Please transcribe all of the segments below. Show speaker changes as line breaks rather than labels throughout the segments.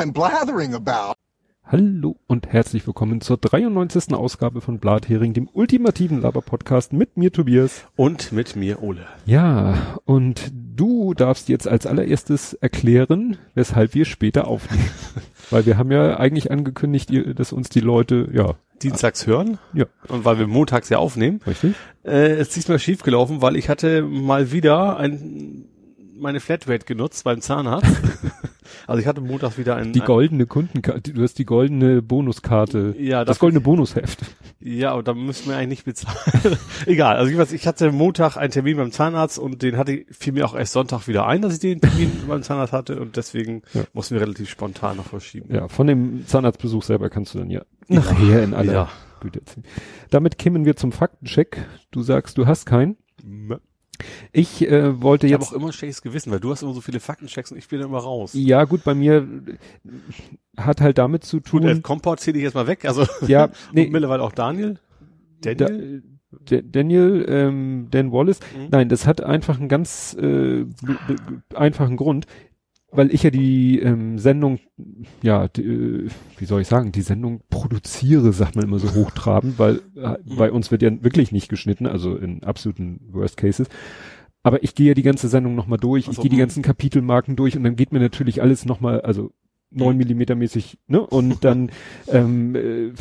I'm blathering about.
Hallo und herzlich willkommen zur 93. Ausgabe von Blathering, dem ultimativen Laber-Podcast mit mir Tobias.
Und mit mir Ole.
Ja, und du darfst jetzt als allererstes erklären, weshalb wir später aufnehmen. Weil wir haben ja eigentlich angekündigt, dass uns die Leute, ja.
Dienstags hören.
Ja.
Und weil wir montags ja aufnehmen.
Richtig.
Äh, es ist diesmal schief gelaufen, weil ich hatte mal wieder ein, meine Flatrate genutzt beim Zahnarzt. also ich hatte montags wieder ein...
Die goldene Kundenkarte, du hast die goldene Bonuskarte.
Ja,
das, das goldene Bonusheft.
Ja, und da müssen wir eigentlich nicht bezahlen. Egal, also ich, weiß, ich hatte Montag einen Termin beim Zahnarzt und den hatte fiel mir auch erst Sonntag wieder ein, dass ich den Termin beim Zahnarzt hatte und deswegen ja. mussten wir relativ spontan noch verschieben.
Ja, von dem Zahnarztbesuch selber kannst du dann ja nachher in aller ja. Güte erzählen. Damit kämen wir zum Faktencheck. Du sagst, du hast keinen. Ich äh, wollte
ich
jetzt.
Ich habe auch immer ein schlechtes Gewissen, weil du hast immer so viele Faktenchecks und ich bin immer raus.
Ja, gut, bei mir hat halt damit zu tun. Gut,
Komport zähle ich jetzt mal weg. Also
ja,
nee, und mittlerweile auch Daniel. Daniel.
Da, Daniel, ähm, Dan Wallace. Mhm. Nein, das hat einfach einen ganz äh, einfachen Grund weil ich ja die ähm, Sendung, ja, die, äh, wie soll ich sagen, die Sendung produziere, sagt man immer so hochtrabend, weil äh, mhm. bei uns wird ja wirklich nicht geschnitten, also in absoluten Worst Cases. Aber ich gehe ja die ganze Sendung nochmal durch, also, ich gehe die ganzen Kapitelmarken durch und dann geht mir natürlich alles nochmal, also neun mhm. Millimeter mäßig, ne? Und dann ähm, äh,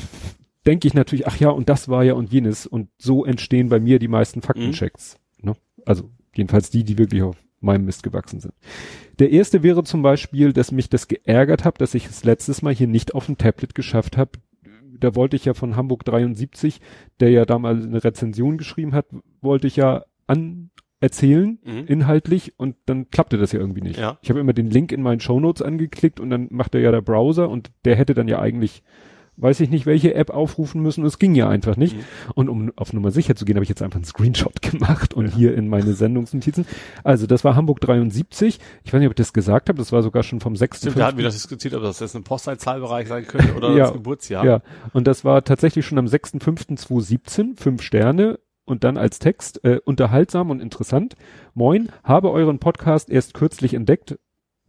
denke ich natürlich, ach ja, und das war ja und jenes. Und so entstehen bei mir die meisten Faktenchecks. Mhm. Ne? Also jedenfalls die, die wirklich auf meinem Mist gewachsen sind. Der erste wäre zum Beispiel, dass mich das geärgert hat, dass ich es letztes Mal hier nicht auf dem Tablet geschafft habe. Da wollte ich ja von Hamburg 73, der ja damals eine Rezension geschrieben hat, wollte ich ja an erzählen, mhm. inhaltlich, und dann klappte das ja irgendwie nicht.
Ja.
Ich habe immer den Link in meinen Shownotes angeklickt und dann macht er ja der Browser und der hätte dann ja eigentlich weiß ich nicht, welche App aufrufen müssen. Es ging ja einfach nicht. Mhm. Und um auf Nummer sicher zu gehen, habe ich jetzt einfach einen Screenshot gemacht und ja. hier in meine Sendungsnotizen. Also das war Hamburg 73. Ich weiß nicht, ob ich das gesagt habe. Das war sogar schon vom 6.
Stimmt, da hatten wir das diskutiert, ob das jetzt ein Postleitzahlbereich sein könnte oder
ja,
das Geburtsjahr.
Ja, und das war tatsächlich schon am 6.5.2017. Fünf Sterne und dann als Text äh, unterhaltsam und interessant. Moin, habe euren Podcast erst kürzlich entdeckt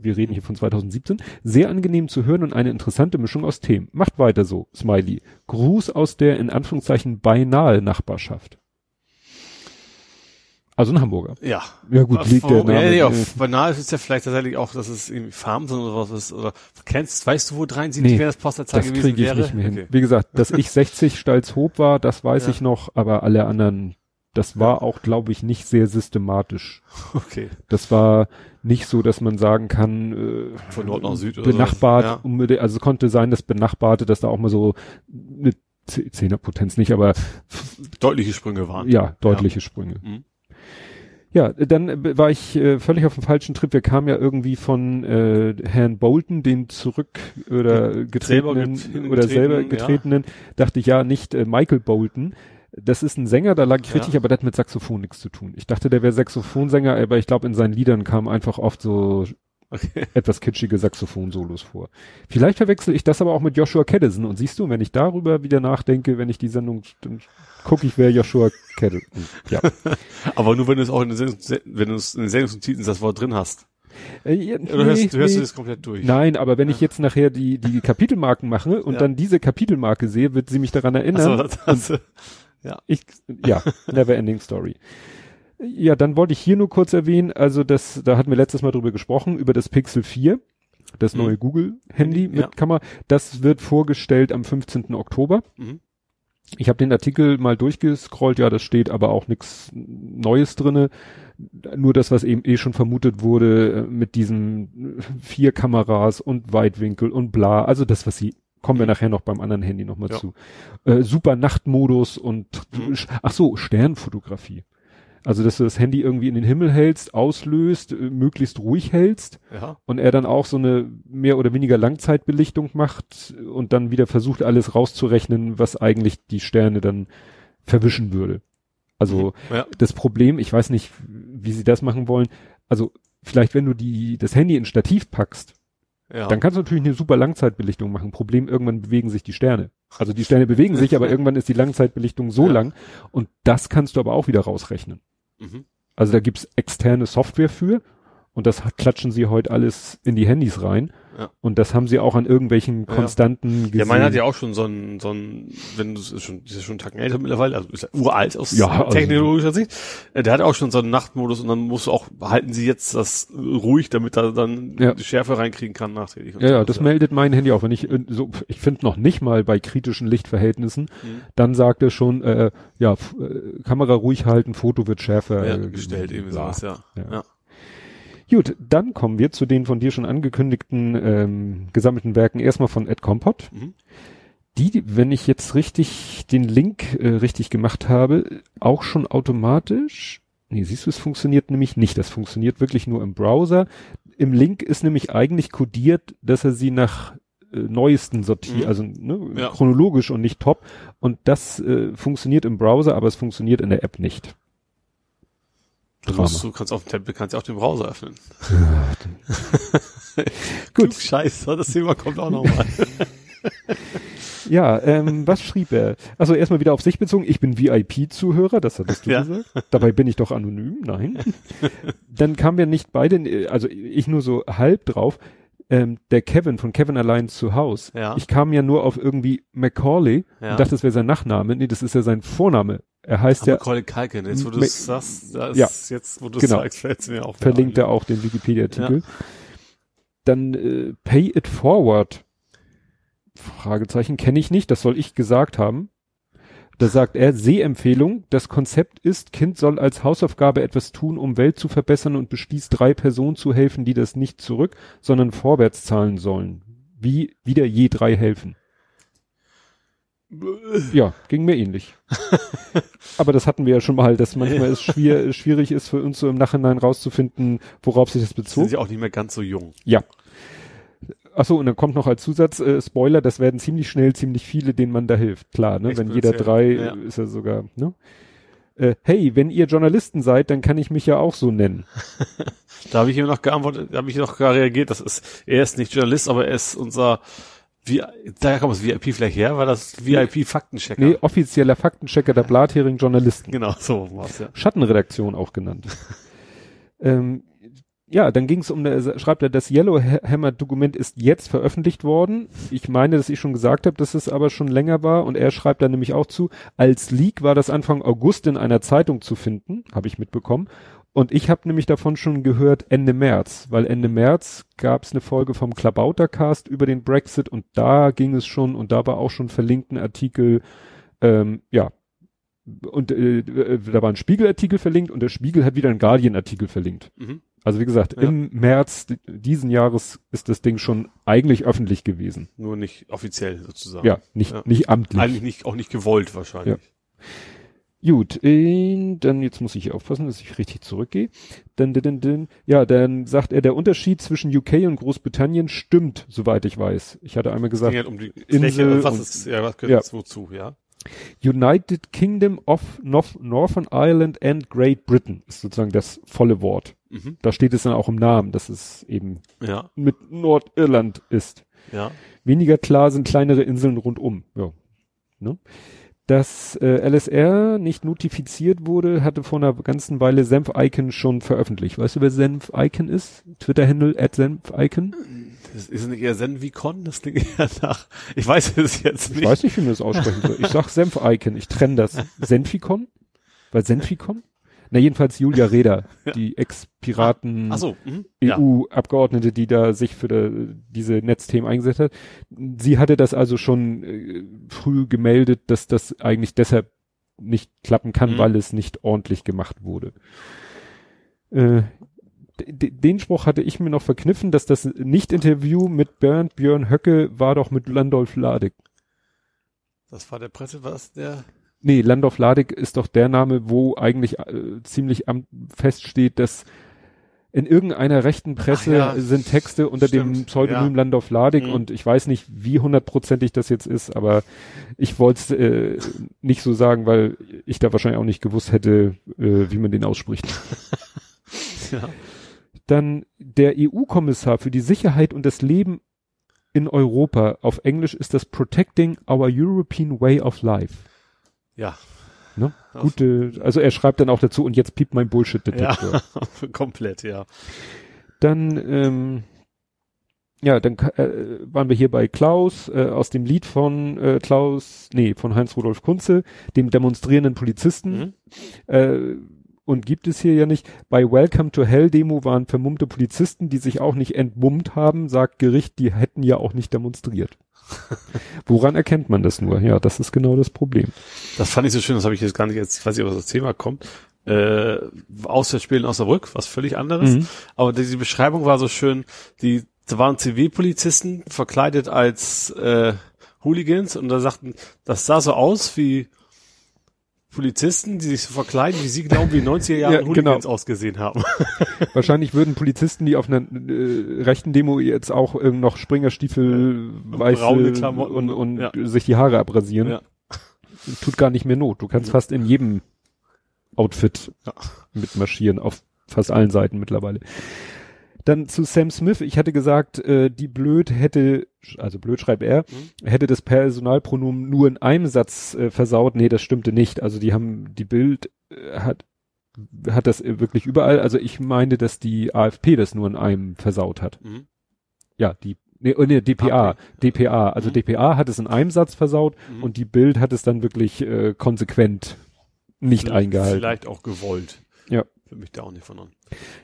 wir reden hier von 2017, sehr angenehm zu hören und eine interessante Mischung aus Themen. Macht weiter so, Smiley. Gruß aus der in Anführungszeichen beinahe Nachbarschaft. Also ein Hamburger.
Ja.
Ja gut, liegt der Name. Ja,
ja, banal ist es ja vielleicht tatsächlich auch, dass es irgendwie Farms oder sowas ist. Oder kennst, weißt du, wo 73 nee, wäre das Postleitzahl gewesen
krieg ich
wäre?
Nicht mehr hin. Okay. Wie gesagt, dass ich 60 Stalzhoop war, das weiß ja. ich noch, aber alle anderen, das war ja. auch, glaube ich, nicht sehr systematisch.
Okay.
Das war, nicht so, dass man sagen kann, äh,
von Nord nach Süd
oder benachbart, so. ja. also es konnte sein, dass benachbarte, dass da auch mal so eine Zehnerpotenz nicht, aber
deutliche Sprünge waren.
Ja, deutliche ja. Sprünge. Mhm. Ja, dann war ich äh, völlig auf dem falschen Trip. Wir kamen ja irgendwie von äh, Herrn Bolton, den zurück oder getretenen
selber
oder selber getretenen, ja. dachte ich ja nicht äh, Michael Bolton, das ist ein Sänger, da lag ich ja. richtig, aber der hat mit Saxophon nichts zu tun. Ich dachte, der wäre Saxophonsänger, aber ich glaube, in seinen Liedern kamen einfach oft so okay. etwas kitschige Saxophon-Solos vor. Vielleicht verwechsel ich das aber auch mit Joshua Caddison. Und siehst du, wenn ich darüber wieder nachdenke, wenn ich die Sendung, dann gucke ich, wer Joshua Caddison. Ja.
aber nur wenn du es auch in der Sendung, wenn du es in den Sendungsnotizen das Wort drin hast.
Äh,
Oder nee, hörst, du hörst nee. das komplett durch?
Nein, aber wenn ja. ich jetzt nachher die, die Kapitelmarken mache und ja. dann diese Kapitelmarke sehe, wird sie mich daran erinnern.
Ach so, das, das,
ja. Ich, ja, never ending story. Ja, dann wollte ich hier nur kurz erwähnen, also das, da hatten wir letztes Mal drüber gesprochen, über das Pixel 4, das neue mhm. Google-Handy mit ja. Kamera. Das wird vorgestellt am 15. Oktober. Mhm. Ich habe den Artikel mal durchgescrollt, ja, das steht aber auch nichts Neues drinne. Nur das, was eben eh schon vermutet wurde, äh, mit diesen vier Kameras und Weitwinkel und bla. Also das, was sie Kommen wir mhm. nachher noch beim anderen Handy nochmal ja. zu. Äh, super Nachtmodus und mhm. ach so, Sternfotografie. Also, dass du das Handy irgendwie in den Himmel hältst, auslöst, äh, möglichst ruhig hältst
ja.
und er dann auch so eine mehr oder weniger Langzeitbelichtung macht und dann wieder versucht, alles rauszurechnen, was eigentlich die Sterne dann verwischen würde. Also
mhm. ja.
das Problem, ich weiß nicht, wie sie das machen wollen. Also vielleicht, wenn du die das Handy in Stativ packst, ja. Dann kannst du natürlich eine super Langzeitbelichtung machen. Problem, irgendwann bewegen sich die Sterne. Also die Sterne bewegen sich, aber irgendwann ist die Langzeitbelichtung so ja. lang und das kannst du aber auch wieder rausrechnen. Mhm. Also da gibt's externe Software für und das klatschen sie heute alles in die Handys rein. Ja. Und das haben sie auch an irgendwelchen Konstanten
ja. gesehen. Ja, meiner hat ja auch schon so ein, so ein, wenn du es schon, ist schon einen Tacken älter mittlerweile, also ist ja uralt aus ja, also technologischer also, Sicht. Äh, der hat auch schon so einen Nachtmodus und dann musst du auch, behalten sie jetzt das ruhig, damit er dann ja. die Schärfe reinkriegen kann nachträglich.
Ja, so. ja, das ja. meldet mein Handy auch. Wenn ich äh, so, ich finde noch nicht mal bei kritischen Lichtverhältnissen, mhm. dann sagt er schon, äh, ja, äh, Kamera ruhig halten, Foto wird schärfer.
Ja, gestellt, irgendwie sowas, ja. ja.
Gut, dann kommen wir zu den von dir schon angekündigten ähm, gesammelten Werken. Erstmal von Ed Compot. Mhm. Die, wenn ich jetzt richtig den Link äh, richtig gemacht habe, auch schon automatisch. Nee, siehst du, es funktioniert nämlich nicht. Das funktioniert wirklich nur im Browser. Im Link ist nämlich eigentlich kodiert, dass er sie nach äh, neuesten sortiert, mhm. also ne, ja. chronologisch und nicht top. Und das äh, funktioniert im Browser, aber es funktioniert in der App nicht.
Du, musst, du kannst auf dem Tablet kannst ja auch den Browser öffnen. Ja, Gut. Scheiße, das Thema kommt auch nochmal.
ja, ähm, was schrieb er? Also erstmal wieder auf sich bezogen. Ich bin VIP-Zuhörer, das hattest du ja. gesagt. Dabei bin ich doch anonym. Nein. Dann kamen wir nicht beide, also ich nur so halb drauf. Ähm, der Kevin von Kevin Allein zu Haus. Ja. Ich kam ja nur auf irgendwie Macaulay ja. und dachte, das wäre sein Nachname. Nee, das ist ja sein Vorname. Er heißt ja.
Macaulay Culkin, jetzt wo du es sagst, das ja, jetzt, wo du
genau. sagst, fällt mir auch. Verlinkt er auch den Wikipedia-Artikel. Ja. Dann äh, Pay It Forward. Fragezeichen kenne ich nicht, das soll ich gesagt haben. Da sagt er, Sehempfehlung, das Konzept ist, Kind soll als Hausaufgabe etwas tun, um Welt zu verbessern und beschließt drei Personen zu helfen, die das nicht zurück, sondern vorwärts zahlen sollen. Wie wieder je drei helfen. Ja, ging mir ähnlich. Aber das hatten wir ja schon mal, dass manchmal es schwier schwierig ist für uns so im Nachhinein rauszufinden, worauf sich das bezog.
Sind sie auch nicht mehr ganz so jung.
Ja. Achso, und dann kommt noch als Zusatz, äh, Spoiler, das werden ziemlich schnell ziemlich viele, denen man da hilft. Klar, ne? Wenn jeder drei ja. ist er sogar, ne? Äh, hey, wenn ihr Journalisten seid, dann kann ich mich ja auch so nennen.
da habe ich ihm noch geantwortet, da habe ich noch gar reagiert, das ist, er ist nicht Journalist, aber er ist unser wie, daher kommt das VIP vielleicht her, weil das VIP-Faktenchecker. Nee,
offizieller Faktenchecker der Blathering Journalisten.
Genau, so war's, ja.
Schattenredaktion auch genannt. ähm, ja, dann ging es um, der, schreibt er, das Yellowhammer-Dokument ist jetzt veröffentlicht worden. Ich meine, dass ich schon gesagt habe, dass es aber schon länger war. Und er schreibt da nämlich auch zu, als Leak war das Anfang August in einer Zeitung zu finden, habe ich mitbekommen. Und ich habe nämlich davon schon gehört Ende März, weil Ende März gab es eine Folge vom Klabautercast über den Brexit und da ging es schon und da war auch schon verlinkt ein Artikel, ähm, ja, und äh, da war ein Spiegelartikel verlinkt und der Spiegel hat wieder einen Guardian-Artikel verlinkt. Mhm. Also wie gesagt, ja. im März diesen Jahres ist das Ding schon eigentlich öffentlich gewesen.
Nur nicht offiziell sozusagen.
Ja, nicht, ja. nicht amtlich.
Eigentlich nicht, auch nicht gewollt wahrscheinlich. Ja.
Gut, äh, dann jetzt muss ich aufpassen, dass ich richtig zurückgehe. Dann, dann, dann, ja, dann sagt er, der Unterschied zwischen UK und Großbritannien stimmt, soweit ich weiß. Ich hatte einmal gesagt,
um die Insel was ist, ja, was gehört ja. wozu, ja?
United Kingdom of North, Northern Ireland and Great Britain ist sozusagen das volle Wort. Mhm. Da steht es dann auch im Namen, dass es eben
ja.
mit Nordirland ist.
Ja.
Weniger klar sind kleinere Inseln rundum. Ja. Ne? Dass äh, LSR nicht notifiziert wurde, hatte vor einer ganzen Weile Senf-Icon schon veröffentlicht. Weißt du, wer Senf-Icon ist? Twitter-Handle at Senf-Icon?
Das ist nicht eher Senvicon? Das klingt eher nach, ich weiß es jetzt nicht.
Ich weiß nicht, wie man das aussprechen soll. Ich sag Senf-Icon, ich trenne das. Senficon? Weil Senficon? Na, jedenfalls Julia Reda, ja. die Ex-Piraten
ah, so, mhm.
EU-Abgeordnete, die da sich für de, diese Netzthemen eingesetzt hat. Sie hatte das also schon äh, früh gemeldet, dass das eigentlich deshalb nicht klappen kann, mhm. weil es nicht ordentlich gemacht wurde. Äh, den Spruch hatte ich mir noch verkniffen, dass das Nicht-Interview mit Bernd Björn Höcke war doch mit Landolf Ladig.
Das war der Presse, was der
Nee, Landorf Ladig ist doch der Name, wo eigentlich äh, ziemlich am, feststeht, dass in irgendeiner rechten Presse ja, sind Texte unter stimmt, dem Pseudonym ja. Landorf Ladig mhm. und ich weiß nicht, wie hundertprozentig das jetzt ist, aber ich wollte es äh, nicht so sagen, weil ich da wahrscheinlich auch nicht gewusst hätte, äh, wie man den ausspricht. ja. Dann der EU-Kommissar für die Sicherheit und das Leben in Europa, auf Englisch ist das Protecting Our European Way of Life.
Ja.
Ne? Gute, also er schreibt dann auch dazu und jetzt piept mein Bullshit-Detektor.
Ja, komplett, ja.
Dann, ähm, ja, dann äh, waren wir hier bei Klaus äh, aus dem Lied von äh, Klaus, nee, von Heinz Rudolf Kunze, dem demonstrierenden Polizisten. Mhm. Äh, und gibt es hier ja nicht. Bei Welcome to Hell Demo waren vermummte Polizisten, die sich auch nicht entmummt haben, sagt Gericht, die hätten ja auch nicht demonstriert. Woran erkennt man das nur? Ja, das ist genau das Problem.
Das fand ich so schön, das habe ich jetzt gar nicht, jetzt weiß ich, ob das Thema kommt. Äh, Auswärtsspielen aus der Rück, was völlig anderes. Mhm. Aber diese Beschreibung war so schön, die da waren Zivilpolizisten verkleidet als äh, Hooligans und da sagten, das sah so aus wie Polizisten, die sich so verkleiden, wie sie glauben, wie 90er Jahre ja, Hooligans genau. ausgesehen haben.
Wahrscheinlich würden Polizisten, die auf einer äh, rechten Demo jetzt auch äh, noch Springerstiefel, ja. weiße und, und ja. sich die Haare abrasieren. Ja. Tut gar nicht mehr Not. Du kannst fast in jedem Outfit mitmarschieren, auf fast allen Seiten mittlerweile. Dann zu Sam Smith. Ich hatte gesagt, äh, die blöd hätte, also blöd schreibt er, mhm. hätte das Personalpronomen nur in einem Satz äh, versaut. Nee, das stimmte nicht. Also die haben, die Bild äh, hat, hat das wirklich überall. Also ich meine, dass die AFP das nur in einem versaut hat. Mhm. Ja, die, nee, oh, nee DPA, okay. DPA. Also mhm. DPA hat es in einem Satz versaut mhm. und die Bild hat es dann wirklich äh, konsequent nicht
vielleicht,
eingehalten.
Vielleicht auch gewollt.
Ja.
Würde mich da auch nicht von an.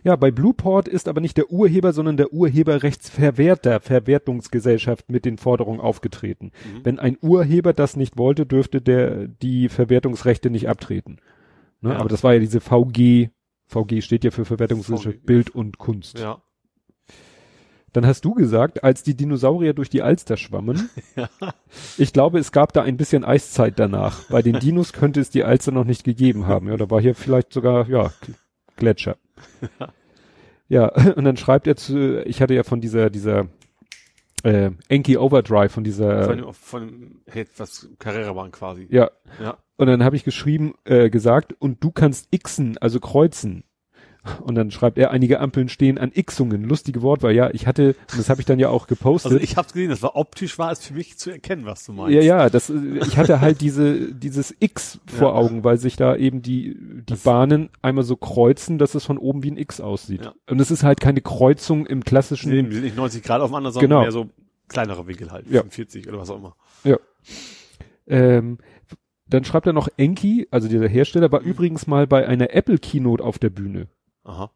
Ja, bei Blueport ist aber nicht der Urheber, sondern der Urheberrechtsverwerter Verwertungsgesellschaft mit den Forderungen aufgetreten. Mhm. Wenn ein Urheber das nicht wollte, dürfte der die Verwertungsrechte nicht abtreten. Ne? Ja. Aber das war ja diese VG. VG steht ja für Verwertungsgesellschaft VG. Bild und Kunst.
Ja.
Dann hast du gesagt, als die Dinosaurier durch die Alster schwammen, ja. ich glaube, es gab da ein bisschen Eiszeit danach. Bei den Dinos könnte es die Alster noch nicht gegeben haben. Ja, da war hier vielleicht sogar, ja, Gletscher. ja, und dann schreibt er zu, ich hatte ja von dieser, dieser äh, Enki Overdrive, von dieser
von, von hey, was Carrera-Bahn quasi.
Ja. ja. Und dann habe ich geschrieben, äh, gesagt, und du kannst xen, also kreuzen. Und dann schreibt er, einige Ampeln stehen an Xungen. Lustige Wortwahl. Ja, ich hatte, das habe ich dann ja auch gepostet.
Also ich habe gesehen, das war optisch war es für mich zu erkennen, was du meinst.
Ja, ja, das, ich hatte halt diese, dieses X vor ja. Augen, weil sich da eben die, die das Bahnen einmal so kreuzen, dass es von oben wie ein X aussieht. Ja. Und es ist halt keine Kreuzung im klassischen.
Nee, nicht 90 Grad auf dem anderen, sondern genau. mehr so kleinere Winkel halt. Ja. 45 oder was auch immer.
Ja. Ähm, dann schreibt er noch Enki, also dieser Hersteller, war mhm. übrigens mal bei einer Apple Keynote auf der Bühne.
Aha.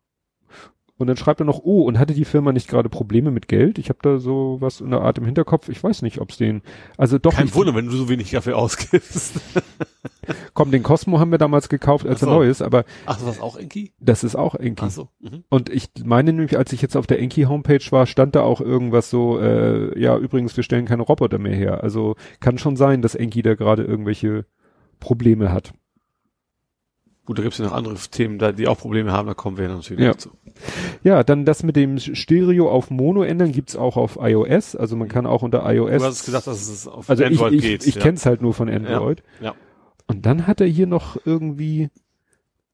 Und dann schreibt er noch, oh, und hatte die Firma nicht gerade Probleme mit Geld? Ich habe da so was in der Art im Hinterkopf. Ich weiß nicht, ob's den, also doch.
Kein Wunder, wenn du so wenig dafür ausgibst.
Komm, den Cosmo haben wir damals gekauft, als so. er neu ist, aber.
Ach, das ist auch Enki?
Das ist auch Enki.
Ach so. Mhm.
Und ich meine nämlich, als ich jetzt auf der Enki Homepage war, stand da auch irgendwas so, äh, ja, übrigens, wir stellen keine Roboter mehr her. Also kann schon sein, dass Enki da gerade irgendwelche Probleme hat.
Gut, da gibt es ja noch andere Themen, da, die auch Probleme haben, da kommen wir natürlich
ja. zu. Ja, dann das mit dem Stereo auf Mono ändern gibt's auch auf iOS. Also man kann auch unter iOS.
Du hast gesagt, dass es auf
also Android ich, ich, geht. Ich ja. kenn's halt nur von Android.
Ja. ja.
Und dann hat er hier noch irgendwie,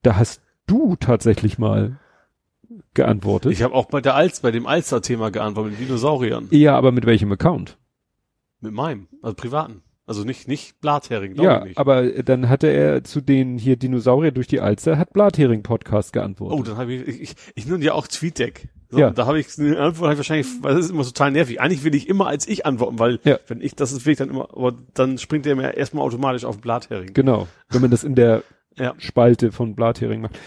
da hast du tatsächlich mal geantwortet.
Ich habe auch bei der Alz, bei dem Alster-Thema geantwortet, mit Dinosauriern.
Ja, aber mit welchem Account?
Mit meinem, also privaten. Also nicht, nicht Blathering,
glaube ja, ich nicht. aber dann hatte er zu den hier Dinosaurier durch die Alster, hat Blathering Podcast geantwortet.
Oh, dann habe ich, ich, ich nenne ja auch TweetDeck. So, ja. Da habe ich eine Antwort ich wahrscheinlich, weil das ist immer total nervig. Eigentlich will ich immer als ich antworten, weil ja. wenn ich, das ist will ich dann immer, aber dann springt der mir erstmal automatisch auf Blathering.
Genau. Wenn man das in der ja. Spalte von Blathering macht.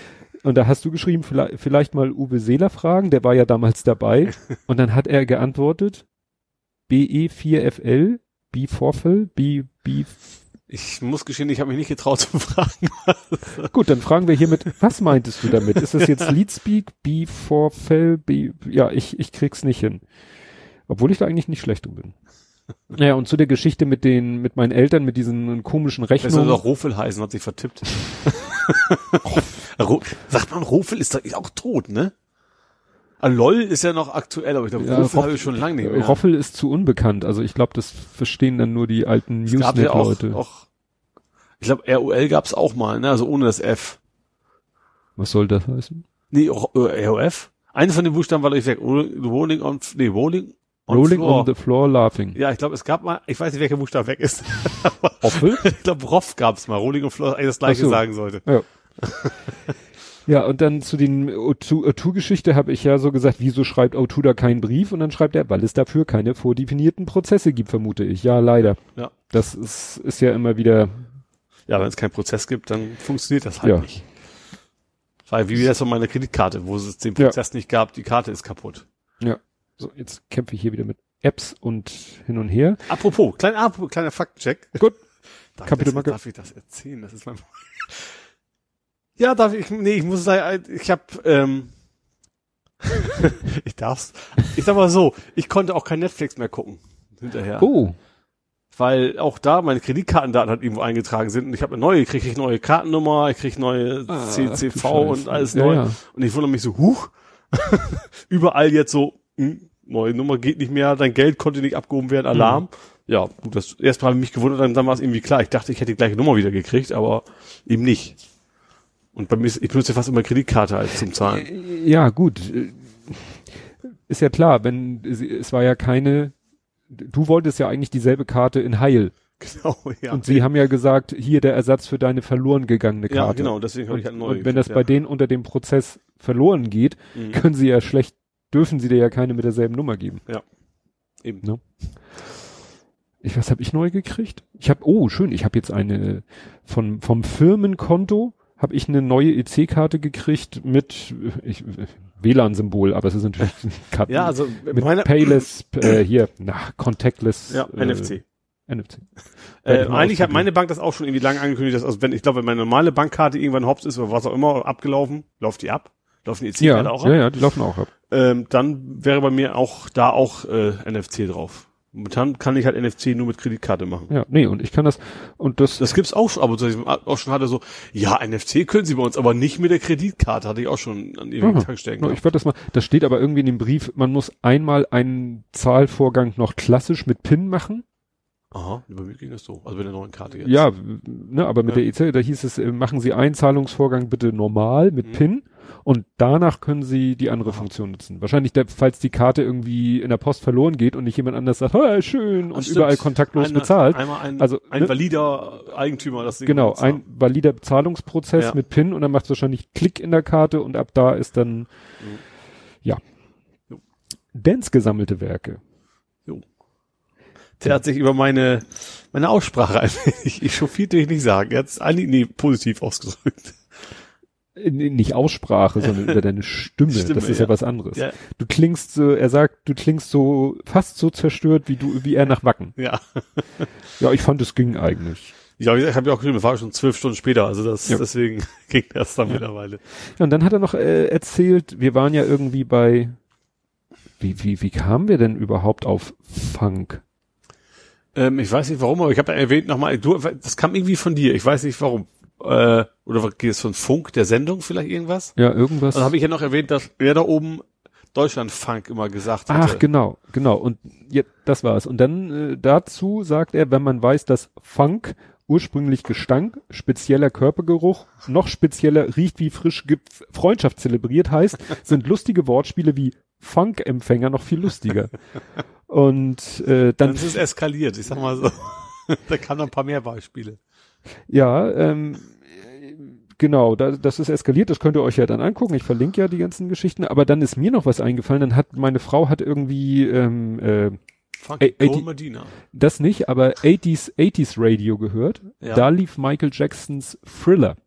Und da hast du geschrieben, vielleicht, vielleicht mal Uwe Seeler fragen, der war ja damals dabei. und dann hat er geantwortet, BE4FL, Biforfel? Bi, Bi
ich muss gestehen, ich habe mich nicht getraut zu fragen.
Gut, dann fragen wir hiermit, was meintest du damit? Ist das jetzt Leadspeak, Biforfel, B, ja, ich, ich krieg's nicht hin. Obwohl ich da eigentlich nicht schlecht bin. Naja, und zu der Geschichte mit den, mit meinen Eltern, mit diesen komischen Rechnungen. Das
soll doch Rofel heißen, hat sich vertippt. Sagt man, Rofel ist doch auch tot, ne? Ah, LOL ist ja noch aktuell, aber ich glaube, ja, Roffel habe ich schon lange nicht mehr.
Roffel ist zu unbekannt. Also ich glaube, das verstehen dann nur die alten
Usenet-Leute. Ja auch, ich glaube, ROL gab's auch mal, ne? Also ohne das F.
Was soll das heißen?
Nee, ROF. Eine von den Buchstaben war ich weg. Rolling on, nee, Rolling
on Rolling floor. on the floor laughing.
Ja, ich glaube, es gab mal, ich weiß nicht, welcher Buchstabe weg ist. Roffel? ich glaube, Roff gab's mal. Rolling on the floor, eigentlich das gleiche so. sagen sollte.
Ja. Ja, und dann zu den O2-Geschichte habe ich ja so gesagt, wieso schreibt O2 da keinen Brief? Und dann schreibt er, weil es dafür keine vordefinierten Prozesse gibt, vermute ich. Ja, leider.
Ja.
Das ist, ist ja immer wieder.
Ja, wenn es keinen Prozess gibt, dann funktioniert das halt
Ja.
nicht. Weil wie das so meine Kreditkarte, wo es den Prozess nicht gab, die Karte ist kaputt.
Ja. So, jetzt kämpfe ich hier wieder mit Apps und hin und her.
Apropos, klein, apropos, kleiner Faktencheck.
Gut.
Darf,
Kapitel
ich das, darf ich das erzählen? Das ist mein Ja, darf ich, nee, ich muss sagen, ich habe ähm, ich darf's. Ich sag mal so, ich konnte auch kein Netflix mehr gucken hinterher.
Oh.
Weil auch da meine Kreditkartendaten halt irgendwo eingetragen sind und ich habe eine neue, kriege ich neue Kartennummer, ich kriege neue
Ah,
CCV und alles
Ja,
neu.
ja.
Und ich wundere mich so, huch, überall jetzt so, hm, neue Nummer geht nicht mehr, dein Geld konnte nicht abgehoben werden, Alarm.
Mhm.
Ja, gut, das erst mal habe ich mich gewundert, dann, dann war es irgendwie klar. Ich dachte, ich hätte die gleiche Nummer wieder gekriegt, aber eben nicht. Und bei mir ist, ich benutze fast immer Kreditkarte als zum Zahlen.
Ja, gut. Äh, Ist ja klar, wenn es war ja keine. Du wolltest ja eigentlich dieselbe Karte in Heil.
Genau, ja.
Und sie haben ja gesagt, hier der Ersatz für deine verloren gegangene Karte.
ja, genau, deswegen habe ich halt neu.
und wenn das
gekriegt,
bei denen unter dem Prozess verloren geht,
ja. Mhm.
können sie ja schlecht, dürfen sie dir ja keine mit derselben Nummer geben.
Eben.
Ne? Ich, was habe ich neu gekriegt? Ich habe, oh schön, ich habe jetzt eine von vom Firmenkonto habe ich eine neue EC-Karte gekriegt mit ich, WLAN-Symbol, aber es ist natürlich Karten
Ja, also
mit
meine,
Payless, äh, hier, na, contactless.
ja,
äh,
NFC.
NFC.
Äh, eigentlich hat meine Bank das auch schon irgendwie lange angekündigt, dass, also wenn, ich glaube, wenn meine normale Bankkarte irgendwann hops ist oder was auch immer abgelaufen, läuft die ab, laufen die
Ja,
EC-Karte auch
ja,
ab,
ja, die laufen auch ab.
ähm, dann wäre bei mir auch da auch äh, NFC drauf. Momentan kann ich halt NFC nur mit Kreditkarte machen.
Ja, nee, und ich kann das, und das,
Das gibt's auch schon, aber so, ich auch schon hatte so, ja, NFC können Sie bei uns, aber nicht mit der Kreditkarte, hatte ich auch schon an ewigen
Aha.
Tankstellen.
No, ich werde das mal, das steht aber irgendwie in dem Brief, man muss einmal einen Zahlvorgang noch klassisch mit PIN machen.
Aha, bei mir ging das so, also mit der neuen Karte jetzt.
Ja, ne, aber mit
Ja.
der EC, da hieß es, äh, machen Sie einen Zahlungsvorgang bitte normal mit
Mhm.
PIN und danach können Sie die andere Funktion nutzen. Wahrscheinlich, der, falls die Karte irgendwie in der Post verloren geht und nicht jemand anders sagt, oh, schön, und
Das stimmt.
überall kontaktlos
Eine-
bezahlt.
Einmal ein,
Also,
ein
ne?
valider Eigentümer, das Ding
Genau, ein valider Bezahlungsprozess
Ja.
mit PIN und dann macht es wahrscheinlich Klick in der Karte und ab da ist dann, ja.
Jo.
Dance gesammelte Werke.
Der hat sich über meine, meine Aussprache ein wenig, ich chauffiert will ich nicht sagen, er hat es eigentlich, nee, positiv ausgedrückt.
Äh, Nicht Aussprache, sondern über deine Stimme.
Stimme,
Das ist ja,
ja.
was anderes.
Ja,
Du klingst so, er sagt, du klingst so fast so zerstört wie du, wie er nach Wacken.
ja.
Ja, ich fand, es ging eigentlich.
Ja, ich habe ja auch geschrieben, das war schon zwölf Stunden später, also das,
Ja.
deswegen ging das dann mittlerweile.
Ja, und dann hat er noch äh, erzählt, wir waren ja irgendwie bei, wie, wie, wie kamen wir denn überhaupt auf Funk?
Ähm, ich weiß nicht warum, aber ich habe erwähnt nochmal, du, das kam irgendwie von dir, ich weiß nicht warum. Äh, oder was geht es von Funk, der Sendung vielleicht irgendwas?
Ja, irgendwas.
Also habe ich ja noch erwähnt, dass er da oben Deutschlandfunk immer gesagt hatte.
Ach, genau, genau. Und ja, das war's. Und dann äh, dazu sagt er, wenn man weiß, dass Funk ursprünglich Gestank, spezieller Körpergeruch, noch spezieller riecht wie frisch Freundschaft zelebriert heißt, sind lustige Wortspiele wie Funk-Empfänger noch viel lustiger. Und äh,
Dann
dann,
ist es eskaliert, ich sag mal so. da kamen noch ein paar mehr Beispiele.
Ja, ähm, genau, da, das ist eskaliert, das könnt ihr euch ja dann angucken. Ich verlinke ja die ganzen Geschichten, aber dann ist mir noch was eingefallen, dann hat meine Frau hat irgendwie ähm, äh,
Funk
Ey, ey,
Cole
die-
Medina.
das nicht, aber 80s, 80s Radio gehört.
Ja.
Da lief Michael Jacksons Thriller.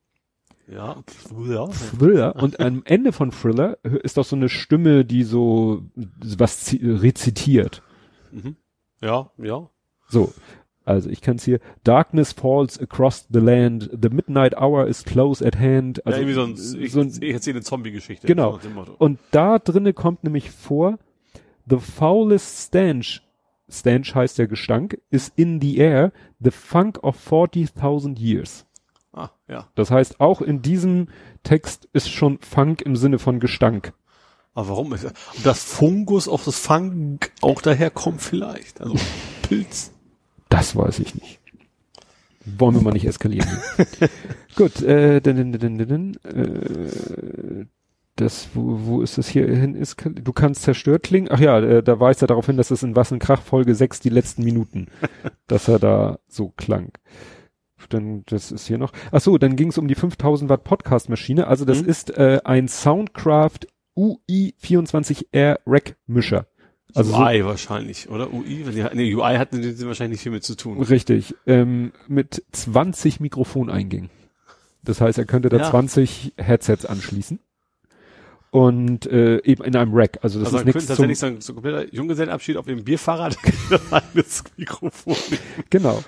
Ja. ja.
Thriller. Und am Ende von Thriller ist doch so eine Stimme, die so was zi- rezitiert.
Mhm. Ja, ja.
So. Also ich kann es hier. Darkness falls across the land. The midnight hour is close at hand. Also
ja, irgendwie so ein, ich,
so ein,
ich erzähle eine Zombie-Geschichte.
Genau. Und da drinne kommt nämlich vor, the foulest stench, stench heißt der Gestank, is in the air, the funk of 40.000 years.
Ah, ja.
Das heißt, auch in diesem Text ist schon Funk im Sinne von Gestank.
Aber warum ist das? Und das Fungus auf das Funk auch daher kommt vielleicht. Also Pilz.
Das weiß ich nicht. Wollen wir mal nicht eskalieren. Gut, äh, din, din, din, äh, das, wo, wo ist das hier hin? Ist, du kannst zerstört klingen. Ach ja, äh, da weist er darauf hin, dass es in Was und Krach Folge 6 die letzten Minuten, dass er da so klang. dann das ist hier noch. Ach so, dann ging es um die 5000 Watt Podcast Maschine. Also das
Mhm.
ist äh, ein Soundcraft UI 24R Rack Mischer. Also so,
UI wahrscheinlich, oder? UI? Wenn die, nee, UI hat wahrscheinlich nicht viel mit zu tun.
richtig ähm, mit 20 Mikrofoneingängen. Das heißt, er könnte da
Ja.
20 Headsets anschließen. Und äh, eben in einem Rack. Also das
also
ist nichts
tatsächlich so kompletter Junggesellenabschied auf dem Bierfahrrad ein Mikrofon.
Genau.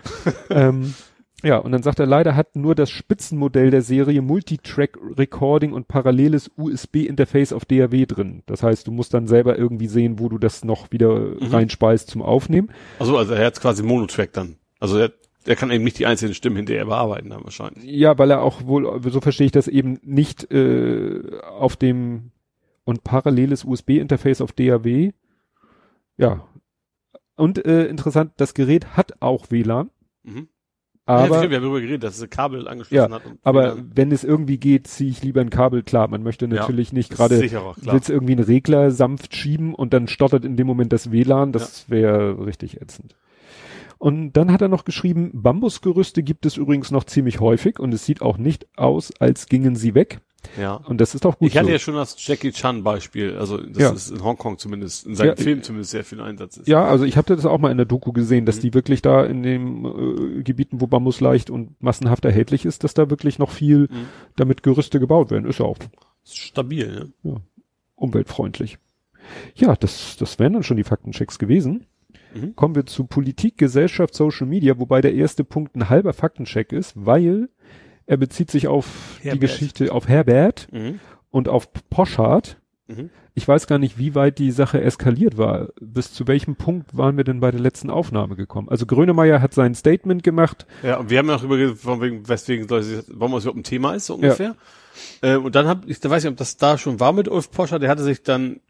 ähm, ja, und dann sagt er, leider hat nur das Spitzenmodell der Serie Multitrack Recording und paralleles USB-Interface auf DAW drin. Das heißt, du musst dann selber irgendwie sehen, wo du das noch wieder
Mhm.
reinspeist zum Aufnehmen.
Also, also er hat quasi Monotrack dann. Also er, er kann eben nicht die einzelnen Stimmen hinterher bearbeiten dann wahrscheinlich.
Ja, weil er auch wohl, so verstehe ich das eben nicht äh, auf dem und paralleles USB-Interface auf DAW. Ja. Und äh, interessant, das Gerät hat auch WLAN,
Mhm. Ja,
aber
stimmt, wir haben darüber geredet, dass es ein Kabel angeschlossen
Ja,
hat.
Aber wenn es irgendwie geht, ziehe ich lieber ein Kabel. Klar, man möchte
Ja,
natürlich nicht
das ist
gerade, willst irgendwie einen Regler sanft schieben und dann stottert in dem Moment das WLAN. Das wäre richtig ätzend. Und dann hat er noch geschrieben, Bambusgerüste gibt es übrigens noch ziemlich häufig und es sieht auch nicht aus, als gingen sie weg.
Ja.
Und das ist auch gut
Ich hatte
so.
ja schon das Jackie Chan Beispiel, also das
Ja.
ist in Hongkong zumindest, in seinen
Ja,
Filmen zumindest sehr viel Einsatz ist.
Ja, also ich habe das auch mal in der Doku gesehen, dass
Mhm.
die wirklich da in den äh, Gebieten, wo Bambus leicht und massenhaft erhältlich ist, dass da wirklich noch viel
Mhm.
damit Gerüste gebaut werden. Ist ja auch
Ist stabil, ne?
umweltfreundlich. Ja, das, das wären dann schon die Faktenchecks gewesen.
Mhm.
Kommen wir zu Politik, Gesellschaft, Social Media, wobei der erste Punkt ein halber Faktencheck ist, weil er bezieht sich auf die
Herbert.
Geschichte, auf Herbert
Mhm.
und auf Poschardt.
Mhm.
Ich weiß gar nicht, wie weit die Sache eskaliert war. Bis zu welchem Punkt waren wir denn bei der letzten Aufnahme gekommen? Also Grönemeyer hat sein Statement gemacht.
Ja, und wir haben ja auch über geredet, von wegen, weswegen Leute, sich- warum das überhaupt ein Thema ist, so ungefähr. Äh, und dann hab ich, da weiß ich, ob das da schon war mit Ulf Poscher, der hatte sich dann,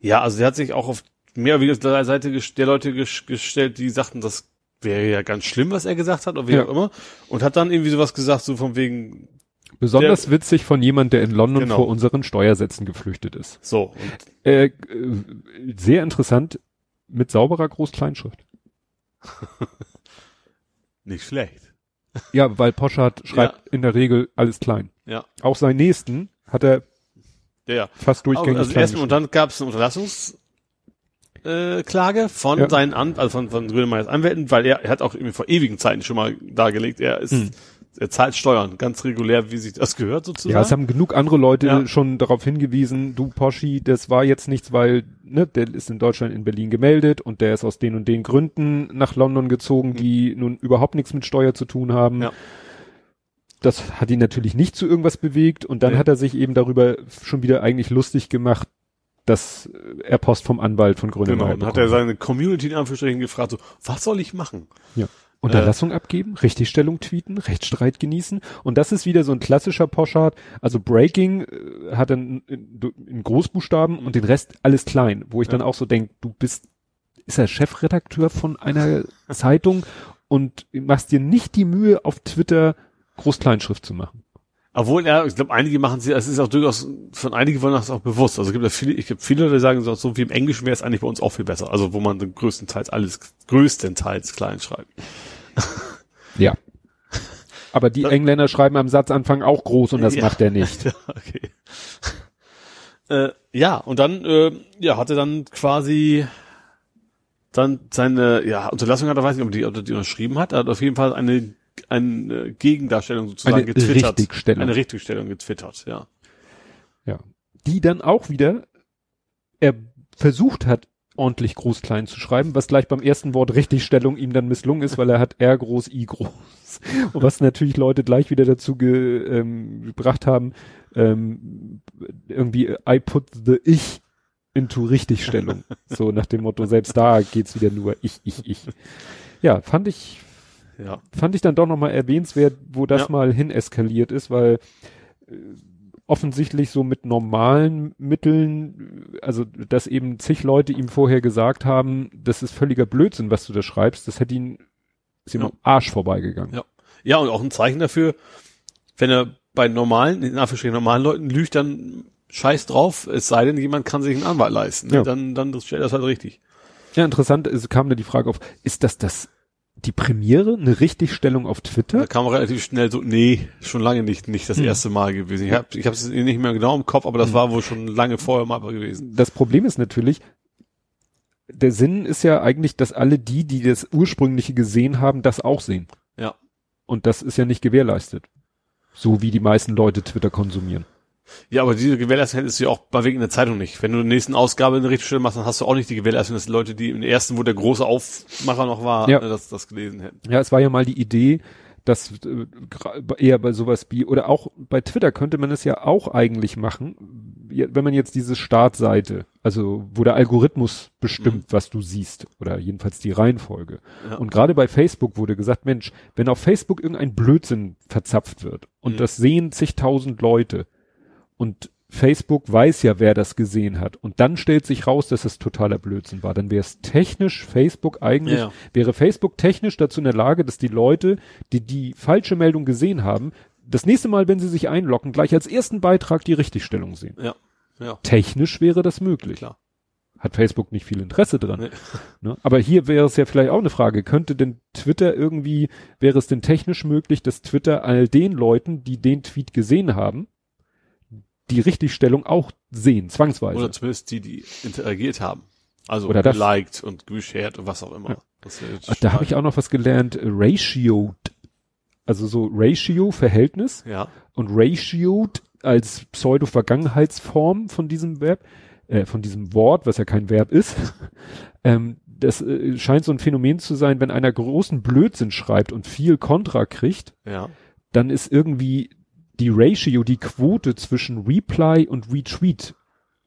ja, also der hat sich auch auf mehr oder weniger der Seite der Leute ges gestellt, die sagten, das wäre ja ganz schlimm, was er gesagt hat, oder wie
Ja.
auch immer. Und hat dann irgendwie sowas gesagt, so von wegen,
Besonders witzig von jemand, der in London
Genau.
vor unseren Steuersätzen geflüchtet ist.
so.
Äh, äh, sehr interessant mit sauberer Groß-Kleinschrift.
nicht schlecht.
Ja, weil Poschardt schreibt in der Regel alles klein.
Ja.
Auch seinen Nächsten hat er
Ja, ja.
fast durchgängig
Also erstmal, und dann gab es eine Unterlassungs äh, Klage von
Ja.
seinen An also von, von Grönemeyers Anwälten, weil er, er hat auch irgendwie vor ewigen Zeiten schon mal dargelegt, er ist,
Hm.
er zahlt Steuern, ganz regulär, wie sich das gehört sozusagen.
Ja, es haben genug andere Leute
Ja.
schon darauf hingewiesen, du Poschi, das war jetzt nichts, weil, ne, der ist in Deutschland in Berlin gemeldet und der ist aus den und den Gründen nach London gezogen, die nun überhaupt nichts mit Steuer zu tun haben.
Hm. Ja.
Das hat ihn natürlich nicht zu irgendwas bewegt und dann
Nee.
hat er sich eben darüber schon wieder eigentlich lustig gemacht, dass er Post vom Anwalt von Grönemeyer
Genau, dann hat er seine Community in Anführungsstrichen gefragt, so, was soll ich machen?
Unterlassung abgeben, Richtigstellung tweeten, Rechtsstreit genießen. Und das ist wieder so ein klassischer Poschardt. Also Breaking äh, hat dann in, in Großbuchstaben und den Rest alles klein, wo ich dann
Ja.
auch so denke, du bist, ist er Chefredakteur von einer Zeitung und machst dir nicht die Mühe, auf Twitter Groß-Kleinschrift zu machen.
Obwohl, ja, ich glaube, einige machen sie, es ist auch durchaus, von einigen wollen das auch bewusst. Also es gibt ja viele, ich gibt viele, die sagen so, so wie im Englischen wäre es eigentlich bei uns auch viel besser. Also wo man dann größtenteils alles, größtenteils klein schreibt.
Ja. Aber die
Das-
Engländer schreiben am Satzanfang auch groß und das
Ja.
macht er nicht.
Ja, okay. äh, ja, und dann, äh, ja, hatte dann quasi dann seine, ja, Unterlassung hat er, weiß nicht, ob die, ob er die unterschrieben hat, er hat auf jeden Fall eine, eine Gegendarstellung sozusagen
Eine
getwittert.
Richtigstellung.
Eine Richtigstellung getwittert, ja.
Ja. Die dann auch wieder, er versucht hat, ordentlich groß-klein zu schreiben, was gleich beim ersten Wort Richtigstellung ihm dann misslungen ist, weil er hat R groß, I groß. Und was natürlich Leute gleich wieder dazu ge, ähm, gebracht haben, ähm, irgendwie I put the Ich into Richtigstellung. so nach dem Motto, selbst da geht's wieder nur ich, ich, ich. Ja, fand ich,
Ja.
fand ich dann doch nochmal erwähnenswert, wo das
Ja.
mal hin eskaliert ist, weil äh, offensichtlich so mit normalen Mitteln, also dass eben zig Leute ihm vorher gesagt haben, das ist völliger Blödsinn, was du da schreibst, das hätte ihn ist ihm
Ja.
am Arsch vorbeigegangen.
Ja. Ja, und auch ein Zeichen dafür, wenn er bei normalen, in Anführungsstrichen normalen Leuten lügt, dann scheiß drauf, es sei denn, jemand kann sich einen Anwalt leisten. Ne?
Ja.
Dann, dann stellt das halt richtig.
Ja, interessant, es kam da die Frage auf, ist das das die Premiere, eine Richtigstellung auf Twitter.
Da kam relativ schnell so, nee, schon lange nicht, nicht das hm. erste Mal gewesen. Ich habe ich es nicht mehr genau im Kopf, aber das hm. war wohl schon lange vorher mal gewesen.
Das Problem ist natürlich, der Sinn ist ja eigentlich, dass alle die, die das ursprüngliche gesehen haben, das auch sehen.
Ja.
Und das ist ja nicht gewährleistet. So wie die meisten Leute Twitter konsumieren.
Ja, aber diese Gewährleistung hättest du ja auch bei wegen der Zeitung nicht. Wenn du in der nächsten Ausgabe eine richtige Stelle machst, dann hast du auch nicht die Gewährleistung, dass die Leute, die im ersten, wo der große Aufmacher noch war, ja. das, das gelesen hätten.
Ja, es war ja mal die Idee, dass äh, eher bei sowas wie, oder auch bei Twitter könnte man es ja auch eigentlich machen, wenn man jetzt diese Startseite, also wo der Algorithmus bestimmt, mhm. was du siehst, oder jedenfalls die Reihenfolge. Ja. Und gerade bei Facebook wurde gesagt, Mensch, wenn auf Facebook irgendein Blödsinn verzapft wird und mhm. das sehen zigtausend Leute, und Facebook weiß ja, wer das gesehen hat. Und dann stellt sich raus, dass es totaler Blödsinn war. Dann wäre es technisch Facebook eigentlich, ja. wäre Facebook technisch dazu in der Lage, dass die Leute, die die falsche Meldung gesehen haben, das nächste Mal, wenn sie sich einloggen, gleich als ersten Beitrag die Richtigstellung sehen.
Ja. ja.
Technisch wäre das möglich. Klar. Hat Facebook nicht viel Interesse dran. Nee. Ne? Aber hier wäre es ja vielleicht auch eine Frage. Könnte denn Twitter irgendwie, wäre es denn technisch möglich, dass Twitter all den Leuten, die den Tweet gesehen haben, die Richtigstellung auch sehen, zwangsweise.
Oder zumindest die, die interagiert haben. Also
Oder das.
geliked und geshared und was auch immer.
Ja. da habe ich auch noch was gelernt, ratioed. Also so Ratio, Verhältnis.
Ja.
Und ratioed als Pseudo-Vergangenheitsform von diesem Verb, äh, von diesem Wort, was ja kein Verb ist. ähm, das äh, scheint so ein Phänomen zu sein, wenn einer großen Blödsinn schreibt und viel Kontra kriegt,
ja.
dann ist irgendwie die Ratio, die Quote zwischen Reply und Retweet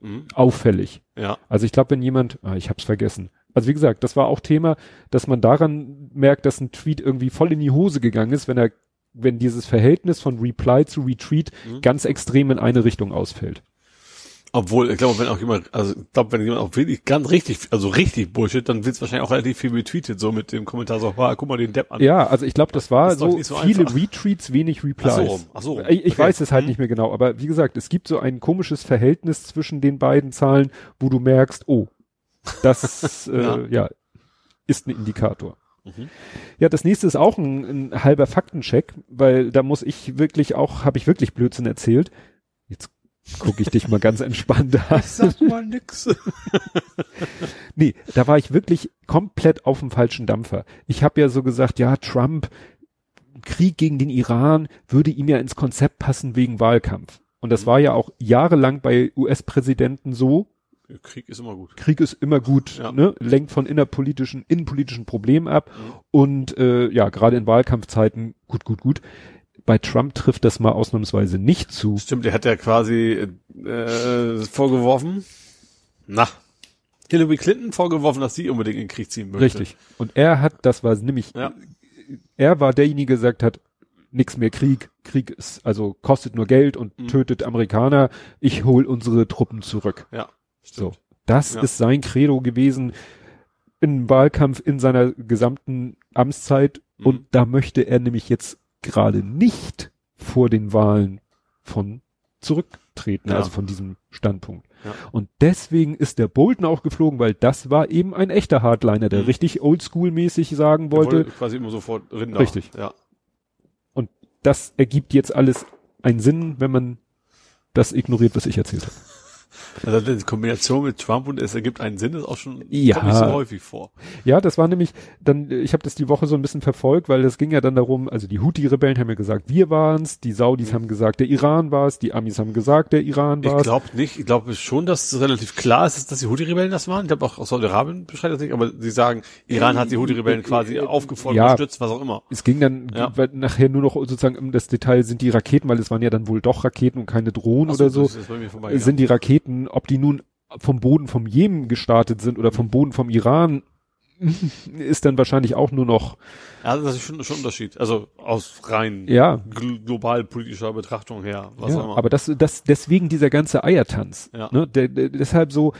mhm. auffällig.
Ja.
Also ich glaube, wenn jemand, ah, ich hab's vergessen. Also wie gesagt, das war auch Thema, dass man daran merkt, dass ein Tweet irgendwie voll in die Hose gegangen ist, wenn er, wenn dieses Verhältnis von Reply zu Retweet mhm. ganz extrem in eine Richtung ausfällt.
Obwohl, ich glaube, wenn auch jemand, also ich glaube, wenn jemand auch wirklich ganz richtig, also richtig Bullshit, dann wird es wahrscheinlich auch relativ viel retweetet, so mit dem Kommentar so, ah, guck mal den Depp an.
Ja, also ich glaube, das war das so, so, viele einfach. Retweets, wenig Replies. Ach so, ach so. Ich, ich okay. weiß es halt hm. nicht mehr genau, aber wie gesagt, es gibt so ein komisches Verhältnis zwischen den beiden Zahlen, wo du merkst, oh, das äh, ja. ja. ist ein Indikator. Mhm. Ja, das nächste ist auch ein, ein halber Faktencheck, weil da muss ich wirklich auch, habe ich wirklich Blödsinn erzählt. Gucke ich dich mal ganz entspannt
an. Ich sag mal nix.
nee, da war ich wirklich komplett auf dem falschen Dampfer. Ich habe ja so gesagt, ja, Trump, Krieg gegen den Iran würde ihm ja ins Konzept passen wegen Wahlkampf. Und das mhm. war ja auch jahrelang bei US-Präsidenten so.
Krieg ist immer gut.
Krieg ist immer gut, ja. ne? lenkt von innerpolitischen, innenpolitischen Problemen ab mhm. und äh, ja, gerade in Wahlkampfzeiten gut, gut, gut bei Trump trifft das mal ausnahmsweise nicht zu.
Stimmt, er hat ja quasi äh, vorgeworfen, na, Hillary Clinton vorgeworfen, dass sie unbedingt in den Krieg ziehen möchte.
Richtig. Und er hat, das war nämlich, ja. er war derjenige, der gesagt hat, nix mehr Krieg, Krieg ist, also kostet nur Geld und mhm. tötet Amerikaner, ich hol unsere Truppen zurück.
Ja.
Stimmt. So. Das ja. ist sein Credo gewesen im Wahlkampf in seiner gesamten Amtszeit mhm. und da möchte er nämlich jetzt gerade nicht vor den Wahlen von zurücktreten, ja. also von diesem Standpunkt. Ja. Und deswegen ist der Bolton auch geflogen, weil das war eben ein echter Hardliner, der mhm. richtig oldschool-mäßig sagen wollte. wollte.
Quasi immer sofort Rinder.
Richtig. Ja. Und das ergibt jetzt alles einen Sinn, wenn man das ignoriert, was ich erzählt habe.
Also die Kombination mit Trump und es ergibt einen Sinn, ist auch schon
ja.
nicht so häufig vor.
Ja, das war nämlich dann, ich habe das die Woche so ein bisschen verfolgt, weil das ging ja dann darum, also die Houthi-Rebellen haben ja gesagt, wir waren's, die Saudis mhm. haben gesagt, der Iran war's, die Amis haben gesagt, der Iran war's.
Ich glaube nicht, ich glaube schon, dass es relativ klar ist, dass die Houthi-Rebellen das waren. Ich glaube auch Saudi-Arabien beschreibt das nicht, aber sie sagen, Iran hat die Houthi-Rebellen quasi aufgefordert, ja, unterstützt, was auch immer.
Es ging dann ja. nachher nur noch sozusagen um das Detail, sind die Raketen, weil es waren ja dann wohl doch Raketen und keine Drohnen so, oder so, sind die Raketen, ob die nun vom Boden vom Jemen gestartet sind oder vom Boden vom Iran, ist dann wahrscheinlich auch nur noch.
Ja, das ist schon, schon ein Unterschied. Also aus rein
ja.
global politischer Betrachtung her.
Was ja, auch immer. Aber das, das, deswegen dieser ganze Eiertanz.
Ja.
Ne? Der, der, deshalb so,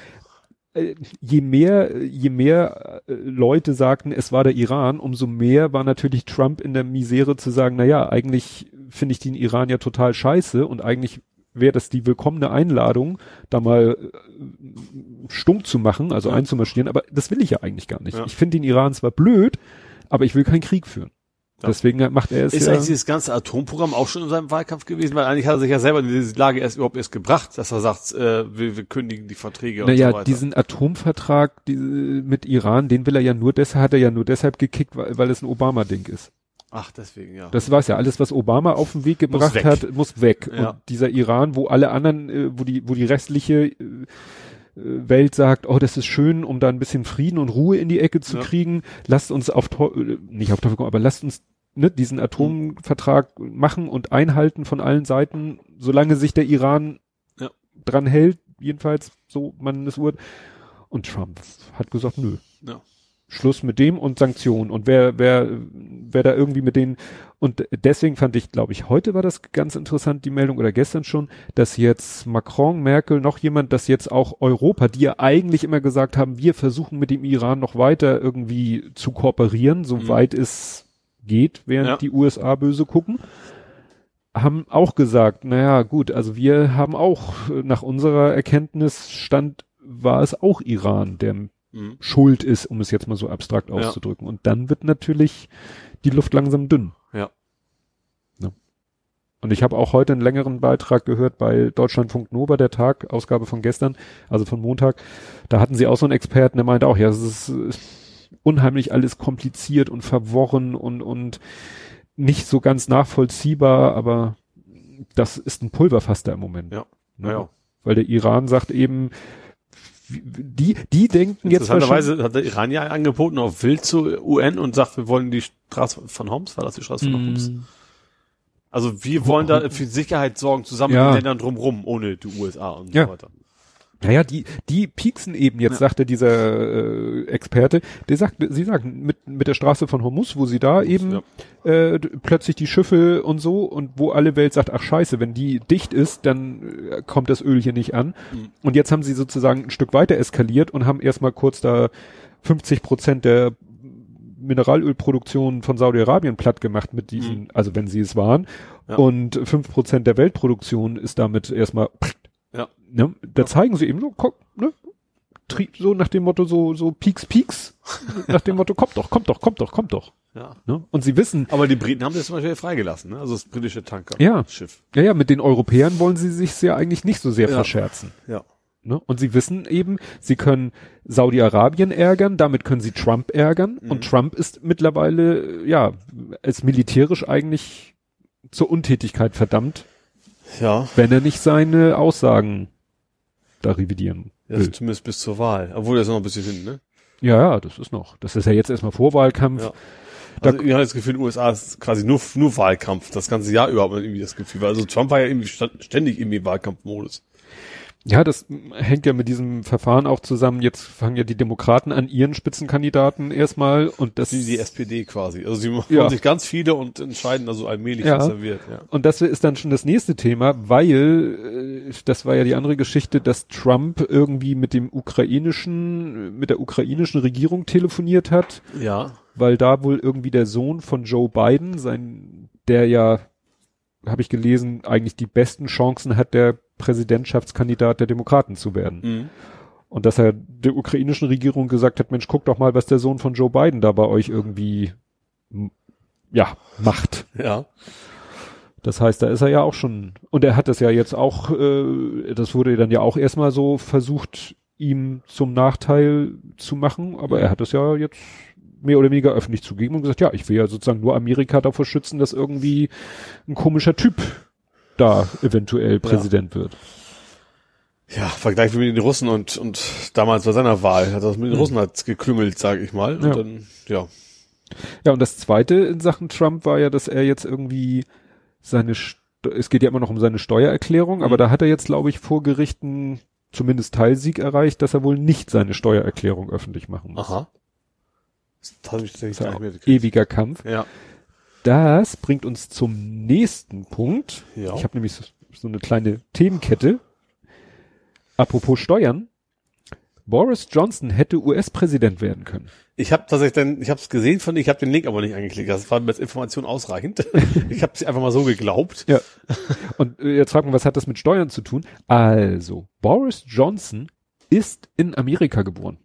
äh, je mehr, je mehr äh, Leute sagten, es war der Iran, umso mehr war natürlich Trump in der Misere zu sagen, na ja, eigentlich finde ich den Iran ja total scheiße und eigentlich wäre das die willkommene Einladung, da mal äh, stumm zu machen, also ja. einzumarschieren, aber das will ich ja eigentlich gar nicht. Ja. Ich finde den Iran zwar blöd, aber ich will keinen Krieg führen. Ja. Deswegen macht er es.
Ist ja eigentlich dieses ganze Atomprogramm auch schon in seinem Wahlkampf gewesen? Weil eigentlich hat er sich ja selber in diese Lage erst überhaupt erst gebracht, dass er sagt, äh, wir, wir kündigen die Verträge
naja, und so weiter. diesen Atomvertrag die, mit Iran, den will er ja nur deshalb, hat er ja nur deshalb gekickt, weil, weil es ein Obama-Ding ist.
Ach, deswegen, ja.
Das war's ja. Alles, was Obama auf den Weg gebracht muss hat, muss weg. Ja. Und dieser Iran, wo alle anderen, äh, wo die, wo die restliche äh, Welt sagt, oh, das ist schön, um da ein bisschen Frieden und Ruhe in die Ecke zu ja. kriegen. Lasst uns auf, äh, nicht auf Teufel kommen, aber lasst uns ne, diesen Atomvertrag machen und einhalten von allen Seiten, solange sich der Iran ja. dran hält, jedenfalls so man es wird. Und Trump hat gesagt, nö. Ja. Schluss mit dem und Sanktionen. Und wer, wer, wer da irgendwie mit denen, und deswegen fand ich, glaube ich, heute war das ganz interessant, die Meldung oder gestern schon, dass jetzt Macron, Merkel, noch jemand, dass jetzt auch Europa, die ja eigentlich immer gesagt haben, wir versuchen mit dem Iran noch weiter irgendwie zu kooperieren, soweit mhm. es geht, während ja. die USA böse gucken, haben auch gesagt, naja, gut, also wir haben auch nach unserer Erkenntnisstand war es auch Iran, der mhm. schuld ist, um es jetzt mal so abstrakt auszudrücken. Ja. Und dann wird natürlich die Luft langsam dünn.
Ja.
ja. Und ich habe auch heute einen längeren Beitrag gehört bei Deutschlandfunk Nova, der Tag, Ausgabe von gestern, also von Montag. Da hatten sie auch so einen Experten, der meinte auch, ja, es ist, ist unheimlich alles kompliziert und verworren und, und nicht so ganz nachvollziehbar, aber das ist ein Pulverfass da im Moment.
Ja. Naja.
Ne? Weil der Iran sagt eben, die, die denken jetzt
Interessanterweise hat der Iran ja angeboten auf Wild zur UN und sagt, wir wollen die Straße von Homs, war das die Straße von mm. Homs? Also wir wollen da für Sicherheit sorgen, zusammen ja. mit den Ländern drumrum, ohne die USA und
ja. so weiter. Naja, die, die pieksen eben jetzt, ja. sagte dieser äh, Experte, der sagt, sie sagen, mit, mit der Straße von Hormuz, wo sie da eben ja. äh, plötzlich die Schiffe und so und wo alle Welt sagt, ach scheiße, wenn die dicht ist, dann äh, kommt das Öl hier nicht an. Mhm. Und jetzt haben sie sozusagen ein Stück weiter eskaliert und haben erstmal kurz da 50 Prozent der Mineralölproduktion von Saudi-Arabien platt gemacht mit diesen, mhm. also wenn sie es waren. Ja. Und fünf Prozent der Weltproduktion ist damit erstmal. Ne? Da ja. zeigen sie eben so, guck, ne? Trieb, so nach dem Motto, so, so Peaks, Peaks, nach dem Motto, kommt doch, kommt doch, kommt doch, kommt doch.
Ja.
Ne? Und sie wissen.
Aber die Briten haben das zum Beispiel freigelassen, ne? Also das britische Tanker.
Ja. Schiff. Ja, ja, mit den Europäern wollen sie sich ja eigentlich nicht so sehr ja. verscherzen.
Ja.
Ne? Und sie wissen eben, sie können Saudi-Arabien ärgern, damit können sie Trump ärgern. Mhm. Und Trump ist mittlerweile, ja, ist militärisch eigentlich zur Untätigkeit verdammt.
Ja.
Wenn er nicht seine Aussagen da revidieren
will. Ja, zumindest bis zur Wahl. Obwohl, das ist noch ein bisschen hin, ne?
Ja, ja, das ist noch. Das ist ja jetzt erstmal Vorwahlkampf. Ja.
Also, ich habe das Gefühl, in den USA ist quasi nur, nur Wahlkampf. Das ganze Jahr überhaupt irgendwie das Gefühl. Also Trump war ja irgendwie ständig irgendwie Wahlkampfmodus.
Ja, das hängt ja mit diesem Verfahren auch zusammen. Jetzt fangen ja die Demokraten an ihren Spitzenkandidaten erstmal und das
ist die SPD quasi. Also sie machen ja. sich ganz viele und entscheiden also allmählich,
ja. was er wird. Ja. Und das ist dann schon das nächste Thema, weil äh, das war ja die andere Geschichte, dass Trump irgendwie mit dem ukrainischen, mit der ukrainischen Regierung telefoniert hat.
Ja.
Weil da wohl irgendwie der Sohn von Joe Biden, sein, der ja habe ich gelesen, eigentlich die besten Chancen hat, der Präsidentschaftskandidat der Demokraten zu werden. Mhm. Und dass er der ukrainischen Regierung gesagt hat, Mensch, guck doch mal, was der Sohn von Joe Biden da bei euch irgendwie, ja, macht.
Ja.
Das heißt, da ist er ja auch schon, und er hat das ja jetzt auch, äh, das wurde dann ja auch erstmal so versucht, ihm zum Nachteil zu machen, aber er hat es ja jetzt mehr oder weniger öffentlich zugegeben und gesagt, ja, ich will ja sozusagen nur Amerika davor schützen, dass irgendwie ein komischer Typ da eventuell Präsident ja. wird.
Ja, Vergleich mit den Russen und, und damals bei seiner Wahl hat das mit den mhm. Russen hat's geklüngelt, sage ich mal. Und ja. dann, ja.
Ja, und das zweite in Sachen Trump war ja, dass er jetzt irgendwie seine, es geht ja immer noch um seine Steuererklärung, mhm. aber da hat er jetzt, glaube ich, vor Gerichten zumindest Teilsieg erreicht, dass er wohl nicht seine Steuererklärung öffentlich machen muss.
Aha. Das habe ich tatsächlich
nicht mehr Ewiger Kampf.
Ja.
Das bringt uns zum nächsten Punkt. Ja. Ich habe nämlich so, so eine kleine Themenkette. Apropos Steuern. Boris Johnson hätte US-Präsident werden können.
Ich habe tatsächlich dann, ich habe es gesehen von, ich habe den Link aber nicht angeklickt. Das war als Information ausreichend. ich habe es einfach mal so geglaubt.
Ja. Und äh, jetzt fragt man, was hat das mit Steuern zu tun? Also, Boris Johnson ist in Amerika geboren.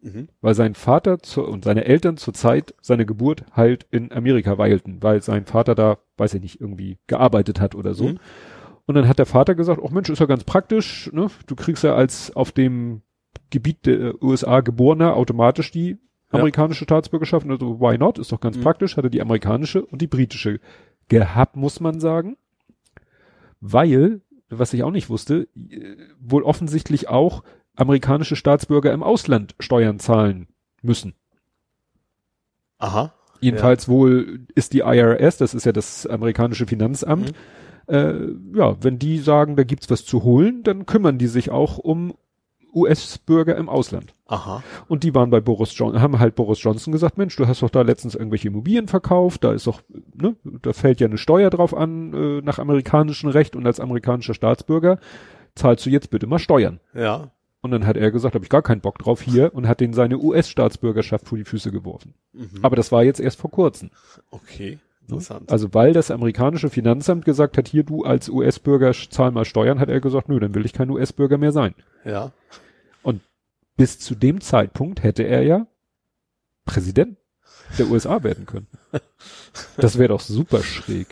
Mhm. Weil sein Vater zu, und seine Eltern zur Zeit seiner Geburt halt in Amerika weilten, weil sein Vater da, weiß ich nicht, irgendwie gearbeitet hat oder so. Mhm. Und dann hat der Vater gesagt, oh Mensch, ist ja ganz praktisch, ne? Du kriegst ja als auf dem Gebiet der USA geborener automatisch die amerikanische ja. Staatsbürgerschaft. Also why not? Ist doch ganz mhm. praktisch. Hat er die amerikanische und die britische gehabt, muss man sagen. Weil, was ich auch nicht wusste, wohl offensichtlich auch amerikanische Staatsbürger im Ausland Steuern zahlen müssen.
Aha.
Jedenfalls ja. wohl ist die IRS, das ist ja das amerikanische Finanzamt, mhm. äh, ja, wenn die sagen, da gibt's was zu holen, dann kümmern die sich auch um US-Bürger im Ausland.
Aha.
Und die waren bei Boris Johnson, haben halt Boris Johnson gesagt, Mensch, du hast doch da letztens irgendwelche Immobilien verkauft, da ist doch, ne, da fällt ja eine Steuer drauf an, äh, nach amerikanischem Recht und als amerikanischer Staatsbürger zahlst du jetzt bitte mal Steuern.
Ja.
Und dann hat er gesagt, habe ich gar keinen Bock drauf hier und hat den seine US-Staatsbürgerschaft vor die Füße geworfen. Mhm. Aber das war jetzt erst vor kurzem.
Okay. Interessant.
Also weil das amerikanische Finanzamt gesagt hat, hier du als US-Bürger zahl mal Steuern, hat er gesagt, nö, dann will ich kein US-Bürger mehr sein.
Ja.
Und bis zu dem Zeitpunkt hätte er ja Präsident der USA werden können. Das wäre doch super schräg.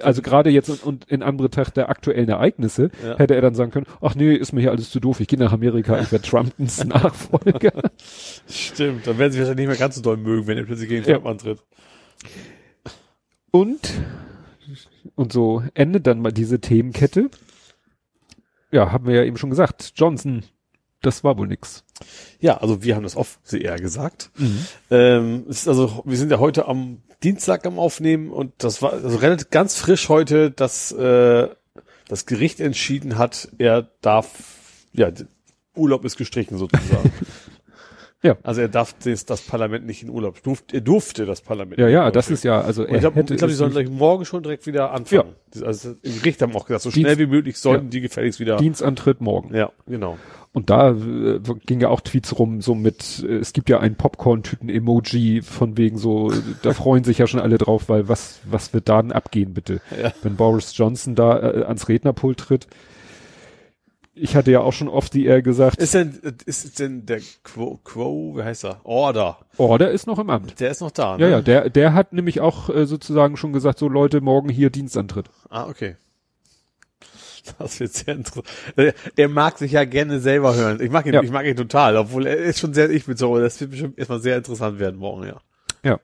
Also gerade jetzt und, und in Anbetracht der aktuellen Ereignisse ja. hätte er dann sagen können, ach nee, ist mir hier alles zu doof, ich gehe nach Amerika, ich werde Trumpens Nachfolger.
Stimmt, dann werden sie wahrscheinlich nicht mehr ganz so doll mögen, wenn er plötzlich gegen Trump ja. antritt.
Und, und so endet dann mal diese Themenkette. Ja, haben wir ja eben schon gesagt, Johnson, das war wohl nix.
Ja, also wir haben das oft sehr gesagt. Mhm. Ähm, ist also, wir sind ja heute am Dienstag am Aufnehmen und das war also relativ ganz frisch heute, dass äh, das Gericht entschieden hat, er darf, ja, Urlaub ist gestrichen sozusagen. Ja. Also er darf das, das Parlament nicht in Urlaub. er durfte das Parlament.
Ja, ja, das ist ja, also
er ich glaube, glaub, die sollen gleich morgen schon direkt wieder anfangen. Ja. Also die Richter haben auch gesagt, so Dienst, schnell wie möglich sollten ja. die gefälligst wieder.
Dienstantritt morgen.
Ja, genau.
Und da äh, ging ja auch Tweets rum, so mit, äh, es gibt ja ein Popcorn-Tüten-Emoji von wegen so, da freuen sich ja schon alle drauf, weil was, was wird da denn abgehen, bitte? Ja. Wenn Boris Johnson da äh, ans Rednerpult tritt ich hatte ja auch schon oft die eher gesagt.
Ist denn, ist denn der Quo, Quo, wie heißt er? Order.
Order ist noch im Amt.
Der ist noch da,
ne? Ja, ja, der, der hat nämlich auch äh, sozusagen schon gesagt, so Leute, morgen hier Dienstantritt.
Ah, okay. Das wird sehr interessant. Äh, er mag sich ja gerne selber hören. Ich mag ihn, ja. ich mag ihn total, obwohl er ist schon sehr ich bin so, das wird bestimmt erstmal sehr interessant werden morgen, ja.
Ja.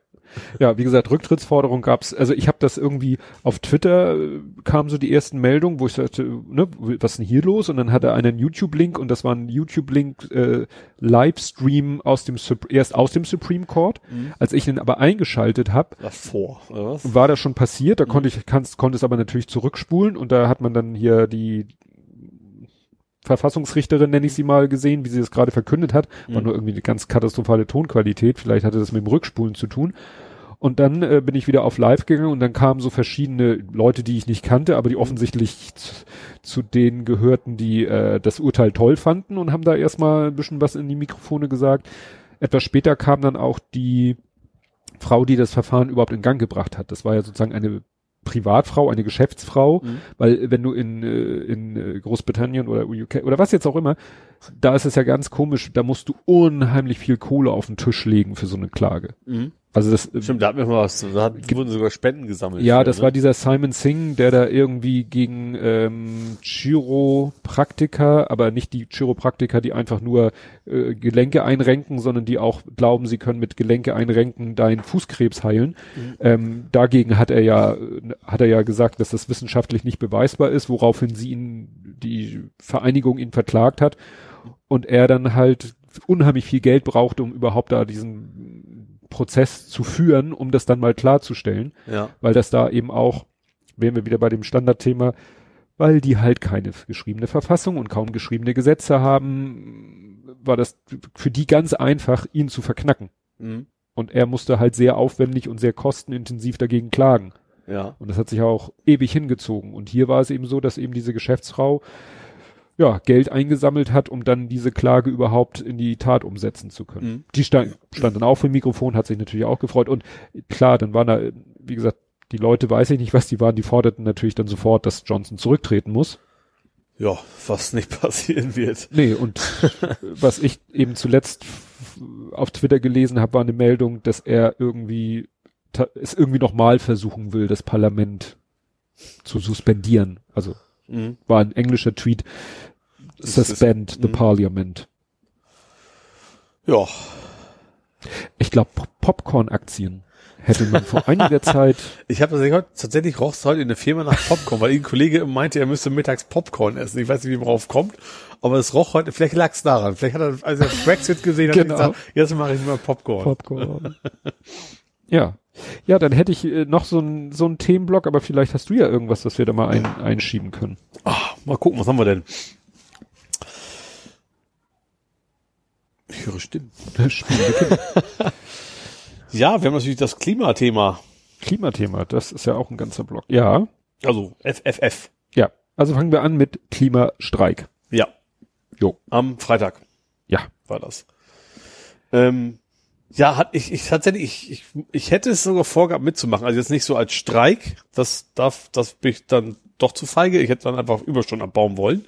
Ja, wie gesagt, Rücktrittsforderung gab's. Also ich habe das irgendwie auf Twitter äh, kam so die ersten Meldungen, wo ich sagte, ne, was ist denn hier los? Und dann hatte er einen YouTube-Link und das war ein YouTube-Link äh, Livestream aus dem erst aus dem Supreme Court. Mhm. Als ich ihn aber eingeschaltet habe, war das schon passiert. Da mhm. konnte ich kannst, konnte es aber natürlich zurückspulen und da hat man dann hier die Verfassungsrichterin, nenne ich sie mal, gesehen, wie sie das gerade verkündet hat. War mhm. nur irgendwie eine ganz katastrophale Tonqualität. Vielleicht hatte das mit dem Rückspulen zu tun. Und dann äh, bin ich wieder auf Live gegangen und dann kamen so verschiedene Leute, die ich nicht kannte, aber die mhm. offensichtlich zu, zu denen gehörten, die äh, das Urteil toll fanden und haben da erstmal ein bisschen was in die Mikrofone gesagt. Etwas später kam dann auch die Frau, die das Verfahren überhaupt in Gang gebracht hat. Das war ja sozusagen eine Privatfrau, eine Geschäftsfrau, mhm. weil wenn du in, äh, in äh, Großbritannien oder UK oder was jetzt auch immer, da ist es ja ganz komisch, da musst du unheimlich viel Kohle auf den Tisch legen für so eine Klage. Mhm. Also das
Stimmt, da hatten wir mal was, da hat, wurden sogar Spenden gesammelt.
Ja, für, das ne? war dieser Simon Singh, der da irgendwie gegen ähm, Chiropraktiker, aber nicht die Chiropraktiker, die einfach nur äh, Gelenke einrenken, sondern die auch glauben, sie können mit Gelenke einrenken deinen Fußkrebs heilen. Mhm. Ähm, dagegen hat er ja, hat er ja gesagt, dass das wissenschaftlich nicht beweisbar ist, woraufhin sie ihn, die Vereinigung ihn verklagt hat und er dann halt unheimlich viel Geld brauchte, um überhaupt da diesen Prozess zu führen, um das dann mal klarzustellen.
Ja.
Weil das da eben auch, wären wir wieder bei dem Standardthema, weil die halt keine geschriebene Verfassung und kaum geschriebene Gesetze haben, war das für die ganz einfach, ihn zu verknacken. Mhm. Und er musste halt sehr aufwendig und sehr kostenintensiv dagegen klagen.
Ja.
Und das hat sich auch ewig hingezogen. Und hier war es eben so, dass eben diese Geschäftsfrau ja, Geld eingesammelt hat, um dann diese Klage überhaupt in die Tat umsetzen zu können. Mhm. Die stand, stand dann auch vor dem Mikrofon, hat sich natürlich auch gefreut und klar, dann waren da, wie gesagt, die Leute weiß ich nicht, was die waren, die forderten natürlich dann sofort, dass Johnson zurücktreten muss.
Ja, was nicht passieren wird.
Nee, und was ich eben zuletzt auf Twitter gelesen habe, war eine Meldung, dass er irgendwie es irgendwie nochmal versuchen will, das Parlament zu suspendieren. Also mhm. war ein englischer Tweet. Suspend the mh. Parliament.
Ja.
Ich glaube, Popcorn-Aktien hätte man vor einiger Zeit.
Ich habe das gehört, tatsächlich roch heute in der Firma nach Popcorn, weil ein Kollege meinte, er müsste mittags Popcorn essen. Ich weiß nicht, wie man drauf kommt, aber es roch heute, vielleicht lag es daran. Vielleicht hat er, als er Brexit gesehen hat, genau. gesagt, jetzt mache ich mal Popcorn. Popcorn.
ja. Ja, dann hätte ich äh, noch so ein so ein Themenblock, aber vielleicht hast du ja irgendwas, was wir da mal ein, einschieben können.
Ach, mal gucken, was haben wir denn? Ich höre Stimmen. ja, wir haben natürlich das Klimathema.
Klimathema, das ist ja auch ein ganzer Block. Ja.
Also FFF.
Ja. Also fangen wir an mit Klimastreik.
Ja. Jo. Am Freitag.
Ja.
War das. Ähm, ja, hat ich, ich tatsächlich, ich, ich, ich hätte es sogar vorgehabt mitzumachen. Also jetzt nicht so als Streik, das darf, das bin ich dann doch zu feige. Ich hätte dann einfach Überstunden abbauen wollen.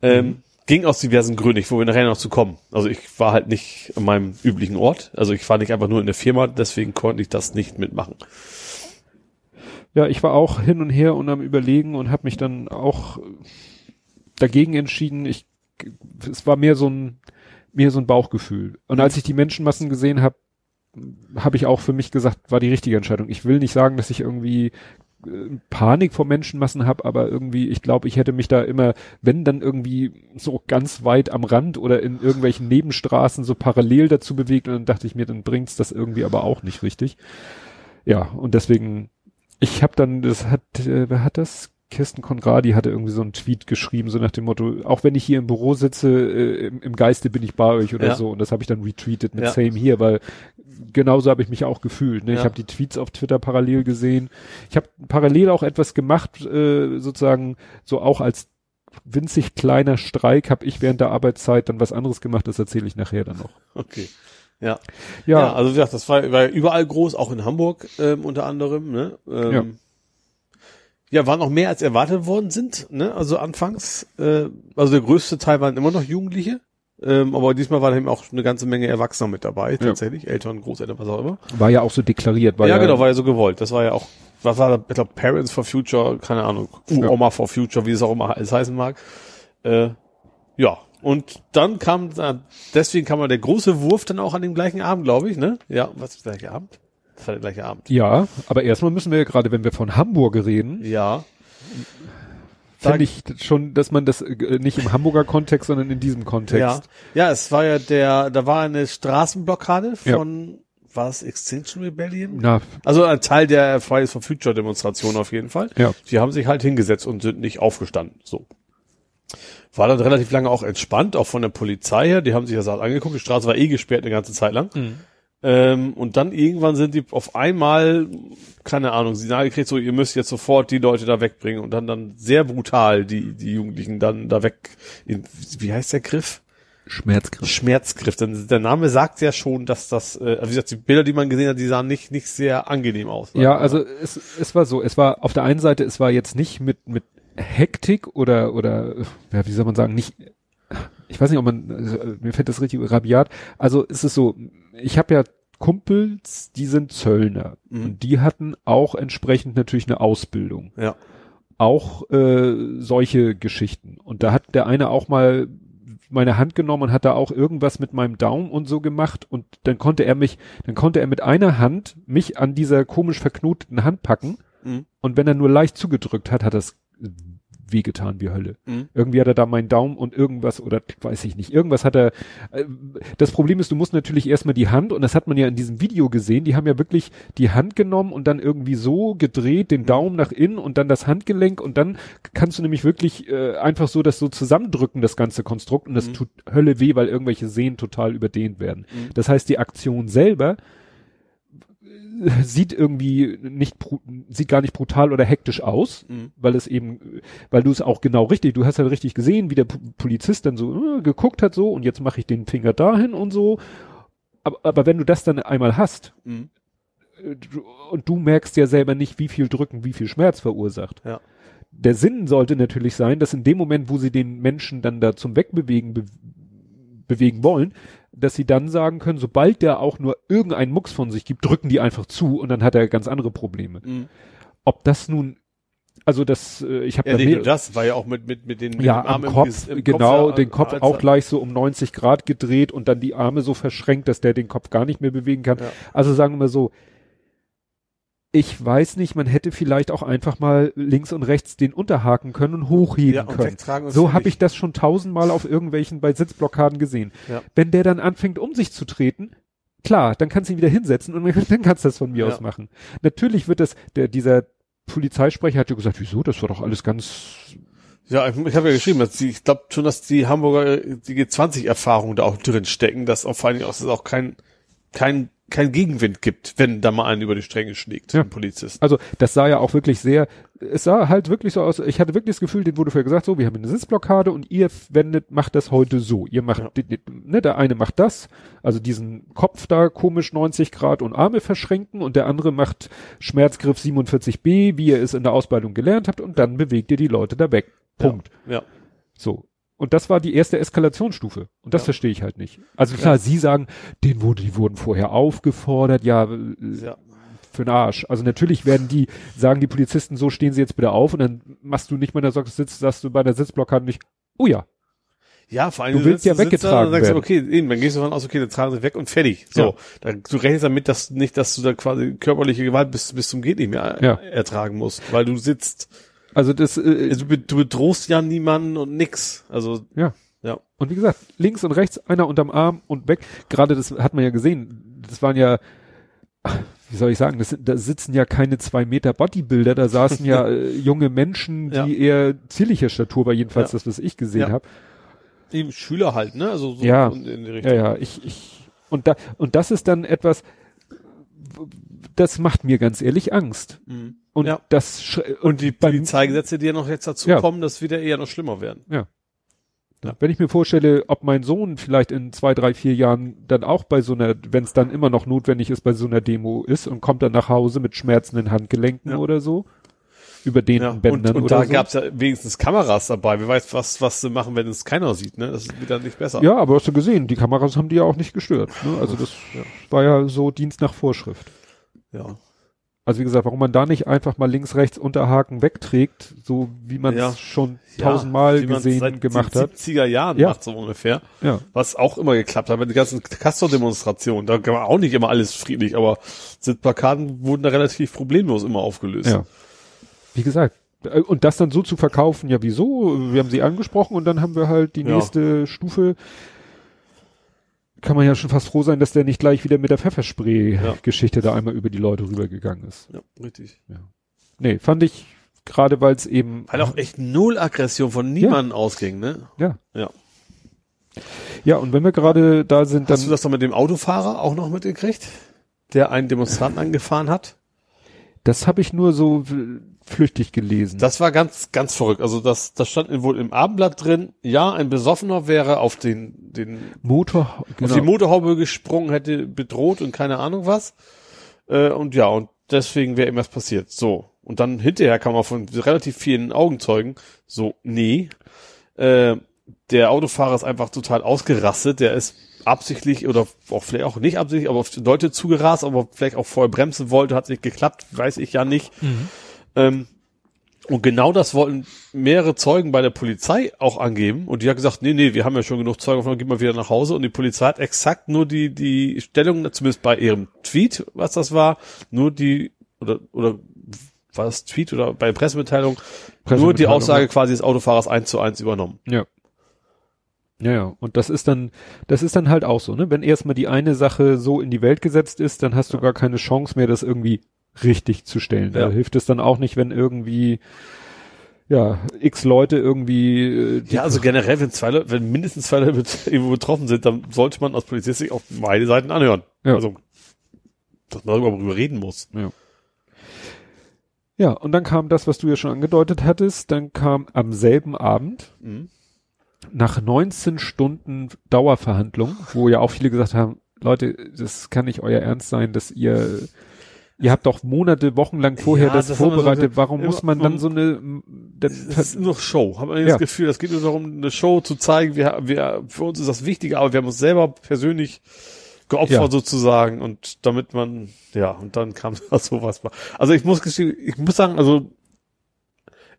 Ähm, mhm. Ging aus diversen Gründen, wo wir nachher noch zu kommen. Also ich war halt nicht an meinem üblichen Ort. Also ich war nicht einfach nur in der Firma, deswegen konnte ich das nicht mitmachen.
Ja, ich war auch hin und her und am überlegen und habe mich dann auch dagegen entschieden. Ich, es war mehr so ein, mehr so ein Bauchgefühl. Und als ich die Menschenmassen gesehen habe, habe ich auch für mich gesagt, war die richtige Entscheidung. Ich will nicht sagen, dass ich irgendwie Panik vor Menschenmassen habe, aber irgendwie, ich glaube, ich hätte mich da immer, wenn dann irgendwie so ganz weit am Rand oder in irgendwelchen Nebenstraßen so parallel dazu bewegt und dann dachte ich mir, dann bringt's das irgendwie aber auch nicht richtig. Ja, und deswegen, ich habe dann, das hat, äh, wer hat das? Kirsten Konradi hatte irgendwie so einen Tweet geschrieben, so nach dem Motto, auch wenn ich hier im Büro sitze, äh, im, im, Geiste bin ich bei euch oder ja. so. Und das habe ich dann retweetet mit ja. Same hier, weil genauso habe ich mich auch gefühlt. Ne? Ja. Ich habe die Tweets auf Twitter parallel gesehen. Ich habe parallel auch etwas gemacht, äh, sozusagen so auch als winzig kleiner Streik habe ich während der Arbeitszeit dann was anderes gemacht, das erzähle ich nachher dann noch.
Okay. Ja. ja. Ja, also wie gesagt, das war, war überall groß, auch in Hamburg ähm, unter anderem. Ne? Ähm, ja. Ja, waren auch mehr als erwartet worden sind, ne? Also anfangs, äh, also der größte Teil waren immer noch Jugendliche, ähm, aber diesmal waren eben auch eine ganze Menge Erwachsener mit dabei, tatsächlich, ja. Eltern, Großeltern, was auch immer.
War ja auch so deklariert,
war ja, ja genau, war ja so gewollt. Das war ja auch, was war da, ich glaube, Parents for Future, keine Ahnung, Oma ja. for Future, wie es auch immer alles heißen mag. Äh, ja, und dann kam, deswegen kam mal der große Wurf dann auch an dem gleichen Abend, glaube ich, ne? Ja, was ist der gleiche Abend? Gleiche Abend.
Ja, aber erstmal müssen wir ja gerade, wenn wir von Hamburg reden.
Ja.
Finde ich schon, dass man das äh, nicht im Hamburger Kontext, sondern in diesem Kontext.
Ja, ja es war ja der, da war eine Straßenblockade von, ja. war es Extinction Rebellion?
Na.
Also ein Teil der Fridays for Future Demonstration auf jeden Fall.
Ja.
Die haben sich halt hingesetzt und sind nicht aufgestanden. So. War dann relativ lange auch entspannt, auch von der Polizei her. Die haben sich das halt angeguckt. Die Straße war eh gesperrt eine ganze Zeit lang. Mhm. Ähm, und dann irgendwann sind die auf einmal, keine Ahnung, Signal gekriegt, so, ihr müsst jetzt sofort die Leute da wegbringen und dann dann sehr brutal die, die Jugendlichen dann da weg, in, wie heißt der Griff?
Schmerzgriff.
Schmerzgriff, denn der Name sagt ja schon, dass das, äh, wie gesagt, die Bilder, die man gesehen hat, die sahen nicht, nicht sehr angenehm aus.
Ja, also es, es war so, es war auf der einen Seite, es war jetzt nicht mit, mit Hektik oder, oder, ja, wie soll man sagen, nicht, ich weiß nicht, ob man, äh, mir fällt das richtig rabiat, also es ist so, ich habe ja Kumpels, die sind Zöllner mhm. und die hatten auch entsprechend natürlich eine Ausbildung.
Ja.
Auch äh, solche Geschichten. Und da hat der eine auch mal meine Hand genommen und hat da auch irgendwas mit meinem Daumen und so gemacht und dann konnte er mich, dann konnte er mit einer Hand mich an dieser komisch verknoteten Hand packen mhm. und wenn er nur leicht zugedrückt hat, hat das wehgetan wie Hölle. Mhm. Irgendwie hat er da meinen Daumen und irgendwas oder weiß ich nicht, irgendwas hat er. Äh, das Problem ist, du musst natürlich erstmal die Hand, und das hat man ja in diesem Video gesehen, die haben ja wirklich die Hand genommen und dann irgendwie so gedreht, den Daumen nach innen und dann das Handgelenk und dann kannst du nämlich wirklich äh, einfach so das so zusammendrücken, das ganze Konstrukt, und das mhm. tut Hölle weh, weil irgendwelche Sehnen total überdehnt werden. Mhm. Das heißt, die Aktion selber sieht irgendwie nicht, sieht gar nicht brutal oder hektisch aus, mhm. weil es eben, weil du es auch genau richtig, du hast halt richtig gesehen, wie der Polizist dann so äh, geguckt hat so und jetzt mache ich den Finger dahin und so. Aber, aber wenn du das dann einmal hast mhm. Äh, und du merkst ja selber nicht, wie viel Drücken, wie viel Schmerz verursacht,
ja.
der Sinn sollte natürlich sein, dass in dem Moment, wo sie den Menschen dann da zum Wegbewegen be bewegen wollen, dass sie dann sagen können, sobald der auch nur irgendeinen Mucks von sich gibt, drücken die einfach zu und dann hat er ganz andere Probleme. Mhm. Ob das nun also das, äh, ich habe
ja, nee, das war ja auch mit mit mit den mit
ja am Kopf im, im genau Kopf, den Kopf auch gleich so um 90 Grad gedreht und dann die Arme so verschränkt, dass der den Kopf gar nicht mehr bewegen kann. Ja. Also sagen wir so, ich weiß nicht, man hätte vielleicht auch einfach mal links und rechts den unterhaken können und hochheben ja, und können. So habe ich das schon tausendmal auf irgendwelchen bei Sitzblockaden gesehen. Ja. Wenn der dann anfängt, um sich zu treten, klar, dann kannst du ihn wieder hinsetzen und dann kannst du das von mir ja. aus machen. Natürlich wird das, der, dieser Polizeisprecher hat ja gesagt, wieso, das war doch alles ganz
ja, ich, ich habe ja geschrieben, dass die, ich glaube schon, dass die Hamburger die G20-Erfahrungen da auch drin stecken, dass auch vor allen Dingen auch, dass auch kein, kein kein Gegenwind gibt, wenn da mal einen über die Stränge schlägt,
ja. ein Polizist. Also das sah ja auch wirklich sehr, es sah halt wirklich so aus, ich hatte wirklich das Gefühl, den wurde vorher gesagt, so, wir haben eine Sitzblockade und ihr wendet, macht das heute so. Ihr macht, ja. ne, der eine macht das, also diesen Kopf da komisch 90 Grad und Arme verschränken und der andere macht Schmerzgriff 47b, wie ihr es in der Ausbildung gelernt habt und dann bewegt ihr die Leute da weg. Punkt.
Ja. ja.
So. Und das war die erste Eskalationsstufe. Und das ja. verstehe ich halt nicht. Also klar, ja. Sie sagen, den wurde, die wurden vorher aufgefordert, ja, äh, ja. für den Arsch. Also natürlich werden die, sagen die Polizisten, so stehen sie jetzt bitte auf und dann machst du nicht mehr in der Sitz, sagst du bei der Sitzblockade nicht, oh ja.
Ja, vor allem
du willst ja weggetragen
da, dann sagst du, okay, eben, dann gehst du davon aus, okay, dann tragen sie weg und fertig. So, dann, du rechnest damit, dass nicht, dass du da quasi körperliche Gewalt bis, bis zum geht nicht mehr ertragen musst, weil du sitzt
also das, äh,
also du bedrohst ja niemanden und nix. Also
ja. Ja. Und wie gesagt, links und rechts einer unterm Arm und weg. Gerade das hat man ja gesehen. Das waren ja, wie soll ich sagen, das, da sitzen ja keine zwei Meter Bodybuilder, da saßen ja äh, junge Menschen, die ja. eher zierlicher Statur war, jedenfalls ja. das, was ich gesehen ja. habe.
Eben Schüler halt, ne? Also
so ja, ja, ja, ich, ich, und da, und das ist dann etwas, das macht mir ganz ehrlich Angst. Mhm. Und ja. das
und die Polizeigesetze, die ja noch jetzt dazu ja. kommen, das wieder eher noch schlimmer werden.
Ja. ja. Wenn ich mir vorstelle, ob mein Sohn vielleicht in zwei, drei, vier Jahren dann auch bei so einer, wenn es dann immer noch notwendig ist, bei so einer Demo ist und kommt dann nach Hause mit schmerzenden Handgelenken ja. oder so, über den ja,
Bändern und, und da so. gab's ja wenigstens Kameras dabei. Wer weiß, was, was sie machen, wenn es keiner sieht, ne? Das ist wieder nicht besser.
Ja, aber hast du gesehen, die Kameras haben die ja auch nicht gestört. Ne? Also das ja. war ja so Dienst nach Vorschrift.
Ja.
Also wie gesagt, warum man da nicht einfach mal links, rechts Unterhaken wegträgt, so wie man es ja. schon tausendmal ja, gesehen seit gemacht hat.
70er Jahren
ja.
macht so ungefähr.
Ja.
Was auch immer geklappt hat, bei den ganzen Castor-Demonstrationen, da war auch nicht immer alles friedlich, aber Sitzplakaten wurden da relativ problemlos immer aufgelöst.
Ja. Wie gesagt, äh, und das dann so zu verkaufen, ja wieso? Wir haben sie angesprochen und dann haben wir halt die nächste Stufe kann man ja schon fast froh sein, dass der nicht gleich wieder mit der Pfefferspray-Geschichte ja. da einmal über die Leute rübergegangen ist.
Ja, richtig.
Ja. Nee, fand ich, gerade weil es eben.
Weil auch echt null Aggression von niemandem ja. ausging, ne?
Ja.
Ja.
Ja, und wenn wir gerade da sind,
dann. Hast du das doch mit dem Autofahrer auch noch mitgekriegt? Der einen Demonstranten angefahren hat?
Das habe ich nur so flüchtig gelesen.
Das war ganz, ganz verrückt. Also das, das stand wohl im Abendblatt drin. Ja, ein Besoffener wäre auf den, den
Motor,
genau. auf die Motorhaube gesprungen, hätte bedroht und keine Ahnung was. Äh, und ja, und deswegen wäre ihm was passiert. So. Und dann hinterher kam auch von relativ vielen Augenzeugen so, nee, äh, der Autofahrer ist einfach total ausgerastet. Der ist absichtlich oder auch vielleicht auch nicht absichtlich, aber auf Leute zugerast, aber vielleicht auch vorher bremsen wollte, hat nicht geklappt, weiß ich ja nicht. Mhm. Ähm, und genau das wollten mehrere Zeugen bei der Polizei auch angeben. Und die hat gesagt, nee, nee, wir haben ja schon genug Zeugen, gehen wir wieder nach Hause. Und die Polizei hat exakt nur die, die Stellung, zumindest bei ihrem Tweet, was das war, nur die, oder, oder, war das Tweet oder bei Pressemitteilung, Pressemitteilung nur die Aussage ja. quasi des Autofahrers eins zu eins übernommen.
Ja. Ja, ja. Und das ist dann, das ist dann halt auch so, ne? Wenn erstmal die eine Sache so in die Welt gesetzt ist, dann hast du gar keine Chance mehr, das irgendwie richtig zu stellen. Ja. Da hilft es dann auch nicht, wenn irgendwie ja, x Leute irgendwie.
Äh, ja, also generell, wenn zwei Leute, wenn mindestens zwei Leute irgendwo betroffen sind, dann sollte man aus Polizist sich auf beide Seiten anhören. Ja. Also, dass man darüber reden muss.
Ja. Ja, und dann kam das, was du ja schon angedeutet hattest, dann kam am selben Abend, mhm. nach 19 Stunden Dauerverhandlung, wo ja auch viele gesagt haben, Leute, das kann nicht euer Ernst sein, dass ihr ihr habt doch Monate, Wochenlang vorher
Ja,
das,
das haben wir so
vorbereitet.
ge-
Warum muss man dann so eine, dann,
Das ist nur Show. Habe ich
Ja.
das Gefühl, das geht nur darum, eine Show zu zeigen. Wir, wir, für uns ist das wichtiger, aber wir haben uns selber persönlich geopfert
Ja.
sozusagen und damit man, ja, und dann kam da sowas. Also ich muss gestehen, ich muss sagen, also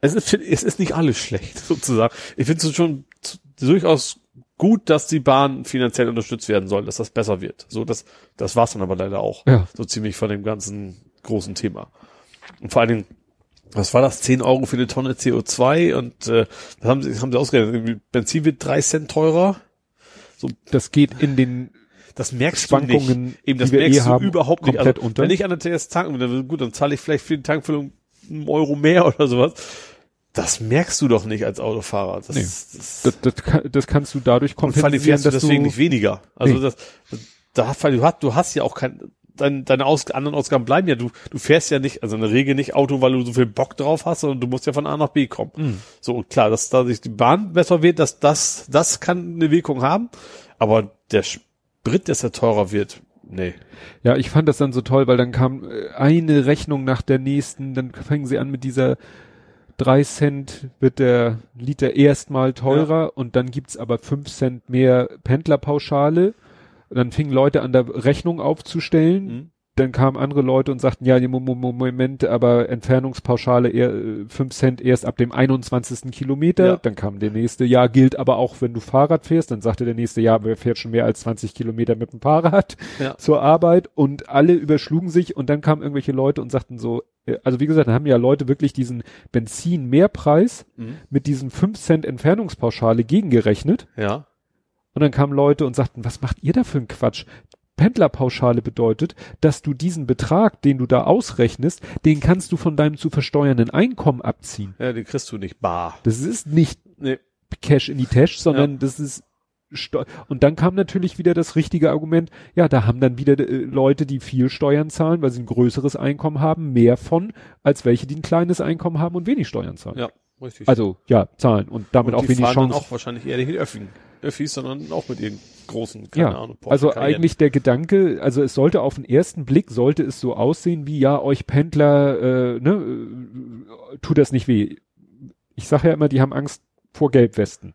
es ist, es ist nicht alles schlecht sozusagen. Ich finde es schon durchaus gut, dass die Bahn finanziell unterstützt werden soll, dass das besser wird. So, das, das war's dann aber leider auch.
Ja.
So ziemlich von dem ganzen großen Thema. Und vor allen Dingen, was war das? 10 Euro für eine Tonne CO2 und äh, das haben sie, das haben sie ausgerechnet. Benzin wird drei Cent teurer.
das geht in den
Das merkst du nicht. Eben, das
wir
merkst
eh
du
haben,
überhaupt nicht. Also,
unter.
Wenn ich an der TS tanken will, dann, gut, dann zahle ich vielleicht für die Tankfüllung einen Euro mehr oder sowas. Das merkst du doch nicht als Autofahrer. Das,
Nee.
das,
Das, das, kann- das kannst du dadurch
und
kompensieren,
fährst du deswegen
du,
nicht weniger. Also
Nee.
das, da du hast, du hast ja auch kein, dein, deine Aus, anderen Ausgaben bleiben ja, du, du fährst ja nicht, also in der Regel nicht Auto, weil du so viel Bock drauf hast, sondern du musst ja von A nach B kommen.
Mhm.
So, und klar, dass dadurch die Bahn besser wird, dass das, das kann eine Wirkung haben, aber der Sprit, dass er teurer wird, nee.
ja, ich fand das dann so toll, weil dann kam äh, eine Rechnung nach der nächsten, dann fangen sie an mit dieser drei Cent wird der Liter erstmal teurer und dann gibt's aber fünf Cent mehr Pendlerpauschale. Und dann fingen Leute an der Rechnung aufzustellen.
Mhm.
Dann kamen andere Leute und sagten, ja, Mo- Mo- Mo- Moment, aber Entfernungspauschale eher, 5 Cent erst ab dem 21. Kilometer.
Ja.
Dann kam der nächste, ja, gilt aber auch, wenn du Fahrrad fährst. Dann sagte der nächste, ja, wer fährt schon mehr als 20 Kilometer mit dem Fahrrad
Ja.
zur Arbeit? Und alle überschlugen sich und dann kamen irgendwelche Leute und sagten so, also wie gesagt, dann haben ja Leute wirklich diesen Benzin-Mehrpreis
Mhm.
mit diesen 5 Cent Entfernungspauschale gegengerechnet.
Ja.
Und dann kamen Leute und sagten, was macht ihr da für einen Quatsch? Pendlerpauschale bedeutet, dass du diesen Betrag, den du da ausrechnest, den kannst du von deinem zu versteuernden Einkommen abziehen.
Ja, die kriegst du nicht bar.
Das ist nicht
Nee.
Cash in die Tasche, sondern das ist und dann kam natürlich wieder das richtige Argument, ja, da haben dann wieder äh, Leute, die viel Steuern zahlen, weil sie ein größeres Einkommen haben, mehr von, als welche, die ein kleines Einkommen haben und wenig Steuern zahlen.
Ja, richtig.
Also, ja, zahlen und damit
Und
auch
die
wenig
fahren dann
Chance.
auch wahrscheinlich eher nicht mit Öffis, Öffis, sondern auch mit ihren großen, keine
Ja,
Ahnung, Porsche
also
Cayenne.
eigentlich der Gedanke, also es sollte auf den ersten Blick, sollte es so aussehen wie, ja, euch Pendler, äh, ne, äh, tut das nicht weh. Ich sage ja immer, die haben Angst vor Gelbwesten.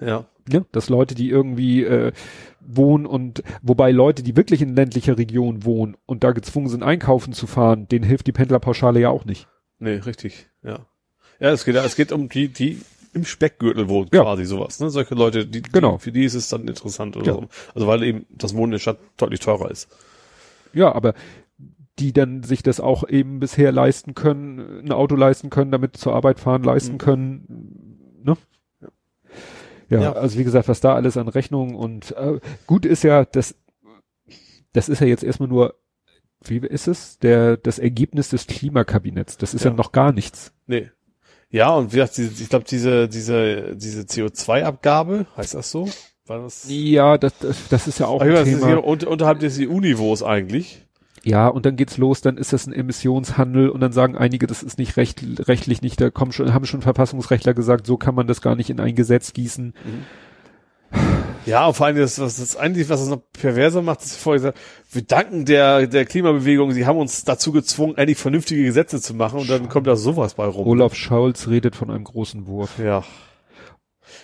Ja.
Ne? Dass Leute, die irgendwie äh, wohnen und, wobei Leute, die wirklich in ländlicher Region wohnen und da gezwungen sind, einkaufen zu fahren, denen hilft die Pendlerpauschale ja auch nicht.
Nee, richtig, ja. Ja, es geht, es geht um die, die im Speckgürtel wohnen,
Ja.
quasi sowas, ne? Solche Leute, die,
Genau.
die, für die ist es dann interessant oder
Ja.
so. Also weil eben das Wohnen in der Stadt deutlich teurer ist.
Ja, aber die dann sich das auch eben bisher leisten können, ein Auto leisten können, damit zur Arbeit fahren leisten
Mhm.
können, ne? Ja,
Ja.
also wie gesagt, was da alles an Rechnungen und äh, gut ist ja, das, das ist ja jetzt erstmal nur, wie ist es? Der, das Ergebnis des Klimakabinetts. Das ist ja,
Ja.
noch gar nichts.
Nee. Ja, und wie gesagt, ich glaube, diese, diese, diese CO2-Abgabe, heißt das so? War das?
Ja, das, das, das ist ja auch
Ach,
ein
das ist
Thema.
hier unter, unterhalb des EU-Niveaus eigentlich.
Ja, und dann geht's los, dann ist das ein Emissionshandel und dann sagen einige, das ist nicht recht, rechtlich nicht, da kommen schon, haben schon Verfassungsrechtler gesagt, so kann man das gar nicht in ein Gesetz gießen.
Ja, und vor allem das, was das eigentlich, was es noch perverser macht, ist vorher gesagt, wir danken der, der Klimabewegung, sie haben uns dazu gezwungen, endlich vernünftige Gesetze zu machen und dann kommt da sowas bei rum.
Olaf Scholz redet von einem großen Wurf.
Ja.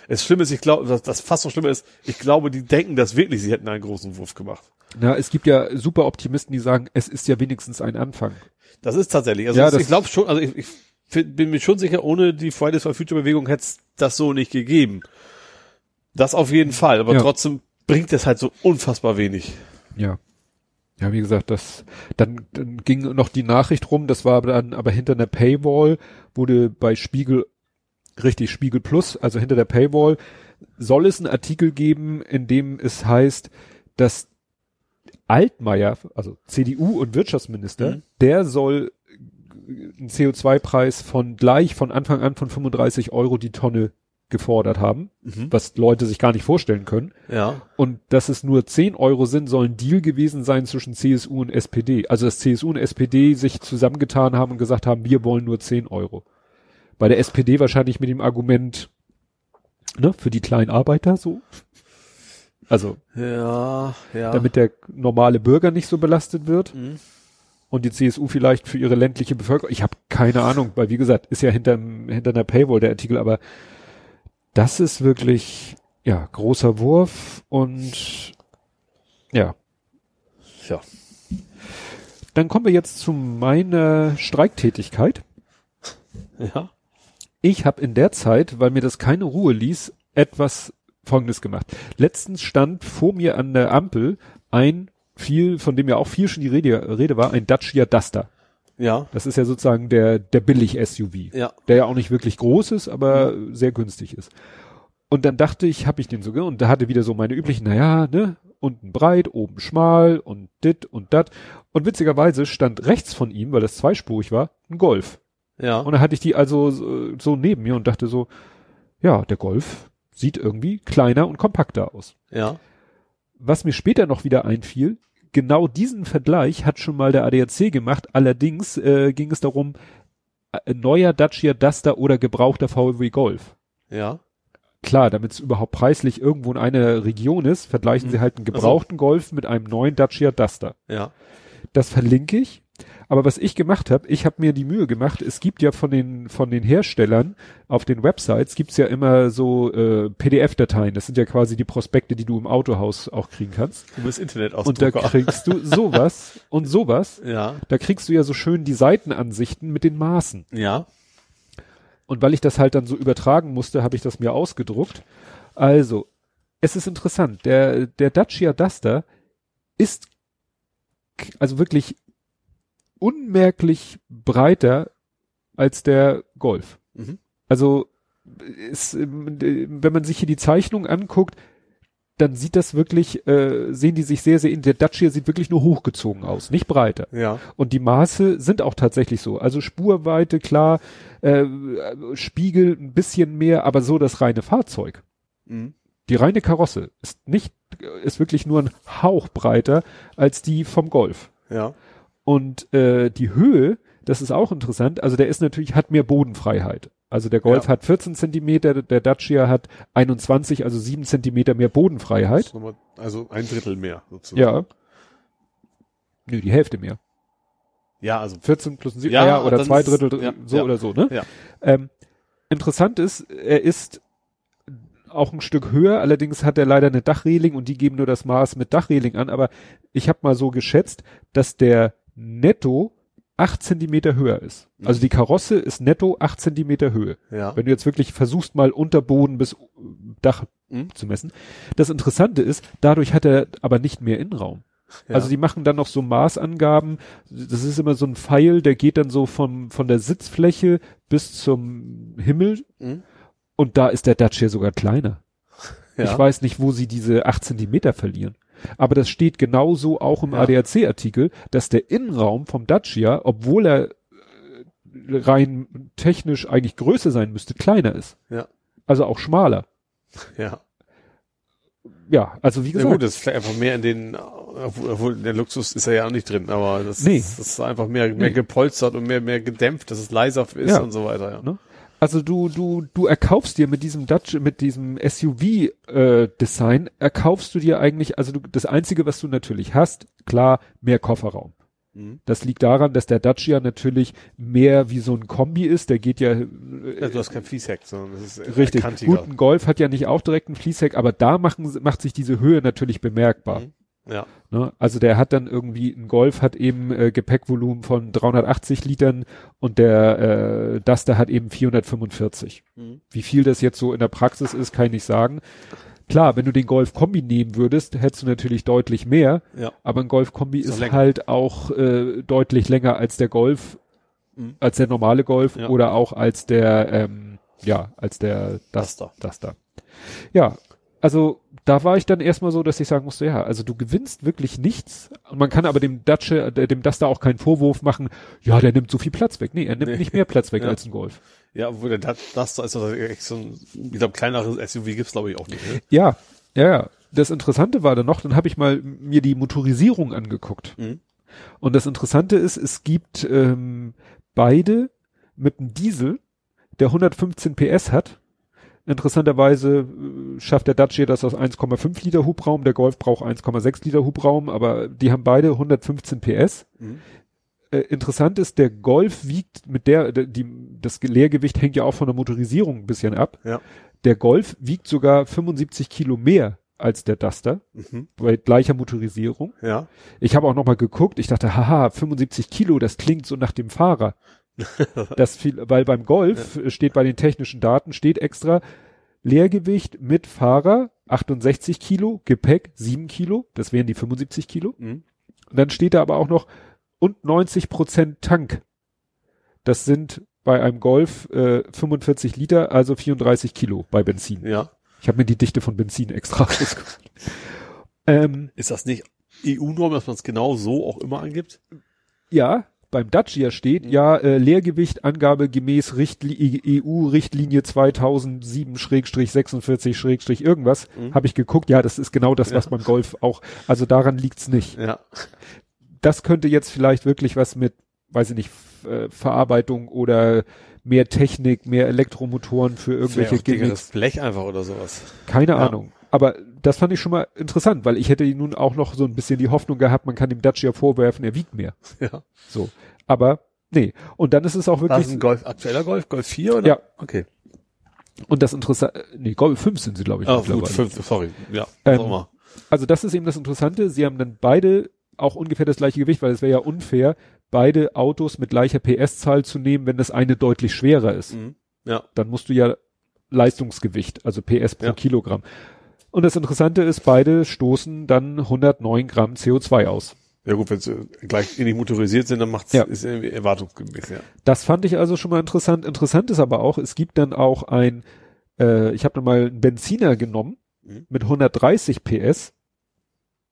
Das Schlimme ist, ich glaube, das, das fast so Schlimme ist, ich glaube, die denken das wirklich, sie hätten einen großen Wurf gemacht.
Na, es gibt ja super Optimisten, die sagen, es ist ja wenigstens ein Anfang.
Das ist tatsächlich. Also
Ja,
ich glaube schon, also ich, ich find- bin mir schon sicher, ohne die Fridays for Future Bewegung hätte es das so nicht gegeben. Das auf jeden Fall, aber
Ja.
trotzdem bringt es halt so unfassbar wenig.
Ja. Ja, wie gesagt, das, dann, dann ging noch die Nachricht rum, das war dann aber hinter einer Paywall, wurde bei Spiegel, richtig Spiegel Plus, also hinter der Paywall, soll es einen Artikel geben, in dem es heißt, dass Altmaier, also CDU und Wirtschaftsminister,
Mhm.
der soll einen CO2-Preis von gleich von Anfang an von 35 Euro die Tonne gefordert haben, was Leute sich gar nicht vorstellen können.
Ja.
Und dass es nur 10 Euro sind, soll ein Deal gewesen sein zwischen CSU und SPD. Also dass CSU und SPD sich zusammengetan haben und gesagt haben, wir wollen nur 10 Euro. Bei der SPD wahrscheinlich mit dem Argument, ne, für die kleinen Arbeiter so. Also,
Ja, ja.
damit der normale Bürger nicht so belastet wird.
Mhm.
und die CSU vielleicht für ihre ländliche Bevölkerung. Ich habe keine Ahnung, weil wie gesagt, ist ja hinter, hinter einer Paywall der Artikel, aber das ist wirklich, ja, großer Wurf und ja.
Ja.
Dann kommen wir jetzt zu meiner Streiktätigkeit.
Ja.
Ich habe in der Zeit, weil mir das keine Ruhe ließ, etwas Folgendes gemacht. Letztens stand vor mir an der Ampel ein viel, von dem ja auch viel schon die Rede, Rede war, ein Dacia Duster.
Ja.
Das ist ja sozusagen der, der Billig-SUV.
Ja.
Der ja auch nicht wirklich groß ist, aber mhm. sehr günstig ist. Und dann dachte ich, habe ich den sogar, und da hatte wieder so meine üblichen, naja, ne, unten breit, oben schmal und dit und dat. Und witzigerweise stand rechts von ihm, weil das zweispurig war, ein Golf.
Ja.
Und dann hatte ich die also so, so neben mir und dachte so, ja, der Golf sieht irgendwie kleiner und kompakter aus.
Ja.
Was mir später noch wieder einfiel, genau diesen Vergleich hat schon mal der ADAC gemacht. Allerdings äh, ging es darum, äh, neuer Dacia Duster oder gebrauchter VW Golf.
Ja.
Klar, damit es überhaupt preislich irgendwo in einer Region ist, vergleichen mhm. sie halt einen gebrauchten also. Golf mit einem neuen Dacia Duster.
Ja.
Das verlinke ich. Aber was ich gemacht habe, ich habe mir die Mühe gemacht, es gibt ja von den von den Herstellern auf den Websites gibt's ja immer so äh, PDF-Dateien. Das sind ja quasi die Prospekte, die du im Autohaus auch kriegen kannst.
Du bist Internet
Und da kriegst du sowas und sowas.
Ja.
Da kriegst du ja so schön die Seitenansichten mit den Maßen.
Ja.
Und weil ich das halt dann so übertragen musste, habe ich das mir ausgedruckt. Also, es ist interessant. Der der Dacia Duster ist also wirklich unmerklich breiter als der Golf.
Mhm.
Also ist, wenn man sich hier die Zeichnung anguckt, dann sieht das wirklich, äh, sehen die sich sehr, sehr in. Der Dacia sieht wirklich nur hochgezogen aus, nicht breiter.
Ja.
Und die Maße sind auch tatsächlich so. Also Spurweite, klar, äh, Spiegel ein bisschen mehr, aber so das reine Fahrzeug.
Mhm.
Die reine Karosse ist nicht, ist wirklich nur ein Hauch breiter als die vom Golf.
Ja.
Und äh, die Höhe, das ist auch interessant, also der ist natürlich, hat mehr Bodenfreiheit. Also der Golf ja. hat 14 Zentimeter, der Dacia hat 21, also 7 Zentimeter mehr Bodenfreiheit.
Also ein Drittel mehr sozusagen.
Ja. Nö, die Hälfte mehr.
Ja, also
14 plus 7, ja, ja oder zwei Drittel, ist, ja, so oder so, ne?
Ja.
Ähm, interessant ist, er ist auch ein Stück höher, allerdings hat er leider eine Dachreling und die geben nur das Maß mit Dachreling an, aber ich habe mal so geschätzt, dass der netto acht Zentimeter höher ist.
Mhm.
Also die Karosse ist netto acht Zentimeter Höhe.
Ja.
Wenn du jetzt wirklich versuchst, mal Unterboden bis Dach
mhm.
zu messen. Das Interessante ist, dadurch hat er aber nicht mehr Innenraum.
Ja.
Also die machen dann noch so Maßangaben. Das ist immer so ein Pfeil, der geht dann so vom, von der Sitzfläche bis zum Himmel.
Mhm.
Und da ist der Dacia sogar kleiner.
Ja.
Ich weiß nicht, wo sie diese acht Zentimeter verlieren. Aber das steht genauso auch im
Ja.
ADAC-Artikel, dass der Innenraum vom Dacia, obwohl er äh, rein technisch eigentlich größer sein müsste, kleiner ist.
Ja.
Also auch schmaler.
Ja.
Ja, also wie
Ja
gesagt.
gut, das ist einfach mehr in den, obwohl der Luxus ist ja ja auch nicht drin, aber das,
Nee.
das ist einfach mehr, mehr
Nee.
gepolstert und mehr, mehr gedämpft, dass es leiser ist
Ja.
und so weiter, ja.
Ne? Also du, du, du erkaufst dir mit diesem Dutch, mit diesem SUV-Design, erkaufst du dir eigentlich, also du, das Einzige, was du natürlich hast, klar, mehr Kofferraum.
Mhm.
Das liegt daran, dass der Dacia natürlich mehr wie so ein Kombi ist, der geht ja, äh,
Ja, du hast kein Fließheck, sondern das ist
richtig.
kantiger.
Gut, ein Golf hat ja nicht auch direkt ein Fließheck, aber da machen, macht sich diese Höhe natürlich bemerkbar.
Mhm. Ja.
Ne? Also der hat dann irgendwie, ein Golf hat eben äh, Gepäckvolumen von 380 Litern und der äh, Duster hat eben 445.
Mhm.
Wie viel das jetzt so in der Praxis ist, kann ich nicht sagen. Klar, wenn du den Golf Kombi nehmen würdest, hättest du natürlich deutlich mehr,
Ja.
aber ein Golf Kombi
Ist
ist halt auch äh, deutlich länger als der Golf,
Mhm.
als der normale Golf
Ja.
oder auch als der, ähm, ja, als der
Duster.
Duster. Ja, also da war ich dann erstmal so, dass ich sagen musste, ja, also du gewinnst wirklich nichts. Und man kann aber dem Dacia, äh, dem Duster auch keinen Vorwurf machen, ja, der nimmt so viel Platz weg. Nee, er nimmt
Nee.
nicht mehr Platz weg
Ja.
als ein Golf.
Ja, obwohl der Duster ist doch echt so ein, ich glaube, kleineres SUV gibt's glaube ich auch nicht, ne?
Ja, ja, ja. Das Interessante war dann noch, dann habe ich mal mir die Motorisierung angeguckt.
Mhm.
Und das Interessante ist, es gibt ähm, beide mit einem Diesel, der 115 PS hat. Interessanterweise äh, schafft der Dacia das aus 1,5 Liter Hubraum, der Golf braucht 1,6 Liter Hubraum, aber die haben beide 115 PS.
Mhm.
äh, interessant ist, der Golf wiegt mit der, die, das Leergewicht hängt ja auch von der Motorisierung ein bisschen ab.
Ja.
Der Golf wiegt sogar 75 Kilo mehr als der Duster
Mhm.
bei gleicher Motorisierung.
Ja.
Ich habe auch noch mal geguckt. Ich dachte, haha, 75 Kilo, das klingt so nach dem Fahrer. das viel, weil beim Golf äh, steht bei den technischen Daten steht extra Leergewicht mit Fahrer 68 Kilo, Gepäck 7 Kilo, das wären die 75 Kilo.
Mhm.
Und dann steht da aber auch noch und 90 Prozent Tank. Das sind bei einem Golf äh, 45 Liter, also 34 Kilo bei Benzin.
Ja.
Ich habe mir die Dichte von Benzin extra rausgeguckt. ähm,
Ist das nicht EU-Norm, dass man es genau so auch immer angibt?
ja, beim Dacia steht ja äh, Leergewicht Angabe gemäß Richtli EU-Richtlinie 2007-46- irgendwas.
Mhm.
Habe ich geguckt. Ja, das ist genau das, was beim Golf auch. Also daran liegt's nicht.
Ja.
das könnte jetzt vielleicht wirklich was mit, weiß ich nicht, äh, Verarbeitung oder mehr Technik, mehr Elektromotoren für irgendwelche
auch
Gimmicks.
das Blech einfach oder sowas.
Keine
Ja.
Ahnung. Aber das fand ich schon mal interessant, weil ich hätte nun auch noch so ein bisschen die Hoffnung gehabt, man kann dem Dacia vorwerfen, er wiegt mehr.
Ja.
So. Aber nee. Und dann ist es auch wirklich,
das ein Golf, aktueller Golf? Golf 4 oder?
Ja.
Okay.
und das interessante, nee, Golf 5 sind sie, glaube ich,
Ah, gut,
mittlerweile.
fünf, sorry. Ja.
Ähm. Also das ist eben das Interessante. Sie haben dann beide auch ungefähr das gleiche Gewicht, weil es wäre ja unfair, beide Autos mit gleicher PS-Zahl zu nehmen, wenn das eine deutlich schwerer ist.
Mhm. Ja.
Dann musst du ja Leistungsgewicht, also PS pro
Ja.
Kilogramm. Und das Interessante ist, beide stoßen dann 109 Gramm CO2 aus.
Ja gut, wenn sie gleich ähnlich motorisiert sind, dann macht's,
Ja.
ist irgendwie erwartungsgemäß, ja.
Das fand ich also schon mal interessant. Interessant ist aber auch, es gibt dann auch ein, äh, ich habe mal einen Benziner genommen
Mhm.
mit 130 PS.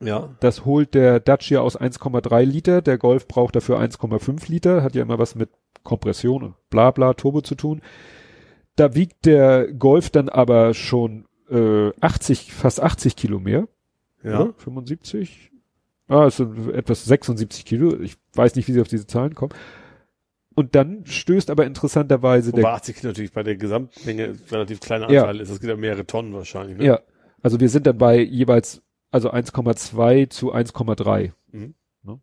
Ja.
Das holt der Dacia aus 1,3 Liter. Der Golf braucht dafür 1,5 Liter. Hat ja immer was mit Kompression und bla bla Turbo zu tun. Da wiegt der Golf dann aber schon äh, 80, fast 80 Kilo mehr.
Ja.
Oder? 75? Ah, es sind etwas 76 Kilo. Ich weiß nicht, wie sie auf diese Zahlen kommen. Und dann stößt aber interessanterweise
Wobei
der
80 Kilo natürlich bei der Gesamtmenge relativ kleiner
Ja.
Anteil ist. Das geht ja mehrere Tonnen wahrscheinlich. Ne?
Ja, also wir sind dann bei jeweils also 1,2 zu 1,3.
Mhm.
Ne?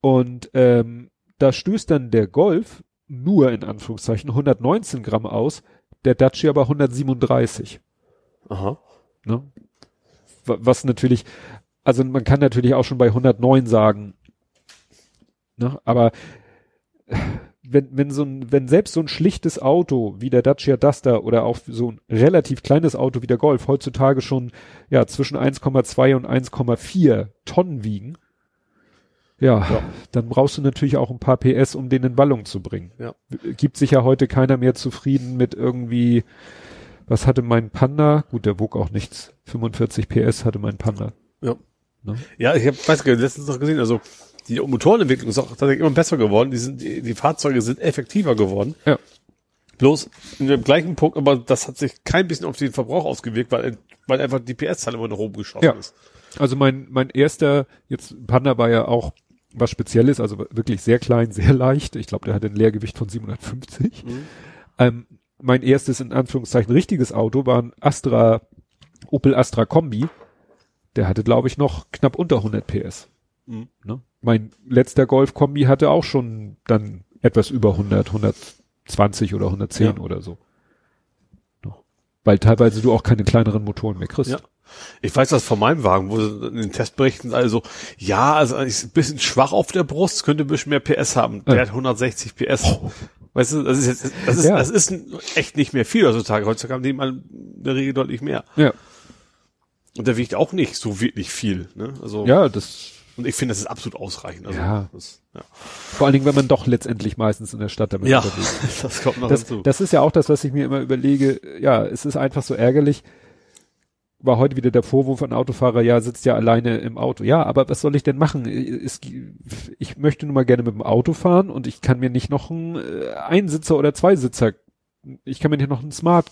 Und ähm, da stößt dann der Golf nur in Anführungszeichen 119 Gramm aus, der Dacia aber 137.
Aha.
Ne? Wa- Was natürlich, also man kann natürlich auch schon bei 109 sagen, ne? aber wenn, wenn so ein, wenn selbst so ein schlichtes Auto wie der Dacia Duster oder auch so ein relativ kleines Auto wie der Golf heutzutage schon, ja, zwischen 1,2 und 1,4 Tonnen wiegen, ja,
Ja.
dann brauchst du natürlich auch ein paar PS, um den in Wallung zu bringen.
Ja.
Gibt sich ja heute keiner mehr zufrieden mit irgendwie, was hatte mein Panda? Gut, der wog auch nichts. 45 PS hatte mein Panda.
Ja.
Ne?
Ja, ich habe weiß gar nicht, letztens noch gesehen, also die Motorenentwicklung ist auch tatsächlich immer besser geworden. Die sind, die, die Fahrzeuge sind effektiver geworden.
Ja.
Bloß in dem gleichen Punkt, aber das hat sich kein bisschen auf den Verbrauch ausgewirkt, weil, weil einfach die PS-Zahl immer nach oben geschossen
Ja.
ist.
Also mein, mein erster, jetzt Panda war ja auch was Spezielles, also wirklich sehr klein, sehr leicht. Ich glaube, der hatte ein Leergewicht von 750.
Mhm.
Ähm, mein erstes, in Anführungszeichen, richtiges Auto war ein Astra, Opel Astra Kombi. Der hatte, glaube ich, noch knapp unter 100 PS.
Mhm.
Ne? Mein letzter Golf Kombi hatte auch schon dann etwas über 100, 120 oder 110
Ja.
oder so. Weil teilweise du auch keine kleineren Motoren mehr kriegst.
Ja. Ich weiß das von meinem Wagen, wo sie in den Testberichten also, ja, also ist ein bisschen schwach auf der Brust, könnte ein bisschen mehr PS haben. Der
Ja.
hat 160 PS. Weißt du, das ist jetzt, das ist,
Ja.
das ist echt nicht mehr viel heutzutage. Heutzutage haben die mal in der Regel deutlich mehr.
Ja,
Und der wiegt auch nicht so wirklich viel, ne? Also,
ja das
und ich finde, das ist absolut ausreichend. Also,
Ja.
Das, ja.
Vor allen Dingen, wenn man doch letztendlich meistens in der Stadt damit
ja,
unterwegs ist.
das kommt noch
Das,
dazu.
das ist ja auch das, was ich mir immer überlege. Ja, es ist einfach so ärgerlich. War heute wieder der Vorwurf von Autofahrer, ja, sitzt ja alleine im Auto. Ja, aber was soll ich denn machen? Es, ich möchte nun mal gerne mit dem Auto fahren und ich kann mir nicht noch einen äh, Einsitzer oder Zweisitzer, ich kann mir nicht noch einen Smart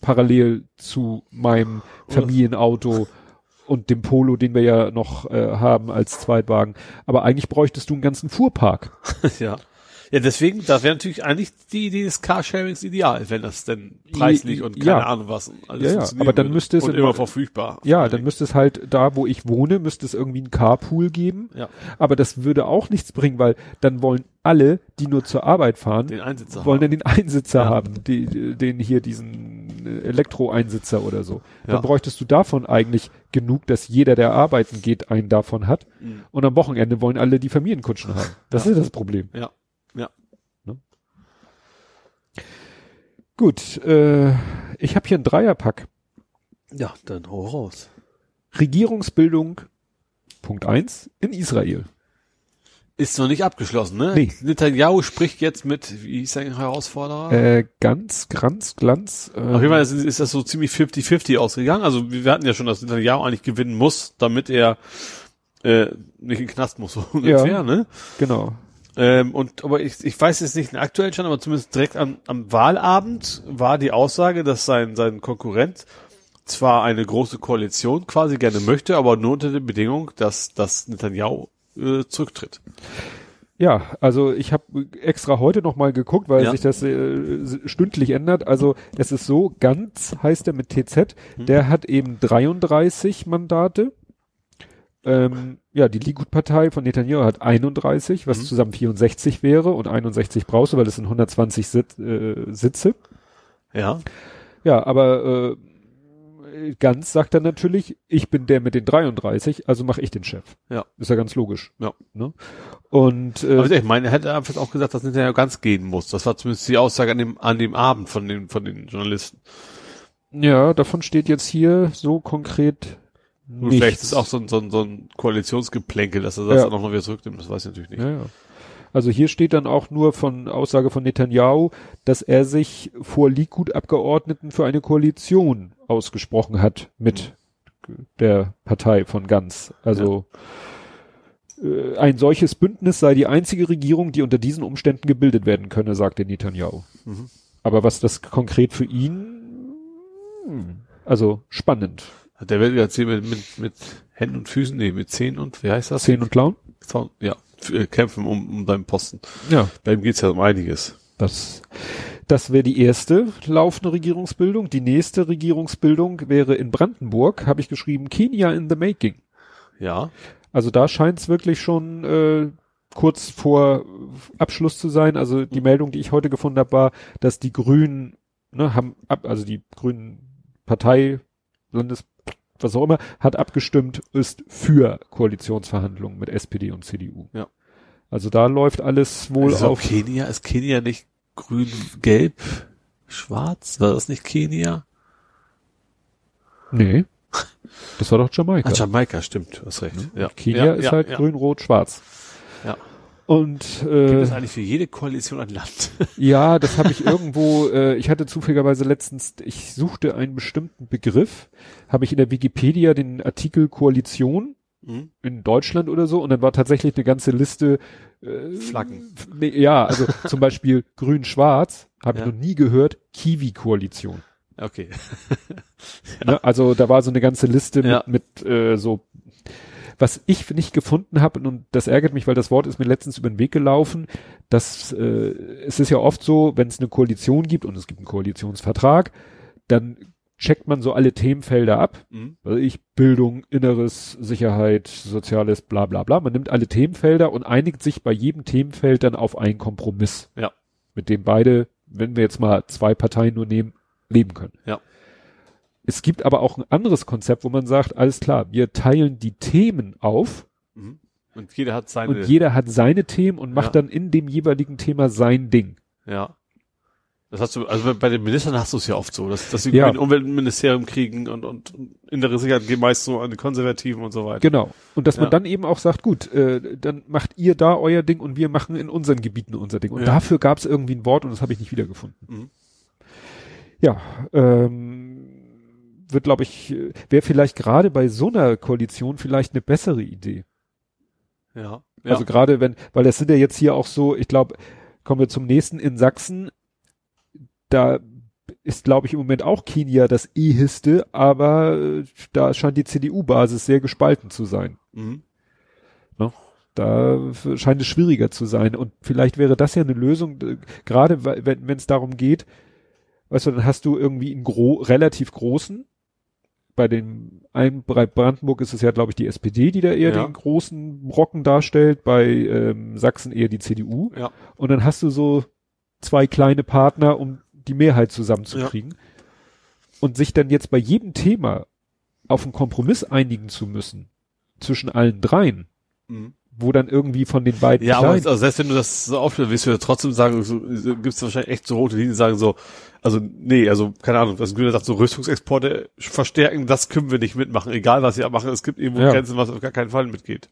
parallel zu meinem Familienauto und dem Polo, den wir ja noch äh, haben als Zweitwagen. Aber eigentlich bräuchtest du einen ganzen Fuhrpark.
ja. Ja, deswegen, da wäre natürlich eigentlich die Idee des Carsharings ideal, wenn das denn preislich und keine
Ja.
Ahnung was alles
Ja, ja, aber dann
würde.
müsste es
und immer verfügbar.
Ja, dann müsste es halt da, wo ich wohne, müsste es irgendwie einen Carpool geben.
Ja.
Aber das würde auch nichts bringen, weil dann wollen alle, die nur zur Arbeit fahren,
den Einsitzer
wollen dann den Einsitzer
Ja.
haben, die, den hier diesen Elektro-Einsitzer oder so.
Ja.
Dann bräuchtest du davon eigentlich genug, dass jeder, der arbeiten geht, einen davon hat.
Mhm.
Und am Wochenende wollen alle die Familienkutschen haben. Das
Ja.
ist das Problem.
Ja, ja.
Gut, äh, ich habe hier einen Dreierpack.
Ja, dann hau raus.
Regierungsbildung Punkt eins in Israel.
Ist noch nicht abgeschlossen, ne?
Nee.
Netanyahu spricht jetzt mit, wie hieß sein Herausforderer?
Äh, ganz, Granz, Glanz. Äh,
Auf jeden Fall ist, ist das so ziemlich 50-50 ausgegangen. Also wir hatten ja schon, dass Netanyahu eigentlich gewinnen muss, damit er äh, nicht in den Knast muss, so ungefähr, ne?
Genau.
Ähm, und aber ich, ich weiß jetzt nicht den aktuellen Stand, aber zumindest direkt am, am Wahlabend war die Aussage, dass sein, sein Konkurrent zwar eine große Koalition quasi gerne möchte, aber nur unter der Bedingung, dass, dass Netanyahu äh, zurücktritt.
Ja, also ich habe extra heute noch mal geguckt, weil
Ja.
sich das äh, stündlich ändert. Also es ist so, ganz heißt er mit TZ,
Hm.
der hat eben 33 Mandate. Ähm, ja, die Likud-Partei von Netanyahu hat 31, was
Mhm.
zusammen 64 wäre und 61 brauchst du, weil es sind 120 Sit äh, Sitze.
Ja.
Ja, aber äh, ganz sagt er natürlich, ich bin der mit den 33, also mache ich den Chef.
Ja.
Ist ja ganz logisch.
Ja.
Ne? Und äh,
Aber ich meine, er hätte einfach auch gesagt, dass Netanyahu ganz gehen muss. Das war zumindest die Aussage an dem, an dem Abend von den, von den Journalisten.
Ja, davon steht jetzt hier so konkret nichts.
vielleicht ist es auch so ein, so ein, so ein Koalitionsgeplänkel, dass er das
Ja.
dann auch noch wieder zurücknimmt. Das weiß ich natürlich nicht.
Ja, ja. Also hier steht dann auch nur von Aussage von Netanyahu, dass er sich vor Likud-Abgeordneten für eine Koalition ausgesprochen hat mit der Partei von Ganz. Also äh, ein solches Bündnis sei die einzige Regierung, die unter diesen Umständen gebildet werden könne, sagte Netanyahu.
Mhm.
Aber was das konkret für ihn, hm, also spannend.
Der wird hier mit, mit, mit Händen und Füßen, nee, mit Zehen und, wie heißt das?
Zehn und Clown?
Zaun- Ja, äh, kämpfen um, um seinen Posten.
Ja.
Bei ihm geht's ja um einiges.
Das, das wäre die erste laufende Regierungsbildung. Die nächste Regierungsbildung wäre in Brandenburg, habe ich geschrieben, Kenia in the making.
Ja.
Also da scheint es wirklich schon äh, kurz vor Abschluss zu sein. Also die Meldung, die ich heute gefunden habe, war, dass die Grünen ne, haben ab, also die Grünen Partei, Landes, was auch immer, hat abgestimmt, ist für Koalitionsverhandlungen mit SPD und CDU.
Ja.
Also da läuft alles wohl
ist
auf.
Kenia, ist Kenia nicht grün, gelb, schwarz? War das nicht Kenia?
Nee. Das war doch Jamaika.
Ah, Jamaika, stimmt, hast recht. Ja.
Kenia
ja,
ist
ja,
halt grün, rot, schwarz.
Ja.
Und
Gibt
äh,
es eigentlich für jede Koalition ein Land?
ja, das habe ich irgendwo, äh, ich hatte zufälligerweise letztens, ich suchte einen bestimmten Begriff, habe ich in der Wikipedia den Artikel Koalition
Hm?
in Deutschland oder so und dann war tatsächlich eine ganze Liste äh,
Flaggen.
Nee, ja, also zum Beispiel grün-schwarz habe
Ja.
ich noch nie gehört, Kiwi-Koalition.
Okay.
Ne? Also da war so eine ganze Liste
Ja.
mit, mit äh, so, was ich nicht gefunden habe, und das ärgert mich, weil das Wort ist mir letztens über den Weg gelaufen, dass äh, es ist ja oft so, wenn es eine Koalition gibt und es gibt einen Koalitionsvertrag, dann checkt man so alle Themenfelder ab.
Hm?
Also ich, Bildung, Inneres, Sicherheit, Soziales, bla bla bla. Man nimmt alle Themenfelder und einigt sich bei jedem Themenfeld dann auf einen Kompromiss.
Ja.
Mit dem beide, wenn wir jetzt mal zwei Parteien nur nehmen, leben können.
Ja.
Es gibt aber auch ein anderes Konzept, wo man sagt, alles klar, wir teilen die Themen auf
Mhm. Und jeder hat seine.
und jeder hat seine Themen und macht
Ja.
dann in dem jeweiligen Thema sein Ding.
Ja. Das hast du, also bei den Ministern hast du es ja oft so, dass, dass sie
Ja.
ein Umweltministerium kriegen und, und, innere Sicherheit geht meist so an die Konservativen und so weiter.
Genau. Und dass man
Ja.
dann eben auch sagt, gut, äh, dann macht ihr da euer Ding und wir machen in unseren Gebieten unser Ding. Und
Ja.
dafür gab es irgendwie ein Wort und das habe ich nicht wiedergefunden.
Mhm.
Ja, ähm, wird, glaube ich, wäre vielleicht gerade bei so einer Koalition vielleicht eine bessere Idee.
Ja. ja.
Also gerade wenn, weil das sind ja jetzt hier auch so, ich glaube, kommen wir zum nächsten in Sachsen, da ist, glaube ich, im Moment auch Kenia das eheste, aber äh, da scheint die CDU-Basis sehr gespalten zu sein.
mhm.
Da scheint es schwieriger zu sein. Und vielleicht wäre das ja eine Lösung, gerade wenn es darum geht, weißt du, dann hast du irgendwie einen gro relativ großen, bei dem einen bei Brandenburg ist es ja, glaube ich, die SPD, die da eher ja. den großen Brocken darstellt, bei ähm, Sachsen eher die CDU.
Ja.
Und dann hast du so zwei kleine Partner, um die Mehrheit zusammenzukriegen. Ja. Und sich dann jetzt bei jedem Thema auf einen Kompromiss einigen zu müssen, zwischen allen dreien, mhm wo dann irgendwie von den beiden.
Ja, aber also selbst wenn du das so aufstellst, wirst du ja trotzdem sagen, so, gibt es wahrscheinlich echt so rote Linien, sagen so, also nee, also keine Ahnung, was Günther sagt, so Rüstungsexporte verstärken, das können wir nicht mitmachen, egal was sie machen, es gibt irgendwo ja. Grenzen, was auf gar keinen Fall mitgeht.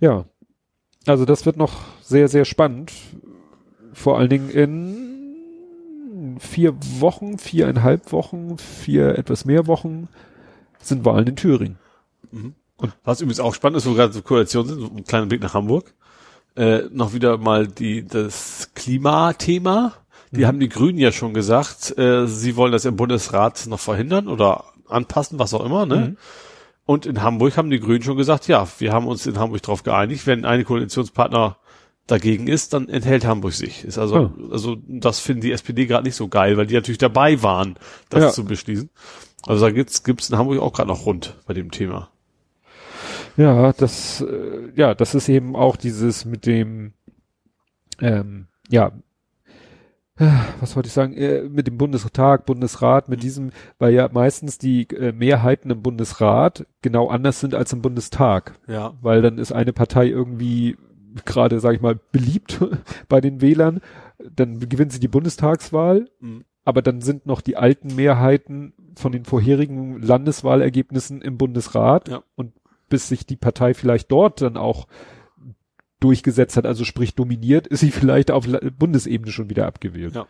Ja, also das wird noch sehr, sehr spannend, vor allen Dingen in vier Wochen, viereinhalb Wochen, vier etwas mehr Wochen sind Wahlen in Thüringen.
Mhm. Und was übrigens auch spannend ist, wo gerade so Koalition sind, ein kleiner Blick nach Hamburg, äh, noch wieder mal die das Klimathema. Die mhm. haben die Grünen ja schon gesagt, äh, sie wollen das im Bundesrat noch verhindern oder anpassen, was auch immer, ne? Mhm. Und in Hamburg haben die Grünen schon gesagt, ja, wir haben uns in Hamburg darauf geeinigt, wenn eine Koalitionspartner dagegen ist, dann enthält Hamburg sich. Ist also, oh. also das finden die SPD gerade nicht so geil, weil die natürlich dabei waren, das ja. zu beschließen. Also da gibt's gibt's in Hamburg auch gerade noch rund bei dem Thema.
Ja, das, äh, ja, das ist eben auch dieses mit dem, ähm, ja, äh, was wollte ich sagen, äh, mit dem Bundestag, Bundesrat, mit diesem, weil ja meistens die äh, Mehrheiten im Bundesrat genau anders sind als im Bundestag.
Ja.
Weil dann ist eine Partei irgendwie gerade, sag ich mal, beliebt bei den Wählern, dann gewinnt sie die Bundestagswahl, mhm. aber dann sind noch die alten Mehrheiten von den vorherigen Landeswahlergebnissen im Bundesrat
ja.
und bis sich die Partei vielleicht dort dann auch durchgesetzt hat, also sprich dominiert, ist sie vielleicht auf Bundesebene schon wieder abgewählt.
Ja.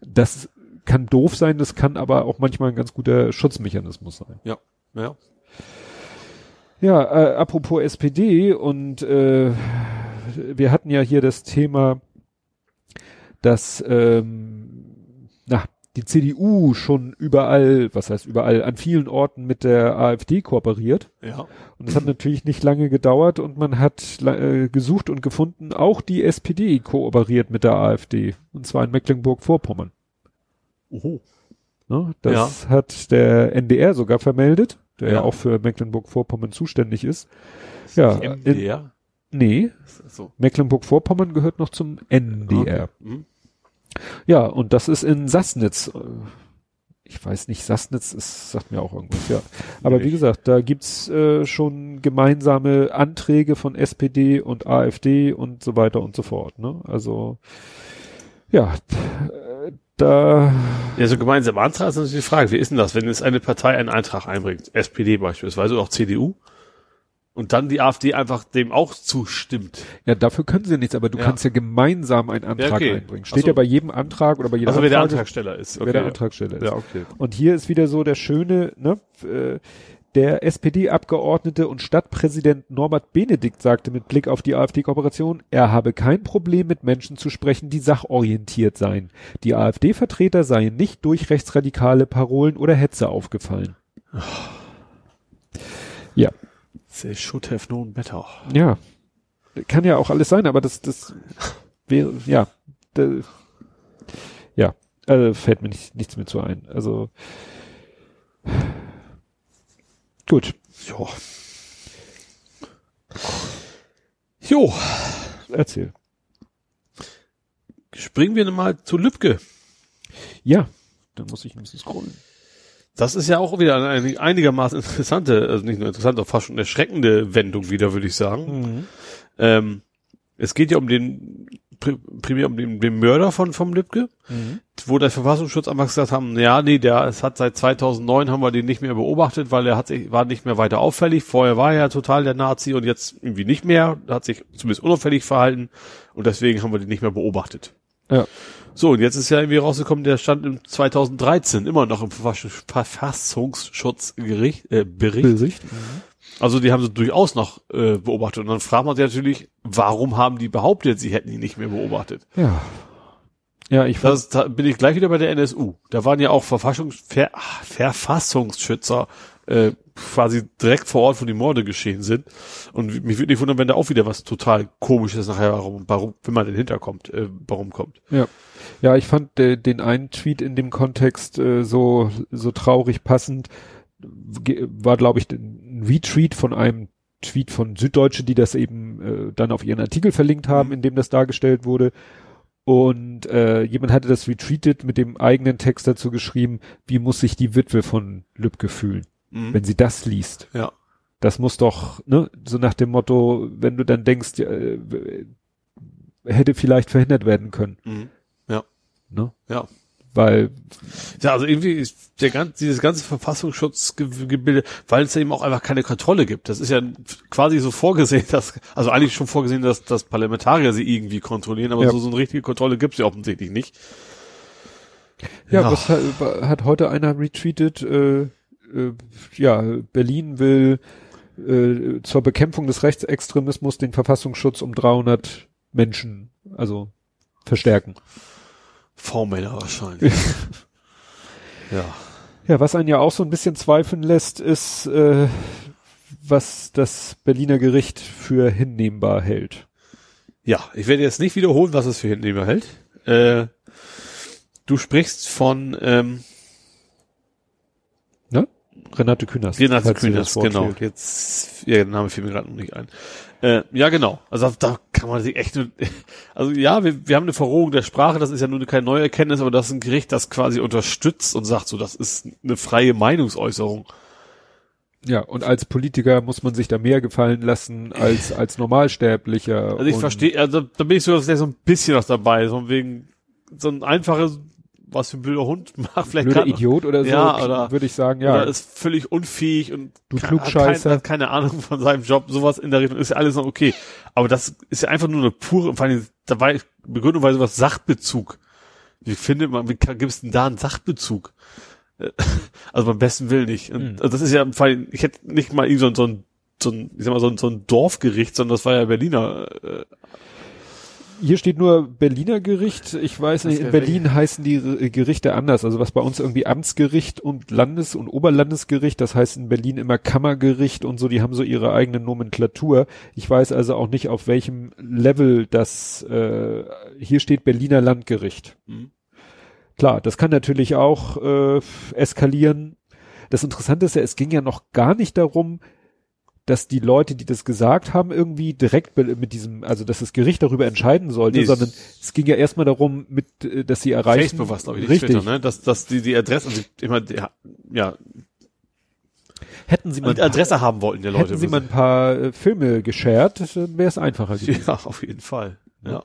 Das kann doof sein, das kann aber auch manchmal ein ganz guter Schutzmechanismus sein.
Ja, ja.
Ja, äh, apropos SPD und äh, wir hatten ja hier das Thema, dass ähm, die CDU schon überall, was heißt überall, an vielen Orten mit der AfD kooperiert.
Ja.
Und es hat natürlich nicht lange gedauert und man hat äh, gesucht und gefunden, auch die SPD kooperiert mit der AfD. Und zwar in Mecklenburg-Vorpommern.
Oho.
Ne, das ja. hat der NDR sogar vermeldet, der ja, ja auch für Mecklenburg-Vorpommern zuständig ist. Ja.
MDR?
In, nee. So. Mecklenburg-Vorpommern gehört noch zum NDR. Okay. Mhm. Ja, und das ist in Sassnitz. Ich weiß nicht, Sassnitz ist, sagt mir auch irgendwas, ja. Aber wie gesagt, da gibt's äh, schon gemeinsame Anträge von SPD und AfD und so weiter und so fort. Ne? Also ja, da.
Ja, so gemeinsame Antrag ist natürlich die Frage, wie ist denn das, wenn jetzt eine Partei einen Eintrag einbringt, SPD beispielsweise oder auch CDU? Und dann die AfD einfach dem auch zustimmt.
Ja, dafür können sie nichts, aber du ja. kannst ja gemeinsam einen Antrag ja, okay. einbringen. Steht so. ja bei jedem Antrag oder bei jeder
also, wer der Antragsteller ist.
Okay. Wer der Antragsteller ist.
Ja, okay.
Und hier ist wieder so der schöne, ne, äh, der SPD-Abgeordnete und Stadtpräsident Norbert Benedikt sagte mit Blick auf die AfD-Kooperation, er habe kein Problem mit Menschen zu sprechen, die sachorientiert seien. Die AfD-Vertreter seien nicht durch rechtsradikale Parolen oder Hetze aufgefallen. Oh. Ja.
They should have known better.
Ja. Kann ja auch alles sein, aber das, das wäre, ja, da, ja, äh, fällt mir nicht, nichts mehr zu ein. Also, gut.
Jo. Jo.
Erzähl.
Springen wir mal zu Lübcke.
Ja, dann muss ich ein bisschen scrollen.
Das ist ja auch wieder eine einigermaßen interessante, also nicht nur interessante, auch fast schon erschreckende Wendung wieder, würde ich sagen. Mhm. Ähm, es geht ja um den, primär um den, den Mörder von, vom Lübcke, mhm. wo der Verfassungsschutz einfach gesagt haben, ja, nee, der, es hat seit 2009 haben wir den nicht mehr beobachtet, weil er hat sich, war nicht mehr weiter auffällig. Vorher war er ja total der Nazi und jetzt irgendwie nicht mehr, hat sich zumindest unauffällig verhalten und deswegen haben wir den nicht mehr beobachtet.
Ja.
So, und jetzt ist ja irgendwie rausgekommen, der stand im 2013 immer noch im Verfassungsschutzgericht, äh, Bericht. Bericht. Mhm. Also die haben sie durchaus noch äh, beobachtet. Und dann fragt man sich natürlich, warum haben die behauptet, sie hätten ihn nicht mehr beobachtet?
Ja. Ja, ich
das, da bin ich gleich wieder bei der NSU. Da waren ja auch Verfassungs Ver Verfassungsschützer äh, quasi direkt vor Ort, wo die Morde geschehen sind. Und mich würde nicht wundern, wenn da auch wieder was total komisches nachher, warum, warum wenn man denn hinterkommt, äh, warum kommt.
Ja. Ja, ich fand äh, den einen Tweet in dem Kontext äh, so, so traurig passend. War, glaube ich, ein Retweet von einem Tweet von Süddeutsche, die das eben äh, dann auf ihren Artikel verlinkt haben, mhm. in dem das dargestellt wurde. Und äh, jemand hatte das retweetet mit dem eigenen Text dazu geschrieben, wie muss sich die Witwe von Lübcke fühlen, mhm. wenn sie das liest.
Ja.
Das muss doch, ne, so nach dem Motto, wenn du dann denkst, äh, hätte vielleicht verhindert werden können.
Mhm. Ja.
Ne?
Ja.
Weil.
Ja, also irgendwie ist der ganze, dieses ganze Verfassungsschutzgebilde, weil es eben auch einfach keine Kontrolle gibt. Das ist ja quasi so vorgesehen, dass, also eigentlich schon vorgesehen, dass, dass Parlamentarier sie irgendwie kontrollieren, aber ja. so, so eine richtige Kontrolle gibt es ja offensichtlich nicht.
Ja, ja. was hat, hat, heute einer retweetet, äh, äh, ja, Berlin will äh, zur Bekämpfung des Rechtsextremismus den Verfassungsschutz um 300 Menschen, also verstärken.
V-Männer wahrscheinlich.
ja. Ja, was einen ja auch so ein bisschen zweifeln lässt, ist, äh, was das Berliner Gericht für hinnehmbar hält.
Ja, ich werde jetzt nicht wiederholen, was es für hinnehmbar hält. Äh, du sprichst von ähm?
Renate Künast.
Renate Künast, genau. Fehlt. Jetzt, ja, der Name fiel mir gerade noch nicht ein. Äh, ja, genau. Also da kann man sich echt nur, also ja, wir, wir haben eine Verrohung der Sprache, das ist ja nur keine neue Erkenntnis, aber das ist ein Gericht, das quasi unterstützt und sagt so, das ist eine freie Meinungsäußerung.
Ja, und als Politiker muss man sich da mehr gefallen lassen als als Normalsterblicher.
Also ich verstehe, also da bin ich sogar so ein bisschen was dabei, so wegen so ein einfaches was für ein blöder Hund macht, vielleicht
blöder Idiot oder so,
ja, oder
würde ich sagen, ja. Oder
ist völlig unfähig und
du Klugscheißer.
Hat, keine Ahnung von seinem Job, sowas in der Richtung ist ja alles noch okay. Aber das ist ja einfach nur eine pure, vor allem, da war Begründung war sowas Sachbezug. Wie findet man, wie gibt es denn da einen Sachbezug? Also beim besten Willen nicht. Und mhm. also das ist ja, vor allem, ich hätte nicht mal irgendwie so, so ein, so ein, ich sag mal, so ein, so ein Dorfgericht, sondern das war ja Berliner äh,
hier steht nur Berliner Gericht. Ich weiß nicht, in Berlin weg. heißen die äh, Gerichte anders. Also was bei uns irgendwie Amtsgericht und Landes- und Oberlandesgericht, das heißt in Berlin immer Kammergericht und so, die haben so ihre eigene Nomenklatur. Ich weiß also auch nicht, auf welchem Level das, äh, hier steht Berliner Landgericht. Mhm. Klar, das kann natürlich auch äh, eskalieren. Das Interessante ist ja, es ging ja noch gar nicht darum, dass die Leute, die das gesagt haben, irgendwie direkt mit diesem, also dass das Gericht darüber entscheiden sollte, nee, sondern es ging ja erstmal darum, mit, äh, dass sie erreichen.
Facebook was glaube ich, richtig, Twitter, ne? Dass, dass die, die Adresse, also immer, ja,
Hätten sie mal
die Adresse haben wollten der Leute.
Hätten sie mal ein paar äh, Filme geshared, dann wäre es einfacher gewesen.
Ja, auf jeden Fall. Ja.
Ja.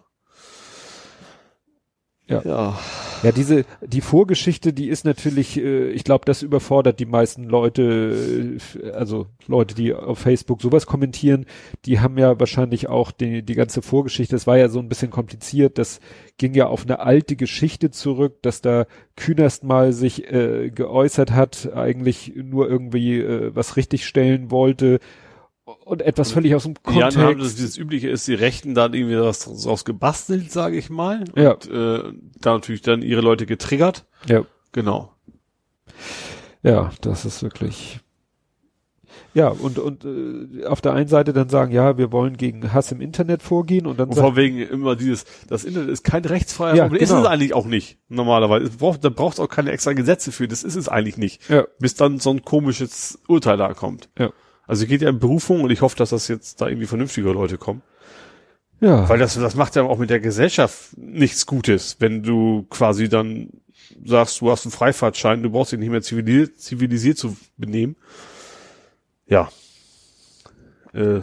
Ja. Ja, diese, die Vorgeschichte, die ist natürlich, äh, ich glaube, das überfordert die meisten Leute, äh, also Leute, die auf Facebook sowas kommentieren, die haben ja wahrscheinlich auch die, die ganze Vorgeschichte, das war ja so ein bisschen kompliziert, das ging ja auf eine alte Geschichte zurück, dass da Künast mal sich äh, geäußert hat, eigentlich nur irgendwie äh, was richtigstellen wollte, und etwas völlig aus dem
Kontext. Ja, haben das, dieses übliche ist, die Rechten dann irgendwie was draus gebastelt, sage ich mal.
Ja.
Und äh, da natürlich dann ihre Leute getriggert.
Ja.
Genau.
Ja, das ist wirklich. Ja, und, und äh, auf der einen Seite dann sagen, ja, wir wollen gegen Hass im Internet vorgehen und dann
und vor wegen immer dieses, das Internet ist kein rechtsfreier
ja, Raum. Genau.
Ist es eigentlich auch nicht, normalerweise. Es braucht, da braucht es auch keine extra Gesetze für, das ist es eigentlich nicht.
Ja.
Bis dann so ein komisches Urteil da kommt.
Ja.
Also geht ja in Berufung und ich hoffe, dass das jetzt da irgendwie vernünftige Leute kommen.
Ja.
Weil das, das macht ja auch mit der Gesellschaft nichts Gutes, wenn du quasi dann sagst, du hast einen Freifahrtschein, du brauchst dich nicht mehr zivilisiert, zivilisiert zu benehmen. Ja. Äh,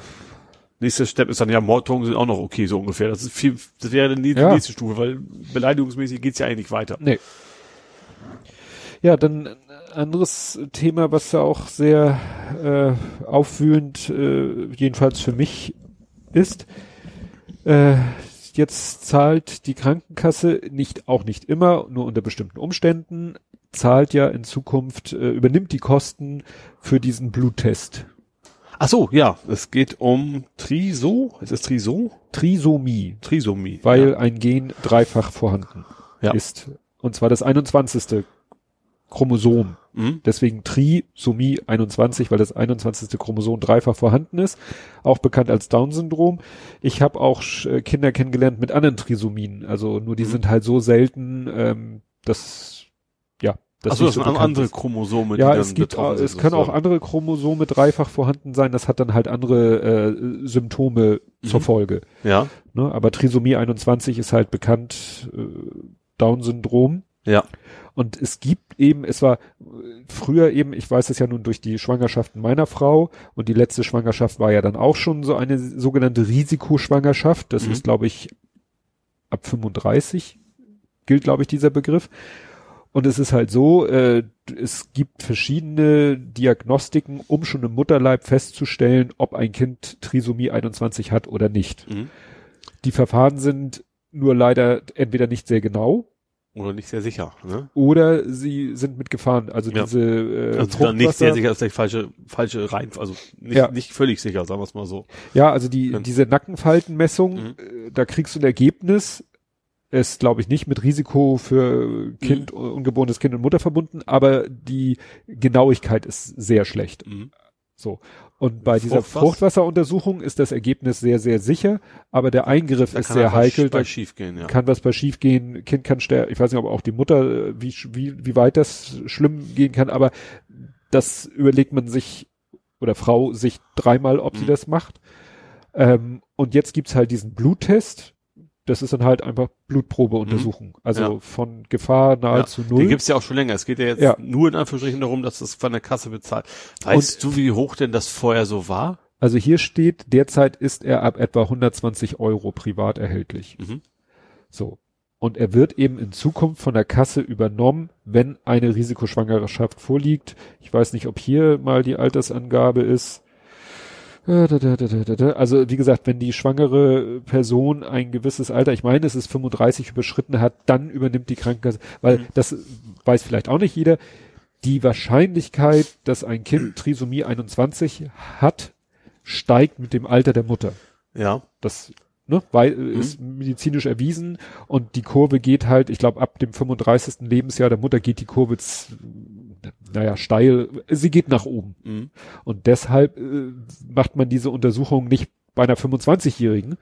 nächster Step ist dann ja Morddrohungen sind auch noch okay, so ungefähr. Das ist viel, das wäre die ja. nächste Stufe, weil beleidigungsmäßig geht's ja eigentlich weiter.
Nee. Ja, dann anderes Thema, was ja auch sehr äh, aufwühlend, äh, jedenfalls für mich ist. Äh, jetzt zahlt die Krankenkasse nicht, auch nicht immer, nur unter bestimmten Umständen, zahlt ja in Zukunft, äh, übernimmt die Kosten für diesen Bluttest.
Ach so, ja, es geht um Triso, ist es Triso?
Trisomie.
Trisomie.
Weil ja. ein Gen dreifach vorhanden
ja.
ist. Und zwar das 21. Chromosom. Mhm. Deswegen Trisomie 21, weil das 21. Chromosom dreifach vorhanden ist, auch bekannt als Down-Syndrom. Ich habe auch äh, Kinder kennengelernt mit anderen Trisomien, also nur die mhm. sind halt so selten, ähm, dass ja.
Das also das so sind andere ist. Chromosome.
Ja, es gibt, es können auch andere Chromosome dreifach vorhanden sein. Das hat dann halt andere äh, Symptome mhm. zur Folge.
Ja.
Ne? Aber Trisomie 21 ist halt bekannt äh, Down-Syndrom.
Ja.
Und es gibt eben, es war früher eben, ich weiß es ja nun durch die Schwangerschaften meiner Frau und die letzte Schwangerschaft war ja dann auch schon so eine sogenannte Risikoschwangerschaft. Das mhm. ist, glaube ich, ab 35 gilt, glaube ich, dieser Begriff. Und es ist halt so, äh, es gibt verschiedene Diagnostiken, um schon im Mutterleib festzustellen, ob ein Kind Trisomie 21 hat oder nicht. Mhm. Die Verfahren sind nur leider entweder nicht sehr genau
oder nicht sehr sicher, ne?
Oder sie sind mit Gefahren, also ja. diese
äh, also dann nicht sehr sicher ist der falsche falsche rein, also nicht, ja. nicht völlig sicher, sagen wir es mal so.
Ja, also die ja. diese Nackenfaltenmessung, mhm. äh, da kriegst du ein Ergebnis, ist glaube ich nicht mit Risiko für Kind, mhm. ungeborenes Kind und Mutter verbunden, aber die Genauigkeit ist sehr schlecht. Mhm. So. Und bei dieser Fruchtwasser? Fruchtwasseruntersuchung ist das Ergebnis sehr, sehr sicher, aber der Eingriff da ist sehr heikel.
Da schiefgehen, ja.
kann was bei schiefgehen, Kind kann sterben, ich weiß nicht, ob auch die Mutter, wie, wie, wie weit das schlimm gehen kann, aber das überlegt man sich oder Frau sich dreimal, ob mhm. sie das macht. Ähm, und jetzt gibt's halt diesen Bluttest, das ist dann halt einfach Blutprobeuntersuchung. Mhm. Also ja. von Gefahr nahezu
ja.
null.
Den gibt's ja auch schon länger. Es geht ja jetzt ja. nur in Anführungsstrichen darum, dass das von der Kasse bezahlt. Weißt Und, du, wie hoch denn das vorher so war?
Also hier steht, derzeit ist er ab etwa 120 Euro privat erhältlich. Mhm. So. Und er wird eben in Zukunft von der Kasse übernommen, wenn eine Risikoschwangerschaft vorliegt. Ich weiß nicht, ob hier mal die Altersangabe ist. Also wie gesagt, wenn die schwangere Person ein gewisses Alter, ich meine, es ist 35 überschritten hat, dann übernimmt die Krankenkasse, weil mhm. das weiß vielleicht auch nicht jeder. Die Wahrscheinlichkeit, dass ein Kind Trisomie 21 hat, steigt mit dem Alter der Mutter.
Ja.
Das ne, weil mhm. ist medizinisch erwiesen und die Kurve geht halt, ich glaube, ab dem 35. Lebensjahr der Mutter geht die Kurve naja, steil, sie geht nach oben. Mhm. Und deshalb äh, macht man diese Untersuchung nicht bei einer 25-Jährigen.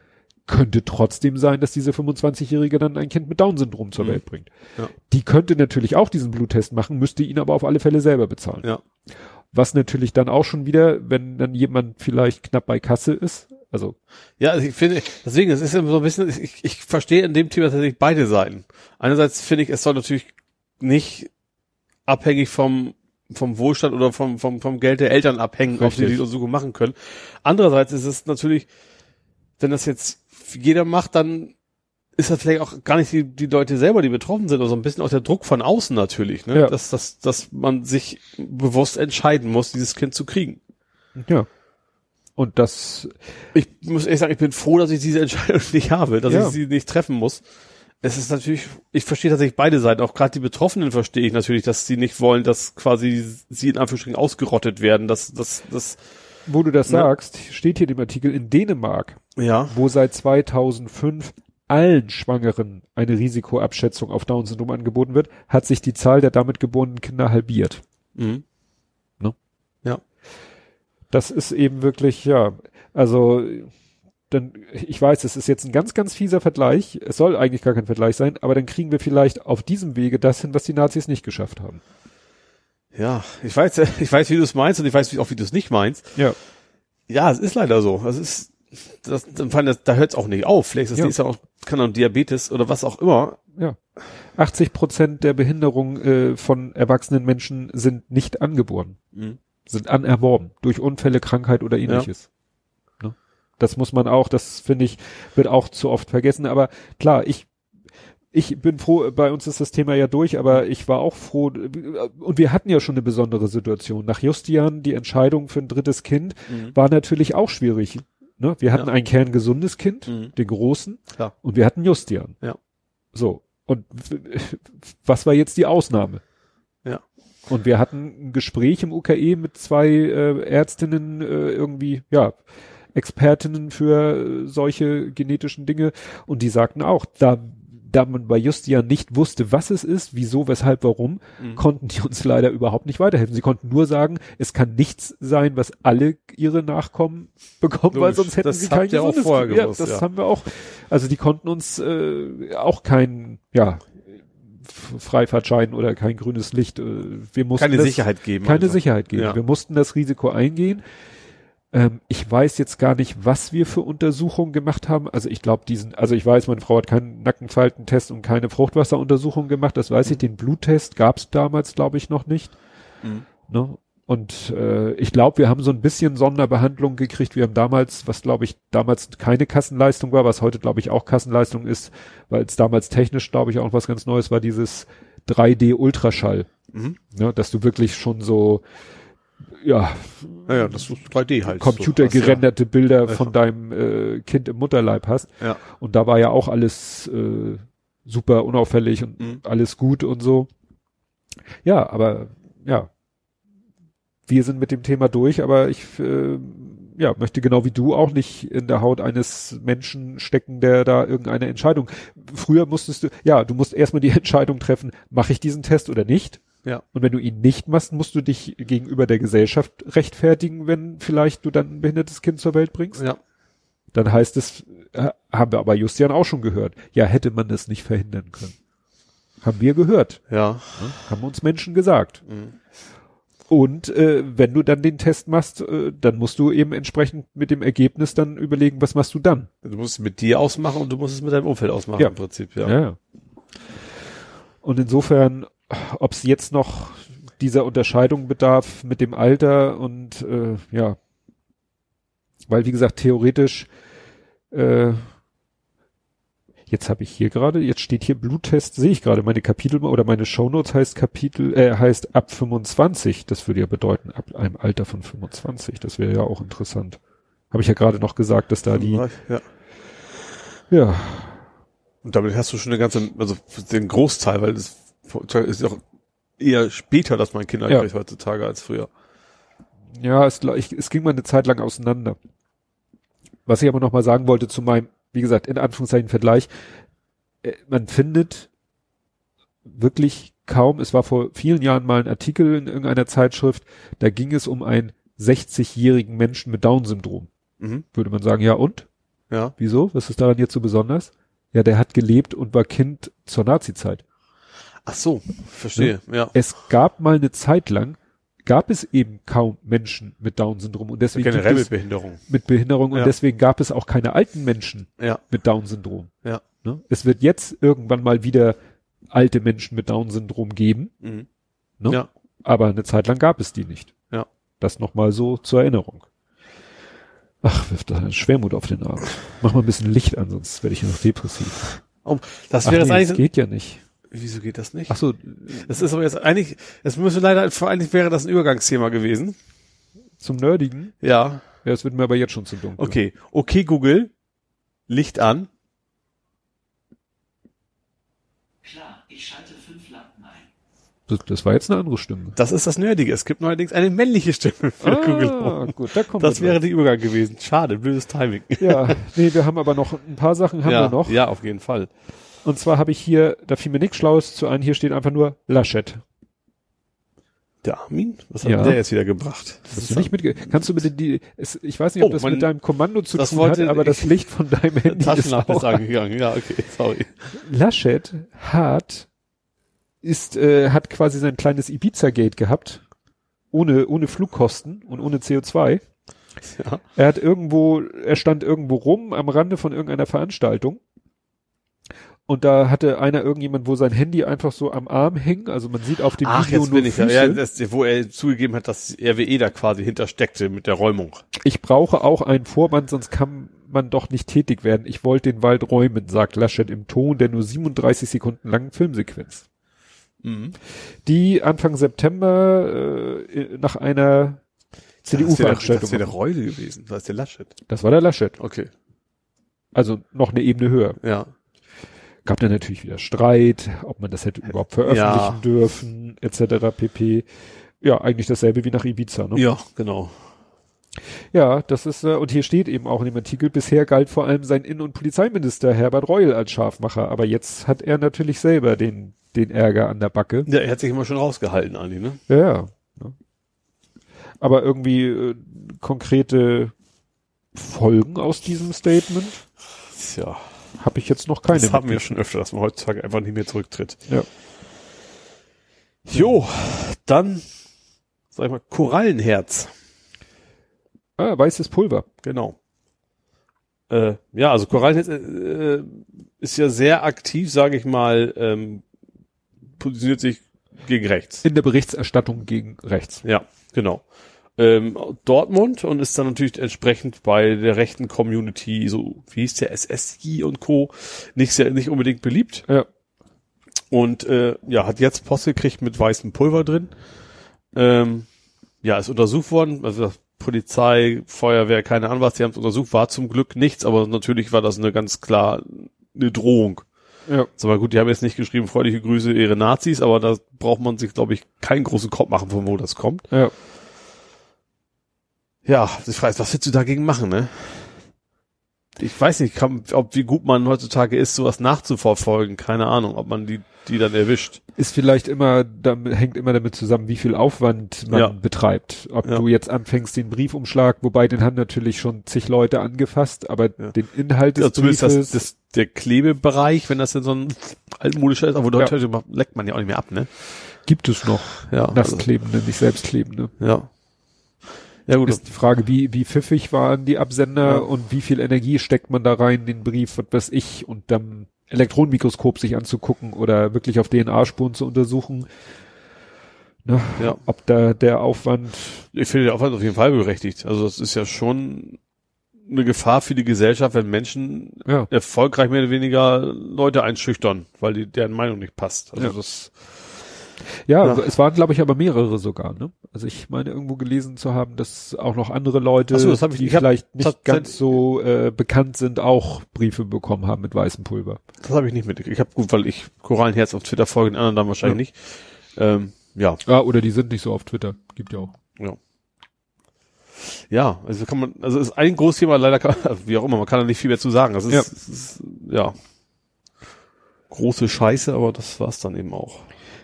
Könnte trotzdem sein, dass diese 25-Jährige dann ein Kind mit Down-Syndrom zur mhm. Welt bringt. Ja. Die könnte natürlich auch diesen Bluttest machen, müsste ihn aber auf alle Fälle selber bezahlen.
Ja.
Was natürlich dann auch schon wieder, wenn dann jemand vielleicht knapp bei Kasse ist, also.
Ja, also ich finde, deswegen, es ist immer so ein bisschen, ich, ich verstehe in dem Thema tatsächlich beide Seiten. Einerseits finde ich, es soll natürlich nicht abhängig vom vom Wohlstand oder vom, vom, vom Geld der Eltern abhängen, Richtig. ob sie die Untersuchung machen können. Andererseits ist es natürlich, wenn das jetzt jeder macht, dann ist das vielleicht auch gar nicht die, die Leute selber, die betroffen sind, also ein bisschen auch der Druck von außen natürlich, ne? Ja. Dass, dass, dass man sich bewusst entscheiden muss, dieses Kind zu kriegen.
Ja. Und das.
Ich muss ehrlich sagen, ich bin froh, dass ich diese Entscheidung nicht habe, dass ja. ich sie nicht treffen muss es ist natürlich, ich verstehe tatsächlich beide Seiten, auch gerade die Betroffenen verstehe ich natürlich, dass sie nicht wollen, dass quasi sie in Anführungsstrichen ausgerottet werden, dass, dass, dass
wo du das ne? sagst, steht hier im Artikel in Dänemark,
ja.
wo seit 2005 allen Schwangeren eine Risikoabschätzung auf Down-Syndrom angeboten wird, hat sich die Zahl der damit geborenen Kinder halbiert.
Mhm.
Ne?
Ja.
Das ist eben wirklich, ja, also dann, ich weiß, es ist jetzt ein ganz, ganz fieser Vergleich. Es soll eigentlich gar kein Vergleich sein, aber dann kriegen wir vielleicht auf diesem Wege das hin, was die Nazis nicht geschafft haben.
Ja, ich weiß, ich weiß, wie du es meinst und ich weiß auch, wie du es nicht meinst.
Ja.
Ja, es ist leider so. Es ist, das, das, da hört es auch nicht auf. Vielleicht ist das ja. auch, kann auch Diabetes oder was auch immer.
Ja. 80 Prozent der Behinderungen äh, von erwachsenen Menschen sind nicht angeboren. Mhm. Sind anerworben. Durch Unfälle, Krankheit oder ähnliches. Das muss man auch, das finde ich, wird auch zu oft vergessen. Aber klar, ich ich bin froh, bei uns ist das Thema ja durch, aber ich war auch froh, und wir hatten ja schon eine besondere Situation. Nach Justian, die Entscheidung für ein drittes Kind, mhm. war natürlich auch schwierig. Ne? Wir hatten ja. ein kerngesundes Kind, mhm. den großen,
Klar.
und wir hatten Justian.
Ja.
So. Und was war jetzt die Ausnahme?
Ja.
Und wir hatten ein Gespräch im UKE mit zwei äh, Ärztinnen äh, irgendwie, ja, Expertinnen für solche genetischen Dinge und die sagten auch, da da man bei Justian nicht wusste, was es ist, wieso, weshalb, warum, mhm. konnten die uns leider überhaupt nicht weiterhelfen. Sie konnten nur sagen, es kann nichts sein, was alle ihre Nachkommen bekommen, Logisch, weil sonst hätten sie kein
ja auch gewusst,
ja, das ja. haben wir auch. Also die konnten uns äh, auch kein, ja, Freifahrtschein oder kein grünes Licht. Äh, wir mussten
keine
das,
Sicherheit geben.
Keine also. Sicherheit geben. Ja. Wir mussten das Risiko eingehen. Ähm, ich weiß jetzt gar nicht, was wir für Untersuchungen gemacht haben. Also ich glaube, diesen, also ich weiß, meine Frau hat keinen Nackenfaltentest und keine Fruchtwasseruntersuchung gemacht. Das weiß mhm. ich. Den Bluttest gab es damals, glaube ich, noch nicht. Mhm. Ne? Und äh, ich glaube, wir haben so ein bisschen Sonderbehandlung gekriegt. Wir haben damals, was glaube ich damals keine Kassenleistung war, was heute glaube ich auch Kassenleistung ist, weil es damals technisch glaube ich auch was ganz Neues war, dieses 3D Ultraschall. Mhm. Ja, dass du wirklich schon so ja,
naja, das ist 3D halt.
Computergerenderte ja. Bilder ja. von deinem äh, Kind im Mutterleib hast. Ja. Und da war ja auch alles äh, super unauffällig und mhm. alles gut und so. Ja, aber ja, wir sind mit dem Thema durch, aber ich äh, ja, möchte genau wie du auch nicht in der Haut eines Menschen stecken, der da irgendeine Entscheidung. Früher musstest du, ja, du musst erstmal die Entscheidung treffen, mache ich diesen Test oder nicht?
Ja.
Und wenn du ihn nicht machst, musst du dich gegenüber der Gesellschaft rechtfertigen, wenn vielleicht du dann ein behindertes Kind zur Welt bringst.
Ja.
Dann heißt es, äh, haben wir aber Justian auch schon gehört. Ja, hätte man das nicht verhindern können. Haben wir gehört.
Ja.
Haben uns Menschen gesagt. Mhm. Und äh, wenn du dann den Test machst, äh, dann musst du eben entsprechend mit dem Ergebnis dann überlegen, was machst du dann?
Du musst es mit dir ausmachen und du musst es mit deinem Umfeld ausmachen
ja.
im Prinzip,
ja. ja. Und insofern, ob es jetzt noch dieser Unterscheidung bedarf mit dem Alter und äh, ja, weil wie gesagt, theoretisch äh, Jetzt habe ich hier gerade, jetzt steht hier Bluttest, sehe ich gerade, meine Kapitel oder meine Shownotes heißt Kapitel, äh, heißt ab 25. Das würde ja bedeuten, ab einem Alter von 25. Das wäre ja auch interessant. Habe ich ja gerade noch gesagt, dass da die.
Ja.
ja.
Und damit hast du schon eine ganze, also den Großteil, weil es ist auch eher später, dass man Kinder ja. kriegt heutzutage als früher.
Ja, es, ich, es ging mal eine Zeit lang auseinander. Was ich aber noch mal sagen wollte zu meinem wie gesagt, in Anführungszeichen Vergleich, äh, man findet wirklich kaum, es war vor vielen Jahren mal ein Artikel in irgendeiner Zeitschrift, da ging es um einen 60-jährigen Menschen mit Down-Syndrom. Mhm. Würde man sagen, ja und?
Ja.
Wieso? Was ist daran jetzt so besonders? Ja, der hat gelebt und war Kind zur Nazi-Zeit.
Ach so, verstehe, ja. ja.
Es gab mal eine Zeit lang, gab es eben kaum Menschen mit Down-Syndrom und deswegen
generell mit Behinderung.
Mit Behinderung und ja. deswegen gab es auch keine alten Menschen
ja.
mit Down-Syndrom.
Ja.
Ne? Es wird jetzt irgendwann mal wieder alte Menschen mit Down-Syndrom geben.
Mhm.
Ne?
Ja.
Aber eine Zeit lang gab es die nicht.
Ja.
Das nochmal so zur Erinnerung. Ach, wirft da Schwermut auf den Arm. Mach mal ein bisschen Licht an, sonst werde ich noch depressiv.
Oh, das wäre
nee, eigentlich. Das geht ja nicht.
Wieso geht das nicht?
Ach so,
das ist aber jetzt eigentlich, es müsste leider, vor allem wäre das ein Übergangsthema gewesen.
Zum Nerdigen?
Ja.
Ja, es wird mir aber jetzt schon zu dunkel.
Okay. Okay, Google. Licht an.
Klar, ich schalte fünf Lampen ein.
Das, das war jetzt eine andere Stimme.
Das ist das Nerdige. Es gibt neuerdings eine männliche Stimme für
ah,
Google
Home. gut, da kommt
Das wäre der Übergang gewesen. Schade, blödes Timing.
Ja, nee, wir haben aber noch ein paar Sachen haben
ja,
wir noch.
Ja, auf jeden Fall.
Und zwar habe ich hier, da fiel mir nichts Schlaues zu ein, hier steht einfach nur Laschet.
Der Armin? Was hat
ja.
der jetzt wieder gebracht?
Das Hast du nicht mitge Kannst du bitte die, es, ich weiß nicht, ob oh, das mein, mit deinem Kommando zu tun hat, aber das Licht von deinem Handy
ist auch angegangen. Ja, okay, sorry.
Laschet hat, ist, äh, hat quasi sein kleines Ibiza-Gate gehabt. Ohne, ohne Flugkosten und ohne CO2.
Ja.
Er hat irgendwo, er stand irgendwo rum am Rande von irgendeiner Veranstaltung und da hatte einer irgendjemand, wo sein Handy einfach so am Arm hing, also man sieht auf dem
Ach, Video jetzt nur bin ich Füße. Ja, das, wo er zugegeben hat, dass RWE da quasi hintersteckte mit der Räumung.
Ich brauche auch einen Vorband, sonst kann man doch nicht tätig werden. Ich wollte den Wald räumen, sagt Laschet im Ton der nur 37 Sekunden langen Filmsequenz.
Mhm.
Die Anfang September äh, nach einer CDU-Veranstaltung.
Das wäre der Reule gewesen, das ist der Laschet.
Das war der Laschet.
Okay.
Also noch eine Ebene höher.
Ja
gab dann natürlich wieder Streit, ob man das hätte überhaupt veröffentlichen ja. dürfen, etc. pp. Ja, eigentlich dasselbe wie nach Ibiza, ne?
Ja, genau.
Ja, das ist, äh, und hier steht eben auch in dem Artikel, bisher galt vor allem sein Innen- und Polizeiminister Herbert Reul als Scharfmacher, aber jetzt hat er natürlich selber den, den Ärger an der Backe.
Ja, er hat sich immer schon rausgehalten, Andi, ne?
Ja, ja. ja. Aber irgendwie äh, konkrete Folgen aus diesem Statement
Ja.
Habe ich jetzt noch keine.
Das haben wir schon öfter, dass man heutzutage einfach nicht mehr zurücktritt.
Ja.
Jo, dann, sag ich mal, Korallenherz.
Ah, weißes Pulver.
Genau. Äh, ja, also Korallenherz äh, ist ja sehr aktiv, sage ich mal, ähm, positioniert sich gegen rechts.
In der Berichterstattung gegen rechts.
Ja, genau. Ähm, Dortmund und ist dann natürlich entsprechend bei der rechten Community, so wie hieß der SSI und Co. nicht sehr, nicht unbedingt beliebt.
Ja.
Und äh, ja, hat jetzt Post gekriegt mit weißem Pulver drin. Ähm, ja, ist untersucht worden, also Polizei, Feuerwehr, keine Ahnung was, die haben es untersucht, war zum Glück nichts, aber natürlich war das eine ganz klar eine Drohung.
Ja.
Sag mal gut, die haben jetzt nicht geschrieben, freundliche Grüße, ihre Nazis, aber da braucht man sich, glaube ich, keinen großen Kopf machen, von wo das kommt.
Ja.
Ja, die Frage ist, was willst du dagegen machen, ne? Ich weiß nicht, kann, ob wie gut man heutzutage ist, sowas nachzuverfolgen. Keine Ahnung, ob man die, die dann erwischt.
Ist vielleicht immer, damit, hängt immer damit zusammen, wie viel Aufwand man
Ja.
betreibt. Ob
Ja.
du jetzt anfängst, den Briefumschlag, wobei den haben natürlich schon zig Leute angefasst, aber
Ja.
den Inhalt des
Ja,
Briefes,
das, das, der Klebebereich, wenn das denn so ein altmodischer ist, aber heute leckt man ja auch nicht mehr ab, ne?
gibt es noch
Ja,
nassklebende, nicht selbstklebende.
also, ja. Ja gut,
Ist die Frage, wie, wie pfiffig waren die Absender
Ja.
und wie viel Energie steckt man da rein, den Brief, was weiß ich, und dann Elektronenmikroskop sich anzugucken oder wirklich auf DNA-Spuren zu untersuchen. Ne,
Ja.
Ob da der Aufwand,
ich finde der Aufwand auf jeden Fall berechtigt. Also das ist ja schon eine Gefahr für die Gesellschaft, wenn Menschen
ja,
erfolgreich mehr oder weniger Leute einschüchtern, weil die, deren Meinung nicht passt. Also
Ja.
das,
ja,
Ja.
es waren glaube ich aber mehrere sogar, ne? Also ich meine irgendwo gelesen zu haben, dass auch noch andere Leute,
Ach so, das hab ich-
die
ich hab
vielleicht nicht
tats-
ganz so äh, bekannt sind, auch Briefe bekommen haben mit weißem Pulver.
das habe ich nicht mitgekriegt. Ich habe gut, weil ich Korallenherz auf Twitter folge, den anderen dann wahrscheinlich nicht. Ähm, ja,
Ja, oder die sind nicht so auf Twitter, gibt ja auch.
ja. Ja, also kann man, also ist ein großes Thema, leider kann, wie auch immer, man kann da nicht viel mehr zu sagen. Das ist,
Ja.
ist ja große Scheiße, aber das war's dann eben auch.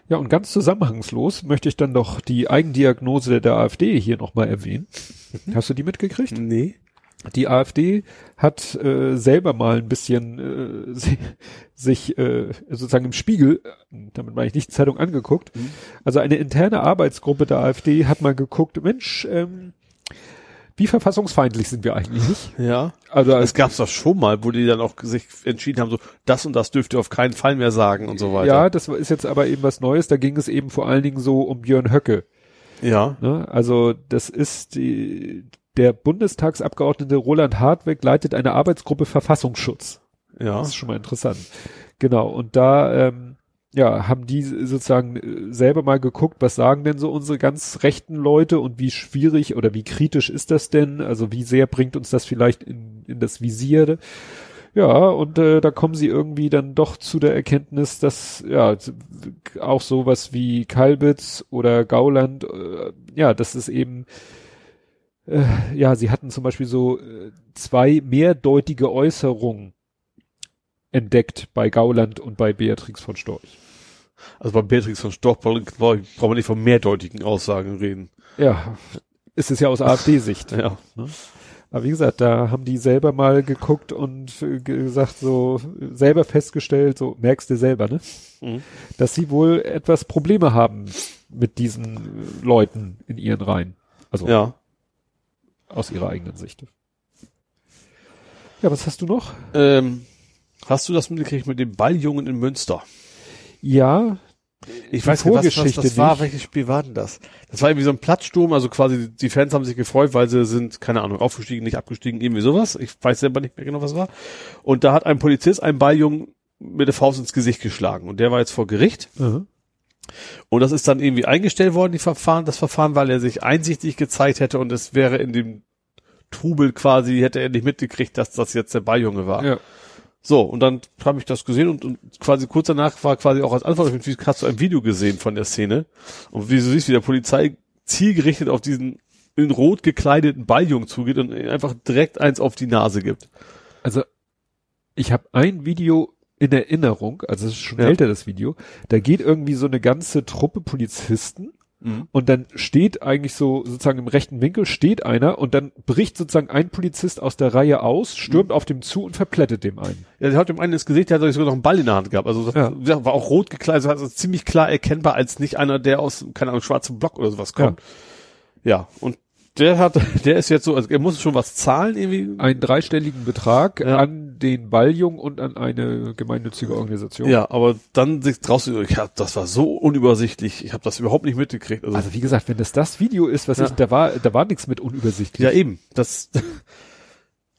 Ja, und ganz zusammenhangslos möchte ich dann doch die Eigendiagnose der AfD hier nochmal erwähnen. Hast du die mitgekriegt?
Nee.
Die AfD hat äh, selber mal ein bisschen äh, si- sich äh, sozusagen im Spiegel, damit meine ich nicht Zeitung angeguckt. Also eine interne Arbeitsgruppe der AfD hat mal geguckt, Mensch, ähm, wie verfassungsfeindlich sind wir eigentlich nicht?
Ja.
Also
Es
als
gab's doch schon mal, wo die dann auch sich entschieden haben, so, das und das dürft ihr auf keinen Fall mehr sagen und so weiter.
ja, das ist jetzt aber eben was Neues. Da ging es eben vor allen Dingen so um Björn Höcke.
Ja.
Ne? Also das ist die, der Bundestagsabgeordnete Roland Hartweg leitet eine Arbeitsgruppe Verfassungsschutz.
Ja.
Das ist schon mal interessant. Genau. Und da ähm, ja haben die sozusagen äh, selber mal geguckt, was sagen denn so unsere ganz rechten Leute und wie schwierig oder wie kritisch ist das denn? Also wie sehr bringt uns das vielleicht in, in das Visier? Ja, und äh, da kommen sie irgendwie dann doch zu der Erkenntnis, dass ja auch sowas wie Kalbitz oder Gauland, äh, ja, das ist eben äh, ja, sie hatten zum Beispiel so äh, zwei mehrdeutige Äußerungen entdeckt bei Gauland und bei Beatrix von Storch.
Also bei Beatrix von Storch braucht man nicht von mehrdeutigen Aussagen reden.
Ja, ist es ja aus AfD-Sicht.
Ja.
Aber wie gesagt, da haben die selber mal geguckt und gesagt, so selber festgestellt, so merkst du selber, ne?
Mhm.
Dass sie wohl etwas Probleme haben mit diesen Leuten in ihren Reihen. Also
Ja.
aus ihrer eigenen Sicht. Ja, was hast du noch?
Ähm, hast du das mitgekriegt mit dem Balljungen in Münster?
Ja,
Ich weiß nicht, was, was das war.
nicht.
Welches Spiel war denn das? Das war irgendwie so ein Platzsturm, also quasi die Fans haben sich gefreut, weil sie sind, keine Ahnung, aufgestiegen, nicht abgestiegen, irgendwie sowas. Ich weiß selber nicht mehr genau, was war. Und da hat ein Polizist einen Balljungen mit der Faust ins Gesicht geschlagen. Und der war jetzt vor Gericht.
mhm.
Und das ist dann irgendwie eingestellt worden, die Verfahren, das Verfahren, weil er sich einsichtig gezeigt hätte und es wäre in dem Trubel quasi, hätte er nicht mitgekriegt, dass das jetzt der Balljunge war.
ja.
So, und dann habe ich das gesehen und, und quasi kurz danach war quasi auch als Antwort, den hast du ein Video gesehen von der Szene und wie du siehst, wie der Polizei zielgerichtet auf diesen in rot gekleideten Balljungen zugeht und einfach direkt eins auf die Nase gibt.
Also ich habe ein Video in Erinnerung, also es ist schon
Ja.
älter das Video, da geht irgendwie so eine ganze Truppe Polizisten und dann steht eigentlich so sozusagen im rechten Winkel steht einer und dann bricht sozusagen ein Polizist aus der Reihe aus, stürmt auf dem zu und verplättet dem einen.
Ja, der hat dem einen ins Gesicht, der hat sogar noch einen Ball in der Hand gehabt. Also das
Ja.
ja. war auch rot gekleidet, also ziemlich klar erkennbar als nicht einer, der aus, keine Ahnung, schwarzem Block oder sowas kommt. Ja, und der hat, der ist jetzt so, also er muss schon was zahlen irgendwie.
Einen dreistelligen Betrag
Ja.
an den Balljung und an eine gemeinnützige Organisation.
Ja, aber dann draußen, ja, das war so unübersichtlich, ich habe das überhaupt nicht mitgekriegt. Also,
Also wie gesagt, wenn das das Video ist, was
Ja.
ich, da war, da war nichts mit unübersichtlich.
ja eben, das, das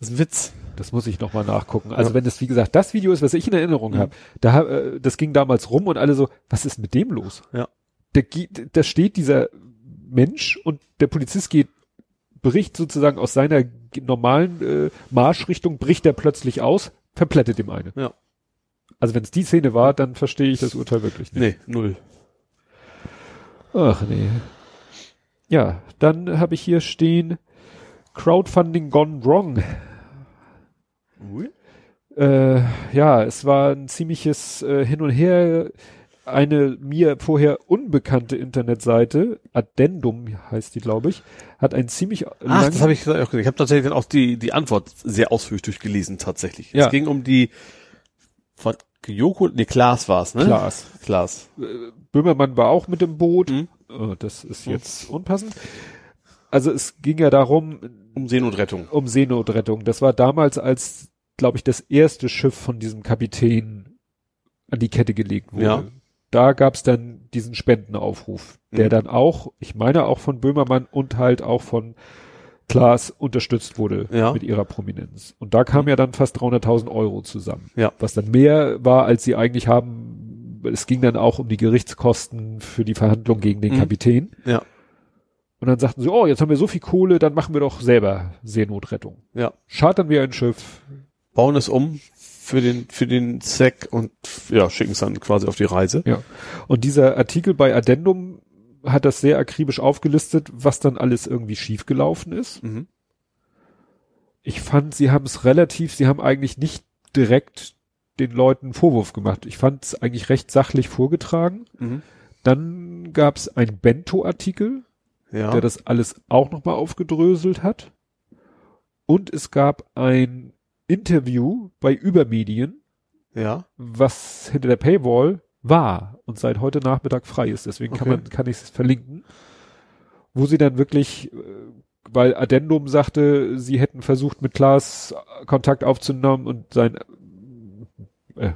ist ein Witz.
Das muss ich nochmal nachgucken. Also
Ja.
wenn das, wie gesagt, das Video ist, was ich in Erinnerung
Mhm.
habe, da, hab, äh, das ging damals rum und alle so, was ist mit dem los?
Ja.
Da, geht- da steht dieser Mensch und der Polizist geht, bricht sozusagen aus seiner normalen äh, Marschrichtung, bricht er plötzlich aus, verplättet ihm eine.
Ja.
Also wenn es die Szene war, dann verstehe ich das Urteil wirklich nicht.
Nee, null.
Ach nee. Ja, dann habe ich hier stehen, Crowdfunding gone wrong. Äh, ja, es war ein ziemliches äh, Hin und Her. Eine mir vorher unbekannte Internetseite, Addendum heißt die, glaube ich, hat ein ziemlich
Ach, das habe ich auch gesehen. Ich habe tatsächlich dann auch die, die Antwort sehr ausführlich durchgelesen, tatsächlich.
Ja.
Es ging um die von Kyoko, nee, Klaas war's, ne?
Klaas.
Klaas.
Böhmermann war auch mit im Boot.
Mhm.
Oh, das ist jetzt unpassend. Also es ging ja darum,
Um Seenotrettung.
um Seenotrettung. Das war damals, als, glaube ich, das erste Schiff von diesem Kapitän an die Kette gelegt wurde.
Ja.
Da gab's dann diesen Spendenaufruf, der
Mhm.
dann auch, ich meine auch von Böhmermann und halt auch von Klaas unterstützt wurde
Ja.
mit ihrer Prominenz. Und da kam ja dann fast 300.000 Euro zusammen.
Ja.
Was dann mehr war, als sie eigentlich haben. Es ging dann auch um die Gerichtskosten für die Verhandlung gegen den
Mhm.
Kapitän.
Ja.
Und dann sagten sie, oh, jetzt haben wir so viel Kohle, dann machen wir doch selber Seenotrettung.
Ja.
Chartern wir ein Schiff.
Bauen es um für den, für den Zweck und, ja, schicken es dann quasi auf die Reise.
Ja. Und dieser Artikel bei Addendum hat das sehr akribisch aufgelistet, was dann alles irgendwie schiefgelaufen ist.
Mhm.
Ich fand, sie haben es relativ, sie haben eigentlich nicht direkt den Leuten Vorwurf gemacht. Ich fand es eigentlich recht sachlich vorgetragen.
Mhm.
Dann gab es einen Bento-Artikel,
Ja.
der das alles auch nochmal aufgedröselt hat. Und es gab ein Interview bei Übermedien,
ja.
was hinter der Paywall war und seit heute Nachmittag frei ist. Deswegen kann man, kann ich es verlinken. Wo sie dann wirklich, äh, weil Addendum sagte, sie hätten versucht, mit Klaas Kontakt aufzunehmen und sein, äh,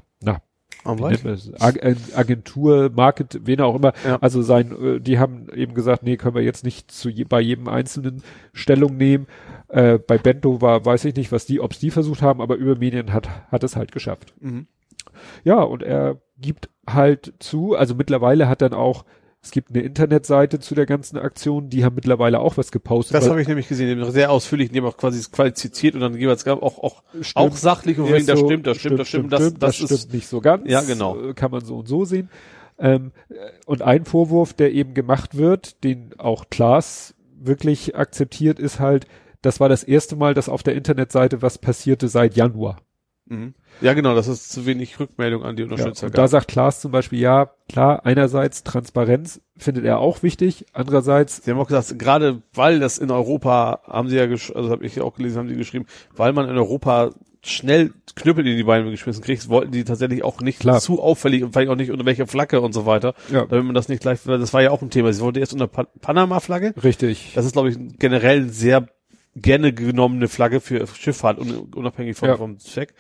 Agentur, Market, wen auch immer.
Ja.
Also sein, äh, die haben eben gesagt, nee, können wir jetzt nicht zu je, bei jedem einzelnen Stellung nehmen. Äh, bei Bento war, weiß ich nicht, was die, ob's die versucht haben, aber über Medien hat, hat es halt geschafft.
Mhm.
Ja, und er gibt halt zu, also mittlerweile hat dann auch, es gibt eine Internetseite zu der ganzen Aktion, die haben mittlerweile auch was gepostet.
Das habe ich nämlich gesehen, die haben sehr ausführlich, die haben auch quasi qualifiziert und dann jeweils auch, auch,
Stimmt.
auch sachlich und wegen,
ist
das
so,
stimmt, das stimmt, das stimmt, das, das,
stimmt
ist,
nicht so ganz.
Ja, genau.
äh, Kann man so und so sehen. Ähm, äh, und ein Vorwurf, der eben gemacht wird, den auch Klaas wirklich akzeptiert, ist halt, das war das erste Mal, dass auf der Internetseite was passierte seit Januar.
Mhm. Ja, genau, das ist zu wenig Rückmeldung an die
Ja,
Unterstützer
und da sagt Klaas zum Beispiel, ja, klar, einerseits Transparenz findet er auch wichtig, andererseits,
Sie haben auch gesagt, gerade weil das in Europa, haben sie ja, also habe ich auch gelesen, haben sie geschrieben, weil man in Europa schnell Knüppel in die Beine geschmissen kriegt, wollten die tatsächlich auch nicht
Klar.
zu auffällig und vielleicht auch nicht unter welcher Flagge und so weiter,
ja,
damit man das nicht gleich, das war ja auch ein Thema. Sie wollten erst unter pa Panama-Flagge.
richtig.
Das ist, glaube ich, generell sehr gerne genommene Flagge für Schifffahrt, un unabhängig vom,
Ja.
vom Zweck.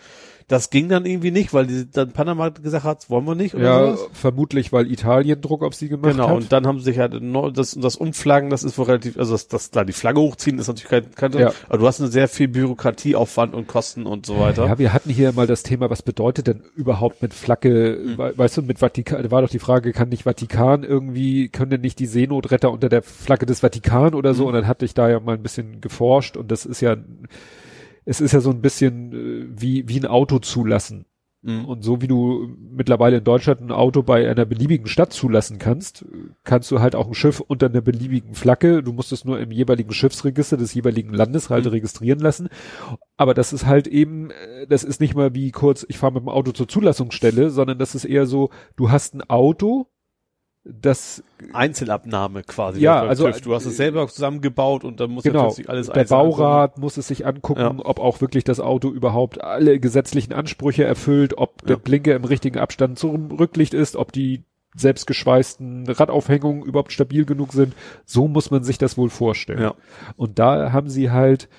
Das ging dann irgendwie nicht, weil die, dann Panama gesagt hat, wollen wir nicht oder
Ja,
sowas.
vermutlich, weil Italien Druck auf sie gemacht
Genau,
hat.
und dann haben sie sich halt das, das Umflaggen, das ist wohl relativ, also das, das klar, die Flagge hochziehen ist natürlich kein, kein
Ja.
aber du hast eine sehr viel Bürokratieaufwand und Kosten und so weiter.
Ja, wir hatten hier mal das Thema, was bedeutet denn überhaupt mit Flagge,
Mhm.
we- weißt du, mit Vatikan, da war doch die Frage, kann nicht Vatikan irgendwie, können denn nicht die Seenotretter unter der Flagge des Vatikan oder so?
Mhm.
Und dann hatte ich da ja mal ein bisschen geforscht und das ist ja, es ist ja so ein bisschen äh, wie, wie ein Auto zulassen. Mhm. Und so wie du mittlerweile in Deutschland ein Auto bei einer beliebigen Stadt zulassen kannst, kannst du halt auch ein Schiff unter einer beliebigen Flagge, du musst es nur im jeweiligen Schiffsregister des jeweiligen Landes halt mhm. registrieren lassen. Aber das ist halt eben, äh, das ist nicht mal wie kurz, ich fahre mit dem Auto zur Zulassungsstelle, sondern das ist eher so, du hast ein Auto, das
Einzelabnahme quasi.
Ja, also
du hast es selber zusammengebaut und dann muss
genau, plötzlich alles Der Baurat muss es sich angucken, ja. ob auch wirklich das Auto überhaupt alle gesetzlichen Ansprüche erfüllt, ob der Blinker im richtigen Abstand zum Rücklicht ist, ob die selbstgeschweißten Radaufhängungen überhaupt stabil genug sind. So muss man sich das wohl vorstellen. Ja. Und da haben sie halt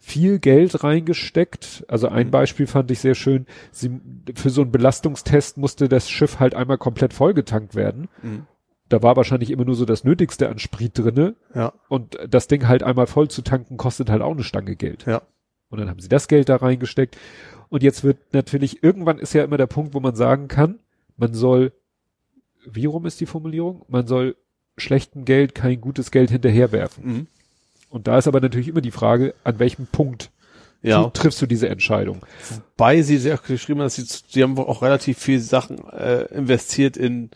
viel Geld reingesteckt. Also ein mhm. Beispiel fand ich sehr schön. Sie, für so einen Belastungstest musste das Schiff halt einmal komplett vollgetankt werden. Mhm. Da war wahrscheinlich immer nur so das Nötigste an Sprit drinne.
Ja.
Und das Ding halt einmal voll zu tanken kostet halt auch eine Stange Geld.
Ja.
Und dann haben sie das Geld da reingesteckt. Und jetzt wird natürlich, irgendwann ist ja immer der Punkt, wo man sagen kann, man soll, wie rum ist die Formulierung? Man soll schlechtem Geld kein gutes Geld hinterherwerfen. Mhm. Und da ist aber natürlich immer die Frage, an welchem Punkt ja. triffst du diese Entscheidung.
Wobei sie sehr geschrieben hat, sie, sie haben auch relativ viel Sachen äh, investiert in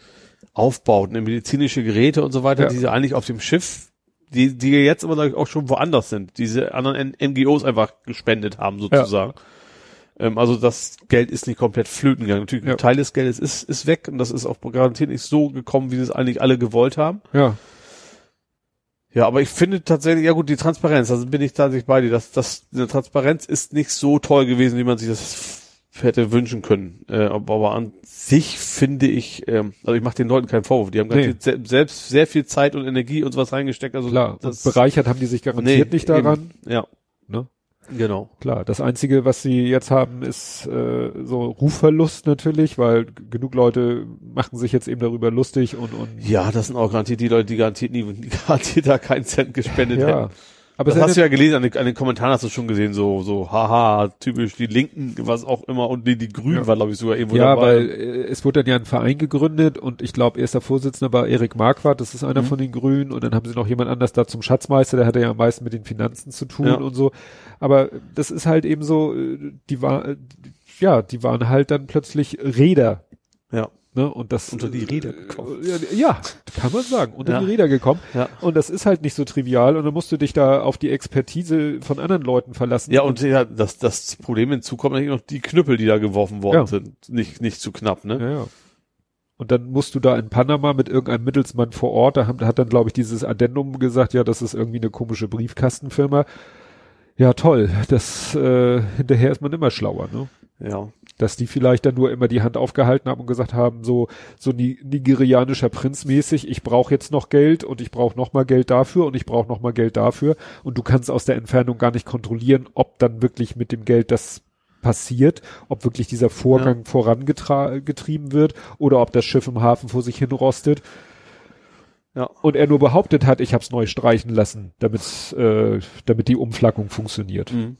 Aufbauten, in medizinische Geräte und so weiter, ja. die sie eigentlich auf dem Schiff, die, die jetzt aber auch schon woanders sind, diese anderen NGOs einfach gespendet haben sozusagen. Ja. Ähm, also das Geld ist nicht komplett flöten gegangen. Natürlich, ein Teil des Geldes ist, ist weg und das ist auch garantiert nicht so gekommen, wie sie es eigentlich alle gewollt haben.
Ja.
Ja, aber ich finde tatsächlich, ja gut, die Transparenz, also bin ich tatsächlich bei dir, dass das, die Transparenz ist nicht so toll gewesen, wie man sich das hätte wünschen können. Äh, aber an sich finde ich, ähm, also ich mache den Leuten keinen Vorwurf, die haben nee. selbst sehr viel Zeit und Energie und sowas reingesteckt. Also
Klar, das, bereichert haben die sich garantiert nee, nicht daran.
Eben, ja. Genau.
Klar, das Einzige, was sie jetzt haben, ist äh, so Rufverlust natürlich, weil genug Leute machen sich jetzt eben darüber lustig und, und
Ja, das sind auch garantiert die Leute, die garantiert nie, garantiert da keinen Cent gespendet ja. hätten. Aber das hast du ja gelesen, an den, an den Kommentaren hast du schon gesehen, so, so, haha, typisch die Linken, was auch immer, und die, die Grünen ja. war, glaube ich, sogar irgendwo
ja, dabei. Ja, weil äh, es wurde dann ja ein Verein gegründet und ich glaube, erster Vorsitzender war Erik Marquardt, das ist einer mhm. von den Grünen, und dann haben sie noch jemand anders da zum Schatzmeister, der hatte ja am meisten mit den Finanzen zu tun ja. und so. Aber das ist halt eben so, äh, die war, äh, ja, die waren halt dann plötzlich Räder.
Ja.
Ne, und das
unter die Räder gekommen.
Äh, ja, kann man sagen, unter
ja.
die Räder gekommen.
Ja.
Und das ist halt nicht so trivial und dann musst du dich da auf die Expertise von anderen Leuten verlassen.
Ja, und, und ja, das, das Problem hinzu kommt natürlich noch die Knüppel, die da geworfen worden ja. sind. Nicht, nicht zu knapp, ne?
Ja, ja. Und dann musst du da in Panama mit irgendeinem Mittelsmann vor Ort, da hat dann, glaube ich, dieses Addendum gesagt, ja, das ist irgendwie eine komische Briefkastenfirma. Ja, toll. Das äh, hinterher ist man immer schlauer, ne?
Ja.
Dass die vielleicht dann nur immer die Hand aufgehalten haben und gesagt haben, so, so nigerianischer Prinz mäßig, ich brauche jetzt noch Geld und ich brauche noch mal Geld dafür und ich brauche noch mal Geld dafür. Und du kannst aus der Entfernung gar nicht kontrollieren, ob dann wirklich mit dem Geld das passiert, ob wirklich dieser Vorgang ja. vorangetrieben wird oder ob das Schiff im Hafen vor sich hin rostet. Ja. Und er nur behauptet hat, ich habe es neu streichen lassen, damit, äh, damit die Umflackung funktioniert. Mhm.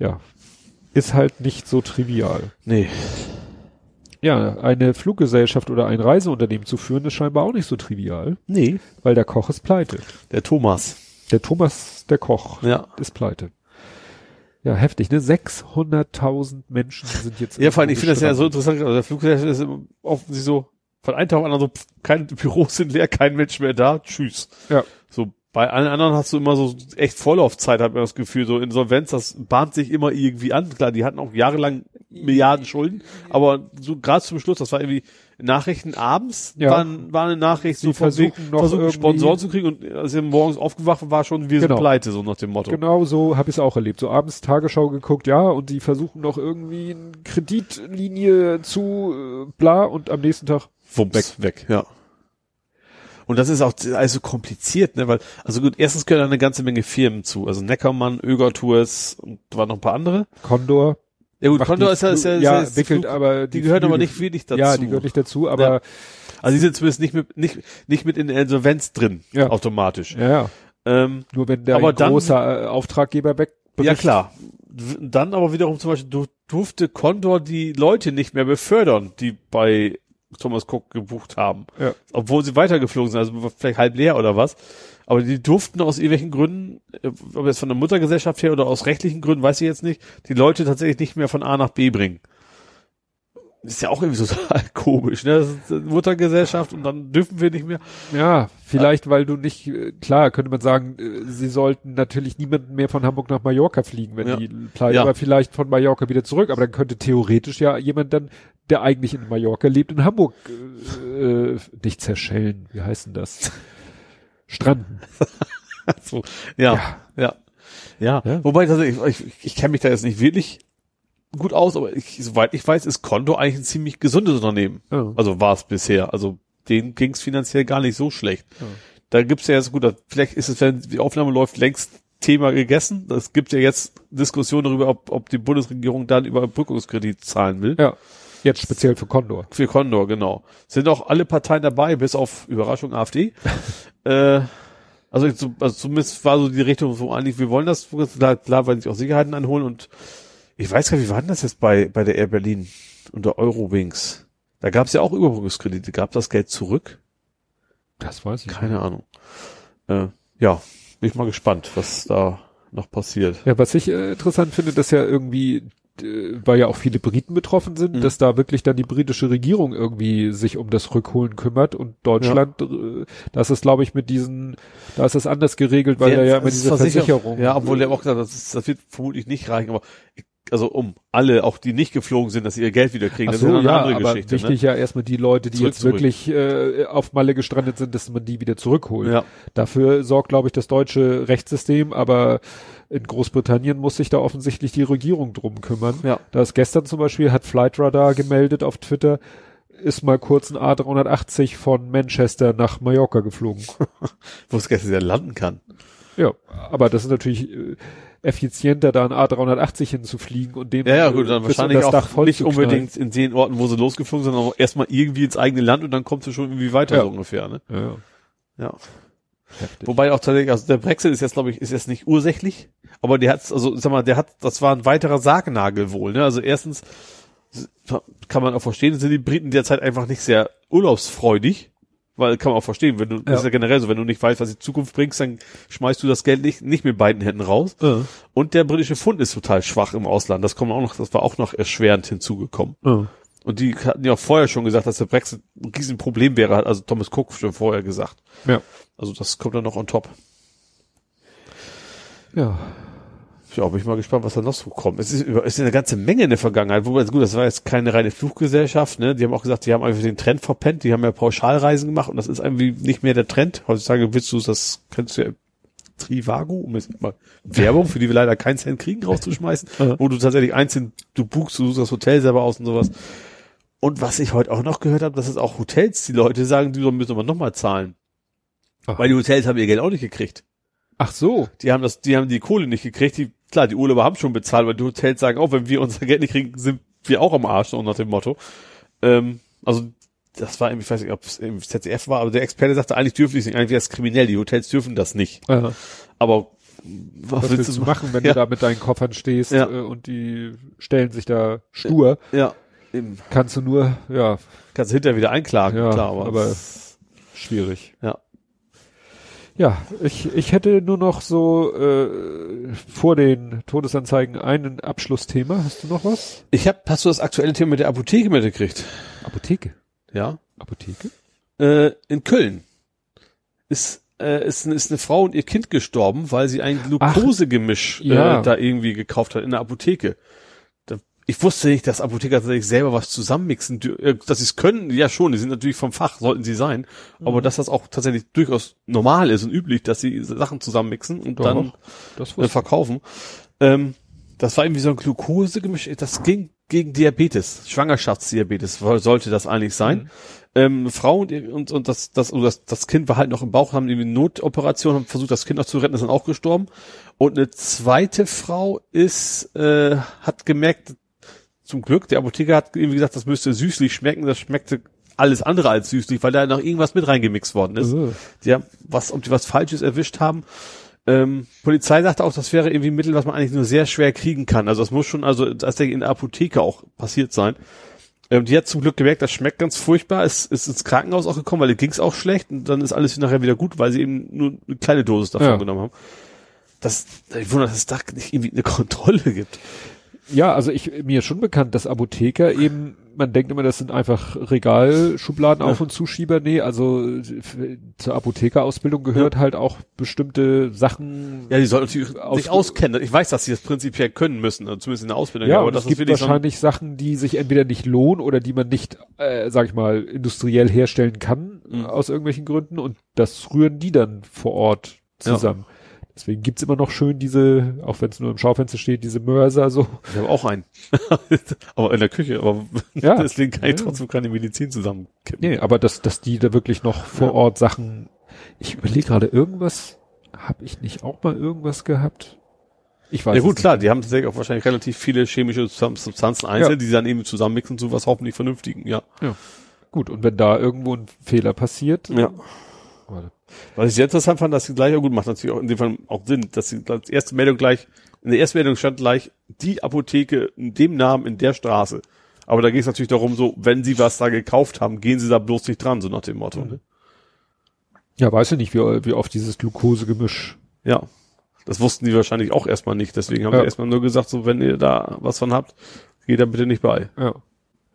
Ja. Ist halt nicht so trivial.
Nee.
Ja, eine Fluggesellschaft oder ein Reiseunternehmen zu führen, ist scheinbar auch nicht so trivial.
Nee.
Weil der Koch ist pleite.
Der Thomas.
Der Thomas, der Koch,
ja.
ist pleite. Ja, heftig, ne? 600.000 Menschen sind jetzt.
ja, vor allem, ich finde das ja so interessant. Also der Fluggesellschaft ist offensichtlich so, von einem Tag auf den anderen so, kein Büros sind leer, kein Mensch mehr da, tschüss.
Ja.
Bei allen anderen hast du immer so echt Vorlaufzeit, hat man das Gefühl, so Insolvenz, das bahnt sich immer irgendwie an. Klar, die hatten auch jahrelang Milliarden Schulden, aber so gerade zum Schluss, das war irgendwie Nachrichten abends, ja. waren, war eine Nachricht,
so versuchen noch
versuchen Sponsoren zu kriegen und als ich morgens aufgewacht war schon, wir genau. sind pleite, so nach dem Motto.
Genau so habe ich es auch erlebt. So abends Tagesschau geguckt, ja, und die versuchen noch irgendwie eine Kreditlinie zu äh, bla und am nächsten Tag
Wumps. Weg, weg, ja. Und das ist auch also kompliziert, ne, weil, also gut, erstens gehören eine ganze Menge Firmen zu, also Neckermann, Öger Tours und da waren noch ein paar andere.
Condor.
Ja gut, Condor ist ja, ist ja,
ja
ist
wickelt, Flug, aber
die, die gehören aber nicht wirklich dazu.
Ja, die gehören nicht dazu, aber ja.
also die sind zumindest nicht mit nicht nicht mit in der Insolvenz drin,
ja.
automatisch.
Ja, ja.
Ähm,
Nur wenn der aber ein großer äh, Auftraggeber weg.
Ja klar. Dann aber wiederum zum Beispiel durfte Condor die Leute nicht mehr befördern, die bei Thomas Cook gebucht haben.
Ja.
Obwohl sie weitergeflogen sind, also vielleicht halb leer oder was. Aber die durften aus irgendwelchen Gründen, äh, ob jetzt von der Muttergesellschaft her oder aus rechtlichen Gründen, weiß ich jetzt nicht, die Leute tatsächlich nicht mehr von A nach B bringen. Ist ja auch irgendwie total komisch, ne? Das ist eine Muttergesellschaft und dann dürfen wir nicht mehr.
Ja, vielleicht, weil du nicht, äh, klar, könnte man sagen, äh, sie sollten natürlich niemanden mehr von Hamburg nach Mallorca fliegen, wenn
Ja.
die pleite,
Ja.
aber vielleicht von Mallorca wieder zurück. Aber dann könnte theoretisch ja jemand dann, der eigentlich in Mallorca lebt, in Hamburg äh, äh, nicht zerschellen. Wie heißt denn das? Stranden.
So, ja, ja, ja.
Ja.
Wobei, also ich, ich, ich kenne mich da jetzt nicht wirklich gut aus, aber ich, soweit ich weiß, ist Konto eigentlich ein ziemlich gesundes Unternehmen.
Ja.
Also war es bisher. Also denen ging es finanziell gar nicht so schlecht.
Ja.
Da gibt's ja jetzt gut, vielleicht ist es, wenn die Aufnahme läuft, längst Thema gegessen. Es gibt ja jetzt Diskussionen darüber, ob, ob die Bundesregierung dann über Überbrückungskredit zahlen will.
Ja. Jetzt speziell für Condor.
Für Condor, genau. Sind auch alle Parteien dabei, bis auf Überraschung AfD. äh, also, so- also zumindest war so die Richtung so eigentlich, wir wollen das, klar, klar weil sich auch Sicherheiten anholen und ich weiß gar nicht, wie war denn das jetzt bei, bei der Air Berlin unter Eurowings? Da gab es ja auch Überbrückungskredite. Gab das Geld zurück?
Das weiß ich.
Keine Ahnung. Äh, ja, bin ich mal gespannt, was da noch passiert.
Ja, was ich äh, interessant finde, dass ja irgendwie, weil ja auch viele Briten betroffen sind,
Mhm.
dass da wirklich dann die britische Regierung irgendwie sich um das Rückholen kümmert und Deutschland, äh, da ist glaube ich mit diesen, da ist es anders geregelt, weil
Wer-
da ja immer
das ist
diese
Versicherung-. Ja, obwohl der auch gesagt hat, das, das wird vermutlich nicht reichen, aber ich- also um alle, auch die nicht geflogen sind, dass sie ihr Geld wieder kriegen,
Ach
das
so,
ist ja eine
ja,
andere
aber
Geschichte.
wichtig ja erstmal die Leute, die jetzt wirklich äh, auf Malle gestrandet sind, dass man die wieder zurückholt.
Ne? Ja,
Dafür sorgt, glaube ich, das deutsche Rechtssystem, aber in Großbritannien muss sich da offensichtlich die Regierung drum kümmern.
ja.
Da ist gestern zum Beispiel, hat Flightradar gemeldet auf Twitter, ist mal kurz ein A380 von Manchester nach Mallorca geflogen.
Wo es gestern ja landen kann.
ja, aber das ist natürlich äh, effizienter, da ein A380 hinzufliegen und den
Ja, ja, gut, dann wahrscheinlich
unter das
auch
Dach voll
nicht unbedingt in den Orten, wo sie losgeflogen sind, sondern erstmal irgendwie ins eigene Land und dann kommst du schon irgendwie weiter
Ja.
so ungefähr, ne?
Ja, ja.
Ja.
Heftig.
Wobei auch tatsächlich, also der Brexit ist jetzt, glaube ich, ist jetzt nicht ursächlich, aber der hat, also sag mal, der hat, das war ein weiterer Sargnagel wohl, ne? Also erstens kann man auch verstehen, sind die Briten derzeit einfach nicht sehr urlaubsfreudig, weil kann man auch verstehen, wenn du,
Ja.
ist ja generell so, wenn du nicht weißt, was die Zukunft bringst, dann schmeißt du das Geld nicht, nicht mit beiden Händen raus.
Ja.
Und der britische Pfund ist total schwach im Ausland. Das kommt auch noch, das war auch noch erschwerend hinzugekommen.
Ja.
Und die hatten ja auch vorher schon gesagt, dass der Brexit ein Riesenproblem wäre, hat also Thomas Cook schon vorher gesagt.
Ja.
Also das kommt dann noch on top.
ja.
Ja, bin ich mal gespannt, was da noch so kommt. Es ist, es ist eine ganze Menge in der Vergangenheit. Wobei, gut, das war jetzt keine reine Fluggesellschaft, ne? Die haben auch gesagt, die haben einfach den Trend verpennt. Die haben ja Pauschalreisen gemacht und das ist irgendwie nicht mehr der Trend. Heutzutage willst du das, kennst du ja Trivago, um jetzt mal Werbung, für die wir leider keinen Cent kriegen, rauszuschmeißen, wo du tatsächlich einzeln, du buchst, du suchst das Hotel selber aus und sowas. Und was ich heute auch noch gehört habe, dass es auch Hotels, die Leute sagen, die müssen aber nochmal zahlen.
Ach.
Weil die Hotels haben ihr Geld auch nicht gekriegt.
Ach so.
Die haben das, die haben die Kohle nicht gekriegt. Die, klar, die Urlauber haben schon bezahlt, weil die Hotels sagen auch, wenn wir unser Geld nicht kriegen, sind wir auch am Arsch, so nach dem Motto. Ähm, also, das war, irgendwie, ich weiß nicht, ob es im ZDF war, aber der Experte sagte, eigentlich dürfen die es nicht, eigentlich wäre es kriminell, die Hotels dürfen das nicht.
Ja.
Aber,
Was, willst du machen, wenn
ja.
du da mit deinen Koffern stehst
Ja.
äh, und die stellen sich da stur?
Ja, eben.
Kannst du nur, ja,
Kannst du hinterher wieder einklagen,
Ja,
klar, aber,
aber- schwierig.
ja.
Ja, ich, ich hätte nur noch so äh, vor den Todesanzeigen ein Abschlussthema. Hast du noch was?
Ich hab, hast du das aktuelle Thema mit der Apotheke mitgekriegt?
Apotheke.
Ja.
Apotheke?
Äh, in Köln ist, äh, ist, ist eine Frau und ihr Kind gestorben, weil sie ein Glukosegemisch
ja.
äh, da irgendwie gekauft hat in der Apotheke. Ich wusste nicht, dass Apotheker tatsächlich selber was zusammenmixen, äh, dass sie es können, ja schon, die sind natürlich vom Fach, sollten sie sein,
Mhm.
aber dass das auch tatsächlich durchaus normal ist und üblich, dass sie Sachen zusammenmixen und
Doch,
dann äh, verkaufen. Ähm, das war irgendwie so ein Glukosegemisch, das ging gegen Diabetes, Schwangerschaftsdiabetes sollte das eigentlich sein.
Mhm.
Ähm, eine Frau und, und, und das, das, und das, das Kind war halt noch im Bauch, haben irgendwie eine Notoperation, haben versucht, das Kind noch zu retten, ist dann auch gestorben. Und eine zweite Frau ist, äh, hat gemerkt, zum Glück, der Apotheker hat irgendwie gesagt, das müsste süßlich schmecken, das schmeckte alles andere als süßlich, weil da noch irgendwas mit reingemixt worden ist.
Äh.
Die haben was, ob die was Falsches erwischt haben. Ähm, Polizei sagte auch, das wäre irgendwie ein Mittel, was man eigentlich nur sehr schwer kriegen kann. Also das muss schon, also das denke ich, in der Apotheke auch passiert sein. Ähm, die hat zum Glück gemerkt, das schmeckt ganz furchtbar, ist, ist ins Krankenhaus auch gekommen, weil ihr ging's auch schlecht und dann ist alles nachher wieder gut, weil sie eben nur eine kleine Dosis davon
Ja.
genommen haben. Das, ich wundere, dass es da nicht irgendwie eine Kontrolle gibt.
Ja, also ich, mir ist schon bekannt, dass Apotheker eben, man denkt immer, das sind einfach Regalschubladen auf- und Zuschieber. Nee, also zur Apothekerausbildung gehört halt auch bestimmte Sachen.
Ja, die sollten natürlich
Aus-
sich auskennen. Ich weiß, dass sie das prinzipiell können müssen, also zumindest in der Ausbildung.
Ja,
aber das
gibt
wirklich so
wahrscheinlich Sachen, die sich entweder nicht lohnen oder die man nicht, äh, sag ich mal, industriell herstellen kann,
Mhm.
aus irgendwelchen Gründen. Und das rühren die dann vor Ort zusammen. Deswegen gibt's immer noch schön diese, auch wenn es nur im Schaufenster steht, diese Mörser so.
Ich habe auch einen. aber in der Küche, aber
Ja.
deswegen kann ich
Ja.
trotzdem keine Medizin zusammenkippen.
Nee, aber dass, dass die da wirklich noch vor
Ja.
Ort Sachen. Ich überlege gerade, irgendwas, habe ich nicht auch mal irgendwas gehabt? Ich weiß
Ja gut, klar, die haben tatsächlich auch wahrscheinlich relativ viele chemische Substan- Substanzen einzeln,
Ja.
die sie dann eben zusammenmixen zu was hoffentlich Vernünftigen, ja.
nicht. Gut, und wenn da irgendwo ein Fehler passiert,
Ja.
warte.
Was ich sehr interessant fand, dass sie gleich auch gut macht, natürlich auch in dem Fall auch Sinn, dass sie als erste Meldung gleich, in der ersten Meldung stand gleich die Apotheke in dem Namen in der Straße. Aber da ging es natürlich darum, so, wenn sie was da gekauft haben, gehen sie da bloß nicht dran, so nach dem Motto. Ne?
ja, weiß ich nicht, wie, wie oft dieses Glukosegemisch.
Ja. Das wussten die wahrscheinlich auch erstmal nicht, deswegen haben
Ja.
sie erstmal nur gesagt, so, wenn ihr da was von habt, geht da bitte nicht bei.
Ja.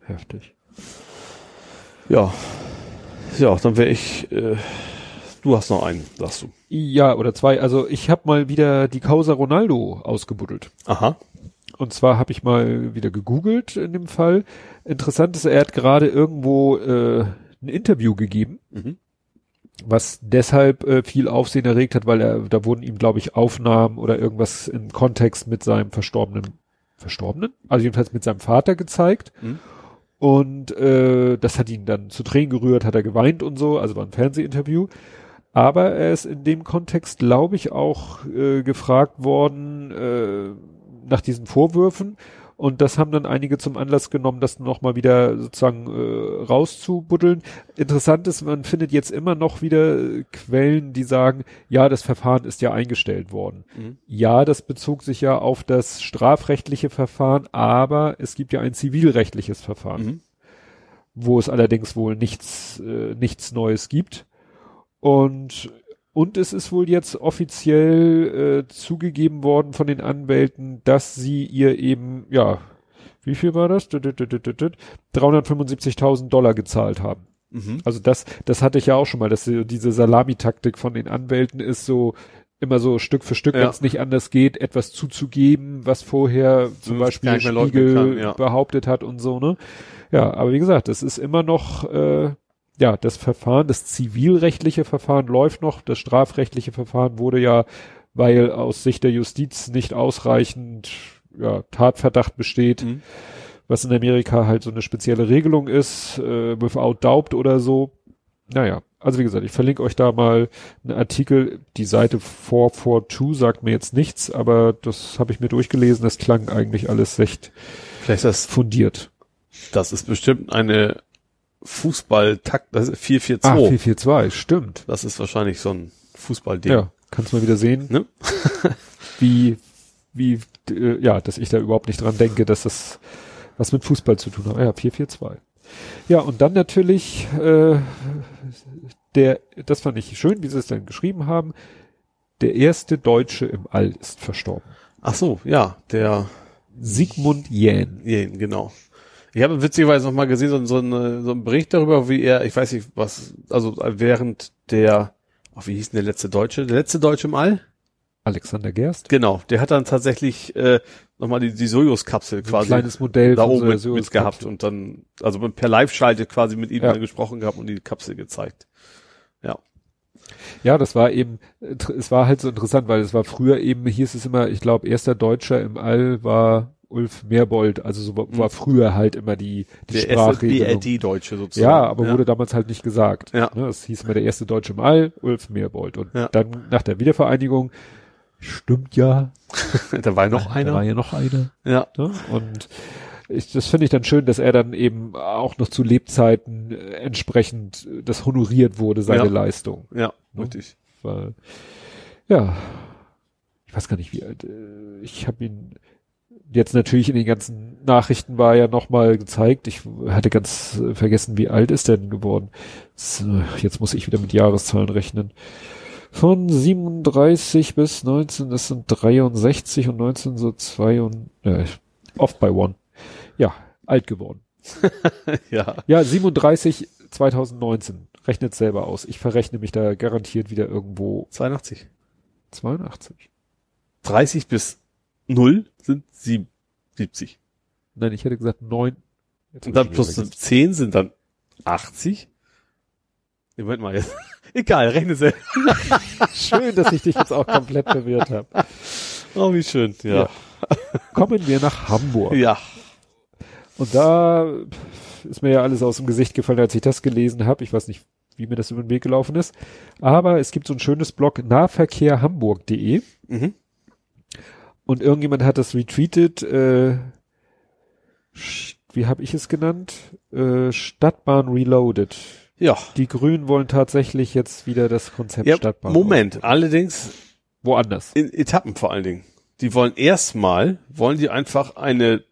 Heftig.
Ja. Ja, dann wäre ich, äh, du hast noch einen, sagst du.
Ja, oder zwei. Also ich habe mal wieder die Causa Ronaldo ausgebuddelt.
Aha.
Und zwar habe ich mal wieder gegoogelt in dem Fall. Interessant ist, er hat gerade irgendwo äh, ein Interview gegeben,
Mhm.
was deshalb äh, viel Aufsehen erregt hat, weil er, da wurden ihm, glaube ich, Aufnahmen oder irgendwas im Kontext mit seinem verstorbenen, verstorbenen? Also jedenfalls mit seinem Vater gezeigt.
Mhm.
Und äh, das hat ihn dann zu Tränen gerührt, hat er geweint und so, also war ein Fernsehinterview. Aber er ist in dem Kontext, glaube ich, auch äh, gefragt worden äh, nach diesen Vorwürfen. Und das haben dann einige zum Anlass genommen, das nochmal wieder sozusagen äh, rauszubuddeln. Interessant ist, man findet jetzt immer noch wieder Quellen, die sagen, ja, das Verfahren ist ja eingestellt worden.
Mhm.
Ja, das bezog sich ja auf das strafrechtliche Verfahren, aber es gibt ja ein zivilrechtliches Verfahren
Mhm.
wo es allerdings wohl nichts, äh, nichts Neues gibt. Und, und es ist wohl jetzt offiziell äh, zugegeben worden von den Anwälten, dass sie ihr eben, ja, wie viel war das? 375.000 Dollar gezahlt haben.
Mhm.
Also das, das hatte ich ja auch schon mal, dass diese Salamitaktik von den Anwälten ist so immer so Stück für Stück,
Ja.
wenn es nicht anders geht, etwas zuzugeben, was vorher zum
Mhm,
Beispiel
nicht mehr leugnen
Spiegel
kann, ja.
behauptet hat und so, ne? Ja, aber wie gesagt, es ist immer noch, äh, ja, das Verfahren, das zivilrechtliche Verfahren läuft noch, das strafrechtliche Verfahren wurde ja, weil aus Sicht der Justiz nicht ausreichend, ja, Tatverdacht besteht,
Mhm.
was in Amerika halt so eine spezielle Regelung ist, äh, without doubt oder so. Naja, also wie gesagt, ich verlinke euch da mal einen Artikel. Die Seite 442 sagt mir jetzt nichts, aber das habe ich mir durchgelesen. Das klang eigentlich alles recht
Vielleicht ist das,
fundiert.
das ist bestimmt eine Fußball-Takt, das ist 442.
Ah, 442, stimmt.
Das ist wahrscheinlich so ein Fußballding.
Ja, kannst mal wieder sehen,
Ne?
wie, wie, äh, ja, dass ich da überhaupt nicht dran denke, dass das was mit Fußball zu tun hat. Ah Ja, 442. Ja, und dann natürlich, äh, der, das fand ich schön, wie sie es dann geschrieben haben, der erste Deutsche im All ist verstorben.
Ach so, ja, der,
Sigmund Jähn.
Jähn, genau. Ich habe witzigerweise noch mal gesehen, so, so, eine, so einen Bericht darüber, wie er, ich weiß nicht, was, also während der, ach, wie hieß denn der letzte Deutsche? Der letzte Deutsche im All?
Alexander Gerst.
Genau, der hat dann tatsächlich äh, nochmal die, die Sojus-Kapsel
Ein
quasi
kleines Modell
da oben mit, mit gehabt und dann, also per Live-Schalte quasi mit ihm
Ja.
dann gesprochen gehabt und die Kapsel gezeigt. Ja.
Ja, das war eben, äh, es war halt so interessant, weil es war früher eben, hieß es immer, ich glaube, erster Deutscher im All war Ulf Meerbold, also so war, war früher halt immer die, die
Der erste
Sprachregelung.
BLD-Deutsche sozusagen.
Ja, aber wurde damals halt nicht gesagt.
Ja.
Ne, es hieß immer der erste Deutsche im All, Ulf Meerbold. Und
Ja.
dann nach der Wiedervereinigung, stimmt ja,
da war noch
da
einer.
war ja noch einer.
Ja.
Ne? Und ich, das finde ich dann schön, dass er dann eben auch noch zu Lebzeiten entsprechend das honoriert wurde, seine
Ja.
Leistung.
Ja,
Ne?
richtig.
Weil, ja, ich weiß gar nicht wie alt, äh, ich habe ihn, jetzt natürlich in den ganzen Nachrichten war ja nochmal gezeigt, ich hatte ganz äh, vergessen, wie alt ist der denn geworden. So, jetzt muss ich wieder mit Jahreszahlen rechnen. Von 37 bis 19, das sind 63 und 19 so zwei und äh, oft bei one. Ja, alt geworden.
ja.
Ja, 37 2019. Rechnet selber aus. Ich verrechne mich da garantiert wieder irgendwo
82.
82.
30 bis 0 sind 77.
Nein, ich hätte gesagt 9. Jetzt
Und dann plus
vergessen.
10 sind dann 80. Nee, Moment mal jetzt. Egal, rechne selbst.
Schön, dass ich dich jetzt auch komplett verwirrt habe.
Oh, wie schön. Ja.
Ja. Kommen wir nach Hamburg.
Ja.
Und da ist mir ja alles aus dem Gesicht gefallen, als ich das gelesen habe. Ich weiß nicht, wie mir das über den Weg gelaufen ist. Aber es gibt so ein schönes Blog nahverkehrhamburg.de
Mhm.
Und irgendjemand hat das retweetet. Äh, wie habe ich es genannt? Äh, Stadtbahn Reloaded.
Ja.
Die Grünen wollen tatsächlich jetzt wieder das Konzept
ja
Stadtbahn.
Moment, allerdings
Woanders.
in Etappen vor allen Dingen. Die wollen erstmal, wollen die einfach eine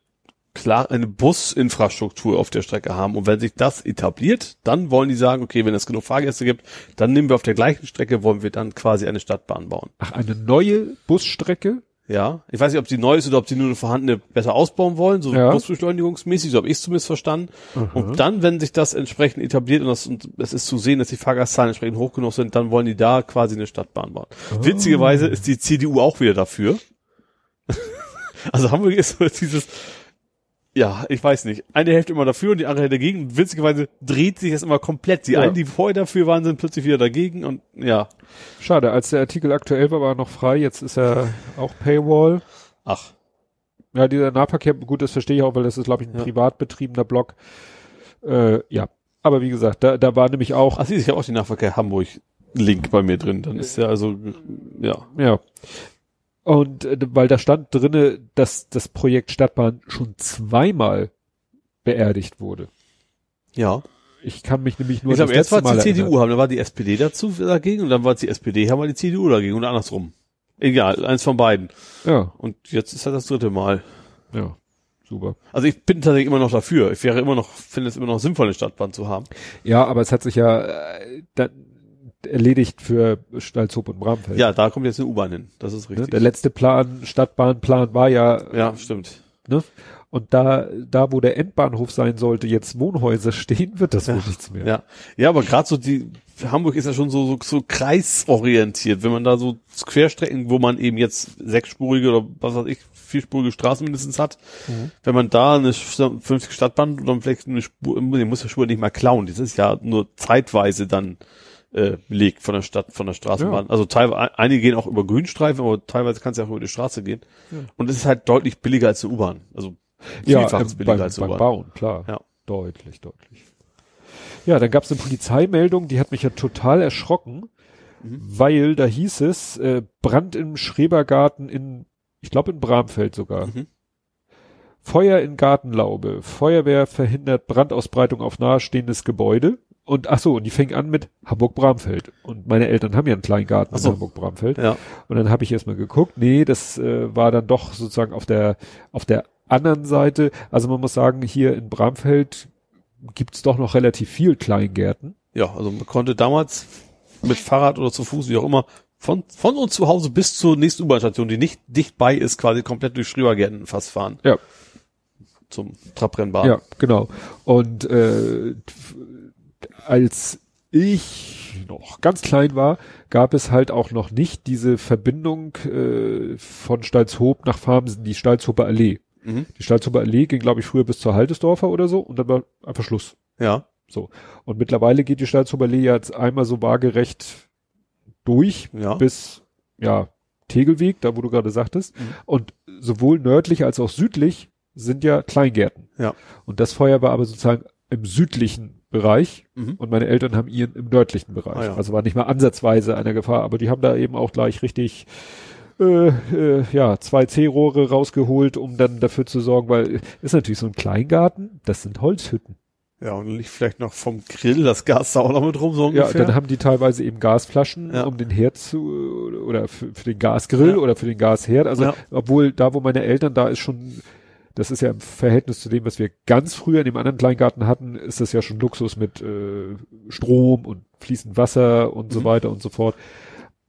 klar eine Businfrastruktur auf der Strecke haben und wenn sich das etabliert, dann wollen die sagen, okay, wenn es genug Fahrgäste gibt, dann nehmen wir auf der gleichen Strecke wollen wir dann quasi eine Stadtbahn bauen.
Ach, eine neue Busstrecke?
Ja, ich weiß nicht, ob sie neu ist oder ob sie nur eine vorhandene besser ausbauen wollen, so
Ja.
busbeschleunigungsmäßig, so habe ich es zumindest verstanden. Und dann, wenn sich das entsprechend etabliert und, das, und es ist zu sehen, dass die Fahrgastzahlen entsprechend hoch genug sind, dann wollen die da quasi eine Stadtbahn bauen. Witzigerweise ist die CDU auch wieder dafür. also Hamburg ist so dieses, ja, ich weiß nicht, eine Hälfte immer dafür und die andere Hälfte dagegen. Witzigerweise dreht sich das immer komplett. Die
Ja.
einen, die vorher dafür waren, sind plötzlich wieder dagegen und ja,
Schade, als der Artikel aktuell war, war er noch frei. Jetzt ist er auch Paywall.
ach,
Ja, dieser Nahverkehr, gut, das verstehe ich auch, weil das ist, glaube ich, ein
Ja.
privat betriebener Blog. Äh, ja, aber wie gesagt, da, da war nämlich auch,
ach, siehst du, ich habe auch den Nahverkehr Hamburg Link bei mir drin. Dann ist ja also, ja.
ja. Und äh, weil da stand drinne, dass das Projekt Stadtbahn schon zweimal beerdigt wurde.
Ja.
Ich kann mich nämlich nur
ich glaube, erst war es die CDU, haben, dann war die SPD dazu dagegen und dann war es die SPD, haben wir die CDU dagegen und andersrum. Egal, eins von beiden.
erinnern.
Und jetzt ist halt das dritte Mal.
Ja, ja, super.
Also ich bin tatsächlich immer noch dafür. Ich wäre immer noch, finde es immer noch sinnvoll, eine Stadtbahn zu haben.
Ja, aber es hat sich ja äh, dann erledigt für Stalzhoop und Bramfeld.
Ja, da kommt jetzt eine U-Bahn hin. Das ist
Ne?
richtig.
Der letzte Plan, Stadtbahnplan war ja
ja, stimmt.
Ne? Und da, da, wo der Endbahnhof sein sollte, jetzt Wohnhäuser stehen, wird das wohl nichts mehr.
Ja, ja, aber gerade so die Hamburg ist ja schon so, so so kreisorientiert, wenn man da so Querstrecken, wo man eben jetzt sechsspurige oder was weiß ich vierspurige Straßen mindestens hat, wenn man da eine fünfzig Stadtbahn oder vielleicht eine Spur, man muss ja Spur nicht mal klauen, das ist ja nur zeitweise dann äh, belegt von der Stadt, von der Straßenbahn.
Ja.
Also teilweise, einige gehen auch über Grünstreifen, aber teilweise kannst du ja auch über die Straße gehen. Und es ist halt deutlich billiger als eine U-Bahn. Also
Ja,
vielfaches
ähm,
billiger
beim,
als eine
beim
U-Bahn.
Bauen, klar.
Ja.
Deutlich, deutlich. Ja, dann gab es eine Polizeimeldung, die hat mich ja total erschrocken,
Mhm.
weil da hieß es, äh, Brand im Schrebergarten in, ich glaube in Bramfeld sogar.
Mhm.
Feuer in Gartenlaube. Feuerwehr verhindert Brandausbreitung auf nahestehendes Gebäude. Und ach so, und die fing an mit Hamburg-Bramfeld. Und meine Eltern haben ja einen kleinen Garten
so.
in Hamburg-Bramfeld.
Ja.
Und dann habe ich erstmal geguckt, nee, das äh, war dann doch sozusagen auf der auf der anderen Seite. Also man muss sagen, hier in Bramfeld gibt's doch noch relativ viel Kleingärten.
Ja, also man konnte damals mit Fahrrad oder zu Fuß, wie auch immer, von, von uns zu Hause bis zur nächsten U-Bahn-Station, die nicht dicht bei ist, quasi komplett durch Schriebergärten fast fahren.
Ja.
Zum Trabrennbahn.
Ja, genau. Und äh, als ich noch ganz klein war, gab es halt auch noch nicht diese Verbindung äh, von Stalzhoop nach Farmsen, die Stalzhoper Allee.
Mhm.
Die Stalzhoper Allee ging, glaube ich, früher bis zur Haltesdorfer oder so und dann war einfach Schluss.
Ja.
So. Und mittlerweile geht die Stalzhoper Allee jetzt einmal so waagerecht durch
Ja.
bis, ja, Tegelweg, da wo du gerade sagtest.
Mhm.
Und sowohl nördlich als auch südlich sind ja Kleingärten.
Ja.
Und das Feuer war aber sozusagen im südlichen Bereich
Mhm.
und meine Eltern haben ihren im nördlichen Bereich.
Ah, ja.
Also war nicht mal ansatzweise einer Gefahr, aber die haben da eben auch gleich richtig äh, äh, ja, zwei C-Rohre rausgeholt, um dann dafür zu sorgen, weil ist natürlich so ein Kleingarten, das sind Holzhütten.
Ja, und liegt vielleicht noch vom Grill das Gas da auch noch mit rum, so ungefähr.
Ja, dann haben die teilweise eben Gasflaschen,
Ja.
um den Herd zu, oder für, für den Gasgrill
Ja.
oder für den Gasherd. Also, obwohl da, wo meine Eltern, da ist schon, das ist ja im Verhältnis zu dem, was wir ganz früher in dem anderen Kleingarten hatten, ist das ja schon Luxus mit äh, Strom und fließend Wasser und so
Mhm.
weiter und so fort.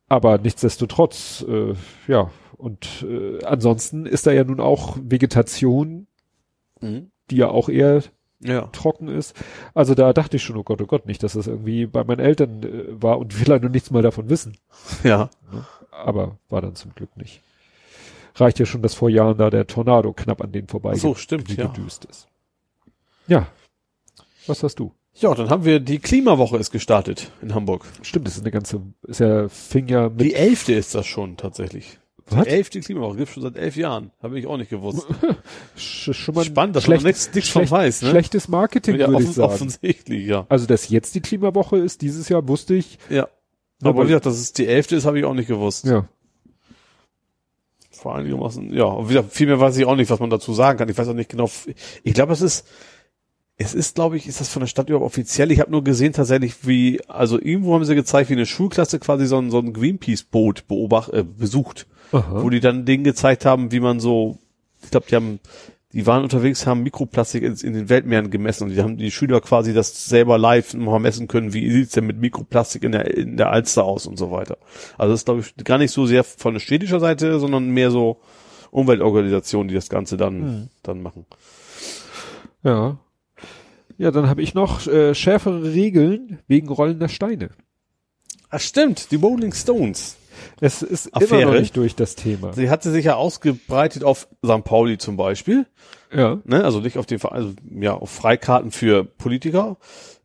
Aber nichtsdestotrotz, äh, ja, und äh, ansonsten ist da ja nun auch Vegetation,
Mhm.
die ja auch eher
Ja.
trocken ist. Also da dachte ich schon, oh Gott, oh Gott, nicht, dass das irgendwie bei meinen Eltern äh, war und wir leider nichts mal davon wissen.
Ja.
Aber war dann zum Glück nicht. Reicht ja schon, dass vor Jahren da der Tornado knapp an denen vorbei
so, stimmt, ja.
gedüst ist. Ja. Was hast du?
Ja, dann haben wir, die Klimawoche ist gestartet in Hamburg.
Stimmt, das ist eine ganze, ist ja, fing ja mit,
Die elfte ist das schon tatsächlich.
Was?
Die elfte Klimawoche gibt's schon seit elf Jahren. Habe ich auch nicht gewusst.
sch schon mal
Spannend, dass
schlecht,
man nichts, nichts von
schlecht,
weiß, ne?
schlechtes Marketing,
ja,
würde ich
offen,
sagen.
offensichtlich, ja.
Also, dass jetzt die Klimawoche ist, dieses Jahr wusste ich.
Ja. Aber
weil-
wie gesagt, dass es die elfte ist, habe ich auch nicht gewusst.
Ja.
Vor einigermaßen, ja. Und wie gesagt, viel mehr weiß ich auch nicht, was man dazu sagen kann. Ich weiß auch nicht genau. Ich glaube, es ist, es ist, glaube ich, ist das von der Stadt überhaupt offiziell? Ich habe nur gesehen tatsächlich, wie, also irgendwo haben sie gezeigt, wie eine Schulklasse quasi so ein, so ein Greenpeace-Boot beobacht, äh, besucht.
Aha.
Wo die dann Dinge gezeigt haben, wie man so, ich glaube, die haben, die waren unterwegs, haben Mikroplastik in, in den Weltmeeren gemessen und die haben die Schüler quasi das selber live mal messen können, wie sieht's denn mit Mikroplastik in der, in der Alster aus und so weiter. Also das ist, glaube ich, gar nicht so sehr von der städtischer Seite, sondern mehr so Umweltorganisationen, die das Ganze dann,
Hm.
dann machen.
Ja. Ja, dann habe ich noch äh, schärfere Regeln wegen rollender Steine.
Ah, stimmt, die Rolling Stones.
Es ist immer
Affäre?
noch nicht durch das Thema.
Sie hatte sich ja ausgebreitet auf St. Pauli zum Beispiel.
Ja.
ne? also nicht auf den Ver- also ja auf Freikarten für Politiker.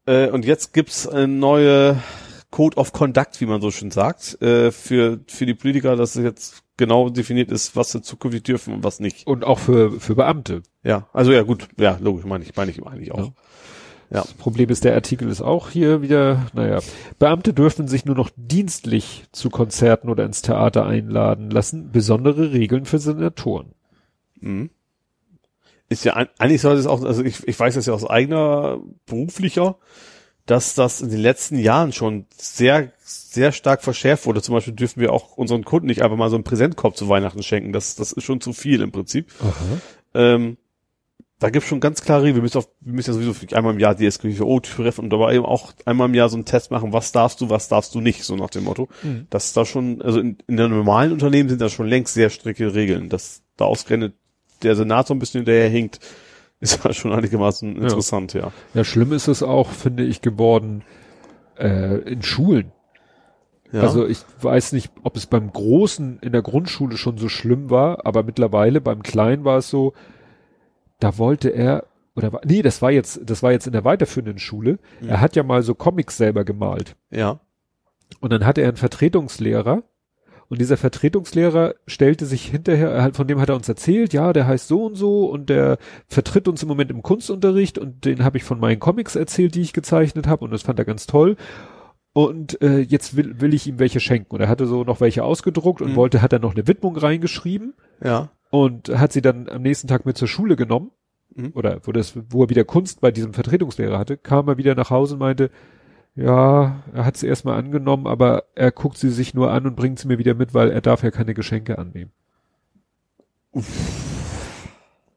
Äh, und jetzt gibt's eine neue Code of Conduct, wie man so schön sagt, äh, für für die Politiker, dass es jetzt genau definiert ist, was sie zukünftig dürfen und was nicht.
Und auch für, für Beamte.
Ja, also ja gut, ja logisch, meine ich, meine ich eigentlich auch.
Ja.
Ja.
Das Problem ist, der Artikel ist auch hier wieder, naja, Beamte dürfen sich nur noch dienstlich zu Konzerten oder ins Theater einladen lassen. Besondere Regeln für Senatoren.
Mhm. Ist ja eigentlich sollte es auch, also ich, ich weiß das ja aus eigener beruflicher, dass das in den letzten Jahren schon sehr, sehr stark verschärft wurde. Zum Beispiel dürfen wir auch unseren Kunden nicht einfach mal so einen Präsentkorb zu Weihnachten schenken. Das, das ist schon zu viel im Prinzip. Ähm, da gibt's schon ganz klare Regeln. Wir müssen, auf, wir müssen ja sowieso einmal im Jahr DSGVO treffen und dabei eben auch einmal im Jahr so einen Test machen, was darfst du, was darfst du nicht, so nach dem Motto.
Mhm.
Das ist da schon, also in, in einem normalen Unternehmen sind da schon längst sehr strikte Regeln. Dass da ausgerechnet der Senat so ein bisschen hinterher hinkt, ist ja schon einigermaßen
Ja.
interessant, ja.
Ja, schlimm ist es auch, finde ich, geworden äh, in Schulen.
ja.
Also ich weiß nicht, ob es beim Großen in der Grundschule schon so schlimm war, aber mittlerweile beim Kleinen war es so, da wollte er, oder war, nee, das war jetzt, das war jetzt in der weiterführenden Schule.
Mhm.
Er hat ja mal so Comics selber gemalt.
ja.
Und dann hatte er einen Vertretungslehrer. Und dieser Vertretungslehrer stellte sich hinterher, er von dem hat er uns erzählt, ja, der heißt so und so und der vertritt uns im Moment im Kunstunterricht und den habe ich von meinen Comics erzählt, die ich gezeichnet habe und das fand er ganz toll. Und äh, jetzt will, will ich ihm welche schenken. Und er hatte so noch welche ausgedruckt und
Mhm.
wollte, hat er noch eine Widmung reingeschrieben
Ja.
Und hat sie dann am nächsten Tag mit zur Schule genommen.
Mhm.
Oder wo das, wo er wieder Kunst bei diesem Vertretungslehrer hatte, kam er wieder nach Hause und meinte, ja, er hat sie erstmal angenommen, aber er guckt sie sich nur an und bringt sie mir wieder mit, weil er darf ja keine Geschenke annehmen.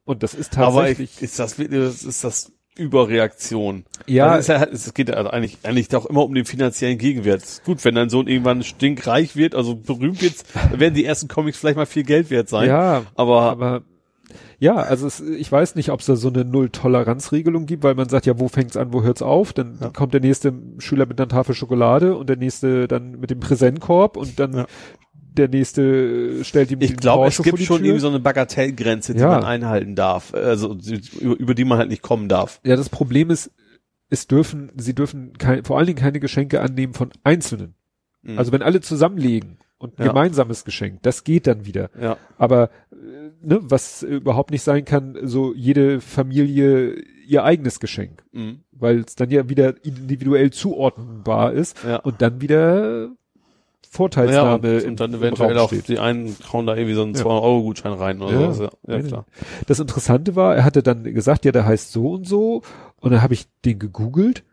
Und das ist
Aber
tatsächlich.
ich, ist das ist das Überreaktion.
ja,
Also es, es geht ja also eigentlich, eigentlich auch immer um den finanziellen Gegenwert. Gut, wenn dein Sohn irgendwann stinkreich wird, also berühmt wird, werden die ersten Comics vielleicht mal viel Geld wert sein.
ja,
Aber,
aber ja, also es, ich weiß nicht, ob es da so eine Null-Toleranz-Regelung gibt, weil man sagt, ja, wo fängt's an, wo hört's auf? Dann
Ja.
kommt der nächste Schüler mit einer Tafel Schokolade und der nächste dann mit dem Präsentkorb und dann
Ja.
Der nächste stellt ihm
ich glaube, es gibt schon irgendwie so eine Bagatellgrenze, die
Ja.
man einhalten darf. Also über, über die man halt nicht kommen darf.
Ja, das Problem ist, es dürfen, sie dürfen kein, vor allen Dingen keine Geschenke annehmen von Einzelnen.
Mhm.
Also wenn alle zusammenlegen und ein
Ja.
gemeinsames Geschenk, das geht dann wieder.
ja.
Aber äh, ne, was überhaupt nicht sein kann, so jede Familie ihr eigenes Geschenk,
Mhm.
weil es dann ja wieder individuell zuordnenbar ist
Ja.
und dann wieder Vorteilsnahme
und, und dann eventuell auch die einen hauen da irgendwie so einen
Ja.
200-Euro-Gutschein rein oder
Ja.
so. Ja, ja klar.
Das Interessante war, er hatte dann gesagt, ja, der heißt so und so. Und dann habe ich den gegoogelt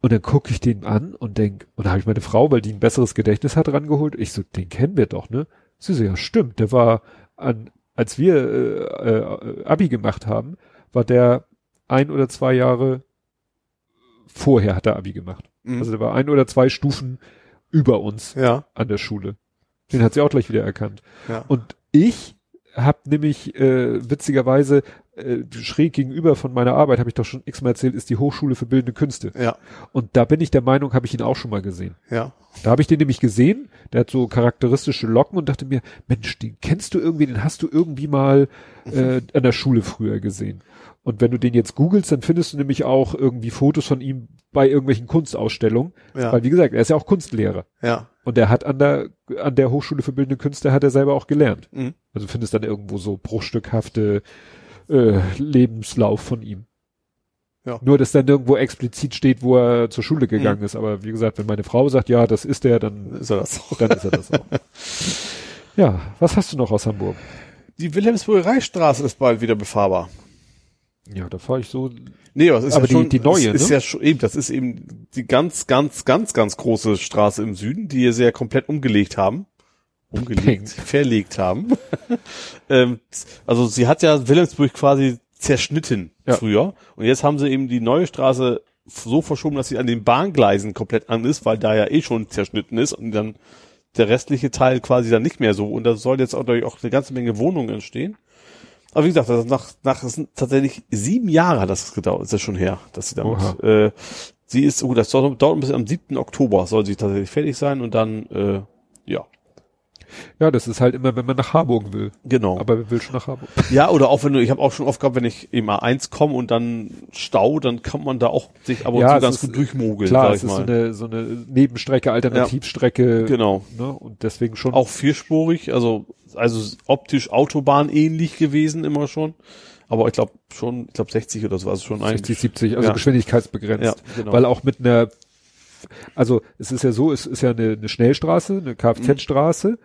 und dann gucke ich den an und denk, und dann habe ich meine Frau, weil die ein besseres Gedächtnis hat, rangeholt. Ich so, den kennen wir doch, ne? Sie so, ja, stimmt. Der war an, als wir äh, äh, Abi gemacht haben, war der ein oder zwei Jahre vorher hat er Abi gemacht.
Mhm.
Also der war ein oder zwei Stufen über uns
ja,
an der Schule. Den hat sie auch gleich wieder erkannt.
ja.
Und ich habe nämlich äh, witzigerweise äh, schräg gegenüber von meiner Arbeit, habe ich doch schon x-mal erzählt, ist die Hochschule für Bildende Künste.
Ja,
Und da bin ich der Meinung, habe ich ihn auch schon mal gesehen.
ja.
Da habe ich den nämlich gesehen, der hat so charakteristische Locken und dachte mir, Mensch, den kennst du irgendwie, den hast du irgendwie mal äh, an der Schule früher gesehen. Und wenn du den jetzt googelst, dann findest du nämlich auch irgendwie Fotos von ihm bei irgendwelchen Kunstausstellungen.
Ja.
Weil wie gesagt, er ist ja auch Kunstlehrer.
Ja.
Und er hat an der, an der Hochschule für Bildende Künste hat er selber auch gelernt.
Mhm.
Also findest dann irgendwo so bruchstückhafte äh, Lebenslauf von ihm.
Ja.
Nur, dass dann irgendwo explizit steht, wo er zur Schule gegangen ist. Aber wie gesagt, wenn meine Frau sagt, ja, das ist er, dann,
Ist er das auch.
dann ist er das auch. ja, was hast du noch aus Hamburg?
Die Wilhelmsburger Reichsstraße ist bald wieder befahrbar.
Ja, da fahre ich so.
Nee, aber es ist
Aber
ja
die-
schon,
die neue,
ist
ne?
ja schon eben, das ist eben die ganz, ganz, ganz, ganz große Straße im Süden, die sie ja komplett umgelegt haben. Umgelegt, verlegt haben. ähm, also sie hat ja Wilhelmsburg quasi zerschnitten
Ja.
früher. Und jetzt haben sie eben die neue Straße so verschoben, dass sie an den Bahngleisen komplett an ist, weil da ja eh schon zerschnitten ist und dann der restliche Teil quasi dann nicht mehr so. Und da soll jetzt auch, auch eine ganze Menge Wohnungen entstehen. Aber wie gesagt, das ist nach, nach das sind tatsächlich sieben Jahre hat das gedauert, ist das schon her, dass sie damit,
Oha.
äh, sie ist, oh, das dauert, dauert bis am 7. Oktober soll sie tatsächlich fertig sein und dann, äh, ja,
Ja, das ist halt immer, wenn man nach Harburg will.
genau.
Aber wer will schon nach Harburg?
ja, oder auch wenn du, ich habe auch schon oft gehabt, wenn ich eben A1 komme und dann Stau, dann kann man da auch sich aber
Ja,
und zu ganz
ist,
gut durchmogeln,
Klar, es ist so eine, so eine Nebenstrecke, Alternativstrecke.
genau.
Ne? Und deswegen schon.
Auch vierspurig, also, also optisch Autobahn ähnlich gewesen immer schon. Aber ich glaube schon, ich glaube 60 oder so, also schon
60,
eigentlich.
70, also
Ja.
geschwindigkeitsbegrenzt.
Ja, genau.
Weil auch mit einer, also es ist ja so, es ist ja eine, eine Schnellstraße, eine Kfz-Straße,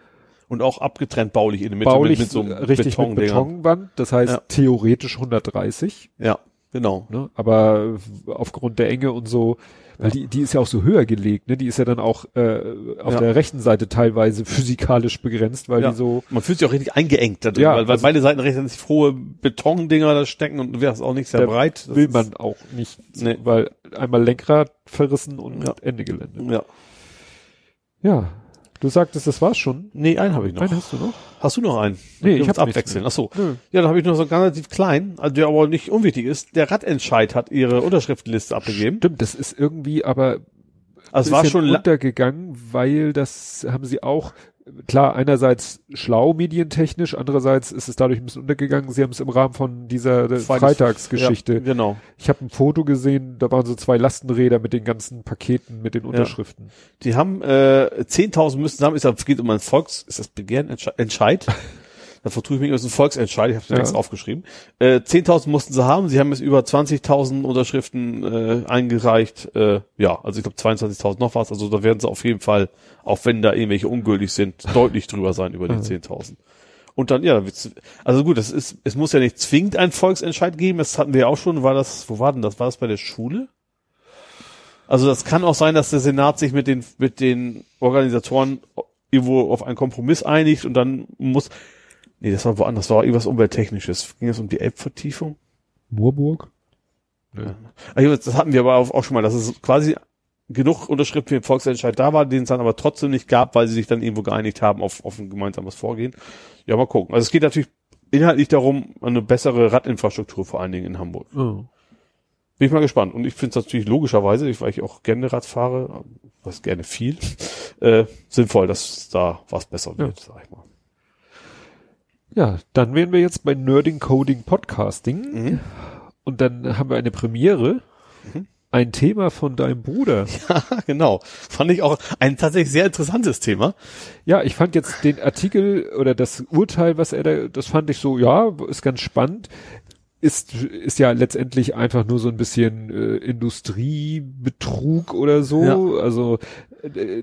Und auch abgetrennt baulich in der Mitte
baulich
mit, mit so einem
richtig mit
Betondingern.
Betonwand, das heißt
Ja.
theoretisch 130,
Ja, genau.
ne? aber aufgrund der Enge und so, weil die, die ist ja auch so höher gelegt, ne? die ist ja dann auch äh, auf
Ja.
der rechten Seite teilweise physikalisch begrenzt, weil
Ja.
die so,
Man fühlt sich auch richtig eingeengt da drin,
Ja,
weil, weil
also-
beide Seiten rechts sich frohe Betondinger da stecken und wäre es auch nicht sehr breit.
Will man auch nicht,
Nee.
weil einmal Lenkrad verrissen und. Ende Gelände.
Ja.
Ja, du sagtest, das war's schon.
Nee, einen habe ich noch.
Einen hast du noch?
Hast du noch einen?
Nee, ich
uns
hab nichts
abwechseln. Ach so.
Nö.
Ja, dann habe ich noch so einen relativ klein, also der aber nicht unwichtig ist. Der Radentscheid hat ihre Unterschriftenliste abgegeben.
Stimmt, das ist irgendwie aber
Also es war schon
untergegangen, weil das haben sie auch, klar, einerseits schlau medientechnisch, andererseits ist es dadurch ein bisschen untergegangen. Sie haben es im Rahmen von dieser
Freitags-
Freitagsgeschichte.
Ja, genau.
Ich habe ein Foto gesehen, da waren so zwei Lastenräder mit den ganzen Paketen, mit den Unterschriften.
Die haben äh, 10.000 müssen haben, ist, es geht um ein Volks, ist das Begehren, Entsche- Entscheid? da vertue ich mich, das ist ein Volksentscheid, ich habe es
Ja.
extra aufgeschrieben. Äh, 10.000 mussten sie haben, sie haben jetzt über 20.000 Unterschriften äh, eingereicht. Äh, ja, also ich glaube 22.000 noch was, also da werden sie auf jeden Fall, auch wenn da irgendwelche ungültig sind, deutlich drüber sein über die
Mhm.
10.000. Und dann, ja, also gut, das ist, es muss ja nicht zwingend einen Volksentscheid geben, das hatten wir ja auch schon, war das, wo war denn das, war das bei der Schule? Also das kann auch sein, dass der Senat sich mit den, mit den Organisatoren irgendwo auf einen Kompromiss einigt und dann muss, nee, das war woanders, das war irgendwas Umwelttechnisches. Ging es um die Elbvertiefung?
Moorburg?
Also das hatten wir aber auch schon mal, dass es quasi genug Unterschriften für den Volksentscheid da war, den es dann aber trotzdem nicht gab, weil sie sich dann irgendwo geeinigt haben auf, auf ein gemeinsames Vorgehen. Ja, mal gucken. Also es geht natürlich inhaltlich darum, eine bessere Radinfrastruktur vor allen Dingen in Hamburg.
Oh.
Bin ich mal gespannt. Und ich finde es natürlich logischerweise, ich- weil ich auch gerne Rad fahre, was gerne viel, äh, sinnvoll, dass da was besser wird, sag ich mal.
Ja, dann wären wir jetzt bei Nerding Coding Podcasting
Mhm.
und dann haben wir eine Premiere. Ein Thema von deinem Bruder.
genau. Fand ich auch ein tatsächlich sehr interessantes Thema.
Ja, ich fand jetzt den Artikel oder das Urteil, was er da, das fand ich so, ja, ist ganz spannend. Ist, ist ja letztendlich einfach nur so ein bisschen äh, Industriebetrug oder so. Also Äh,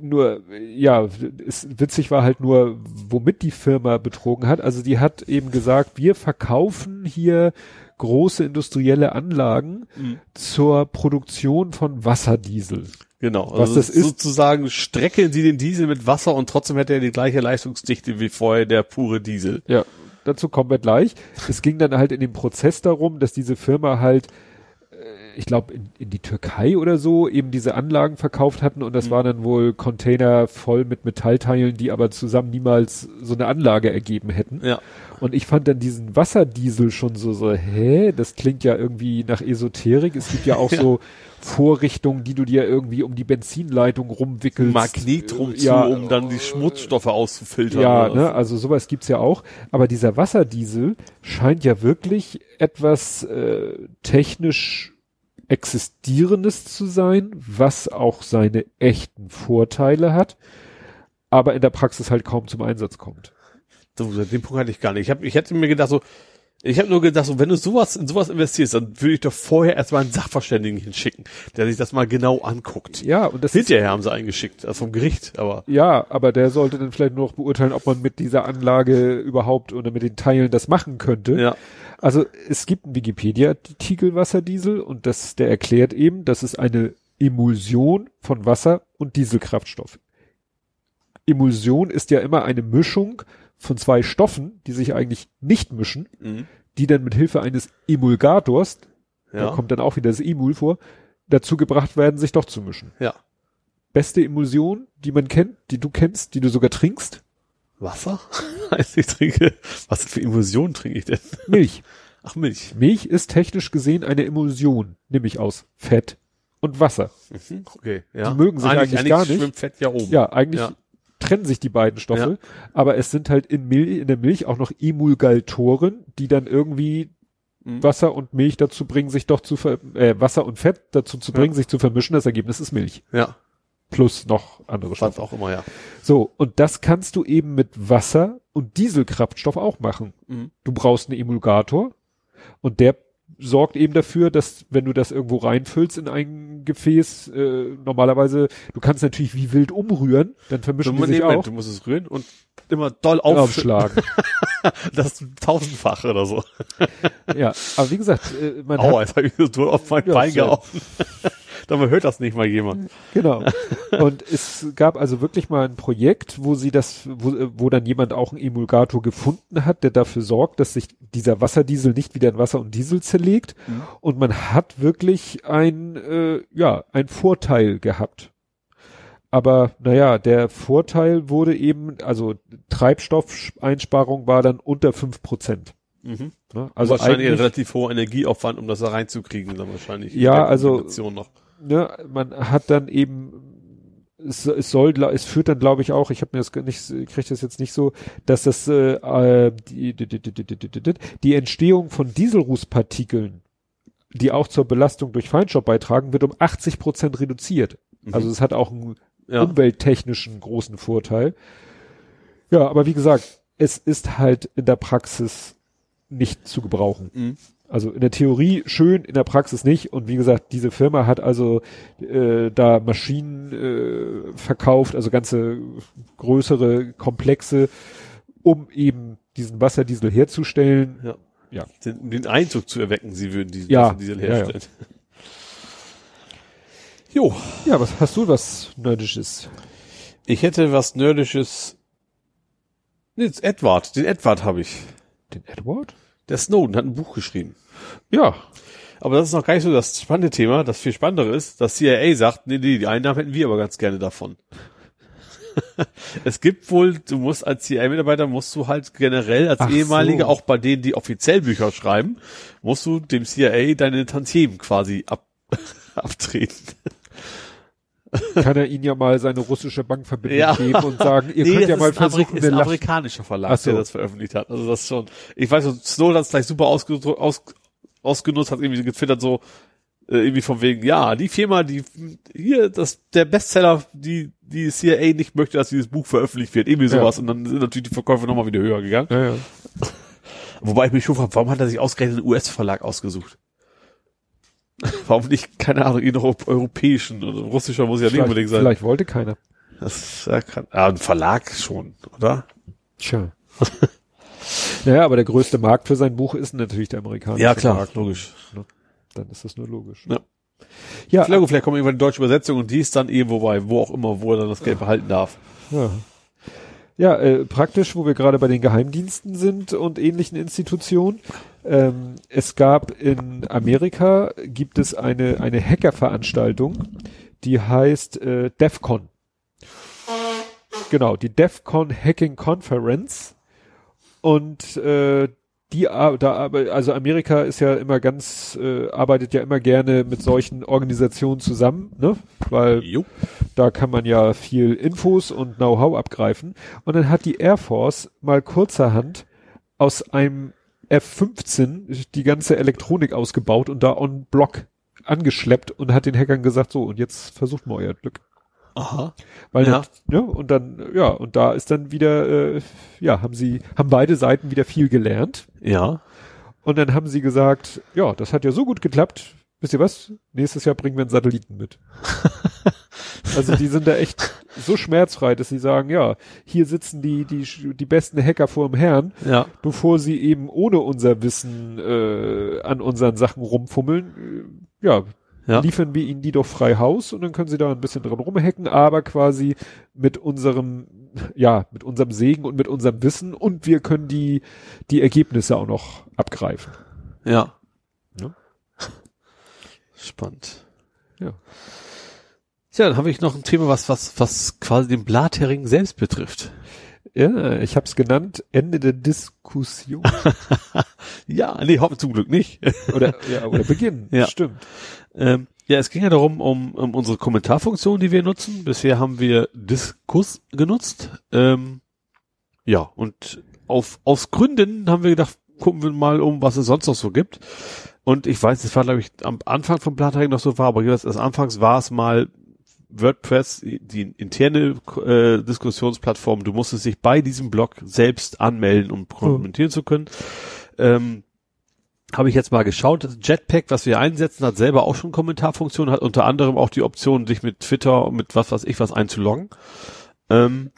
nur, ja, es, witzig war halt nur, womit die Firma betrogen hat. Also die hat eben gesagt, wir verkaufen hier große industrielle Anlagen
Mhm.
zur Produktion von Wasserdiesel.
Genau.
Was das ist-
Sozusagen strecken sie den Diesel mit Wasser und trotzdem hätte er die gleiche Leistungsdichte wie vorher der pure Diesel.
Ja, dazu kommen wir gleich. Es ging dann halt in dem Prozess darum, dass diese Firma halt, äh, ich glaube, in, in die Türkei oder so eben diese Anlagen verkauft hatten und das
Mhm.
waren dann wohl Container voll mit Metallteilen, die aber zusammen niemals so eine Anlage ergeben hätten.
Ja.
Und ich fand dann diesen Wasserdiesel schon so, so, hä, das klingt ja irgendwie nach Esoterik. Es gibt ja auch
Ja.
so Vorrichtungen, die du dir irgendwie um die Benzinleitung rumwickelst.
Magnet drum zu,
Ja,
um dann die Schmutzstoffe auszufiltern.
Ja, ne, also sowas gibt's ja auch. Aber dieser Wasserdiesel scheint ja wirklich etwas äh, technisch Existierendes zu sein, was auch seine echten Vorteile hat, aber in der Praxis halt kaum zum Einsatz kommt.
Den Punkt hatte ich gar nicht. Ich, hab, ich hätte mir gedacht, so, ich habe nur gedacht, so, wenn du sowas in sowas investierst, dann würde ich doch vorher erstmal einen Sachverständigen hinschicken, der sich das mal genau anguckt.
Ja, und das ist,
Hinterher haben sie eingeschickt, also vom Gericht, aber
ja, aber der sollte dann vielleicht nur noch beurteilen, ob man mit dieser Anlage überhaupt oder mit den Teilen das machen könnte.
ja.
Also es gibt einen Wikipedia-Artikel Wasserdiesel und das, der erklärt eben, das ist eine Emulsion von Wasser und Dieselkraftstoff. Emulsion ist ja immer eine Mischung von zwei Stoffen, die sich eigentlich nicht mischen,
Mhm.
die dann mit Hilfe eines Emulgators, da
Ja.
kommt dann auch wieder das Emul vor, dazu gebracht werden, sich doch zu mischen.
ja.
Beste Emulsion, die man kennt, die du kennst, die du sogar trinkst,
Wasser? Heißt, ich trinke, was für Emulsion trinke ich denn?
Milch.
Ach, Milch.
Milch ist technisch gesehen eine Emulsion, nämlich aus Fett und Wasser.
Mhm. Okay, ja.
Die mögen sich eigentlich gar nicht.
schwimmt Fett ja oben.
Ja, eigentlich
Ja.
trennen sich die beiden Stoffe, aber es sind halt in, Milch, in der Milch auch noch Emulgatoren, die dann irgendwie
Mhm.
Wasser und Milch dazu bringen, sich doch zu ver äh, Wasser und Fett dazu zu
Ja.
bringen, sich zu vermischen. Das Ergebnis ist Milch.
Ja,
Plus noch andere
was
Stoffe.
auch immer, ja.
So, und das kannst du eben mit Wasser und Dieselkraftstoff auch machen.
Mhm.
Du brauchst einen Emulgator und der sorgt eben dafür, dass wenn du das irgendwo reinfüllst in ein Gefäß, äh, normalerweise, du kannst natürlich wie wild umrühren, dann vermischen die sich
Moment,
auch.
du musst es rühren und immer doll aufschlagen. Das tausendfach oder so.
ja, aber wie gesagt, äh, man
Aua,
hat,
jetzt habe ich so auf mein
Ja,
Bein gehauen. Dabei hört das nicht mal jemand.
genau. Und es gab also wirklich mal ein Projekt, wo sie das, wo, wo dann jemand auch einen Emulgator gefunden hat, der dafür sorgt, dass sich dieser Wasserdiesel nicht wieder in Wasser und Diesel zerlegt.
Mhm.
Und man hat wirklich ein, äh, ja, ein Vorteil gehabt. Aber naja, der Vorteil wurde eben, also Treibstoffeinsparung war dann unter fünf Prozent.
Mhm.
Ne?
Also wahrscheinlich relativ hoher Energieaufwand, um das da reinzukriegen, dann wahrscheinlich.
Ja, also-
Noch
ne, man hat dann eben, es, es soll, es führt dann, glaube ich, auch, ich habe mir das nicht, kriege das jetzt nicht so, dass das äh, äh die, die, die, die Entstehung von Dieselrußpartikeln, die auch zur Belastung durch Feinstaub beitragen, wird um 80 Prozent reduziert.
Mhm.
Also es hat auch einen
ja.
umwelttechnischen großen Vorteil. Ja, aber wie gesagt, es ist halt in der Praxis nicht zu gebrauchen.
Mhm.
Also in der Theorie schön, in der Praxis nicht. Und wie gesagt, diese Firma hat also äh, da Maschinen äh, verkauft, also ganze größere Komplexe, um eben diesen Wasserdiesel herzustellen.
Ja.
Ja.
Den, den Eindruck zu erwecken, sie würden diesen
Ja,
Diesel
ja, ja.
herstellen. Jo,
Ja, was hast du was Nerdisches?
ich hätte was Nerdisches. Nee, jetzt Edward, den Edward habe ich.
Den Edward?
Der Snowden hat ein Buch geschrieben.
Ja.
Aber das ist noch gar nicht so das spannende Thema. Das viel spannendere ist, dass CIA sagt, nee, nee, die Einnahmen hätten wir aber ganz gerne davon. es gibt wohl, du musst als CIA-Mitarbeiter, musst du halt generell als
Ach
ehemaliger,
so.
auch bei denen, die offiziell Bücher schreiben, musst du dem CIA deine Tantiemen quasi ab, abtreten.
Kann er ihnen ja mal seine russische Bankverbindung
Ja.
geben und sagen, ihr könnt ja mal versuchen,
ist ein
eine Lach
amerikanischer Verlag,
Ach so.
der das veröffentlicht hat. Also das ist schon, ich weiß, Snowden hat es gleich super ausgedru- aus, ausgenutzt, hat irgendwie getwittert so, äh, irgendwie von wegen, ja, die Firma, die hier, das der Bestseller, die die CIA nicht möchte, dass dieses Buch veröffentlicht wird, irgendwie
Ja.
sowas. Und dann sind natürlich die Verkäufe nochmal wieder höher gegangen.
Ja, ja.
Wobei ich mich schon frage, warum hat er sich ausgerechnet einen US-Verlag ausgesucht? Warum nicht, keine Ahnung, noch europäischen oder russischer muss ja nicht
Vielleicht,
unbedingt sein.
vielleicht wollte keiner.
Das ja, kann, ah, ein Verlag schon, oder?
Tja. naja, aber der größte Markt für sein Buch ist natürlich der amerikanische
Ja, klar,
Markt.
logisch.
Dann ist das nur logisch.
Ja.
Ja,
Vielleicht, vielleicht kommt irgendwann die deutsche Übersetzung und die ist dann irgendwo bei, wo auch immer, wo er dann das Geld behalten darf.
Ja, ja äh, praktisch, wo wir gerade bei den Geheimdiensten sind und ähnlichen Institutionen. Ähm, es gab in Amerika, gibt es eine, eine Hackerveranstaltung, die heißt äh, DEFCON. Genau, die DEFCON Hacking Conference. Und äh, die da aber also Amerika ist ja immer ganz äh, arbeitet ja immer gerne mit solchen Organisationen zusammen, ne? Weil
Jo.
da kann man ja viel Infos und Know-how abgreifen. Und dann hat die Air Force mal kurzerhand aus einem F-15 die ganze Elektronik ausgebaut und da on Block angeschleppt und hat den Hackern gesagt, so, und jetzt versucht mal euer Glück.
Aha.
Weil
Ja.
das, ja, und dann, ja, und da ist dann wieder, äh, ja, haben sie, haben beide Seiten wieder viel gelernt.
Ja.
Und dann haben sie gesagt, ja, das hat ja so gut geklappt. Wisst ihr was? Nächstes Jahr bringen wir einen Satelliten mit. also die sind da echt so schmerzfrei, dass sie sagen, ja, hier sitzen die, die, die besten Hacker vor dem Herrn,
Ja.
bevor sie eben ohne unser Wissen äh, an unseren Sachen rumfummeln. Äh, ja,
Ja.
liefern wir ihnen die doch frei Haus und dann können sie da ein bisschen dran rumhacken, aber quasi mit unserem, ja, mit unserem Segen und mit unserem Wissen und wir können die, die Ergebnisse auch noch abgreifen.
Ja.
Ja.
Spannend.
Ja.
Tja, dann habe ich noch ein Thema, was, was, was quasi den Blathering selbst betrifft.
Ja, ich habe es genannt, Ende der Diskussion.
Ja, nee, hoffen zum Glück nicht.
oder, ja, oder Beginn.
Ja.
Stimmt.
ähm, ja, es ging ja darum, um, um unsere Kommentarfunktion, die wir nutzen. Bisher haben wir Diskus genutzt. Ähm, ja, und auf, aus Gründen haben wir gedacht, gucken wir mal um, was es sonst noch so gibt. Und ich weiß, es war, glaube ich, am Anfang von Blathering noch so war, aber jetzt, als anfangs war es mal WordPress, die interne äh, Diskussionsplattform, du musstest dich bei diesem Blog selbst anmelden, um kommentieren zu können. Ähm, habe ich jetzt mal geschaut. Das Jetpack, was wir einsetzen, hat selber auch schon Kommentarfunktion, hat unter anderem auch die Option, sich mit Twitter, mit was weiß ich was einzuloggen. Ähm,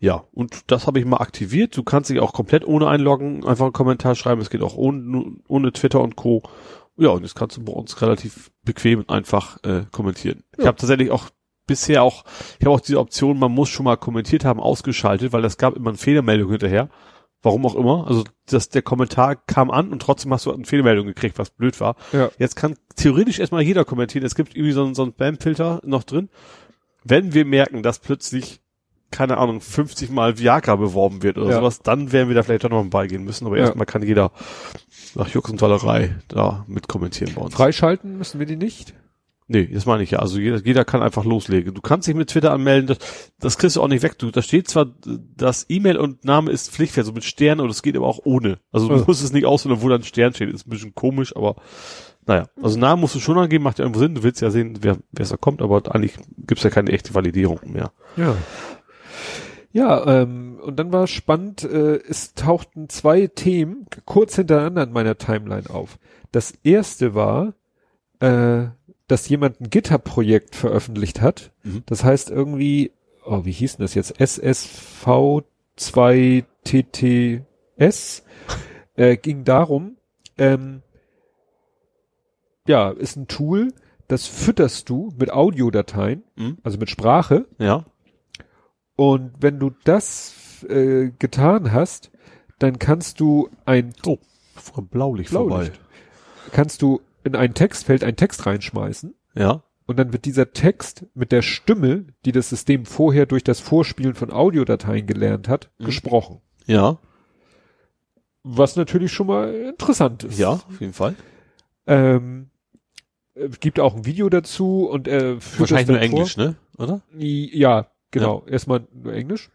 ja, und das habe ich mal aktiviert. Du kannst dich auch komplett ohne einloggen einfach einen Kommentar schreiben. Es geht auch ohne, ohne Twitter und Co. Ja, und das kannst du bei uns relativ bequem und einfach äh, kommentieren. Ich habe tatsächlich auch bisher auch, ich habe auch diese Option, man muss schon mal kommentiert haben, ausgeschaltet, weil es gab immer eine Fehlermeldung hinterher. Warum auch immer. Also dass der Kommentar kam an und trotzdem hast du eine Fehlermeldung gekriegt, was blöd war.
Ja.
Jetzt kann theoretisch erstmal jeder kommentieren. Es gibt irgendwie so einen, so einen Spam-Filter noch drin. Wenn wir merken, dass plötzlich, keine Ahnung, 50 Mal Viagra beworben wird oder
Ja.
sowas, dann werden wir da vielleicht doch noch mal beigehen müssen. Aber
Ja.
erstmal kann jeder nach Jux und Tollerei da mit kommentieren bei uns.
Freischalten müssen wir die nicht?
Nee, das meine ich ja. Also jeder, jeder kann einfach loslegen. Du kannst dich mit Twitter anmelden, das, das kriegst du auch nicht weg. Du, da steht zwar, das E-Mail und Name ist Pflichtfeld, so mit Sternen, und es geht aber auch ohne. Also du
Ja.
musst es nicht auswählen, wo dann Stern steht. Ist ein bisschen komisch, aber naja. Also Namen musst du schon angeben, macht ja irgendwo Sinn. Du willst ja sehen, wer, wer es da kommt, aber eigentlich gibt's ja keine echte Validierung mehr.
Ja. Ja, ähm, und dann war es spannend, äh, es tauchten zwei Themen kurz hintereinander in meiner Timeline auf. Das erste war, äh, dass jemand ein GitHub-Projekt veröffentlicht hat.
Mhm.
Das heißt irgendwie, oh, wie hieß denn das jetzt? SSV2TTS. äh, ging darum, ähm, ja, ist ein Tool, das fütterst du mit Audiodateien,
Mhm.
also mit Sprache.
Ja.
Und wenn du das äh, getan hast, dann kannst du ein
Oh, Blaulicht,
Blaulicht.
vorbei.
kannst du in ein Textfeld einen Text reinschmeißen
Ja.
und dann wird dieser Text mit der Stimme, die das System vorher durch das Vorspielen von Audiodateien gelernt hat,
Mhm.
gesprochen.
Ja.
Was natürlich schon mal interessant ist.
Ja, auf jeden Fall.
Ähm, gibt auch ein Video dazu und er führt
Wahrscheinlich
das
nur
dann vor.
Englisch, ne? Oder?
Ja, genau. Erstmal nur Englisch.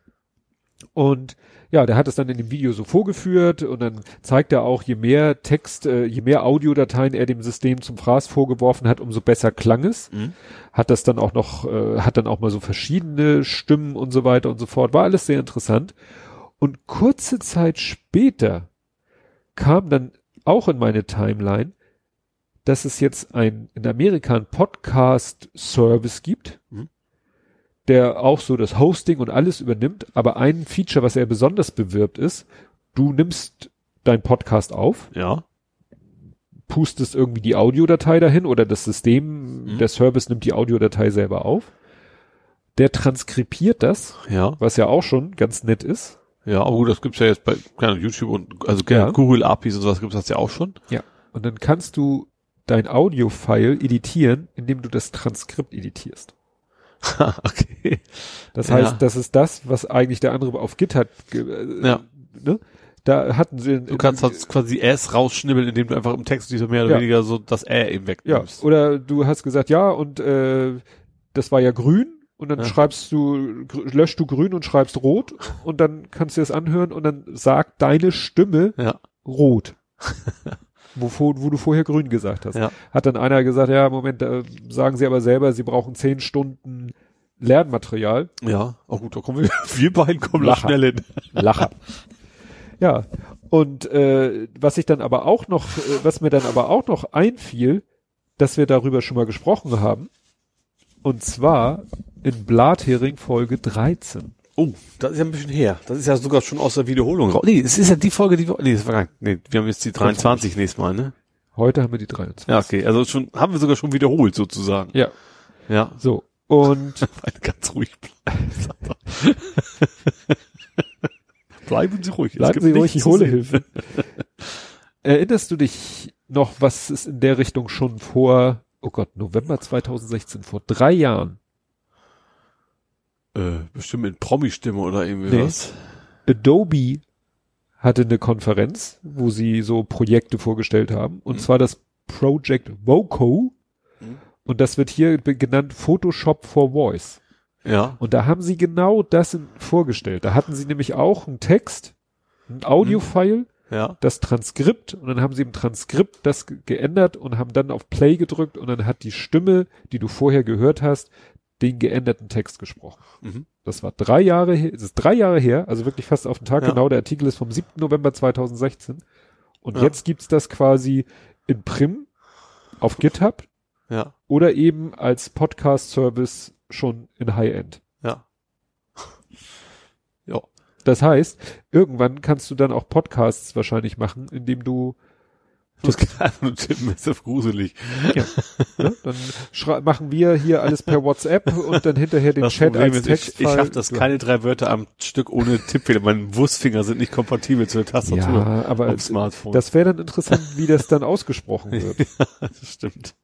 Und ja, der hat es dann in dem Video so vorgeführt und dann zeigt er auch, je mehr Text, äh, je mehr Audiodateien er dem System zum Fraß vorgeworfen hat, umso besser klang es.
Mhm.
Hat das dann auch noch, äh, hat dann auch mal so verschiedene Stimmen und so weiter und so fort. War alles sehr interessant. Und kurze Zeit später kam dann auch in meine Timeline, dass es jetzt ein, in Amerika einen Podcast-Service gibt,
Mhm.
Der auch so das Hosting und alles übernimmt, aber ein Feature, was er besonders bewirbt, ist, du nimmst dein Podcast auf,
Ja.
pustest irgendwie die Audiodatei dahin oder das System,
Mhm.
der Service nimmt die Audiodatei selber auf. Der transkribiert das,
Ja.
was ja auch schon ganz nett ist.
Ja, aber gut, das gibt's ja jetzt bei keine YouTube und also
Ja.
Google APIs und sowas gibt's das ja auch schon.
Und dann kannst du dein Audio-File editieren, indem du das Transkript editierst.
okay.
Das
Ja.
heißt, das ist das, was eigentlich der andere auf Git hat. äh,
Ja.
Ne? Da hatten sie.
Du kannst halt quasi S rausschnibbeln, indem du einfach im Text dieser mehr oder
Ja.
weniger so das Ä eben
ja,
wegnimmst.
oder du hast gesagt, ja, und äh, das war ja grün. Und dann
Ja.
schreibst du, löscht du grün und schreibst rot und dann kannst du das anhören und dann sagt deine Stimme
Ja.
rot. wo, wo du vorher grün gesagt hast.
Ja.
Hat dann einer gesagt, ja, Moment, äh, sagen Sie aber selber, Sie brauchen zehn Stunden Lernmaterial.
Ja. Oh gut, da kommen wir, wir beiden kommen
Lacher.
schnell hin.
Lacher. ja. Und äh, was ich dann aber auch noch, äh, was mir dann aber auch noch einfiel, dass wir darüber schon mal gesprochen haben, und zwar in Blathering Folge 13.
Oh, das ist ja ein bisschen her. Das ist ja sogar schon aus der Wiederholung raus. Nee, es ist ja die Folge, die wir, nee, das war gar nicht, nee, wir haben jetzt die 23 nächstes Mal, ne?
Heute haben wir die 23.
Ja, okay, also schon, haben wir sogar schon wiederholt sozusagen.
Ja.
Ja.
So. Und
Weil ganz ruhig bleiben. Bleiben Sie ruhig.
Bleiben Sie ruhig, ich hole. Hilfe. Erinnerst du dich noch, was es in der Richtung schon vor, oh Gott, November 2016, vor drei Jahren,
Äh, bestimmt mit Promi-Stimme oder irgendwie
Nee.
was.
Adobe hatte eine Konferenz, wo sie so Projekte vorgestellt haben, und
Mhm.
zwar das Project Voco.
Mhm.
Und das wird hier genannt Photoshop for Voice.
Ja.
Und da haben sie genau das vorgestellt. Da hatten sie nämlich auch einen Text, ein Audio-File,
Ja.
das Transkript, und dann haben sie im Transkript das ge- geändert und haben dann auf Play gedrückt und dann hat die Stimme, die du vorher gehört hast, den geänderten Text gesprochen.
Mhm.
Das war drei Jahre her, es ist drei Jahre her, also wirklich fast auf den Tag
Ja.
genau. Der Artikel ist vom 7. November 2016. Und
Ja.
jetzt gibt's das quasi in Prim auf GitHub
Ja.
oder eben als Podcast-Service schon in High-End.
Ja. ja.
Das heißt, irgendwann kannst du dann auch Podcasts wahrscheinlich machen, indem du,
Das kann nur tippen, ist ja gruselig.
ne, dann machen wir hier alles per WhatsApp und dann hinterher den
Das
Chat
Problem
als
ist, ich, ich
Textfile.
schaffe das keine drei Wörter am Stück ohne Tippfehler. Meine Wurstfinger sind nicht kompatibel zur Tastatur
Ja, aber
am Smartphone.
das wäre dann interessant, wie das dann ausgesprochen wird.
das stimmt.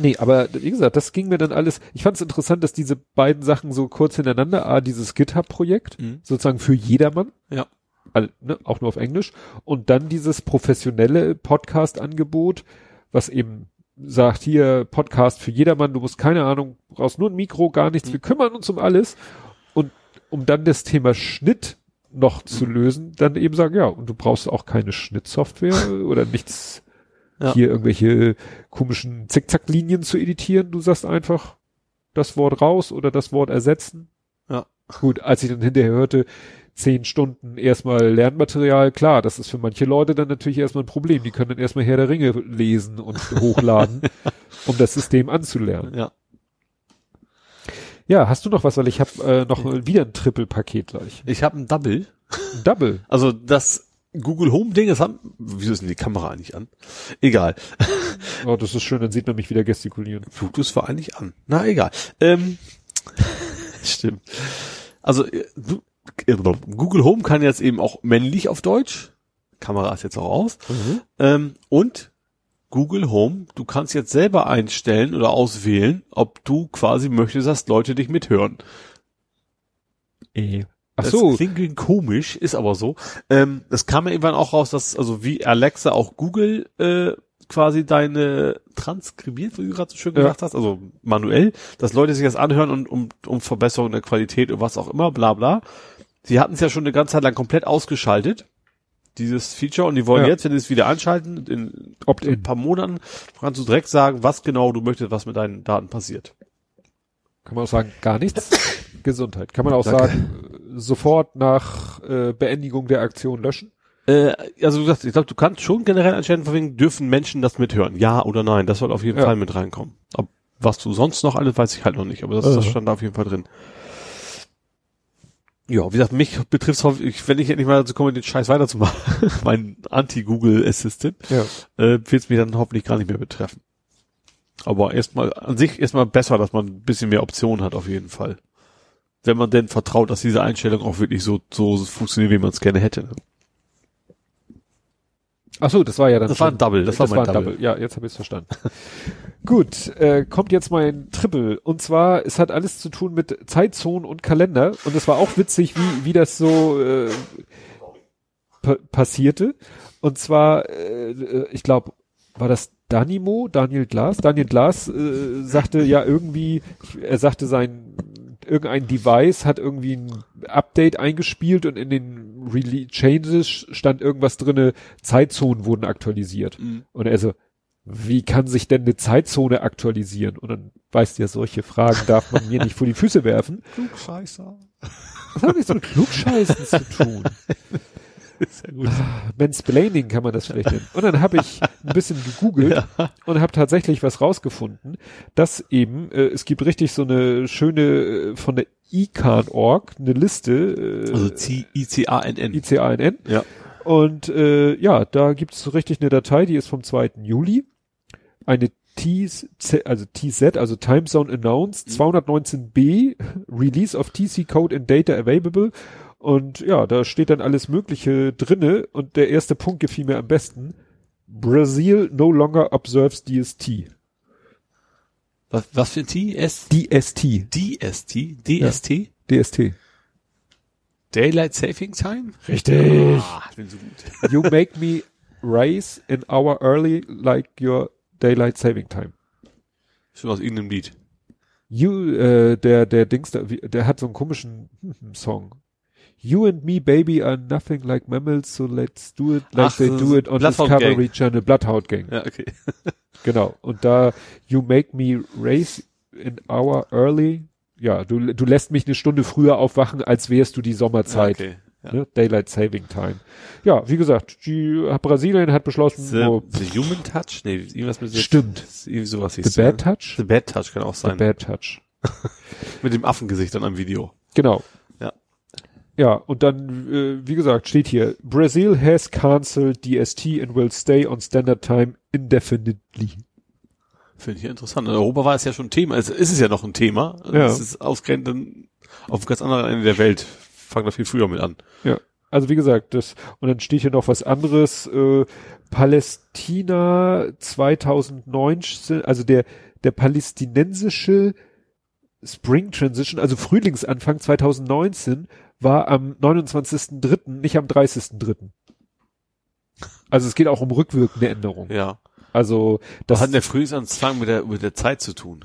Nee, aber wie gesagt, das ging mir dann alles. Ich fand es interessant, dass diese beiden Sachen so kurz hintereinander, ah, dieses GitHub-Projekt,
Mhm.
sozusagen für jedermann,
Ja.
All, ne, auch nur auf Englisch, und dann dieses professionelle Podcast-Angebot, was eben sagt, hier Podcast für jedermann, du musst keine Ahnung, brauchst nur ein Mikro, gar nichts, wir kümmern uns um alles. Und um dann das Thema Schnitt noch zu lösen, dann eben sagen, ja, und du brauchst auch keine Schnittsoftware oder nichts,
Ja.
hier irgendwelche komischen Zickzacklinien zu editieren. Du sagst einfach das Wort raus oder das Wort ersetzen.
Ja.
Gut, als ich dann hinterher hörte, zehn Stunden erstmal Lernmaterial, klar, das ist für manche Leute dann natürlich erstmal ein Problem. Die können dann erstmal Herr der Ringe lesen und hochladen, um das System anzulernen.
Ja.
Ja, hast du noch was? Weil ich habe äh, noch wieder ein Triple-Paket gleich.
Ich habe ein Double.
Ein Double.
Also das Google Home Ding, das haben, wieso ist denn die Kamera eigentlich an? Egal.
Oh, das ist schön, dann sieht man mich wieder gestikulieren.
Bluetooth war eigentlich an. Na, egal. Ähm, stimmt. Also, äh, du- Google Home kann jetzt eben auch männlich auf Deutsch. Kamera ist jetzt auch aus. Ähm, und Google Home, du kannst jetzt selber einstellen oder auswählen, ob du quasi möchtest, dass Leute dich mithören.
Äh. Ach
Das
so,
klingt komisch, ist aber so. Ähm, das kam ja irgendwann auch raus, dass also wie Alexa auch Google äh, quasi deine transkribiert, wie du gerade so schön
Ja.
gesagt hast, also manuell, dass Leute sich das anhören und um, um Verbesserung der Qualität und was auch immer, bla bla. Sie hatten es ja schon eine ganze Zeit lang komplett ausgeschaltet, dieses Feature, und die wollen
Ja.
jetzt, wenn sie es wieder anschalten, in ein
Opt-in.
paar Monaten, kannst du direkt sagen, was genau du möchtest, was mit deinen Daten passiert.
Kann man auch sagen, gar nichts. Gesundheit. Kann man auch
Danke.
sagen, sofort nach äh, Beendigung der Aktion löschen.
Äh, also du sagst, ich glaube, du kannst schon generell entscheiden, von wegen, dürfen Menschen das mithören? Ja oder nein? Das soll auf jeden
Ja.
Fall mit reinkommen. Ob, was du sonst noch alles, weiß ich halt noch nicht, aber das, das
Aha.
stand da auf jeden Fall drin. Ja, wie gesagt, mich betrifft es, wenn ich endlich mal dazu komme, den Scheiß weiterzumachen, mein Anti-Google Assistant,
Ja.
äh, wird es mich dann hoffentlich gar nicht mehr betreffen. Aber erstmal, an sich erstmal besser, dass man ein bisschen mehr Optionen hat, auf jeden Fall. Wenn man denn vertraut, dass diese Einstellung auch wirklich so, so funktioniert, wie man es gerne hätte. ne?
Ach so, das war ja dann
Das war ein Double, das war mein
ein
Double.
Ja, jetzt habe ich es verstanden. Gut, äh, kommt jetzt mein Triple. Und zwar, es hat alles zu tun mit Zeitzonen und Kalender. Und es war auch witzig, wie, wie das so äh, pa passierte. Und zwar, äh, ich glaube, war das Danimo, Daniel Glas? Daniel Glas äh, sagte ja irgendwie, er sagte sein irgendein Device hat irgendwie ein Update eingespielt und in den Rele Changes stand irgendwas drinne, Zeitzonen wurden aktualisiert. Und er so, wie kann sich denn eine Zeitzone aktualisieren? Und dann weißt du ja, solche Fragen darf man mir nicht vor die Füße werfen.
Klugscheißer.
Was hat nichts mit Klugscheißen zu tun?
Ist ja gut.
Mansplaining kann man das vielleicht nennen. Und dann habe ich ein bisschen gegoogelt und habe tatsächlich was rausgefunden, dass eben, äh, es gibt richtig so eine schöne äh, von der ICANN.org, eine Liste, äh,
Also ICANN.
ICANN.
Ja.
Und äh, ja, da gibt es so richtig eine Datei, die ist vom 2. Juli. Eine TZ, also TZ, also Time Zone Announced, 219b, Release of TC Code and Data Available. Und ja, da steht dann alles Mögliche drinne. Und der erste Punkt gefiel mir am besten. Brazil no longer observes DST.
Was, was für ein T? S?
DST.
DST? DST?
DST.
Daylight Saving Time?
Richtig.
Ah, bin so gut.
You make me race an hour early like your daylight saving time.
Schon aus irgendeinem Lied.
You, äh, der, der Dings, wie- der hat so einen komischen Song. You and me, baby, are nothing like mammals, so let's do it like
Ach,
they do it on Discovery Channel, Bloodhound Gang.
Ja, okay.
Genau. Und da, you make me race an hour early. Ja, du, du lässt mich eine Stunde früher aufwachen, als wärst du die Sommerzeit.
Okay. Ja.
Ne? Daylight Saving Time. Ja, wie gesagt, die Brasilien hat beschlossen,
The,
oh,
the Human Touch? Nee, irgendwas mit
Stimmt.
Irgendwie sowas hieß
The Bad
ne?
Touch?
The Bad Touch kann auch
The
sein.
Bad Touch.
Mit dem Affengesicht dann am Video.
Genau.
Ja.
Und dann, äh, wie gesagt, steht hier, Brazil has cancelled DST and will stay on standard time indefinitely.
Finde ich interessant. In Europa war es ja schon ein Thema. Es ist es ja noch ein Thema.
Ja.
Es ist ausgerechnet dann auf einem ganz anderen Ende der Welt. Fangen da viel früher mit an.
Ja. Also wie gesagt, das, und dann steht hier noch was anderes, äh, Palästina 2019, also der, der palästinensische Spring Transition, also Frühlingsanfang 2019, war am 29.3., nicht am 30.3. Also es geht auch um rückwirkende Änderungen.
Ja.
Also
Das hat der Frühlingsanfang mit der, mit der Zeit zu tun.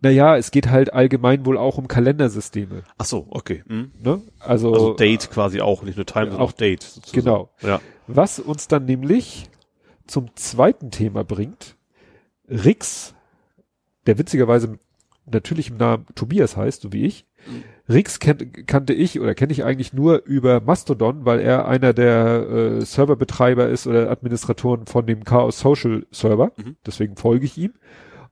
Naja, es geht halt allgemein wohl auch um Kalendersysteme.
Ach so, okay. Hm.
Ne? Also,
Also Date quasi auch, nicht nur Time, sondern auch- Date. sozusagen.
genau.
Ja.
Was uns dann nämlich zum zweiten Thema bringt. Rix, der witzigerweise mit natürlichem Namen Tobias heißt, so wie ich. Rix kennt, kannte ich oder kenne ich eigentlich nur über Mastodon, weil er einer der äh, Serverbetreiber ist oder Administratoren von dem Chaos Social Server.
Mhm.
Deswegen folge ich ihm.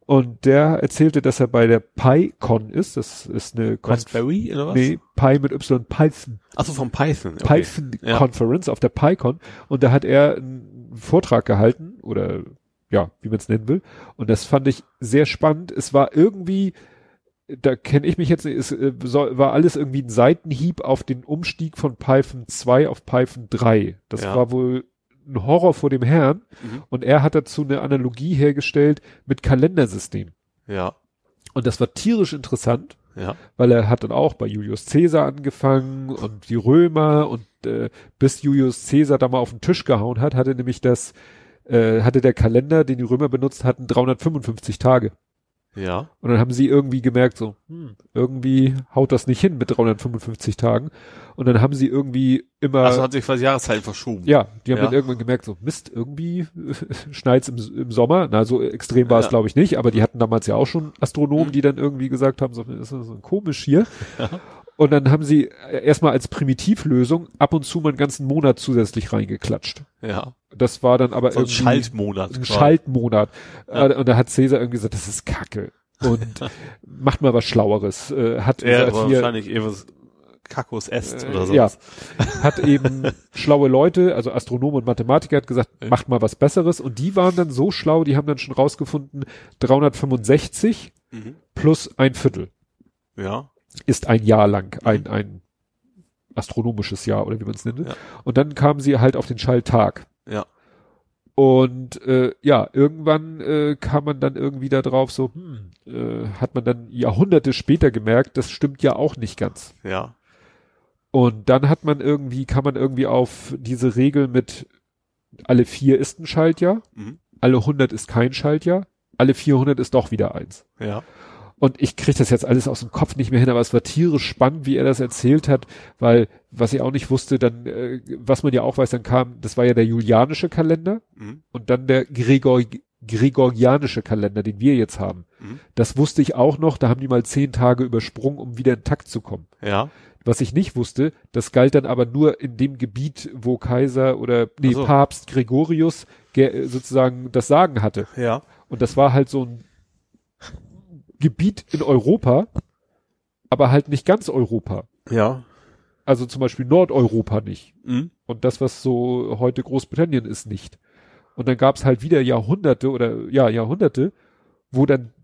Und der erzählte, dass er bei der PyCon ist. Das ist eine Kon
Raspberry oder was?
Nee, Pi mit Y, Python.
Ach so, vom Python. Okay.
Python
Ja.
Conference auf der PyCon. Und da hat er einen Vortrag gehalten oder ja, wie man es nennen will. Und das fand ich sehr spannend. Es war irgendwie, da kenne ich mich jetzt nicht, es äh, soll, war alles irgendwie ein Seitenhieb auf den Umstieg von Python 2 auf Python 3. Das
Ja.
war wohl ein Horror vor dem Herrn.
Mhm.
Und er hat dazu eine Analogie hergestellt mit Kalendersystem.
Ja,
Und das war tierisch interessant
ja.
weil er hat dann auch bei Julius Caesar angefangen und die Römer und äh, bis Julius Caesar da mal auf den Tisch gehauen hat, hatte nämlich das, äh, hatte der Kalender, den die Römer benutzt hatten, 355 Tage.
Ja.
Und dann haben sie irgendwie gemerkt, so, hm, irgendwie haut das nicht hin mit 355 Tagen. Und dann haben sie irgendwie immer,
Also hat sich quasi Jahreszeiten verschoben.
ja, die haben
Ja.
dann irgendwann gemerkt, so, Mist, irgendwie schneit's im, im Sommer. Na, so extrem war es,
Ja.
glaube ich, nicht, aber die hatten damals ja auch schon Astronomen,
Mhm.
die dann irgendwie gesagt haben, so, das ist so komisch hier.
Ja.
Und dann haben sie äh, erstmal als Primitivlösung ab und zu mal einen ganzen Monat zusätzlich reingeklatscht.
Ja.
Das war dann aber
So ein
irgendwie
Schaltmonat.
ein. Schaltmonat.
Ja.
Äh, Und da hat Cäsar irgendwie gesagt, das ist Kacke. Und macht mal was Schlaueres. Äh, hat
Ja,
gesagt, hier,
wahrscheinlich irgendwas Kakos est oder so.
ja. hat eben schlaue Leute, also Astronomen und Mathematiker, hat gesagt,
Ja.
macht mal was Besseres. Und die waren dann so schlau, die haben dann schon rausgefunden, 365
Mhm.
plus ein Viertel
Ja.
Ist ein Jahr lang,
Mhm.
ein, ein astronomisches Jahr oder wie man es nennt.
Ja.
Und dann kamen sie halt auf den Schalltag.
Ja.
Und äh, ja, irgendwann äh, kam man dann irgendwie da drauf, so, hm, äh, hat man dann Jahrhunderte später gemerkt, das stimmt ja auch nicht ganz.
Ja.
Und dann hat man irgendwie, kann man irgendwie auf diese Regel mit alle vier ist ein Schaltjahr,
Mhm.
alle 100 ist kein Schaltjahr, alle 400 ist doch wieder eins.
Ja.
Und ich kriege das jetzt alles aus dem Kopf nicht mehr hin, aber es war tierisch spannend, wie er das erzählt hat, weil was ich auch nicht wusste, dann, äh, was man ja auch weiß, dann kam, das war ja der julianische Kalender
Mhm.
und dann der Gregor, gregorianische Kalender, den wir jetzt haben.
Mhm.
Das wusste ich auch noch, da haben die mal zehn Tage übersprungen, um wieder in Takt zu kommen.
Ja.
Was ich nicht wusste, das galt dann aber nur in dem Gebiet, wo Kaiser oder nee,
so.
Papst Gregorius ge- sozusagen das Sagen hatte.
Ja.
Und das war halt so ein Gebiet in Europa, aber halt nicht ganz Europa.
Ja.
Also zum Beispiel Nordeuropa nicht.
Mhm.
Und das, was so heute Großbritannien ist, nicht. Und dann gab's halt wieder Jahrhunderte oder ja, Jahrhunderte, wo dann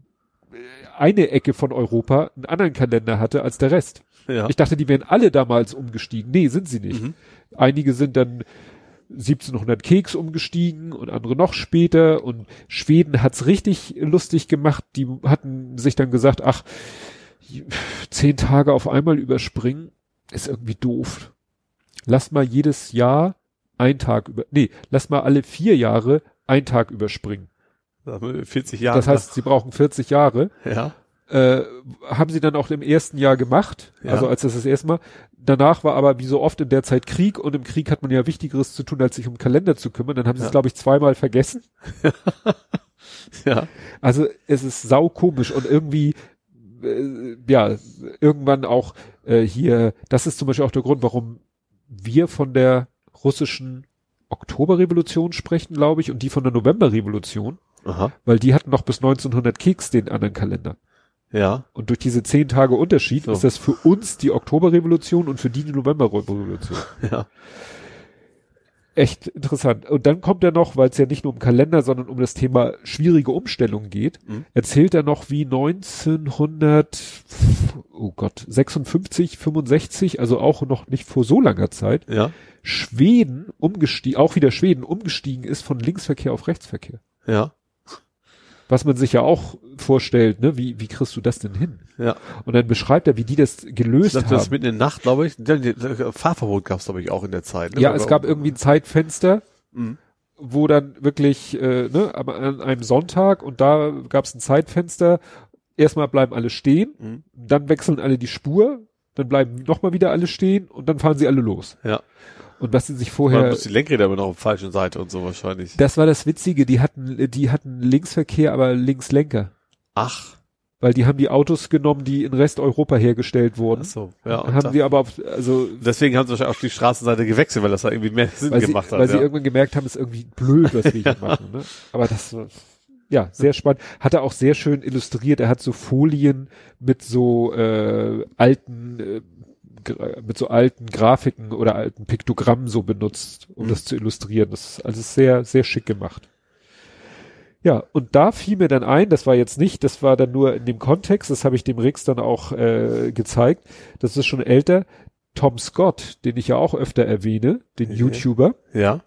äh, eine Ecke von Europa einen anderen Kalender hatte als der Rest.
Ja.
Ich dachte, die wären alle damals umgestiegen. Nee, sind sie nicht.
Mhm.
Einige sind dann 1700 Keks umgestiegen und andere noch später und Schweden hat's richtig lustig gemacht. Die hatten sich dann gesagt, ach, zehn Tage auf einmal überspringen ist irgendwie doof. Lass mal jedes Jahr ein Tag über, nee, lass mal alle vier Jahre ein Tag überspringen.
Das haben wir 40 Jahre.
Das heißt, sie brauchen 40 Jahre.
ja.
Äh, haben sie dann auch im ersten Jahr gemacht,
Ja.
also als das das erste Mal. Danach war aber wie so oft in der Zeit Krieg und im Krieg hat man ja Wichtigeres zu tun, als sich um Kalender zu kümmern. Dann haben sie
Ja.
es, glaube ich, zweimal vergessen.
Ja.
Also es ist sau komisch und irgendwie, äh, ja, irgendwann auch äh, hier, das ist zum Beispiel auch der Grund, warum wir von der russischen Oktoberrevolution sprechen, glaube ich, und die von der Novemberrevolution,
Aha.
weil die hatten noch bis 1900 Keks den anderen Kalender.
Ja.
Und durch diese zehn Tage Unterschied
So.
ist das für uns die Oktoberrevolution und für die die Novemberrevolution.
Ja.
Echt interessant. Und dann kommt er noch, weil es ja nicht nur um Kalender, sondern um das Thema schwierige Umstellung geht,
Mhm.
erzählt er noch, wie 1900, oh Gott, 56, 65, also auch noch nicht vor so langer Zeit,
Ja.
Schweden umgestiegen, auch wieder Schweden umgestiegen ist von Linksverkehr auf Rechtsverkehr.
Ja.
Was man sich ja auch vorstellt, ne? Wie, wie kriegst du das denn hin?
Ja.
Und dann beschreibt er, wie die das
Ich
gelöst
glaube,
haben.
das mitten in der Nacht, glaube ich. Die- Fahrverbot gab es, glaube ich, auch in der Zeit. ne?
ja, es gab irgendwie ein Zeitfenster,
Mhm.
wo dann wirklich, äh, ne, aber an einem Sonntag und da gab es ein Zeitfenster. Erstmal bleiben alle stehen,
Mhm.
dann wechseln alle die Spur, dann bleiben nochmal wieder alle stehen und dann fahren sie alle los.
Ja.
Und was sie sich
Man
vorher,
muss die Lenkräder aber noch auf der falschen Seite und so wahrscheinlich.
das war das Witzige, die hatten, die hatten Linksverkehr, aber Linkslenker.
Ach.
Weil die haben die Autos genommen, die in Resteuropa hergestellt wurden.
Ach so. Ja. und
haben
da-
sie aber auf, also
deswegen haben sie wahrscheinlich auf die Straßenseite gewechselt, weil das da irgendwie mehr Sinn
sie,
gemacht hat.
weil sie
ja.
irgendwann gemerkt haben, es ist irgendwie blöd, was wir hier machen. Ne? Aber das, ja, sehr spannend. Hat er auch sehr schön illustriert. Er hat so Folien mit so äh, alten, äh, mit so alten Grafiken oder alten Piktogrammen so benutzt, um
Mhm.
das zu illustrieren. Das ist also sehr, sehr schick gemacht. Ja, und da fiel mir dann ein, das war jetzt nicht, das war dann nur in dem Kontext, das habe ich dem Rix dann auch äh, gezeigt, das ist schon älter, Tom Scott, den ich ja auch öfter erwähne, den
Okay.
YouTuber,
ja.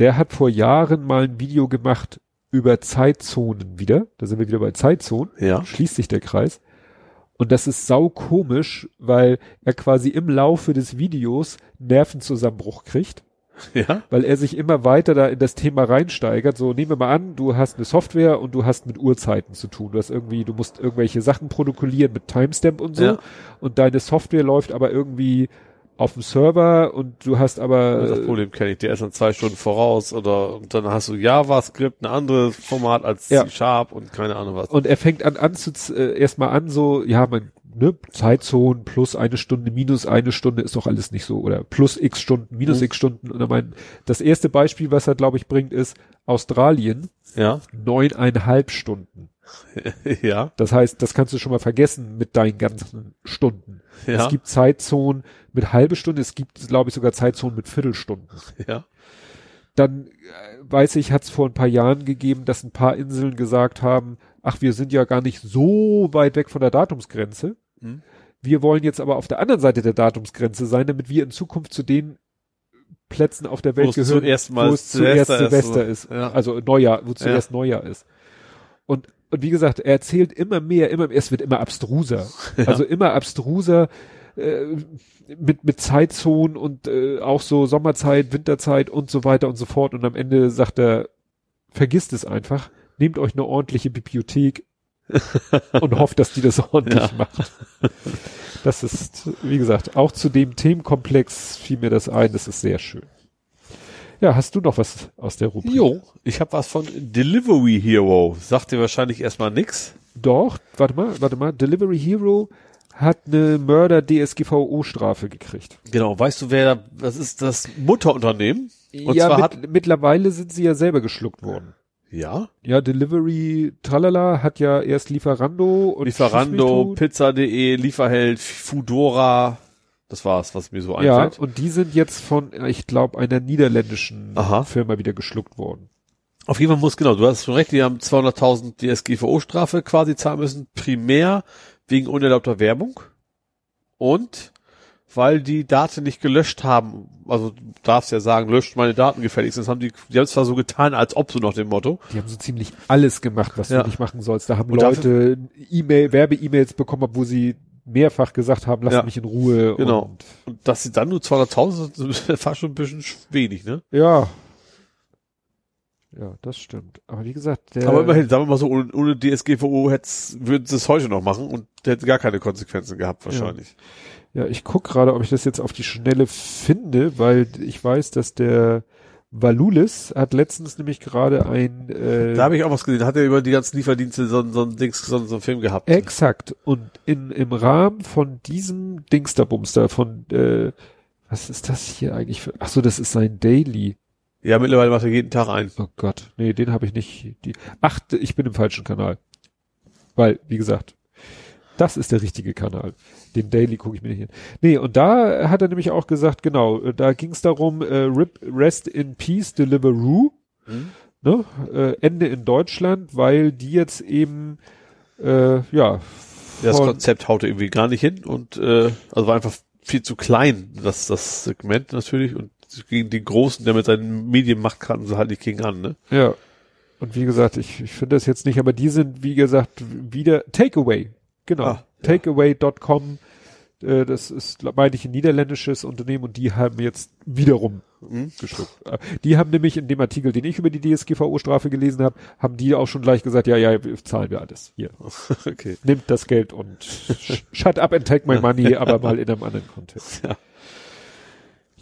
der hat vor Jahren mal ein Video gemacht über Zeitzonen wieder. Da sind wir wieder bei Zeitzonen.
Ja.
Schließt sich der Kreis. Und das ist sau komisch, weil er quasi im Laufe des Videos Nervenzusammenbruch kriegt,
Ja.
weil er sich immer weiter da in das Thema reinsteigert. So, nehmen wir mal an, du hast eine Software und du hast mit Uhrzeiten zu tun. Du hast irgendwie, du musst irgendwelche Sachen protokollieren mit Timestamp und so.
Ja.
Und deine Software läuft aber irgendwie auf dem Server und du hast aber
Das Problem kenne ich. Der ist dann zwei Stunden voraus oder und dann hast du JavaScript, ein anderes Format als
Ja.
C-Sharp und keine Ahnung was.
Und er fängt an, an zu, äh, erstmal an, so, ja, man ne, Zeitzonen plus eine Stunde, minus eine Stunde ist doch alles nicht so. Oder plus x Stunden, minus
Mhm.
x Stunden. Und er meint, das erste Beispiel, was er, glaube ich, bringt, ist Australien,
Ja.
neuneinhalb Stunden.
ja.
Das heißt, das kannst du schon mal vergessen mit deinen ganzen Stunden.
Ja.
Es gibt Zeitzonen mit halbe Stunde, es gibt, glaube ich, sogar Zeitzonen mit Viertelstunden.
ja.
Dann äh, weiß ich, hat es vor ein paar Jahren gegeben, dass ein paar Inseln gesagt haben, ach, wir sind ja gar nicht so weit weg von der Datumsgrenze.
Mhm.
Wir wollen jetzt aber auf der anderen Seite der Datumsgrenze sein, damit wir in Zukunft zu den Plätzen auf der Welt
es
gehören, wo es zuerst
Silvester ist,
Silvester ist.
Ja.
Also Neujahr, wo zuerst Neujahr ist. Und, und wie gesagt, er erzählt immer mehr, immer mehr, es wird immer abstruser. Also immer abstruser äh, mit, mit Zeitzonen und äh, auch so Sommerzeit, Winterzeit und so weiter und so fort. Und am Ende sagt er, vergisst es einfach, nehmt euch eine ordentliche Bibliothek und hofft, dass die das ordentlich
Ja.
macht. Das ist, wie gesagt, auch zu dem Themenkomplex fiel mir das ein, das ist sehr schön. Ja, hast du noch was aus der Rubrik?
Jo, ich habe was von Delivery Hero. Sagt dir wahrscheinlich erstmal nix.
Doch, warte mal, warte mal, Delivery Hero hat eine Mörder-DSGVO-Strafe gekriegt.
Genau, weißt du, wer da, das ist das Mutterunternehmen? Und
ja,
zwar
mit,
hat,
mittlerweile sind sie ja selber geschluckt worden.
ja,
Ja, Delivery Tralala hat ja erst Lieferando und
Lieferando. Pizza.de, Lieferheld, Foodora, das war's, was mir so
Ja,
einfällt.
und die sind jetzt von, ich glaube, einer niederländischen
Aha.
Firma wieder geschluckt worden.
Auf jeden Fall muss, genau, du hast schon recht, die haben 200.000 DSGVO-Strafe quasi zahlen müssen, primär wegen unerlaubter Werbung und weil die Daten nicht gelöscht haben, also du darfst ja sagen, löscht meine Daten gefälligst, das haben die, die haben es zwar so getan, als ob so nach dem Motto,
Die haben so ziemlich alles gemacht, was
Ja.
du nicht machen sollst. Da haben
Und
Leute E-Mail, Werbe-E-Mails bekommen, wo sie mehrfach gesagt haben, lass
Ja.
mich in Ruhe.
Genau.
Und,
und dass sie dann nur 200.000 sind, ist fast schon ein bisschen wenig, ne?
ja. Ja, das stimmt. Aber wie gesagt, der,
Aber immerhin, sagen wir mal so, ohne, ohne DSGVO würden sie es heute noch machen und hätte gar keine Konsequenzen gehabt, wahrscheinlich.
Ja, ich guck gerade, ob ich das jetzt auf die Schnelle finde, weil ich weiß, dass der Valulis hat letztens nämlich gerade ein äh,
Da habe ich auch was gesehen, hat er über die ganzen Lieferdienste so, ein- so ein Dings, so, so einen Film gehabt.
exakt und in im Rahmen von diesem Dingsterbumster von äh, was ist das hier eigentlich für Ach so, das ist sein Daily.
Ja, mittlerweile macht er jeden Tag ein.
Oh Gott, nee, den habe ich nicht. Die, ach, ich bin im falschen Kanal. Weil, wie gesagt, das ist der richtige Kanal. Den Daily gucke ich mir nicht hin. Nee, und da hat er nämlich auch gesagt, genau, da ging es darum, äh, Rip, Rest in Peace, Deliveroo,
Hm?
ne, äh, Ende in Deutschland, weil die jetzt eben, äh, ja,
Das Konzept haute irgendwie gar nicht hin und äh, also war einfach viel zu klein, das, das Segment natürlich und gegen den Großen, der mit seinen Medienmacht kann, so halt nicht gegen an, ne?
Ja. Und wie gesagt, ich, ich finde das jetzt nicht, aber die sind, wie gesagt, wieder Takeaway. Genau.
Ah.
Takeaway.com. Äh, das ist, meine ich, ein niederländisches Unternehmen und die haben jetzt wiederum
Mhm.
geschluckt. Äh, Die haben nämlich in dem Artikel, den ich über die DSGVO-Strafe gelesen habe, haben die auch schon gleich gesagt, ja, ja, zahlen wir alles. Hier,
Okay.
nimmt das Geld und sh- shut up and take my money, aber mal in einem anderen Kontext.
Ja.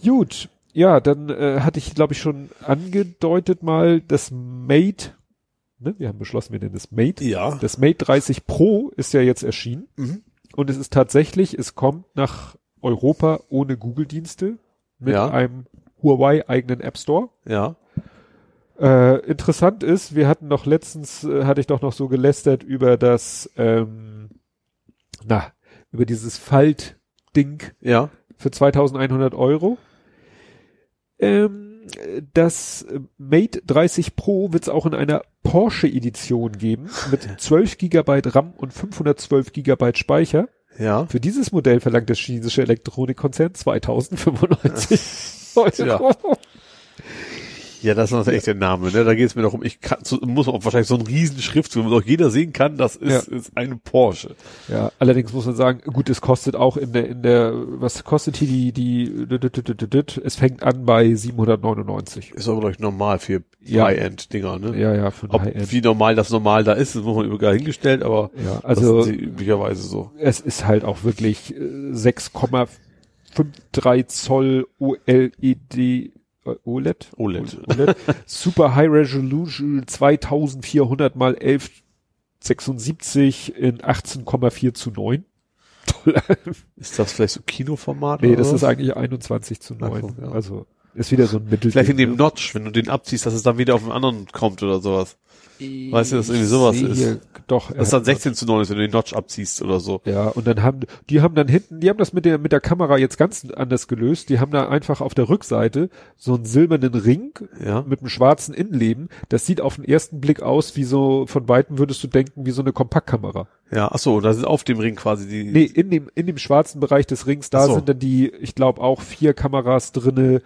Gut, ja, dann äh, hatte ich, glaube ich, schon angedeutet mal, das Mate, ne, wir haben beschlossen, wir nennen es Mate.
Ja.
Das Mate 30 Pro ist ja jetzt erschienen
Mhm.
und es ist tatsächlich, es kommt nach Europa ohne Google-Dienste mit
Ja.
einem Huawei-eigenen App Store.
Ja.
Äh, interessant ist, wir hatten noch letztens, äh, hatte ich doch noch so gelästert über das, ähm, na, über dieses Falt-Ding
Ja.
für 2100 Euro. Ähm, das äh, Mate 30 Pro wird es auch in einer Porsche-Edition geben mit 12 Gigabyte RAM und 512 Gigabyte Speicher.
Ja.
Für dieses Modell verlangt der chinesische Elektronikkonzern 2095 Euro.
Ja, das ist echt der Name, ne? Da geht es mir darum, ich kann, so, muss auch wahrscheinlich so einen riesen Schrift, wo auch jeder sehen kann, das ist, ist eine Porsche.
Ja, allerdings muss man sagen, gut, es kostet auch in der, in der, was kostet hier die, die, es fängt an bei 799.
Ist aber, glaube ich, normal für
Ja.
High-End-Dinger, ne?
Ja, ja,
Ob,
High-End.
wie normal das normal da ist, das muss man überall hingestellt, aber
Ja,
das
also
sind sie üblicherweise so.
es ist halt auch wirklich äh, 6,53 Zoll OLED, äh, OLED?
OLED.
OLED. Super High Resolution 2400 mal 1176 in 18,4 zu 9.
Ist das vielleicht so Kinoformat?
nee, das
was?
ist eigentlich 21 zu 9.
Ach ja.
Also ist wieder so ein Mittel.
Vielleicht in dem Notch, wenn du den abziehst, dass es dann wieder auf den anderen kommt oder sowas. Weißt du, dass irgendwie sowas ist?
Doch.
Das ist dann 16 zu 9 ist, wenn du den Notch abziehst oder so.
Ja, und dann haben, die haben dann hinten, die haben das mit der, mit der Kamera jetzt ganz anders gelöst. Die haben da einfach auf der Rückseite so einen silbernen Ring
Ja.
mit einem schwarzen Innenleben. Das sieht auf den ersten Blick aus wie so, von Weitem würdest du denken, wie so eine Kompaktkamera.
Ja, ach so, da sind auf dem Ring quasi die.
Nee, in dem, in dem schwarzen Bereich des Rings, da
so.
sind dann die, ich glaube auch vier Kameras drinne.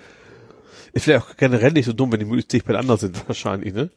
Ist vielleicht auch generell nicht so dumm, wenn die möglichst dicht beieinander sind, wahrscheinlich, ne?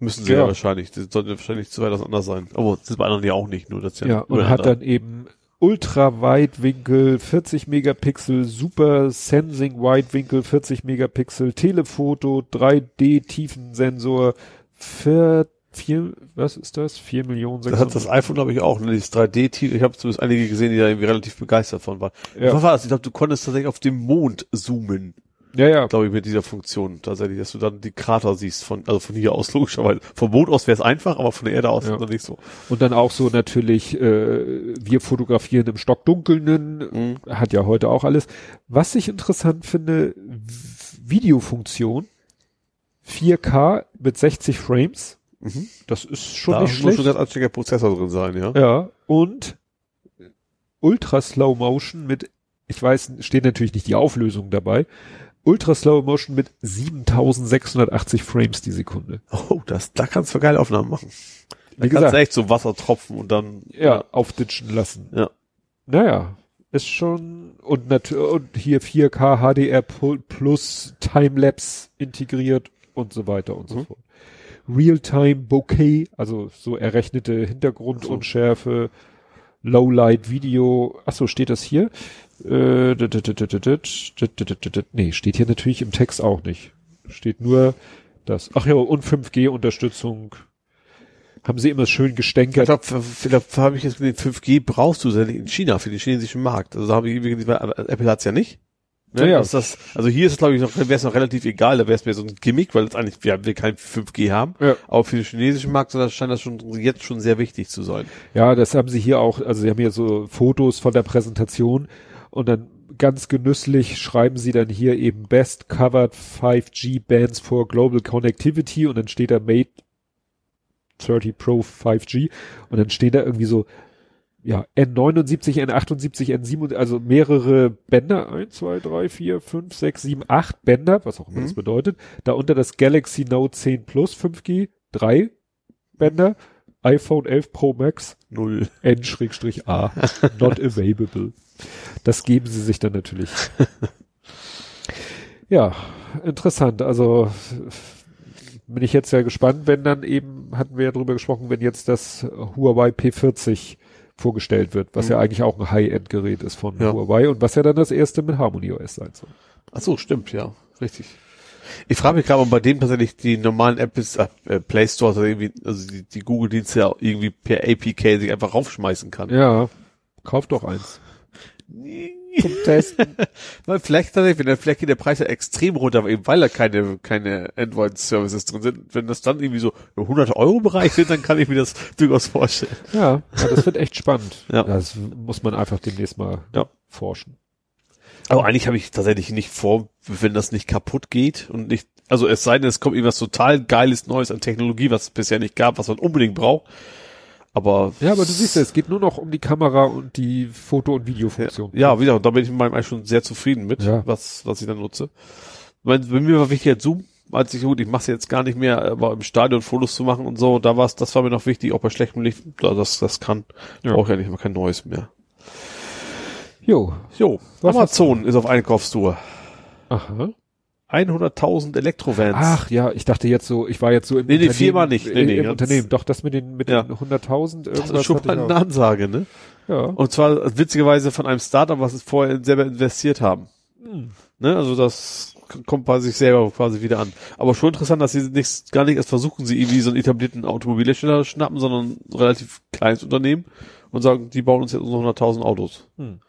Müssen sie ja,
Ja.
wahrscheinlich. Das sollte wahrscheinlich zu weit auseinander sein. Aber das ist bei anderen ja auch nicht, nur das ja.
Ja, und hat dann eben Ultraweitwinkel, 40 Megapixel, Super Sensing Weitwinkel, 40 Megapixel, Telefoto, 3D Tiefensensor, vier, vier, was ist das? 4 Millionen
Das hat das iPhone, glaube ich, auch, ne? Dieses 3D-Titel. Ich habe zumindest einige gesehen, die da irgendwie relativ begeistert von waren.
Ja.
Was war das? Ich glaube, du konntest tatsächlich auf dem Mond zoomen,
Ja, ja.
glaube ich, mit dieser Funktion. Tatsächlich, dass du dann die Krater siehst von, also von hier aus logischerweise. Vom Mond aus wäre es einfach, aber von der Erde aus
Ja.
dann nicht so.
Und dann auch so natürlich, äh, wir fotografieren im Stockdunkelnden,
Mhm.
hat ja heute auch alles. Was ich interessant finde, Videofunktion, 4K mit 60 Frames,
Mhm.
das ist schon
da
nicht
muss
schlecht.
schon ganz anständiger Prozessor drin sein, ja.
Ja, und Ultra Slow Motion mit, ich weiß, steht natürlich nicht die Auflösung dabei, Ultra Slow Motion mit 7680 Frames die Sekunde.
Oh, das, da kannst du geile Aufnahmen machen. Da
Wie
kannst
gesagt,
du echt so Wasser tropfen und dann,
ja, aufditschen lassen.
Ja.
Naja, ist schon, und natürlich, und hier 4K HDR plus Timelapse integriert und so weiter und so
Mhm.
fort. Realtime Bokeh, also so errechnete Hintergrundunschärfe, Lowlight Video, ach so, steht das hier? Nee, steht hier natürlich im Text auch nicht. Steht nur das. Ach ja, und 5G-Unterstützung. Haben sie immer schön gestänkert.
Ich habe ich jetzt gesehen, 5G brauchst du in China für den chinesischen Markt. Also habe ich Apple hat's ja nicht. Ne?
Ja, also,
das, also hier ist es, glaube ich, noch, wäre es noch relativ egal, da wäre es mehr so ein Gimmick, weil jetzt eigentlich, ja, wir kein 5G haben.
Ja.
Auch für den chinesischen Markt, sondern scheint das schon jetzt schon sehr wichtig zu sein.
Ja, das haben sie hier auch, also sie haben hier so Fotos von der Präsentation und dann ganz genüsslich schreiben sie dann hier eben Best Covered 5G Bands for Global Connectivity und dann steht da Mate 30 Pro 5G und dann stehen da irgendwie so ja, N79, N78, N7, also mehrere Bänder, 1, 2, 3, 4, 5, 6, 7, 8 Bänder, was auch immer
Mhm.
das bedeutet. Darunter das Galaxy Note 10 Plus 5G, drei Bänder, iPhone 11 Pro Max,
Null.
N-A, not available. Das geben sie sich dann natürlich. Ja, interessant. Also bin ich jetzt ja gespannt, wenn dann eben, hatten wir ja drüber gesprochen, wenn jetzt das Huawei P40 vorgestellt wird, was
Mhm.
ja eigentlich auch ein High-End-Gerät ist von
Ja.
Huawei und was ja dann das erste mit Harmony OS sein soll.
Ach so, stimmt, ja. Richtig. Ich frage mich gerade, ob bei dem tatsächlich die normalen Apps, äh, äh, Play Stores oder irgendwie, also die, die Google-Dienste ja irgendwie per APK sich einfach raufschmeißen kann.
Ja, kauf doch eins. Zum Testen.
Weil vielleicht tatsächlich, wenn der, vielleicht geht der Preis ja extrem runter, aber eben weil da keine, keine Android-Services drin sind. Wenn das dann irgendwie so im 100 Euro Bereich sind, dann kann ich mir das durchaus vorstellen.
Ja, ja, das wird echt spannend.
Ja.
Das muss man einfach demnächst mal
Ja.
forschen.
Aber eigentlich habe ich tatsächlich nicht vor, wenn das nicht kaputt geht und nicht, also es sei denn, es kommt irgendwas total geiles Neues an Technologie, was es bisher nicht gab, was man unbedingt braucht. Aber
Ja, aber du siehst ja, es geht nur noch um die Kamera und die Foto- und Videofunktion.
Ja, wieder, und da bin ich mit meinem eigentlich schon sehr zufrieden mit,
Ja.
was, was ich dann nutze. Bei, bei mir war wichtig jetzt Zoom, als ich, gut, ich mache jetzt gar nicht mehr, aber im Stadion Fotos zu machen und so, da war's, das war mir noch wichtig, auch bei schlechtem Licht, da das, das kann,
Ja.
brauche ich ja nicht mehr kein neues mehr.
Jo.
Jo,
Was
Amazon ist auf Einkaufstour.
Aha.
100.000 Elektrovans.
Ach ja, ich dachte jetzt so, ich war jetzt so im
Nee, nee,
Unternehmen,
Firma nicht. Nee, nee,
im Unternehmen. Doch, das mit den, mit
Ja.
den 100.000
das ist schon mal eine. Ansage, ne?
Ja.
Und zwar witzigerweise von einem Startup, was es vorher selber investiert haben.
Hm.
Ne? Also das kommt bei sich selber quasi wieder an. Aber schon interessant, dass sie nichts, gar nicht erst versuchen, sie irgendwie so einen etablierten Automobilhersteller schnappen, sondern ein relativ kleines Unternehmen und sagen, die bauen uns jetzt unsere 100.000 Autos.
Hm.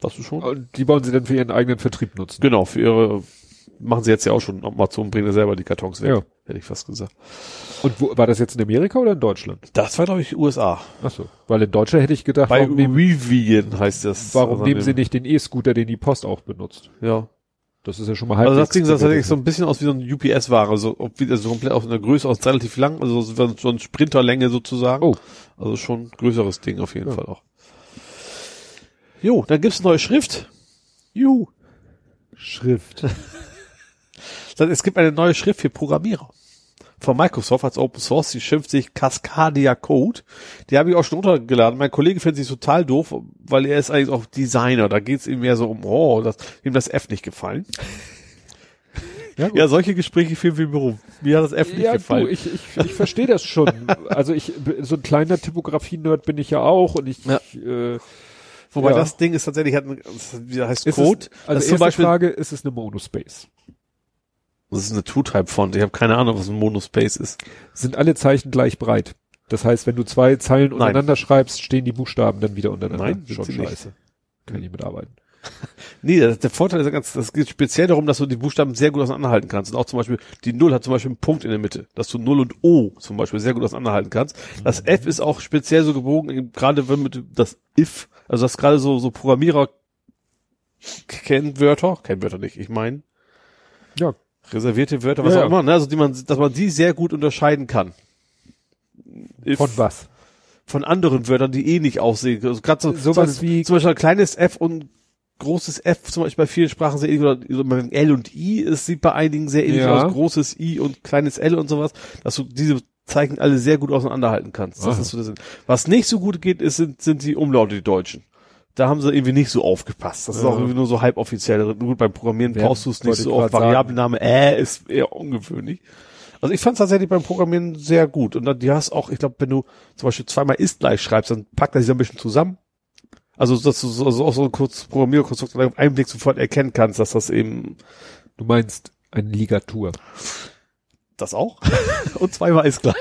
Das ist schon?
Und die wollen sie dann für ihren eigenen Vertrieb nutzen.
Genau, für ihre, machen sie jetzt ja auch schon, Amazon bringen ja selber die Kartons weg.
Ja.
hätte ich fast gesagt.
Und wo, war das jetzt in Amerika oder in Deutschland?
Das war, glaube ich, USA.
Ach so. Weil in Deutschland hätte ich gedacht,
Bei Rivian heißt das.
warum
Also
nehmen sie nicht den E-Scooter, den die Post auch benutzt?
Ja.
Das ist ja schon mal halb.
Also das Ding sah tatsächlich so ein bisschen aus wie so ein UPS-Ware, so, also komplett aus einer Größe aus relativ lang, also so, eine Sprinterlänge sozusagen.
Oh.
Also schon ein größeres Ding auf jeden
Ja.
Fall auch. Jo, dann gibt's neue Schrift. Juhu.
Schrift.
Dann, Es gibt eine neue Schrift für Programmierer. Von Microsoft als Open Source, die schimpft sich Cascadia Code. Die habe ich auch schon runtergeladen. Mein Kollege findet sie total doof, weil er ist eigentlich auch Designer. Da geht's ihm mehr so um, oh, das, ihm das F nicht gefallen.
Ja.
Ja, solche Gespräche führen wir im Büro. Mir hat das F nicht
Ja,
gefallen.
du, ich, ich, ich verstehe das schon. Also ich, so ein kleiner Typografie-Nerd bin ich ja auch und ich,
Ja.
äh,
Wobei
Ja.
das Ding ist tatsächlich, hat, das- wie heißt
ist
Code.
Es,
das
also
ist
erste
zum Beispiel,
Frage, ist es eine Monospace?
Das ist eine Two-Type-Font. Ich habe keine Ahnung, was ein Monospace ist.
Sind alle Zeichen gleich breit? Das heißt, wenn du zwei Zeilen
Nein.
untereinander schreibst, stehen die Buchstaben dann wieder untereinander.
Nein,
schon
sie nicht.
scheiße. Kann ich nicht mitarbeiten.
Nee, das, der Vorteil ist ja ganz, das geht speziell darum, dass du die Buchstaben sehr gut auseinanderhalten kannst. Und auch zum Beispiel, die Null hat zum Beispiel einen Punkt in der Mitte, dass du Null und O zum Beispiel sehr gut auseinanderhalten kannst. Das F ist auch speziell so gebogen, gerade wenn mit das If, also das gerade so, so Programmierer Kennwörter, Kennwörter nicht, ich meine,
Ja,
reservierte Wörter, was
Ja,
auch immer, ne, also die man, dass man die sehr gut unterscheiden kann. If,
von was?
von anderen Wörtern, die eh nicht aussehen. Also gerade so,
Sowas
zum,
wie-
zum Beispiel ein kleines F und großes F, zum Beispiel bei vielen Sprachen sehr ähnlich, oder L und I, es sieht bei einigen sehr ähnlich
Ja.
aus, großes I und kleines L und sowas, dass du diese Zeichen alle sehr gut auseinanderhalten kannst. Das
Aha.
ist so der Sinn. Was nicht so gut geht, ist, sind, sind die Umlaute, die Deutschen. Da haben sie irgendwie nicht so aufgepasst. Das ist
Ja.
auch irgendwie nur so halboffiziell. Gut, beim Programmieren
Werden,
brauchst du es nicht so oft. Variablename äh ist eher ungewöhnlich. Also ich fand es tatsächlich beim Programmieren sehr gut. Und dann, die hast auch, ich glaube, wenn du zum Beispiel zweimal ist gleich schreibst, dann packt er sich ein bisschen zusammen. Also, dass du so, so, auch so ein kurzes Programmierkonstrukt auf einen Blick sofort erkennen kannst, dass das eben
Du meinst eine Ligatur.
Das auch. Und zweimal ist gleich.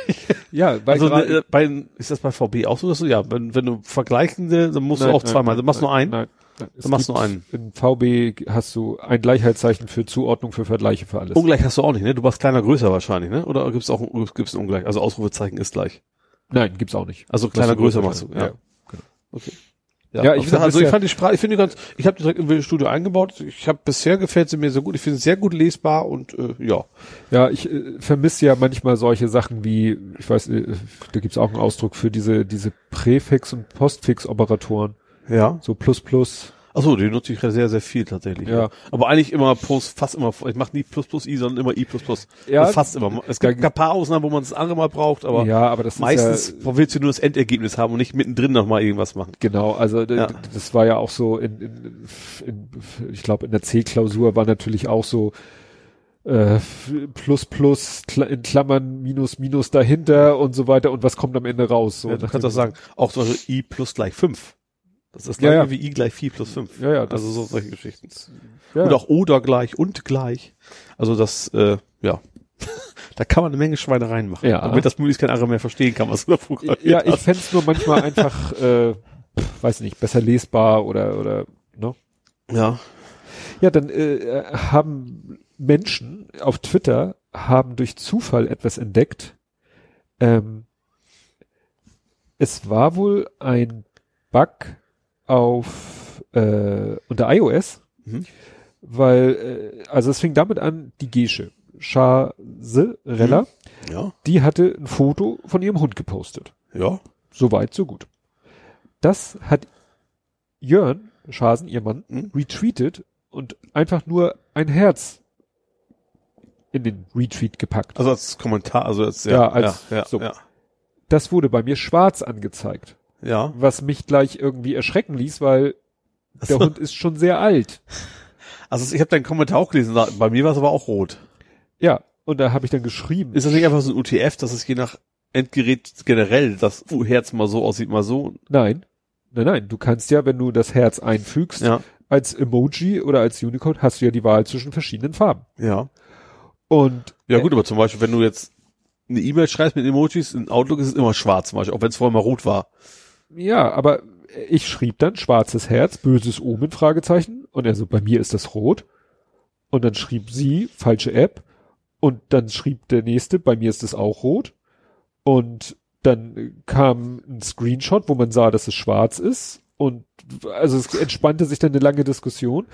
Ja, weil
Also ne, bei, ist das bei VB auch so, dass du, ja, wenn, wenn du vergleichende, dann musst
Nein,
du auch
nein,
zweimal, dann machst du nur einen.
Nein, nein.
Dann machst du
gibt-
einen.
In VB hast du ein Gleichheitszeichen für Zuordnung für Vergleiche für alles.
Ungleich hast du auch nicht, ne? Du warst kleiner, größer wahrscheinlich, ne? Oder gibt's auch gibt's ein Ungleich? Also Ausrufezeichen ist gleich.
Nein, gibt's auch nicht.
Also kleiner, größer machst du. Ja.
Ja, genau.
Okay.
Ja, ich
ich
fand
also ich
ja-
fand die Sprache, ich finde die ganz, ich habe die direkt im Studio eingebaut. Ich habe bisher gefällt sie mir sehr gut. Ich finde es sehr gut lesbar und äh, ja.
Ja, ich äh, vermisse ja manchmal solche Sachen wie, ich weiß, äh, da gibt's auch einen Ausdruck für diese diese Präfix- und Postfix-Operatoren.
Ja.
So plus plus.
Achso, die nutze ich sehr, sehr viel tatsächlich.
Ja.
Aber eigentlich immer plus, fast immer, ich mache nie plus plus i, sondern immer i plus plus.
Ja.
Also fast immer. Es gibt ein paar Ausnahmen, wo man es andere mal braucht, aber
ja, aber das
meistens
ist ja,
willst du nur das Endergebnis haben und nicht mittendrin nochmal irgendwas machen.
genau, also
Ja.
das war ja auch so in, in, in ich glaube in der C-Klausur war natürlich auch so äh, plus plus Kla- in Klammern minus minus dahinter und so weiter und was kommt am Ende raus so
ja, du kannst auch sagen, auch Beispiel i plus gleich 5. Das ist
Ja, ja.
wie i gleich 4 plus 5.
Ja, ja, das-
also so solche Geschichten.
ja.
Und auch oder gleich und gleich. Also das, äh, ja. da kann man eine Menge Schweinereien machen.
Ja.
Damit das möglichst kein anderer mehr verstehen kann, was du da programmiert
Ja, ich fänd's nur manchmal einfach, äh, weiß nicht, besser lesbar oder, oder, ne?
Ja.
Ja, dann äh, haben Menschen auf Twitter haben durch Zufall etwas entdeckt. Ähm, es war wohl ein Bug auf äh, unter iOS,
Mhm.
weil äh, also es fing damit an, die Gesche Chaserella,
Ja.
die hatte ein Foto von ihrem Hund gepostet.
Ja.
So weit, so gut. Das hat Jörn Schasen, ihr Mann,
Mhm.
retweetet und einfach nur ein Herz in den Retweet gepackt.
Also als Kommentar, also als,
Ja, als-
ja, ja,
so.
ja.
Das wurde bei mir schwarz angezeigt,
ja.
was mich gleich irgendwie erschrecken ließ, weil der. Hund ist schon sehr alt.
Also ich habe deinen Kommentar auch gelesen, bei mir war es aber auch rot.
Ja, und da habe ich dann geschrieben.
Ist das nicht einfach so ein UTF, dass es je nach Endgerät generell das Herz mal so aussieht, mal so?
nein, nein, nein, du kannst ja, wenn du das Herz einfügst,
Ja.
als Emoji oder als Unicode, hast du ja die Wahl zwischen verschiedenen Farben.
Ja.
Und
Ja gut, aber zum Beispiel, wenn du jetzt eine E-Mail schreibst mit Emojis, in Outlook ist es immer schwarz zum Beispiel, auch wenn es vorher mal rot war.
Ja, aber ich schrieb dann schwarzes Herz, böses Omen, Fragezeichen. Und er so, bei mir ist das rot. Und dann schrieb sie, falsche App. Und dann schrieb der nächste, bei mir ist es auch rot. Und dann kam ein Screenshot, wo man sah, dass es schwarz ist. Und also es entspannte sich dann eine lange Diskussion.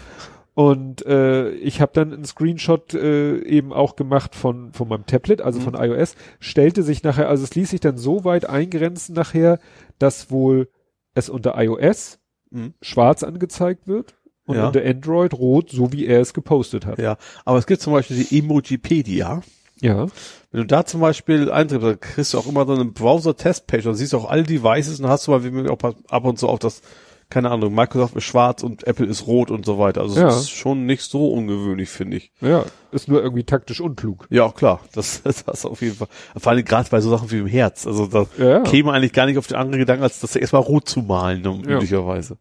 Und äh, ich habe dann einen Screenshot äh, eben auch gemacht von, von meinem Tablet, also mhm. von iOS, stellte sich nachher, also es ließ sich dann so weit eingrenzen nachher, dass wohl es unter iOS mhm. schwarz angezeigt wird und ja. unter Android rot, so wie er es gepostet hat.
Ja, aber es gibt zum Beispiel die Emojipedia.
Ja.
Wenn du da zum Beispiel eintrittst, dann kriegst du auch immer so eine Browser-Test-Page, dann siehst du auch alle Devices und hast du mal wie auch ab und zu auch das, keine Ahnung, Microsoft ist schwarz und Apple ist rot und so weiter. Also ja. es ist schon nicht so ungewöhnlich, finde ich.
Ja, ist nur irgendwie taktisch unklug.
Ja, auch klar. Das, das ist auf jeden Fall. Vor allem gerade bei so Sachen wie dem Herz. Also da ja. käme eigentlich gar nicht auf den anderen Gedanken, als das erstmal rot zu malen, um, ja. üblicherweise.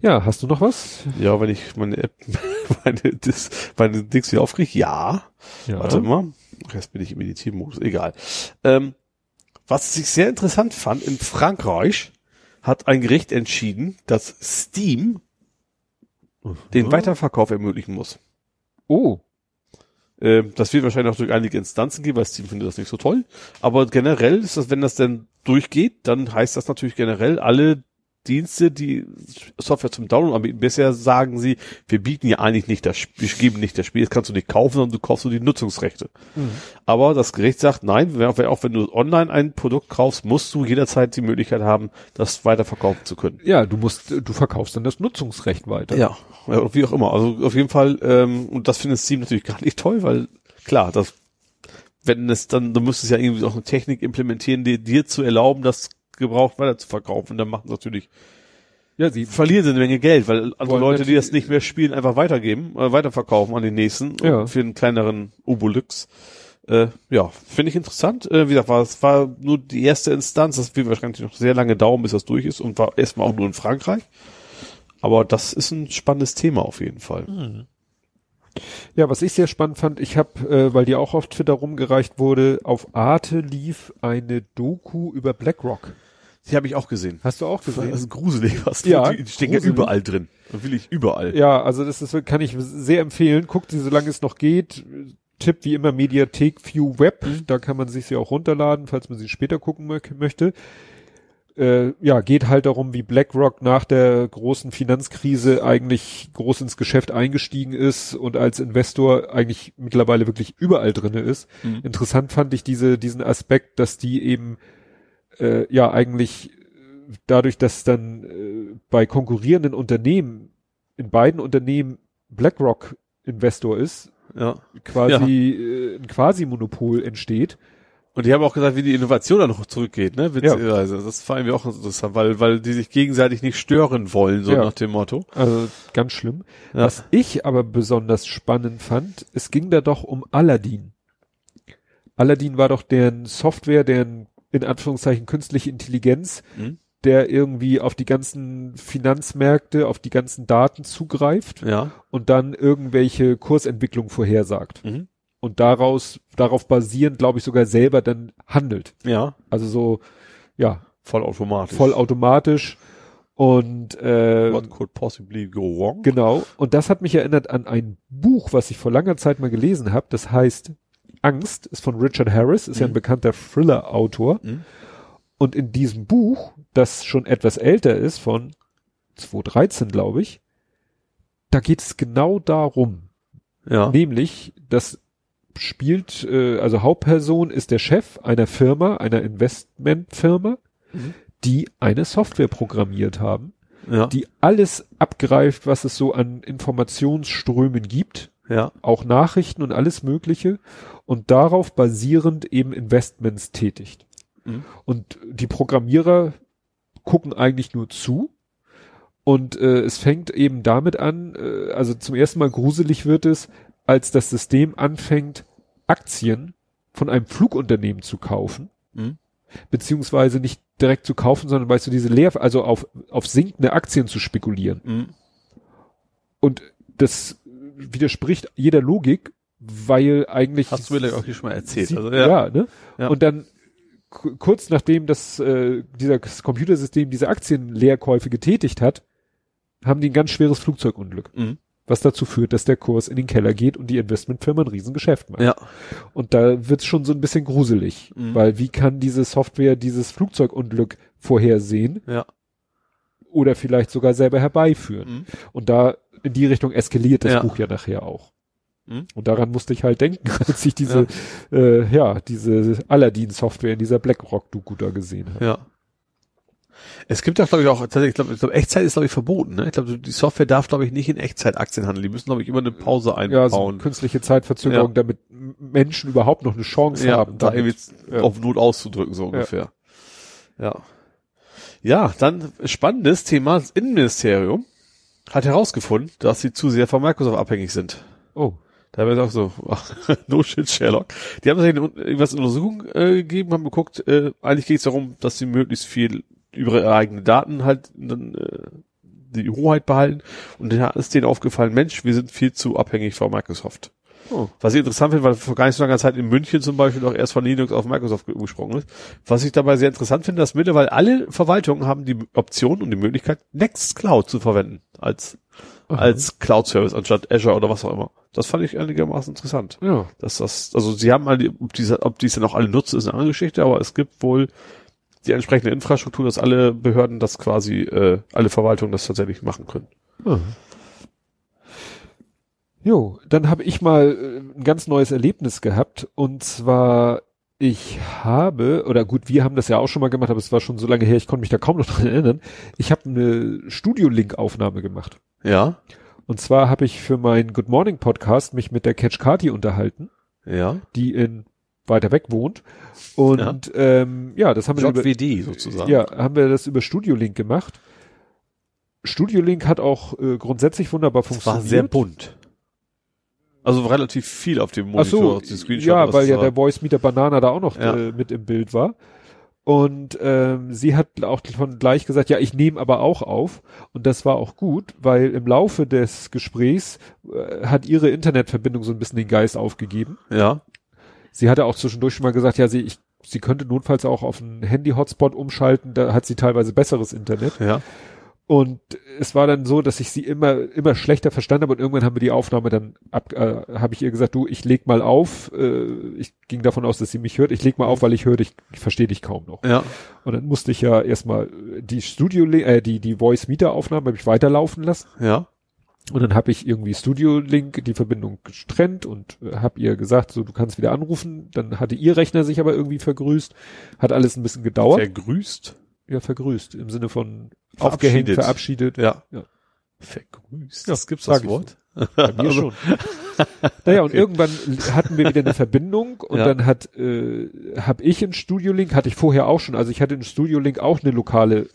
Ja, hast du noch was?
Ja, wenn ich meine App, meine, das, meine Dings wieder aufkriege, ja. ja. Warte mal. Jetzt bin ich im Meditiermodus, egal. Ähm, was ich sehr interessant fand, in Frankreich hat ein Gericht entschieden, dass Steam mhm. den Weiterverkauf ermöglichen muss.
Oh.
Ähm, das wird wahrscheinlich auch durch einige Instanzen gehen, weil Steam findet das nicht so toll. Aber generell ist das, wenn das denn durchgeht, dann heißt das natürlich generell, alle Dienste, die Software zum Download anbieten. Bisher sagen sie, wir bieten ja eigentlich nicht das Spiel, wir geben nicht das Spiel, das kannst du nicht kaufen, sondern du kaufst nur die Nutzungsrechte. Mhm. Aber das Gericht sagt, nein, auch wenn du online ein Produkt kaufst, musst du jederzeit die Möglichkeit haben, das weiterverkaufen zu können.
Ja, du musst, du verkaufst dann das Nutzungsrecht weiter.
Ja, ja wie auch immer. Also auf jeden Fall, ähm, und das findet Steam natürlich gar nicht toll, weil klar, das wenn es dann, du müsstest ja irgendwie auch eine Technik implementieren, die dir zu erlauben, das gebraucht weiter zu verkaufen. Dann machen natürlich ja, sie verlieren sie eine Menge Geld, weil andere Leute, die das nicht mehr spielen, einfach weitergeben, äh, weiterverkaufen an den nächsten
ja.
für einen kleineren Obolux. Äh, ja, finde ich interessant. Äh, wie gesagt, war, es war nur die erste Instanz, das wird wahrscheinlich noch sehr lange dauern, bis das durch ist und war erstmal auch nur in Frankreich. Aber das ist ein spannendes Thema auf jeden Fall. Mhm.
Ja, was ich sehr spannend fand, ich habe, äh, weil die auch auf Twitter rumgereicht wurde, auf Arte lief eine Doku über BlackRock.
Die habe ich auch gesehen.
Hast du auch gesehen?
Das ist gruselig, was
ja,
die, stecken ja überall drin. Da will ich überall.
Ja, also das ist, kann ich sehr empfehlen. Guckt sie, solange es noch geht. Tipp wie immer Mediathek View Web. Mhm. Da kann man sich sie auch runterladen, falls man sie später gucken möchte äh, ja, geht halt darum, wie BlackRock nach der großen Finanzkrise eigentlich groß ins Geschäft eingestiegen ist und als Investor eigentlich mittlerweile wirklich überall drinne ist. Mhm. Interessant fand ich diese, diesen Aspekt, dass die eben äh, ja eigentlich dadurch, dass dann äh, bei konkurrierenden Unternehmen in beiden Unternehmen BlackRock Investor ist,
ja.
quasi ja. Äh, ein Quasi-Monopol entsteht
und die haben auch gesagt, wie die Innovation dann noch zurückgeht, ne? Witzigerweise. Ja. Das fanden wir auch interessant, weil, weil die sich gegenseitig nicht stören wollen, so ja. nach dem Motto.
Also ganz schlimm. Ja. Was ich aber besonders spannend fand, es ging da doch um Aladdin. Aladdin war doch deren Software, deren in Anführungszeichen künstliche Intelligenz, mhm. der irgendwie auf die ganzen Finanzmärkte, auf die ganzen Daten zugreift
ja.
und dann irgendwelche Kursentwicklung vorhersagt. Mhm und daraus, darauf basierend, glaube ich, sogar selber dann handelt.
Ja.
Also so, ja.
Vollautomatisch.
Vollautomatisch. Und äh,
What could possibly go wrong?
Genau. Und das hat mich erinnert an ein Buch, was ich vor langer Zeit mal gelesen habe. Das heißt Angst, ist von Richard Harris, ist mhm. ja ein mhm. bekannter Thriller-Autor. Mhm. Und in diesem Buch, das schon etwas älter ist, von 2013, glaube ich, da geht es genau darum.
Ja.
Nämlich, dass spielt, äh, also Hauptperson ist der Chef einer Firma, einer Investmentfirma, mhm. die eine Software programmiert haben,
ja.
die alles abgreift, was es so an Informationsströmen gibt,
ja.
auch Nachrichten und alles Mögliche und darauf basierend eben Investments tätigt. Mhm. Und die Programmierer gucken eigentlich nur zu und äh, es fängt eben damit an, äh, also zum ersten Mal gruselig wird es, als das System anfängt, Aktien von einem Flugunternehmen zu kaufen, mhm. beziehungsweise nicht direkt zu kaufen, sondern weißt du, diese Leer, also auf, auf sinkende Aktien zu spekulieren.
Mhm.
Und das widerspricht jeder Logik, weil eigentlich.
Hast du mir auch hier schon mal erzählt.
Sie, also, ja. ja, ne? Ja. Und dann kurz nachdem das, äh, dieser das Computersystem diese Aktienleerkäufe getätigt hat, haben die ein ganz schweres Flugzeugunglück.
Mhm.
was dazu führt, dass der Kurs in den Keller geht und die Investmentfirma ein Riesengeschäft macht.
Ja.
Und da wird's schon so ein bisschen gruselig,
Mhm.
weil wie kann diese Software dieses Flugzeugunglück vorhersehen
Ja.
Oder vielleicht sogar selber herbeiführen?
Mhm.
Und da in die Richtung eskaliert das
Ja.
Buch ja nachher auch.
Mhm.
Und daran musste ich halt denken, als ich diese, ja, äh, ja diese Aladdin-Software in dieser BlackRock-Doku da gesehen habe.
Ja. Es gibt ja, glaube ich, auch, ich glaube, ich glaub, Echtzeit ist, glaube ich, verboten. Ne? Ich glaube, die Software darf, glaube ich, nicht in Echtzeit Aktien handeln. Die müssen, glaube ich, immer eine Pause
Ja, so
einbauen.
künstliche Zeitverzögerung,
Ja.
damit Menschen überhaupt noch eine Chance
Ja,
haben.
da
damit.
irgendwie
Ja.
auf Not auszudrücken, so ungefähr. Ja. Ja, dann spannendes Thema. Das Innenministerium hat herausgefunden, dass sie zu sehr von Microsoft abhängig sind.
Oh.
Da wird auch so, no shit, Sherlock. Die haben sich irgendwas in Untersuchung äh, gegeben, haben geguckt, äh, eigentlich geht es darum, dass sie möglichst viel über ihre eigenen Daten halt dann, äh, die Hoheit behalten. Und da ist denen aufgefallen, Mensch, wir sind viel zu abhängig von Microsoft.
Oh.
Was ich interessant finde, weil vor gar nicht so langer Zeit in München zum Beispiel noch erst von Linux auf Microsoft umgesprungen ist. Was ich dabei sehr interessant finde, dass mittlerweile alle Verwaltungen haben die Option und die Möglichkeit, Nextcloud zu verwenden als,
Aha.
als Cloud-Service anstatt Azure oder was auch immer. Das fand ich einigermaßen interessant.
Ja.
Dass das, also sie haben alle, ob diese, ob die es dann auch alle nutzen, ist eine andere Geschichte, aber es gibt wohl die entsprechende Infrastruktur, dass alle Behörden das quasi, äh, alle Verwaltungen das tatsächlich machen können.
Ah. Jo, dann habe ich mal äh, ein ganz neues Erlebnis gehabt und zwar ich habe oder gut, wir haben das ja auch schon mal gemacht, aber es war schon so lange her, ich konnte mich da kaum noch dran erinnern. Ich habe eine Studio-Link-Aufnahme gemacht.
Ja,
Und zwar habe ich für meinen Good Morning Podcast mich mit der Catch Kati unterhalten,
ja.
die in weiter weg wohnt. Und ja, ähm, ja das haben wir über,
JWD sozusagen.
ja, haben wir das über Studio Link gemacht. Studio Link hat auch äh, grundsätzlich wunderbar funktioniert.
War sehr bunt. Also relativ viel auf dem Monitor.
Ach so, ja, weil ja der Voice Meter Banana da auch noch
Ja.
äh, mit im Bild war. Und ähm, sie hat auch von gleich gesagt, ja, ich nehme aber auch auf. Und das war auch gut, weil im Laufe des Gesprächs äh, hat ihre Internetverbindung so ein bisschen den Geist aufgegeben.
Ja,
Sie hatte auch zwischendurch schon mal gesagt, ja, sie, ich, sie könnte notfalls auch auf einen Handy-Hotspot umschalten, da hat sie teilweise besseres Internet.
ja.
Und es war dann so, dass ich sie immer immer schlechter verstanden habe und irgendwann haben wir die Aufnahme dann ab, äh, habe ich ihr gesagt, du, ich leg mal auf. Äh, ich ging davon aus, dass sie mich hört. Ich leg mal auf, weil ich höre dich, ich verstehe dich kaum noch.
Ja,
Und dann musste ich ja erstmal die Studio, äh, die die Voice Meter Aufnahme habe ich weiterlaufen lassen.
ja.
Und dann habe ich irgendwie Studio Link die Verbindung getrennt und äh, habe ihr gesagt, so du kannst wieder anrufen. Dann hatte ihr Rechner sich aber irgendwie vergrüßt, hat alles ein bisschen gedauert.
Vergrüßt.
Ja, vergrüßt im Sinne von aufgehängt,
Verabschiedet. Ja.
Ja.
Vergrüßt.
Ja,
Das gibt's das Wort?
Bei mir
Also-
schon. Naja, und irgendwann hatten wir wieder eine Verbindung und
Ja.
dann hat äh, habe ich in Studio Link, hatte ich vorher auch schon, also ich hatte in Studio Link auch eine lokale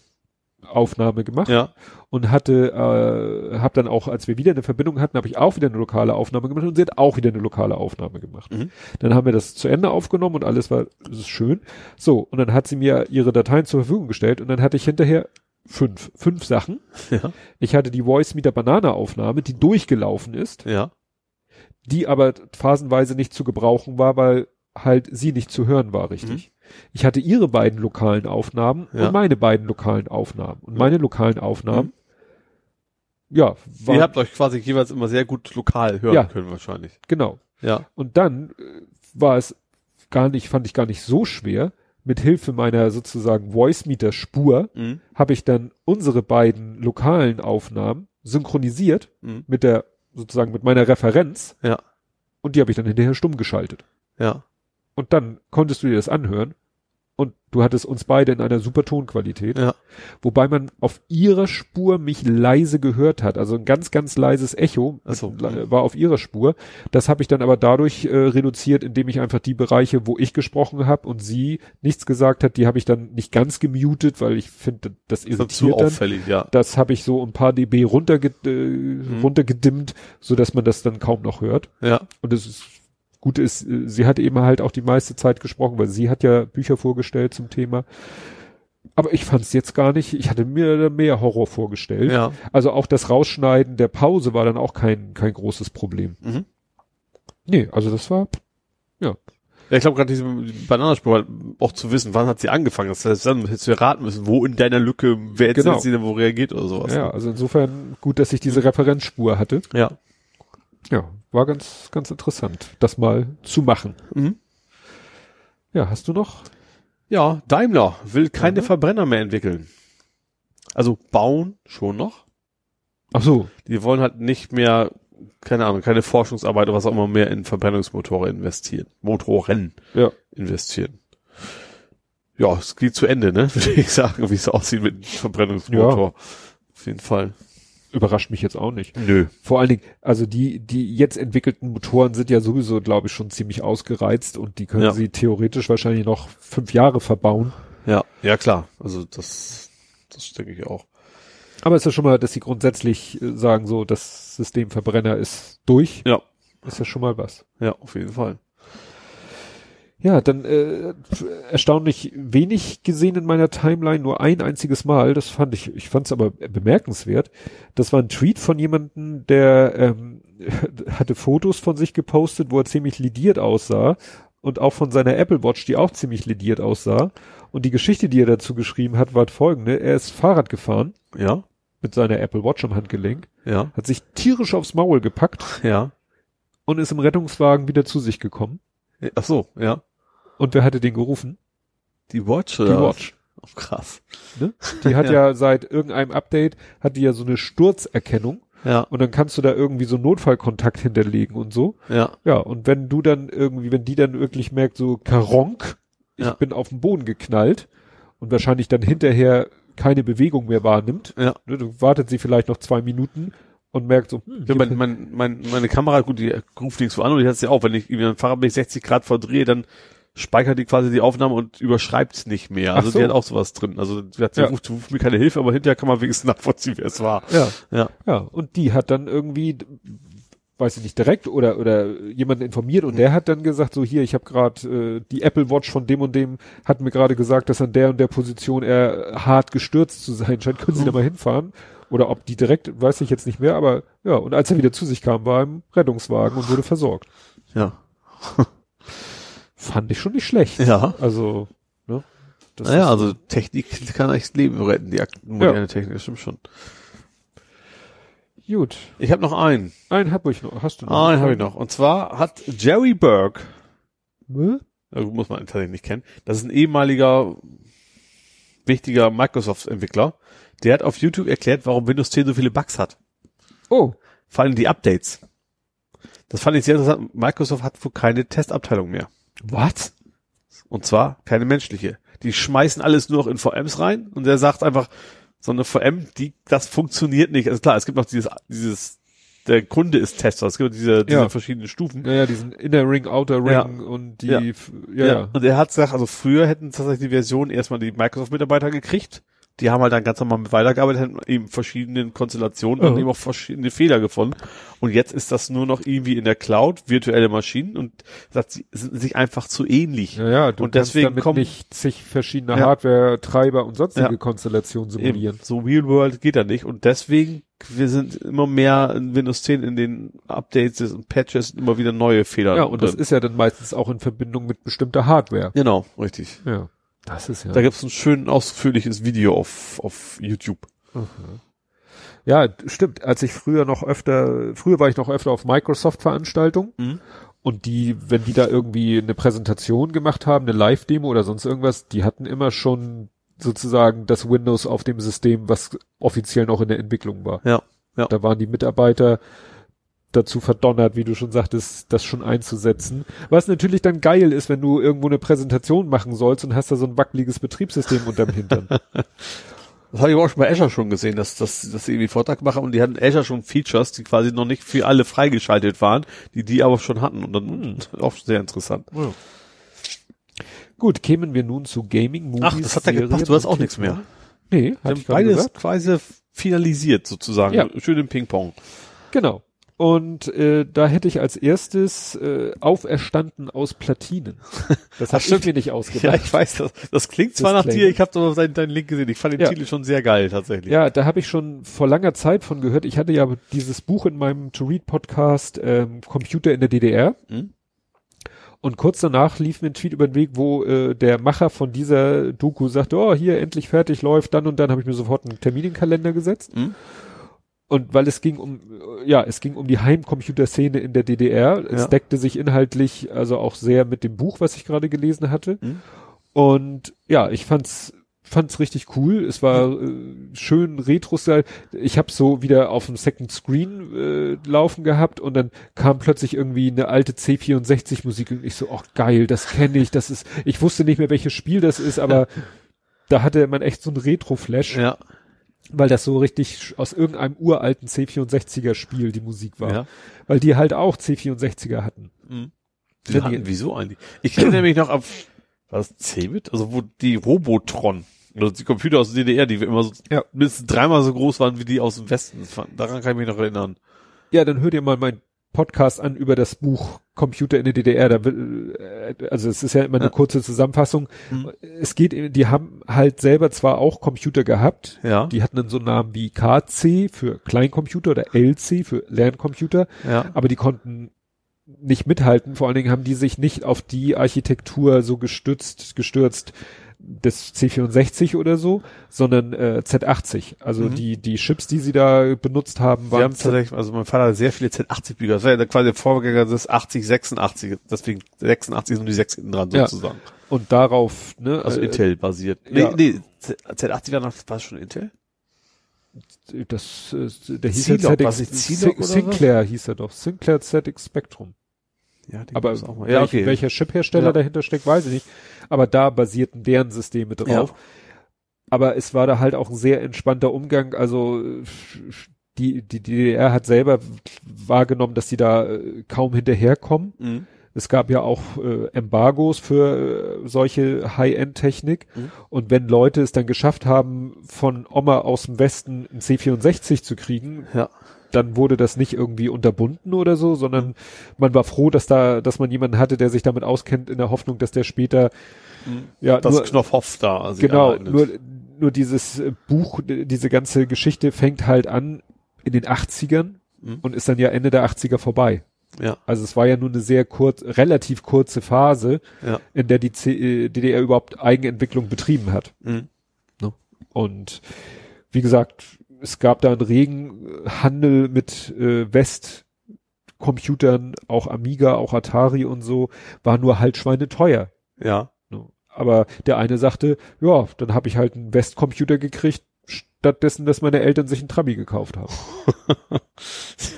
Aufnahme gemacht
Ja,
und hatte, äh, habe dann auch, als wir wieder eine Verbindung hatten, habe ich auch wieder eine lokale Aufnahme gemacht und sie hat auch wieder eine lokale Aufnahme gemacht.
Mhm.
Dann haben wir das zu Ende aufgenommen und alles war, das ist schön. So, und dann hat sie mir ihre Dateien zur Verfügung gestellt und dann hatte ich hinterher fünf, fünf Sachen.
ja,
Ich hatte die Voice Meter Banana Aufnahme, die durchgelaufen ist,
ja.
die aber phasenweise nicht zu gebrauchen war, weil halt sie nicht zu hören war, richtig. Ich hatte ihre beiden lokalen Aufnahmen
Mhm. Ja.
und meine beiden lokalen Aufnahmen. Und meine lokalen Aufnahmen, ja,
Ihr
waren,
habt euch quasi jeweils immer sehr gut lokal hören
Ja.
können wahrscheinlich.
genau.
Ja,
Und dann äh, war es gar nicht, fand ich gar nicht so schwer, mit Hilfe meiner sozusagen Voice Meter Spur
mhm.
habe ich dann unsere beiden lokalen Aufnahmen synchronisiert
Mhm.
mit der sozusagen mit meiner Referenz
ja,
und die habe ich dann hinterher stumm geschaltet.
ja.
Und dann konntest du dir das anhören und du hattest uns beide in einer super Tonqualität,
Ja.
wobei man auf ihrer Spur mich leise gehört hat, also ein ganz ganz leises Echo
so.
äh, war auf ihrer Spur. Das habe ich dann aber dadurch äh, reduziert, indem ich einfach die Bereiche, wo ich gesprochen habe und sie nichts gesagt hat, die habe ich dann nicht ganz gemutet, weil ich finde, das
Das ist zu
irritiert dann.
auffällig, ja.
Das habe ich so ein paar dB runterge äh, runtergedimmt, so dass man das dann kaum noch hört.
Ja,
Und das ist, gut ist, äh, sie hat eben halt auch die meiste Zeit gesprochen, weil sie hat ja Bücher vorgestellt zum Thema. Aber ich fand es jetzt gar nicht, ich hatte mir mehr Horror vorgestellt.
ja.
Also auch das Rausschneiden der Pause war dann auch kein, kein großes Problem.
Mhm.
Nee, also das war, ja.
Ja, ich glaube gerade diese Bananenspur, auch zu wissen, wann hat sie angefangen. Das heißt, dann hättest du raten müssen, wo in deiner Lücke, wer jetzt
Genau.
sie denn wo reagiert oder sowas.
Ja, also insofern gut, dass ich diese Referenzspur hatte.
Ja.
Ja, war ganz, ganz interessant, das mal zu machen.
Mhm.
Ja, hast du noch?
Ja, Daimler will keine
Ja.
Verbrenner mehr entwickeln. Also bauen schon noch.
Ach so,
Die wollen halt nicht mehr, keine Ahnung, keine Forschungsarbeit oder was auch immer mehr in Verbrennungsmotoren investieren. Motoren
ja.
investieren. Ja, es geht zu Ende, ne? Würde ich sagen, wie es aussieht mit dem Verbrennungsmotor. Auf jeden Fall.
Überrascht mich jetzt auch nicht.
Nö.
Vor allen Dingen, also die, die jetzt entwickelten Motoren sind ja sowieso, glaube ich, schon ziemlich ausgereizt und die können
Ja.
sie theoretisch wahrscheinlich noch fünf Jahre verbauen.
Ja, ja klar. Also das, das denke ich auch.
Aber es ist ja schon mal, dass sie grundsätzlich äh, sagen, so, das System Verbrenner ist durch.
Ja.
Ist ja schon mal was.
Ja, auf jeden Fall.
Ja, dann äh, erstaunlich wenig gesehen in meiner Timeline, nur ein einziges Mal. Das fand ich, ich fand es aber bemerkenswert. Das war ein Tweet von jemandem, der ähm, hatte Fotos von sich gepostet, wo er ziemlich lidiert aussah und auch von seiner Apple Watch, die auch ziemlich lidiert aussah. Und die Geschichte, die er dazu geschrieben hat, war folgende: Er ist Fahrrad gefahren
Ja,
mit seiner Apple Watch am Handgelenk,
ja,
hat sich tierisch aufs Maul gepackt
ja.
und ist im Rettungswagen wieder zu sich gekommen.
Ach so, ja.
Und wer hatte den gerufen?
Die Watch
Die
oder? was?
Watch.
Oh, krass.
Ne? Die hat
Ja.
ja. seit irgendeinem Update, hat die ja so eine Sturzerkennung
Ja,
und dann kannst du da irgendwie so Notfallkontakt hinterlegen und so.
ja,
Ja, und wenn du dann irgendwie, wenn die dann wirklich merkt, so Karonk, ich
Ja.
bin auf den Boden geknallt und wahrscheinlich dann hinterher keine Bewegung mehr wahrnimmt,
ja.
ne, dann wartet sie vielleicht noch zwei Minuten und merkt so, hm,
Ja, mein, mein, mein, meine Kamera, gut, die ruft nichts so an und die hat es ja auch, wenn ich irgendwie ein Fahrradweg 60 Grad verdrehe, dann speichert die quasi die Aufnahme und überschreibt es nicht mehr. Also
so.
die hat auch sowas drin. Also die hat, sie
Ja.
ruft, ruft mir keine Hilfe, aber hinterher kann man wenigstens nachvollziehen, wer es war.
Ja.
Ja.
Ja, und die hat dann irgendwie, weiß ich nicht, direkt oder oder jemanden informiert und der hat dann gesagt, so hier, ich habe gerade äh, die Apple Watch von dem und dem hat mir gerade gesagt, dass an der und der Position er hart gestürzt zu sein scheint. Können Sie da mal hinfahren? Oder ob die direkt, weiß ich jetzt nicht mehr, aber ja, und als er wieder zu sich kam, war er im Rettungswagen und wurde versorgt.
Ja.
Fand ich schon nicht schlecht.
Ja.
Also, ne? Das
Naja, also Technik kann echt Leben retten, die moderne Technik, das stimmt schon.
gut.
Ich habe noch einen.
Einen hab ich noch. Hast du noch?
Einen habe ich noch. Und zwar hat Jerry Burke,
Hm?
muss man tatsächlich nicht kennen, das ist ein ehemaliger wichtiger Microsoft-Entwickler, der hat auf YouTube erklärt, warum Windows 10 so viele Bugs hat.
Oh,
Vor allem die Updates. Das fand ich sehr interessant. Microsoft hat wohl keine Testabteilung mehr.
Was?
Und zwar keine menschliche. Die schmeißen alles nur noch in VMs rein und der sagt einfach, so eine VM, die, das funktioniert nicht. Also klar, es gibt noch dieses, dieses, der Kunde ist Tester, es gibt diese, diese
Ja.
verschiedenen Stufen.
Naja, diesen Inner Ring, Outer Ring
Ja.
und die,
Ja.
ja, ja.
Und er hat gesagt, also früher hätten tatsächlich die Version erstmal die Microsoft-Mitarbeiter gekriegt. Die haben halt dann ganz normal mit weitergearbeitet, haben eben verschiedenen Konstellationen und
Mhm.
eben auch verschiedene Fehler gefunden. Und jetzt ist das nur noch irgendwie in der Cloud, virtuelle Maschinen und sagt, sie sind sich einfach zu ähnlich.
Ja, ja, du
Und
kannst
deswegen
damit
kommen-
nicht zig verschiedene
Ja.
Hardware, Treiber und sonstige
Ja.
Konstellationen simulieren.
Eben, so Real World geht da nicht. Und deswegen, wir sind immer mehr in Windows 10 in den Updates und Patches immer wieder neue Fehler.
Ja, und das
drin.
ist ja dann meistens auch in Verbindung mit bestimmter Hardware.
Genau, richtig.
Ja. Das ist ja.
Da gibt's ein schön ausführliches Video auf, auf YouTube.
Ja, d- stimmt. Als ich früher noch öfter, früher war ich noch öfter auf Microsoft-Veranstaltungen
Mhm.
und die, wenn die da irgendwie eine Präsentation gemacht haben, eine Live-Demo oder sonst irgendwas, die hatten immer schon sozusagen das Windows auf dem System, was offiziell noch in der Entwicklung war.
Ja, ja.
Da waren die Mitarbeiter dazu verdonnert, wie du schon sagtest, das schon einzusetzen. Was natürlich dann geil ist, wenn du irgendwo eine Präsentation machen sollst und hast da so ein wackeliges Betriebssystem unterm Hintern.
Das habe ich aber auch schon bei Azure schon gesehen, dass, dass, dass sie irgendwie Vortrag machen und die hatten Azure schon Features, die quasi noch nicht für alle freigeschaltet waren, die die aber schon hatten und dann auch sehr interessant.
Gut, kämen wir nun zu Gaming, Movies,
Ach, das hat ja gepasst, du hast auch nichts mehr.
Nee,
haben
ich
beides
gesagt.
quasi finalisiert sozusagen.
Ja.
Schön im Ping-Pong.
Genau. Und äh, da hätte ich als erstes äh, auferstanden aus Platinen. Das ich
stimmt.
mir nicht
Ja,
ausgedacht.
ich weiß das. Das klingt zwar nach
Disclaimer.
dir, ich habe aber deinen, deinen Link gesehen. Ich fand den
Ja.
Titel schon sehr geil tatsächlich.
Ja, da habe ich schon vor langer Zeit von gehört. Ich hatte ja dieses Buch in meinem To-Read-Podcast ähm, Computer in der DDR.
Mhm.
Und kurz danach lief mir ein Tweet über den Weg, wo äh, der Macher von dieser Doku sagte, oh, hier endlich fertig läuft, dann und dann habe ich mir sofort einen Termin in den Kalender gesetzt.
Mhm.
Und weil es ging um, ja, es ging um die Heimcomputerszene in der DDR. Es
Ja.
deckte sich inhaltlich also auch sehr mit dem Buch, was ich gerade gelesen hatte.
Mhm.
Und ja, ich fand's fand's richtig cool. Es war äh, schön Retro-Style. Ich habe so wieder auf dem Second Screen äh, laufen gehabt und dann kam plötzlich irgendwie eine alte C64 Musik und ich so, ach geil, das kenne ich, das ist, ich wusste nicht mehr welches Spiel das ist, aber da hatte man echt so ein Retro-Flash,
Ja.
Weil das so richtig aus irgendeinem uralten C64er Spiel die Musik war.
Ja.
Weil die halt auch C64er hatten.
Die
Ja,
hatten,
die-
wieso eigentlich? Ich kenne nämlich noch auf, war das Cebit? Also wo die Robotron, also die Computer aus der DDR, die immer so
Ja.
mindestens dreimal so groß waren wie die aus dem Westen. Daran kann ich mich noch erinnern.
Ja, dann hört ihr mal meinen Podcast an über das Buch Computer in der DDR. Da, äh, also es ist ja immer eine
Ja.
kurze Zusammenfassung.
Mhm.
Es geht, die haben halt selber zwar auch Computer gehabt.
Ja.
Die hatten dann so Namen wie KC für Kleincomputer oder LC für Lerncomputer,
Ja.
aber die konnten nicht mithalten. Vor allen Dingen haben die sich nicht auf die Architektur so gestützt, gestürzt des C64 oder so, sondern äh, Z80. Also
Mhm.
die die Chips, die sie da benutzt haben, waren
haben tatsächlich, also mein Vater hat sehr viele Z80-Bücher. Das war ja quasi der Vorgänger des 80, 86. Deswegen 86 sind die 6 hinten dran
Ja.
sozusagen.
und darauf, ne,
Also
äh,
Intel basiert. Nee,
ja.
nee, Z- Z80 war noch, war es schon Intel?
das, äh, der hieß ja ZX, Sinclair hieß er doch, Sinclair ZX Spectrum.
Ja,
Aber
Ja, okay.
welcher Chip-Hersteller
Ja.
dahinter steckt, weiß ich nicht. Aber da basierten deren Systeme drauf. Aber es war da halt auch ein sehr entspannter Umgang. Also die, die DDR hat selber wahrgenommen, dass sie da äh, kaum hinterherkommen.
Mhm.
Es gab ja auch äh, Embargos für äh, solche High-End-Technik.
Mhm.
Und wenn Leute es dann geschafft haben, von Oma aus dem Westen ein C64 zu kriegen,
Ja.
Dann wurde das nicht irgendwie unterbunden oder so, sondern
Mhm.
man war froh, dass da, dass man jemanden hatte, der sich damit auskennt, in der Hoffnung, dass der später, ja,
Mhm. Das
nur,
Knopfhoff da. Also
genau, nur, nur dieses äh, Buch, diese ganze Geschichte fängt halt an in den 80ern
Mhm.
und ist dann ja Ende der 80er vorbei.
Ja.
Also es war ja nur eine sehr kurz, relativ kurze Phase,
Ja.
in der die C äh, DDR überhaupt Eigenentwicklung betrieben hat.
Mhm.
Und wie gesagt, es gab da einen regen Handel mit äh, Westcomputern, auch Amiga, auch Atari und so, war nur halt schweineteuer.
Ja.
Ne? Aber der eine sagte, ja, dann habe ich halt einen Westcomputer gekriegt, stattdessen, dass meine Eltern sich einen Trabi gekauft haben.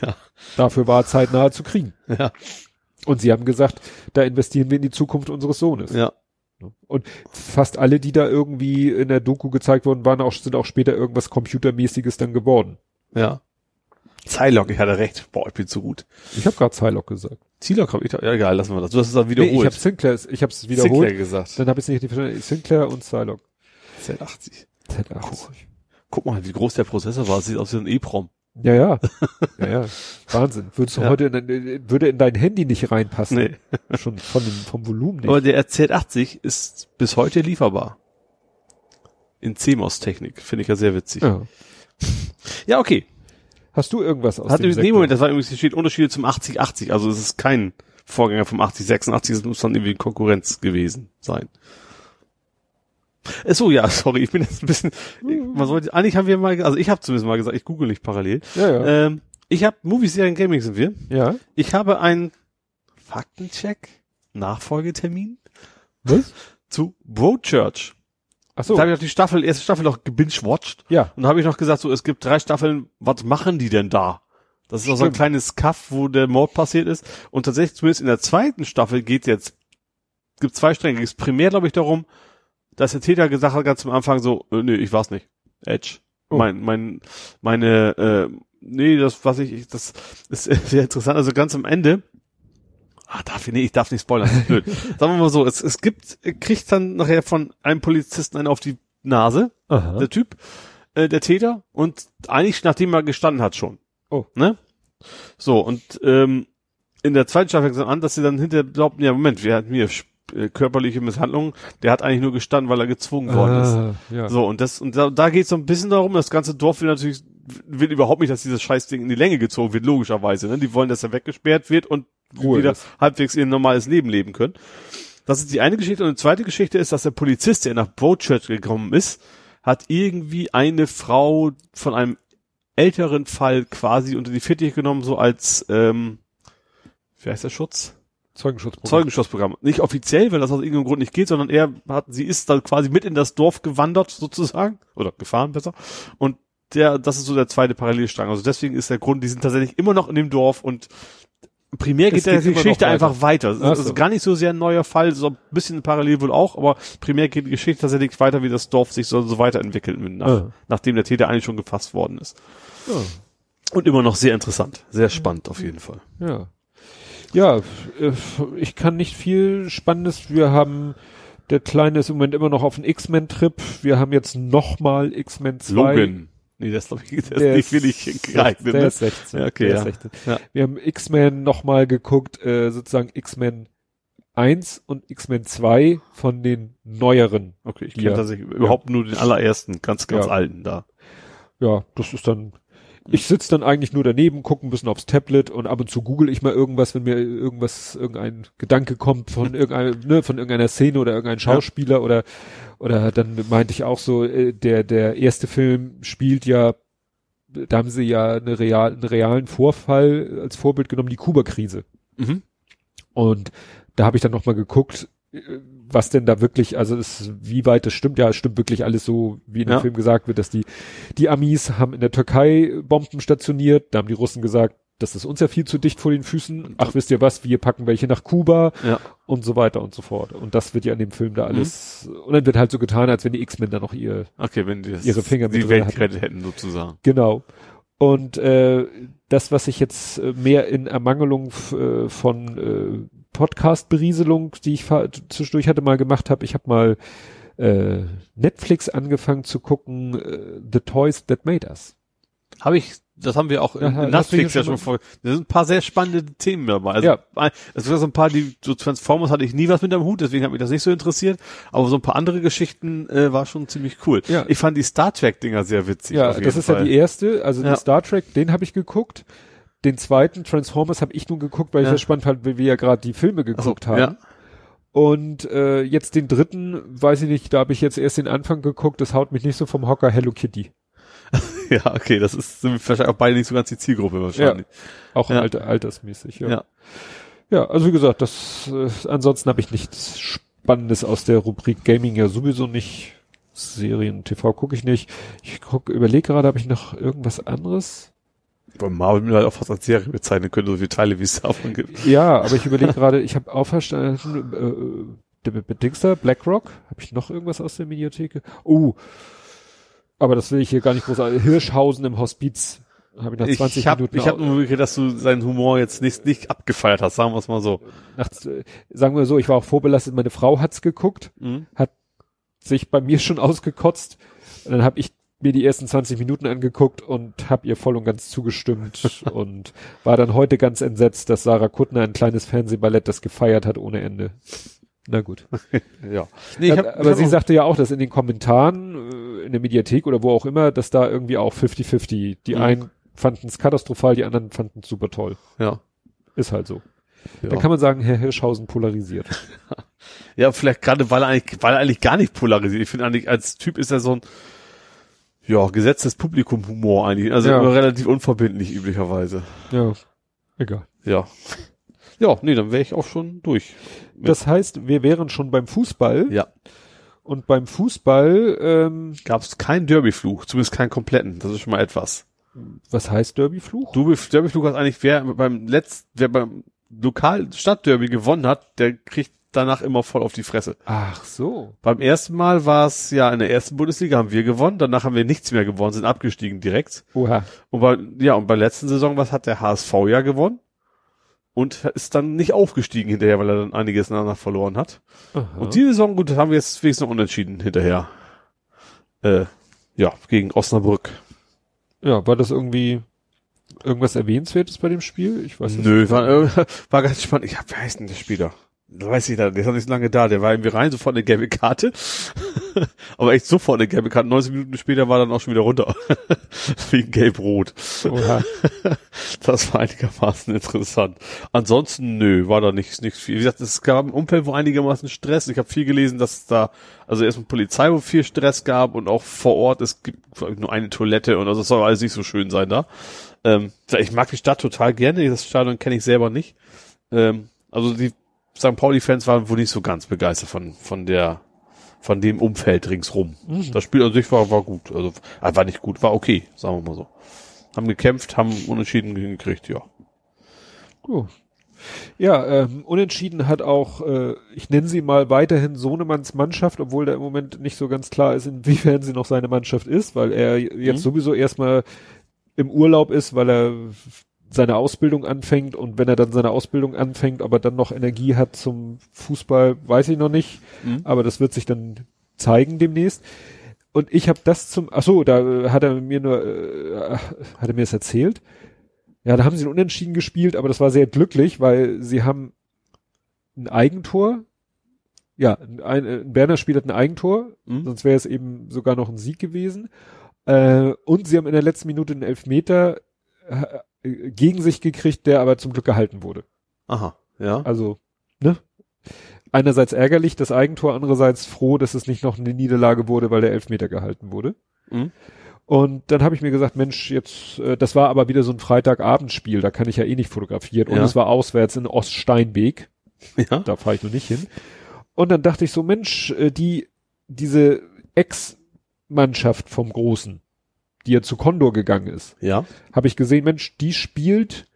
Ja.
Dafür war zeitnah zu kriegen.
Ja.
Und sie haben gesagt, da investieren wir in die Zukunft unseres Sohnes.
Ja.
Und fast alle, die da irgendwie in der Doku gezeigt wurden, waren auch, sind auch später irgendwas Computermäßiges dann geworden.
Ja. Zylog, ich hatte recht. Boah, ich bin zu gut.
Ich habe gerade Zylok gesagt.
Zylog hab ich ja egal, lassen wir das. Du hast es dann
Nee, ich
wiederholt.
habe Sinclair, ich habe es wiederholt.
Sinclair gesagt.
Dann habe ich es nicht verstanden. Sinclair und Zylok.
Z80.
Z80.
Guck mal, wie groß der Prozessor war. Sieht aus wie ein EEPROM.
Ja, ja. ja, ja. Wahnsinn. Würdest du
Ja.
heute in dein, würde in dein Handy nicht reinpassen.
Nee.
Schon von dem, vom Volumen nicht.
Aber der Z80 ist bis heute lieferbar. In CMOS-Technik. Finde ich ja sehr witzig. Ja,
ja.
okay.
Hast du irgendwas aus
Hat
dem
übrigens, nee,
Sektor?
Moment, das war übrigens, hier steht Unterschiede zum 8080. Also es ist kein Vorgänger vom 8086. Es muss dann irgendwie Konkurrenz gewesen sein. So, ja, sorry, ich bin jetzt ein bisschen, man sollte, eigentlich haben wir mal, also ich habe zumindest mal gesagt, ich google nicht parallel.
Ja, ja.
Ähm, ich habe Movies, Serien, Gaming sind wir.
ja.
Ich habe einen Faktencheck, Nachfolgetermin
Was?
zu Broadchurch.
Ach so.
Da habe ich noch die Staffel, erste Staffel noch gebingewatcht.
Ja.
Und da habe ich noch gesagt, so, es gibt drei Staffeln, was machen die denn da? Das ist auch so ein
Stimmt.
kleines Kaff, wo der Mord passiert ist. Und tatsächlich, zumindest in der zweiten Staffel geht jetzt, gibt zwei Stränge. Es primär, glaube ich, darum, dass der Täter gesagt hat ganz am Anfang so, äh, nee, ich war's nicht. Edge.
Oh.
Mein, mein, meine, äh, nee, das, was ich, ich, das ist sehr interessant. Also ganz am Ende, ah, darf ich, nee, ich darf nicht spoilern, das ist blöd. Sagen wir mal so, es, es gibt, er kriegt dann nachher von einem Polizisten einen auf die Nase,
Aha.
der Typ, äh, der Täter, und eigentlich nachdem er gestanden hat schon.
Oh.
Ne? So, und ähm, in der zweiten Staffel fängt es an, dass sie dann hinterher glaubten, ja, Moment, wir hatten hier äh, körperliche Misshandlungen, der hat eigentlich nur gestanden, weil er gezwungen worden ist.
Ah, ja.
So, und das, und da, da geht es so ein bisschen darum, das ganze Dorf will natürlich will überhaupt nicht, dass dieses Scheißding in die Länge gezogen wird, logischerweise. Ne? Die wollen, dass er weggesperrt wird und
Ruhe
wieder
ist.
halbwegs ihr normales Leben leben können. Das ist die eine Geschichte. Und die zweite Geschichte ist, dass der Polizist, der nach Broadchurch gekommen ist, hat irgendwie eine Frau von einem älteren Fall quasi unter die Fittiche genommen, so als, ähm, wie heißt der Schutz?
Zeugenschutzprogramm.
Zeugenschutzprogramm. Nicht offiziell, weil das aus irgendeinem Grund nicht geht, sondern er hat, sie ist dann quasi mit in das Dorf gewandert sozusagen oder gefahren besser und der, das ist so der zweite Parallelstrang. Also deswegen ist der Grund, die sind tatsächlich immer noch in dem Dorf und primär geht der
geht immer
Geschichte
weiter.
einfach weiter. Das ist
Ach
also
so.
gar nicht so sehr ein neuer Fall, so ein bisschen parallel wohl auch, aber primär geht die Geschichte tatsächlich weiter, wie das Dorf sich so, so weiterentwickelt, nach,
Ah.
nachdem der Täter eigentlich schon gefasst worden ist.
Ja.
Und immer noch sehr interessant, sehr spannend auf jeden Fall.
Ja. Ja, äh, ich kann nicht viel Spannendes. Wir haben, der Kleine ist im Moment immer noch auf dem X-Men-Trip. Wir haben jetzt nochmal X-Men 2.
Logan. Nee, das glaube ich, ist
Der
nicht wirklich
ist-
geeignet.
Der
ne?
ist 16.
Ja, okay,
der
ja.
Ist 16.
Ja.
Wir haben X-Men nochmal geguckt, äh, sozusagen X-Men 1 und X-Men 2 von den neueren.
Okay, ich
Ja.
kenne tatsächlich überhaupt nur den allerersten, ganz, ganz alten da.
Ja, das ist dann, ich sitz dann eigentlich nur daneben, gucke ein bisschen aufs Tablet und ab und zu google ich mal irgendwas, wenn mir irgendwas, irgendein Gedanke kommt von irgendeiner, ne, von irgendeiner Szene oder irgendein Schauspieler oder, oder dann meinte ich auch so, äh, der, der erste Film spielt ja, da haben sie ja eine real, einen realen Vorfall als Vorbild genommen, die Kuba-Krise.
Mhm.
Und da habe ich dann nochmal geguckt, äh, was denn da wirklich, also es, wie weit das stimmt. Ja, es stimmt wirklich alles so, wie in dem
Ja.
Film gesagt wird, dass die, die Amis haben in der Türkei Bomben stationiert. Da haben die Russen gesagt, das ist uns ja viel zu dicht vor den Füßen. Ach, wisst ihr was, wir packen welche nach Kuba
Ja.
und so weiter und so fort. Und das wird ja in dem Film da alles, und dann wird halt so getan, als wenn die X-Men da noch ihr,
Okay, wenn die das,
Ihre Finger mit
die Welt gerettet hätten, sozusagen.
Genau. Und äh, das, was ich jetzt äh, mehr in Ermangelung äh, von äh, Podcast-Berieselung, die ich zwischendurch hatte, mal gemacht habe, ich habe mal äh, Netflix angefangen zu gucken, äh, The Toys That Made Us.
Habe ich, das haben wir auch
Ja,
in, in
hast du
Netflix ja
schon
vor. Da sind ein paar sehr spannende Themen dabei. Also,
Ja.
es sind so ein paar, die, so Transformers hatte ich nie was mit am Hut, deswegen hat mich das nicht so interessiert. Aber so ein paar andere Geschichten äh, war schon ziemlich cool.
Ja.
Ich fand die Star Trek-Dinger sehr witzig.
Ja, das ist
Fall.
ja die erste, also
Ja.
Star Trek, den habe ich geguckt. Den zweiten, Transformers, habe ich nun geguckt, weil ich
Ja.
das spannend fand, weil wir ja gerade die Filme
Ach so,
geguckt haben.
Ja.
Und äh, jetzt den dritten, weiß ich nicht, da habe ich jetzt erst den Anfang geguckt, das haut mich nicht so vom Hocker, Hello Kitty.
ja, okay, das ist sind wahrscheinlich auch beide nicht so ganz die Zielgruppe wahrscheinlich.
Auch
Ja.
alter, altersmäßig, ja.
Ja.
ja. also wie gesagt, das äh, ansonsten habe ich nichts Spannendes aus der Rubrik Gaming ja sowieso nicht. Serien, TV gucke ich nicht. Ich guck, überlege gerade, habe ich noch irgendwas anderes?
Bei Marvel mir halt auch fast als Serie bezeichnen können, so viele Teile, wie es davon gibt.
Ja, aber ich überlege gerade, ich habe auch verstanden, äh, der Bedingster, BlackRock, habe ich noch irgendwas aus der Mediatheke? Oh, aber das will ich hier gar nicht groß. Hirschhausen im Hospiz habe ich nach 20
ich habe
Minuten.
ich hab nur gekriegt, dass du seinen Humor jetzt nicht, nicht abgefeiert hast, sagen wir es mal so.
nach, sagen wir so, ich war auch vorbelastet, meine Frau hat's geguckt,
Mhm.
hat sich bei mir schon ausgekotzt. Und dann habe ich mir die ersten 20 Minuten angeguckt und habe ihr voll und ganz zugestimmt und war dann heute ganz entsetzt, dass Sarah Kuttner ein kleines Fernsehballett das gefeiert hat ohne Ende. Na gut.
Ja. Nee, ich hab,
aber
hab
sie sagte ja auch, dass in den Kommentaren äh, in der Mediathek oder wo auch immer, dass da irgendwie auch 50-50. Die
Mhm.
einen fanden es katastrophal, die anderen fanden es super toll.
ja.
Ist halt so.
Ja.
Dann kann man sagen, Herr Hirschhausen polarisiert.
ja, vielleicht gerade, weil er eigentlich, weil er eigentlich gar nicht polarisiert. Ich finde eigentlich, als Typ ist er so ein, ja, gesetztes Publikum-Humor eigentlich. Also
Ja.
relativ unverbindlich üblicherweise.
Ja, egal.
Ja. Ja, nee, dann wäre ich auch schon durch.
Das heißt, wir wären schon beim Fußball
Ja.
und beim Fußball, ähm,
Gab es keinen Derbyfluch, zumindest keinen kompletten. Das ist schon mal etwas.
was heißt Derbyfluch?
Du, Derbyfluch hat eigentlich, wer beim letzten, wer beim Lokal Stadtderby gewonnen hat, der kriegt danach immer voll auf die Fresse.
Ach so.
Beim ersten Mal war es ja in der ersten Bundesliga haben wir gewonnen, danach haben wir nichts mehr gewonnen, sind abgestiegen direkt.
Oha.
Und bei, ja, und bei der letzten Saison, was hat der HSV ja gewonnen? Und ist dann nicht aufgestiegen hinterher, weil er dann einiges danach verloren hat.
Aha.
Und die Saison, gut, haben wir jetzt wenigstens noch unentschieden hinterher. Äh, ja, gegen Osnabrück.
ja, war das irgendwie irgendwas Erwähnenswertes bei dem Spiel? Ich weiß es
Nö, war, äh, war ganz spannend. Ich hab, wer heißt denn der Spieler? Da weiß ich, der ist noch nicht so lange da, der war irgendwie rein, sofort eine gelbe Karte. Aber echt sofort eine gelbe Karte. 90 Minuten später war er dann auch schon wieder runter. Wegen gelb-rot. Das war einigermaßen interessant. Ansonsten, nö, war da nichts, nichts viel. Wie gesagt, es gab ein Umfeld, wo einigermaßen Stress. Ich habe viel gelesen, dass es da, also erstmal Polizei, wo viel Stress gab und auch vor Ort, es gibt nur eine Toilette und also es soll alles nicht so schön sein da. Ähm, ich mag die Stadt total gerne, das Stadion kenne ich selber nicht. Ähm, also die St. Pauli-Fans waren wohl nicht so ganz begeistert von, von der, von dem Umfeld ringsrum. Mhm. Das Spiel an sich war, war gut. Also, äh, war nicht gut, war okay, sagen wir mal so. Haben gekämpft, haben unentschieden hingekriegt, ja.
Gut. Ja, ähm, unentschieden hat auch, äh, ich nenne sie mal weiterhin Sohnemanns Mannschaft, obwohl da im Moment nicht so ganz klar ist, inwiefern sie noch seine Mannschaft ist, weil er jetzt mhm. sowieso erstmal im Urlaub ist, weil er seine Ausbildung anfängt und wenn er dann seine Ausbildung anfängt, aber dann noch Energie hat zum Fußball, weiß ich noch nicht, mhm. aber das wird sich dann zeigen demnächst. Und ich habe das zum, ach so, da hat er mir nur, äh, hat er mir das erzählt. Ja, da haben sie ein Unentschieden gespielt, aber das war sehr glücklich, weil sie haben ein Eigentor. Ja, ein, ein Berner Spiel hat ein Eigentor, mhm. sonst wäre es eben sogar noch ein Sieg gewesen. Äh, und sie haben in der letzten Minute einen Elfmeter äh, gegen sich gekriegt, der aber zum Glück gehalten wurde.
Aha, ja.
Also, ne? Einerseits ärgerlich, das Eigentor, andererseits froh, dass es nicht noch eine Niederlage wurde, weil der Elfmeter gehalten wurde. Mhm. Und dann habe ich mir gesagt, Mensch, jetzt, äh, das war aber wieder so ein Freitagabendspiel, da kann ich ja eh nicht fotografieren. Und ja. es war auswärts in Oststeinbeek. Ja. Da fahre ich noch nicht hin. Und dann dachte ich so, Mensch, äh, die, diese Ex-Mannschaft vom Großen, die ja zu Condor gegangen ist,
ja.
habe ich gesehen, Mensch, die spielt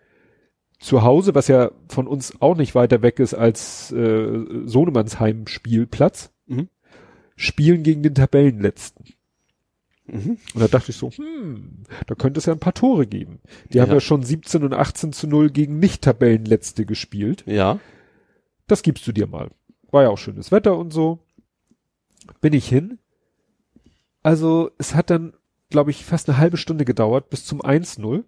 zu Hause, was ja von uns auch nicht weiter weg ist als äh, Sohnemannsheim Spielplatz, mhm. spielen gegen den Tabellenletzten. Mhm. Und da dachte ich so, hm, da könnte es ja ein paar Tore geben. Die ja. haben ja schon 17 und 18 zu 0 gegen Nicht-Tabellenletzte gespielt.
Ja.
Das gibst du dir mal. War ja auch schönes Wetter und so. Bin ich hin. Also, es hat dann glaube ich, fast eine halbe Stunde gedauert bis zum 1-0,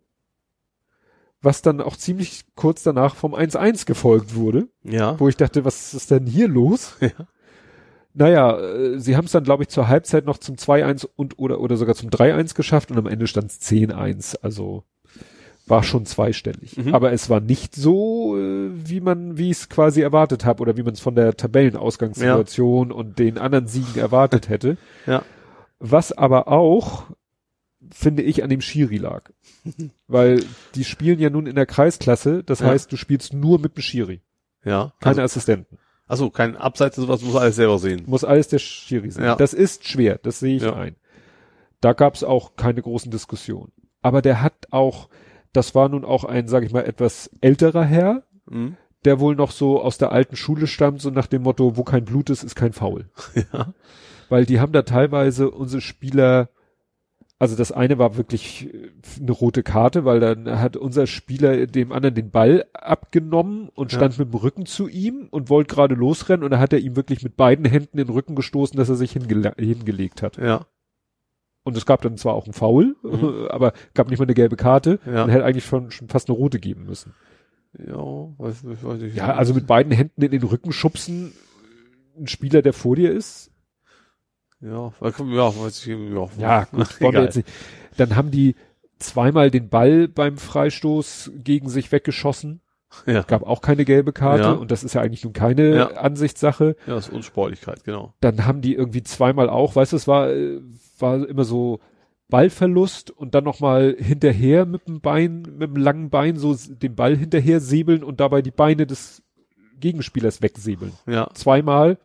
was dann auch ziemlich kurz danach vom 1-1 gefolgt wurde.
Ja.
Wo ich dachte, was ist denn hier los? Ja. Naja, äh, sie haben es dann, glaube ich, zur Halbzeit noch zum 2-1 und oder oder sogar zum 3-1 geschafft und am Ende stand es 10-1. Also war schon zweistellig. Mhm. Aber es war nicht so, äh, wie man, wie ich es quasi erwartet habe oder wie man es von der Tabellenausgangssituation ja. und den anderen Siegen erwartet hätte.
Ja.
Was aber auch finde ich, an dem Schiri lag. Weil die spielen ja nun in der Kreisklasse, das ja. heißt, du spielst nur mit dem Schiri.
Ja.
Keine also, Assistenten.
Also kein Abseits, sowas muss alles selber sehen.
Muss alles der Schiri sehen. Ja. Das ist schwer, das sehe ich ja. ein. Da gab es auch keine großen Diskussionen. Aber der hat auch, das war nun auch ein, sag ich mal, etwas älterer Herr, mhm. der wohl noch so aus der alten Schule stammt, so nach dem Motto, wo kein Blut ist, ist kein Faul.
Ja.
Weil die haben da teilweise unsere Spieler also das eine war wirklich äh, eine rote Karte, weil dann hat unser Spieler dem anderen den Ball abgenommen und stand ja. mit dem Rücken zu ihm und wollte gerade losrennen und da hat er ihm wirklich mit beiden Händen den Rücken gestoßen, dass er sich hingele hingelegt hat.
Ja.
Und es gab dann zwar auch einen Foul, mhm. aber gab nicht mal eine gelbe Karte
ja.
und hätte eigentlich schon, schon fast eine rote geben müssen.
Ja, weiß, weiß ich
Ja, also mit beiden Händen in den Rücken schubsen, ein Spieler, der vor dir ist,
ja, ja, weiß ich, ja.
Ja, gut, wollen wir jetzt nicht. Dann haben die zweimal den Ball beim Freistoß gegen sich weggeschossen. Ja. Gab auch keine gelbe Karte ja. und das ist ja eigentlich nun keine ja. Ansichtssache.
Ja, das ist Unsportlichkeit, genau.
Dann haben die irgendwie zweimal auch, weißt du, es war, war immer so Ballverlust und dann nochmal hinterher mit dem Bein, mit dem langen Bein so den Ball hinterher säbeln und dabei die Beine des Gegenspielers wegsäbeln.
Ja.
Zweimal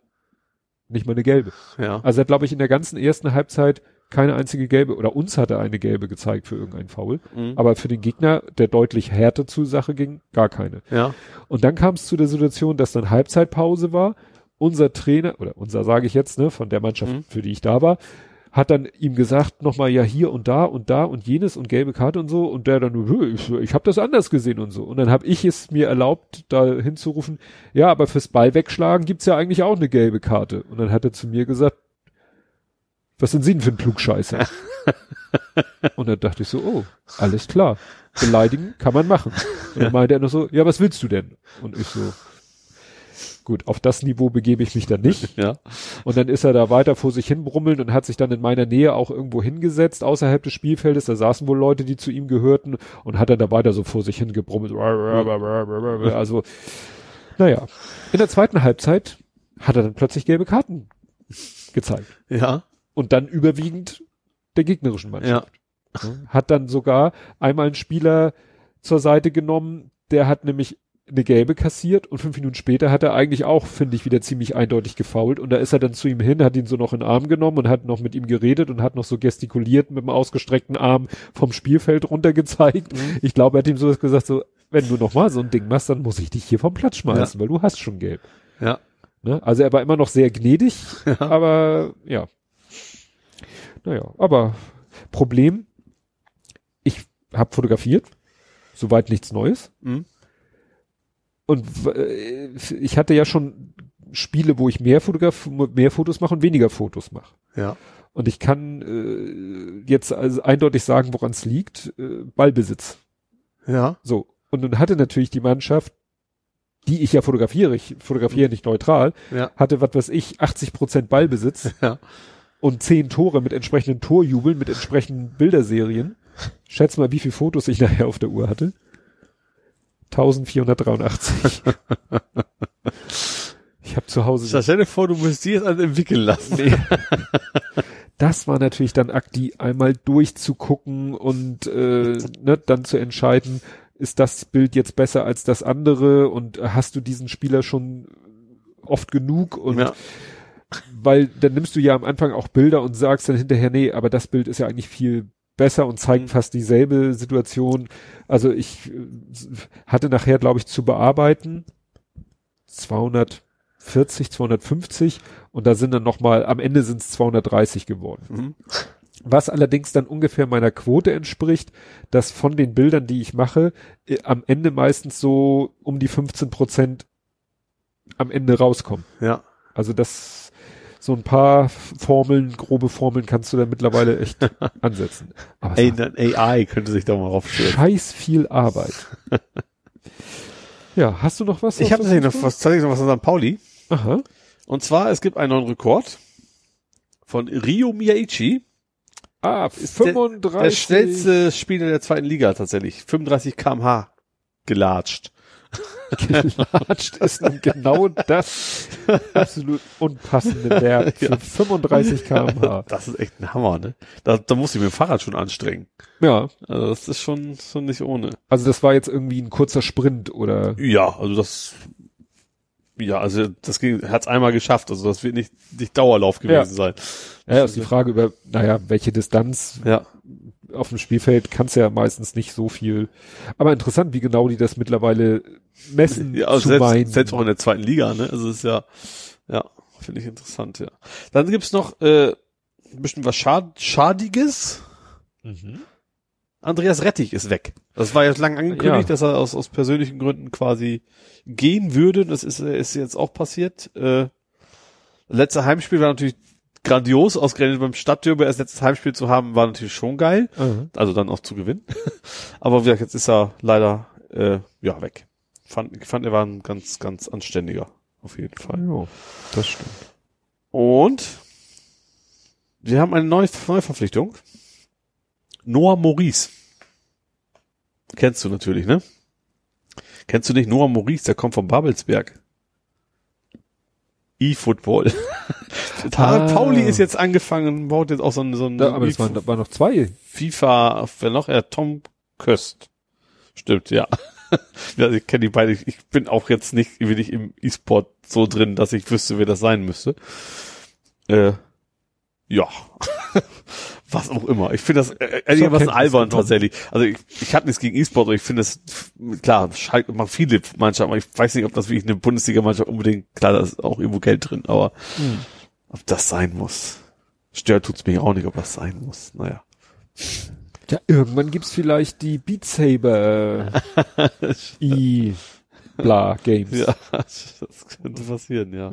nicht mal eine gelbe.
Ja.
Also er hat, glaube ich, in der ganzen ersten Halbzeit keine einzige gelbe oder uns hat er eine gelbe gezeigt für irgendeinen Foul. Mhm. Aber für den Gegner, der deutlich härter zur Sache ging, gar keine.
Ja.
Und dann kam es zu der Situation, dass dann Halbzeitpause war. Unser Trainer, oder unser sage ich jetzt, ne, von der Mannschaft, mhm. für die ich da war, hat dann ihm gesagt, nochmal ja hier und da und da und jenes und gelbe Karte und so und der dann, ich, ich habe das anders gesehen und so. Und dann habe ich es mir erlaubt, da hinzurufen, ja, aber fürs Ball wegschlagen gibt's ja eigentlich auch eine gelbe Karte. Und dann hat er zu mir gesagt, was sind Sie denn für ein Klugscheißer? und dann dachte ich so, oh, alles klar. Beleidigen kann man machen. Und dann meinte er noch so, ja, was willst du denn? Und ich so, Gut, auf das Niveau begebe ich mich dann nicht.
Ja.
Und dann ist er da weiter vor sich hin brummeln und hat sich dann in meiner Nähe auch irgendwo hingesetzt, außerhalb des Spielfeldes. Da saßen wohl Leute, die zu ihm gehörten und hat dann da weiter so vor sich hin gebrummelt. Also, naja. In der zweiten Halbzeit hat er dann plötzlich gelbe Karten gezeigt.
Ja.
Und dann überwiegend der gegnerischen Mannschaft.
Ja.
Hat dann sogar einmal einen Spieler zur Seite genommen, der hat nämlich eine gelbe kassiert und fünf Minuten später hat er eigentlich auch, finde ich, wieder ziemlich eindeutig gefault und da ist er dann zu ihm hin, hat ihn so noch in den Arm genommen und hat noch mit ihm geredet und hat noch so gestikuliert mit dem ausgestreckten Arm vom Spielfeld runter gezeigt.
Mhm.
Ich glaube, er hat ihm so gesagt, so, wenn du noch mal so ein Ding machst, dann muss ich dich hier vom Platz schmeißen, weil du hast schon gelb.
Ja.
Ne? Also er war immer noch sehr gnädig, aber ja. Naja, aber Problem, ich habe fotografiert, soweit nichts Neues.
Mhm.
Und äh, ich hatte ja schon Spiele, wo ich mehr, Fotograf mehr Fotos mache und weniger Fotos mache.
Ja.
Und ich kann äh, jetzt also eindeutig sagen, woran es liegt. Äh, Ballbesitz.
Ja.
So. Und nun hatte natürlich die Mannschaft, die ich ja fotografiere, ich fotografiere nicht neutral,
Ja.
hatte, was weiß ich, 80 Prozent Ballbesitz
Ja.
und zehn Tore mit entsprechenden Torjubeln, mit entsprechenden Bilderserien. Schätz mal, wie viele Fotos ich nachher auf der Uhr hatte. 1483. ich habe zu Hause.
Stell dir vor, du musst die jetzt alle entwickeln lassen.
Nee. Das war natürlich dann Akt, die einmal durchzugucken und äh, ne, dann zu entscheiden, ist das Bild jetzt besser als das andere und hast du diesen Spieler schon oft genug und
Ja.
weil dann nimmst du ja am Anfang auch Bilder und sagst dann hinterher, nee, aber das Bild ist ja eigentlich viel besser und zeigt
Mhm.
fast dieselbe Situation. Also ich äh, hatte nachher, glaube ich, zu bearbeiten 240, 250 und da sind dann nochmal, am Ende sind es 230 geworden.
Mhm.
Was allerdings dann ungefähr meiner Quote entspricht, dass von den Bildern, die ich mache, äh, am Ende meistens so um die 15 Prozent am Ende rauskommen.
Ja.
Also das, so ein paar Formeln, grobe Formeln kannst du da mittlerweile echt ansetzen. Aber
dann AI könnte sich da mal raufstellen.
scheiß viel Arbeit. ja, hast du noch was?
Ich habe tatsächlich noch was, tatsächlich noch was von St. Pauli.
Aha.
Und zwar, es gibt einen neuen Rekord von Ryo Miyaichi.
Ah,
Ist der-
35.
Der schnellste Spieler der zweiten Liga tatsächlich. 35 kmh gelatscht.
Gelatscht ist nun genau das absolut unpassende Verb für
Ja.
35 kmh.
Das ist echt ein Hammer, ne? Da, da muss ich mit dem Fahrrad schon anstrengen.
Ja,
Also das ist schon, schon nicht ohne.
also das war jetzt irgendwie ein kurzer Sprint oder
Ja, also das, ja, also das hat es einmal geschafft. Also das wird nicht, nicht Dauerlauf gewesen
Ja.
sein.
ja, ist die Frage über, naja, welche Distanz
Ja,
auf dem Spielfeld kannst ja meistens nicht so viel. Aber interessant, wie genau die das mittlerweile messen
ja also
zu
selbst,
meinen.
selbst auch in der zweiten Liga, ne? Also es ist ja, ja, finde ich interessant, ja. Dann gibt's noch äh, ein bisschen was Schad Schadiges.
Mhm.
Andreas Rettich ist weg. Das war jetzt lang angekündigt,
Ja.
dass er aus, aus persönlichen Gründen quasi gehen würde. Das ist, ist jetzt auch passiert. Äh, letzte Heimspiel war natürlich grandios, ausgerechnet beim Stadtderby als letztes Heimspiel zu haben, war natürlich schon geil.
Aha.
Also dann auch zu gewinnen. Aber wie gesagt, jetzt ist er leider äh, ja weg. Fand, ich fand, er war ein ganz, ganz anständiger. Auf jeden Fall.
Ja, das stimmt.
Und wir haben eine neue Neuverpflichtung. Noah Maurice. Kennst du natürlich, ne? Kennst du nicht Noah Maurice? Der kommt vom Babelsberg. E-Football.
Ah.
Pauli ist jetzt angefangen, baut jetzt auch so ein, so ein
Da, aber es waren, da waren noch zwei.
FIFA, wer noch? Ja, Tom Köst. Stimmt, ja. ja ich kenne die beide. Ich bin auch jetzt nicht wenig im E-Sport so drin, dass ich wüsste, wer das sein müsste. Äh, ja. Was auch immer. Ich finde das äh, einigermaßen
Kenntnis
albern tatsächlich. Also ich, ich habe nichts gegen E-Sport, aber ich finde es, klar, Schalke machen viele Mannschaften, aber ich weiß nicht, ob das wirklich eine Bundesliga-Mannschaft unbedingt, klar, da ist auch irgendwo Geld drin, aber
Hm.
Ob das sein muss. Stört tut's mich auch nicht, ob das sein muss. Naja.
Ja, irgendwann gibt's vielleicht die Beat Saber i bla Games.
Ja, das könnte passieren, ja.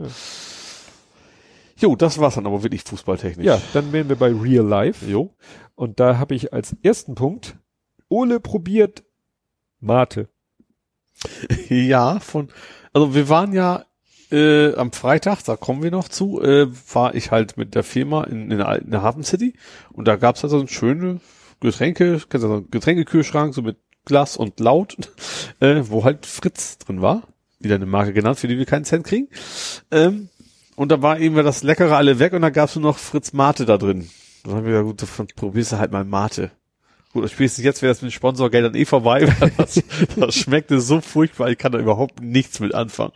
Jo, das war's dann aber wirklich fußballtechnisch.
Ja, dann wären wir bei Real Life.
Jo.
Und da habe ich als ersten Punkt Ole probiert Mate.
Ja, von, also wir waren ja äh, am Freitag, da kommen wir noch zu, äh, war ich halt mit der Firma in, in, der, in der Hafen City und da gab's halt so ein schöne Getränke, so einen Getränkekühlschrank, so mit Glas und Laut, äh, wo halt Fritz drin war. Wieder eine Marke genannt, für die wir keinen Cent kriegen. Ähm, und da war eben das Leckere alle weg und da gab's nur noch Fritz Mate da drin. Dann haben wir gesagt, gut, probierst du halt mal Mate. Gut, spätestens jetzt wäre das mit Sponsorgeldern eh vorbei, weil das, das schmeckte so furchtbar, ich kann da überhaupt nichts mit anfangen.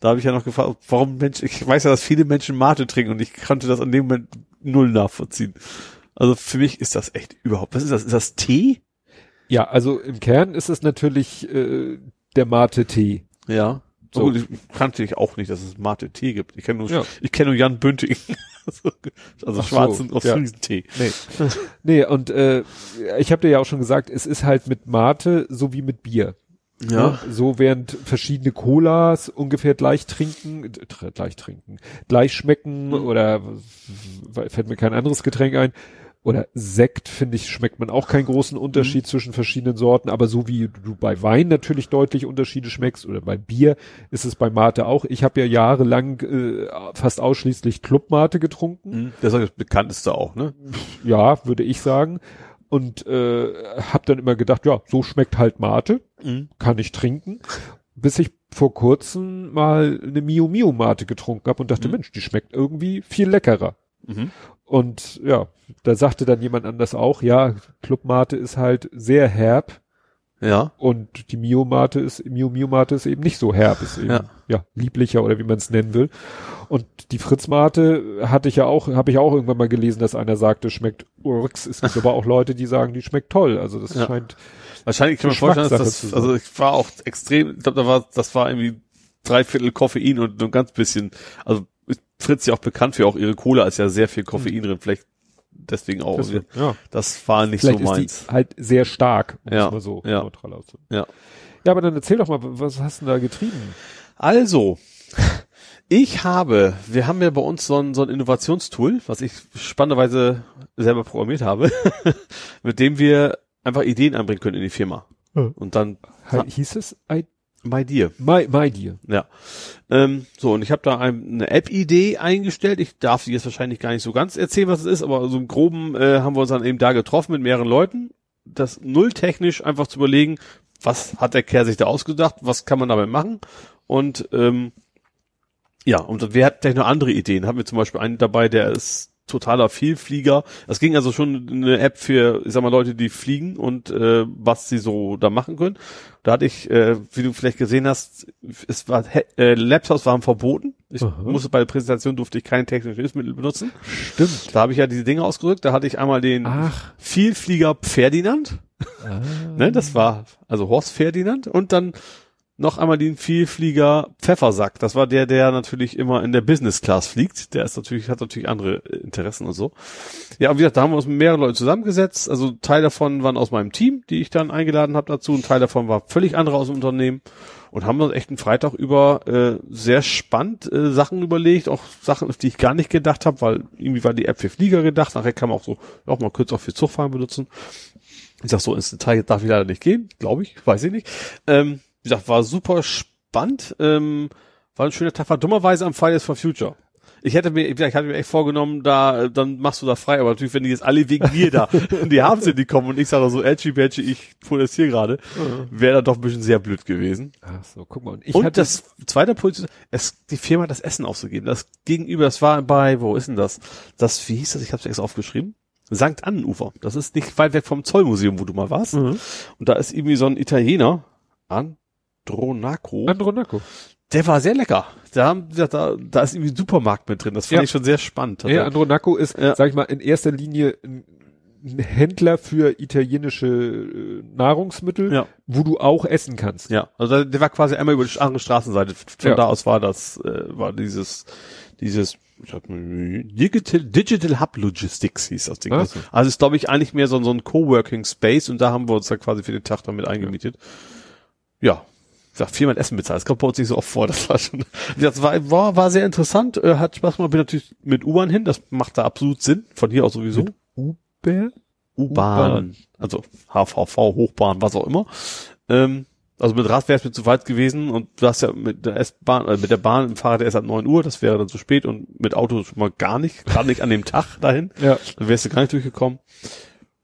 Da habe ich ja noch gefragt, warum Menschen, ich weiß ja, dass viele Menschen Mate trinken und ich konnte das an dem Moment null nachvollziehen. Also für mich ist das echt überhaupt, was ist das? Ist das Tee?
Ja, also im Kern ist es natürlich äh, der Mate-Tee.
Ja. So. Oh, ich kannte ich auch nicht, dass es Mate-Tee gibt. Ich kenne nur, ja. ich kenne nur Jan Bünding. Also Ach schwarzen so, Ostfriesentee.
Ja. Nee. nee, und äh, ich habe dir ja auch schon gesagt, es ist halt mit Mate so wie mit Bier. Ja. Ne? So während verschiedene Colas ungefähr gleich trinken, äh, gleich trinken, gleich schmecken mhm. oder fällt mir kein anderes Getränk ein, oder Sekt, finde ich, schmeckt man auch keinen großen Unterschied mhm. zwischen verschiedenen Sorten, aber so wie du bei Wein natürlich deutlich Unterschiede schmeckst oder bei Bier ist es bei Mate auch. Ich habe ja jahrelang äh, fast ausschließlich Clubmate getrunken.
Mhm. Das ist das bekannteste auch, ne?
Ja, würde ich sagen. Und äh, habe dann immer gedacht, ja, so schmeckt halt Mate, mhm. kann ich trinken. Bis ich vor kurzem mal eine Mio Mio Mate getrunken habe und dachte, mhm. Mensch, die schmeckt irgendwie viel leckerer. Mhm. Und ja, da sagte dann jemand anders auch, ja, Clubmate ist halt sehr herb.
Ja.
Und die Mio-Mate ist, Mio-Mio-Mate ist eben nicht so herb, ist eben, ja, ja lieblicher oder wie man es nennen will. Und die Fritz-Mate hatte ich ja auch, habe ich auch irgendwann mal gelesen, dass einer sagte, schmeckt Urks. Es gibt aber auch Leute, die sagen, die schmeckt toll. Also das ja. scheint.
Wahrscheinlich kann man vorstellen, dass das, also ich war auch extrem, ich glaube, da war, das war irgendwie drei Viertel Koffein und ein ganz bisschen, also Fritz ja auch bekannt für auch ihre Cola ist ja sehr viel Koffein mhm. drin, vielleicht deswegen auch. Das, ja. das war nicht vielleicht so meins.
Halt sehr stark,
um ja. so
ja. neutral auszudrücken.
Ja.
Ja, aber dann erzähl doch mal, was hast du da getrieben?
Also, ich habe, wir haben ja bei uns so ein, so ein Innovationstool, was ich spannenderweise selber programmiert habe, mit dem wir einfach Ideen einbringen können in die Firma. Und dann
hieß es
My Dear.
My, my Dear.
Ja. Ähm, so, und ich habe da eine App-Idee eingestellt. Ich darf sie jetzt wahrscheinlich gar nicht so ganz erzählen, was es ist, aber so im Groben äh, haben wir uns dann eben da getroffen mit mehreren Leuten. Das null technisch einfach zu überlegen, was hat der Kerl sich da ausgedacht, was kann man damit machen. Und ähm, ja, und wer hat vielleicht noch andere Ideen? Haben wir zum Beispiel einen dabei, der ist totaler Vielflieger. Es ging also schon eine App für, ich sag mal, Leute, die fliegen und äh, was sie so da machen können. Da hatte ich, äh, wie du vielleicht gesehen hast, es war äh, Laptops waren verboten. Ich Aha. musste bei der Präsentation durfte ich kein technisches Hilfsmittel benutzen.
Stimmt.
Da habe ich ja diese Dinge ausgerückt. Da hatte ich einmal den Ach. Vielflieger Ferdinand. Ah. ne, das war also Horst Ferdinand und dann noch einmal den Vielflieger Pfeffersack. Das war der, der natürlich immer in der Business Class fliegt. Der ist natürlich, hat natürlich andere Interessen und so. Ja, und wie gesagt, da haben wir uns mit mehreren Leuten zusammengesetzt. Also Teil davon waren aus meinem Team, die ich dann eingeladen habe dazu. Ein Teil davon war völlig andere aus dem Unternehmen. Und haben uns echt einen Freitag über äh, sehr spannend äh, Sachen überlegt, auch Sachen, auf die ich gar nicht gedacht habe, weil irgendwie war die App für Flieger gedacht. Nachher kann man auch so auch mal kurz auch für Zugfahren benutzen. Ich sag so, ins Detail darf ich leider nicht gehen, glaube ich, weiß ich nicht. Ähm, wie gesagt, war super spannend. Ähm, war ein schöner Tag, war dummerweise am Fridays for Future. Ich hätte mir, ich hatte mir echt vorgenommen, da, dann machst du da frei, aber natürlich, wenn die jetzt alle wegen mir da in die Hafen sind, die kommen und ich sage so, edgy badgy, ich protestiere gerade, mhm. wäre da doch ein bisschen sehr blöd gewesen.
Ach so, guck mal. Und,
ich und das zweite Punkt, es, die Firma hat das Essen aufzugeben. Das gegenüber, das war bei, wo ist denn das? Das, wie hieß das? Ich habe es extra aufgeschrieben. Sankt Annenufer. Das ist nicht weit weg vom Zollmuseum, wo du mal warst. Mhm. Und da ist irgendwie so ein Italiener, an, Andronaco.
Andronaco.
Der war sehr lecker. Da, da, da ist irgendwie ein Supermarkt mit drin. Das fand ja. ich schon sehr spannend.
Ja, Andronaco ist, ja. sag ich mal, in erster Linie ein, ein Händler für italienische äh, Nahrungsmittel, ja. wo du auch essen kannst.
Ja, also der war quasi einmal über die andere Straßenseite. Von ja. da aus war das, äh, war dieses, dieses Digital, Digital Hub Logistics hieß das Ding. Was? Also ist, glaube ich, eigentlich mehr so, so ein Coworking Space und da haben wir uns da quasi für den Tag damit eingemietet. Ja, sag viermal Essen bezahlt. Das kommt bei uns nicht so oft vor. Das war schon, das war, war, war sehr interessant, äh, hat Spaß gemacht. Bin natürlich mit U-Bahn hin. Das macht da absolut Sinn. Von hier aus sowieso.
Uber?
U-Bahn. Also HVV, Hochbahn, was auch immer. Ähm, Also mit Rad wäre es mir zu weit gewesen und du hast ja mit der S-Bahn, äh, mit der Bahn im Fahrrad erst ab 9 Uhr, das wäre dann zu spät und mit Auto schon mal gar nicht, gerade nicht an dem Tag dahin.
Ja.
Dann wärst du gar nicht durchgekommen.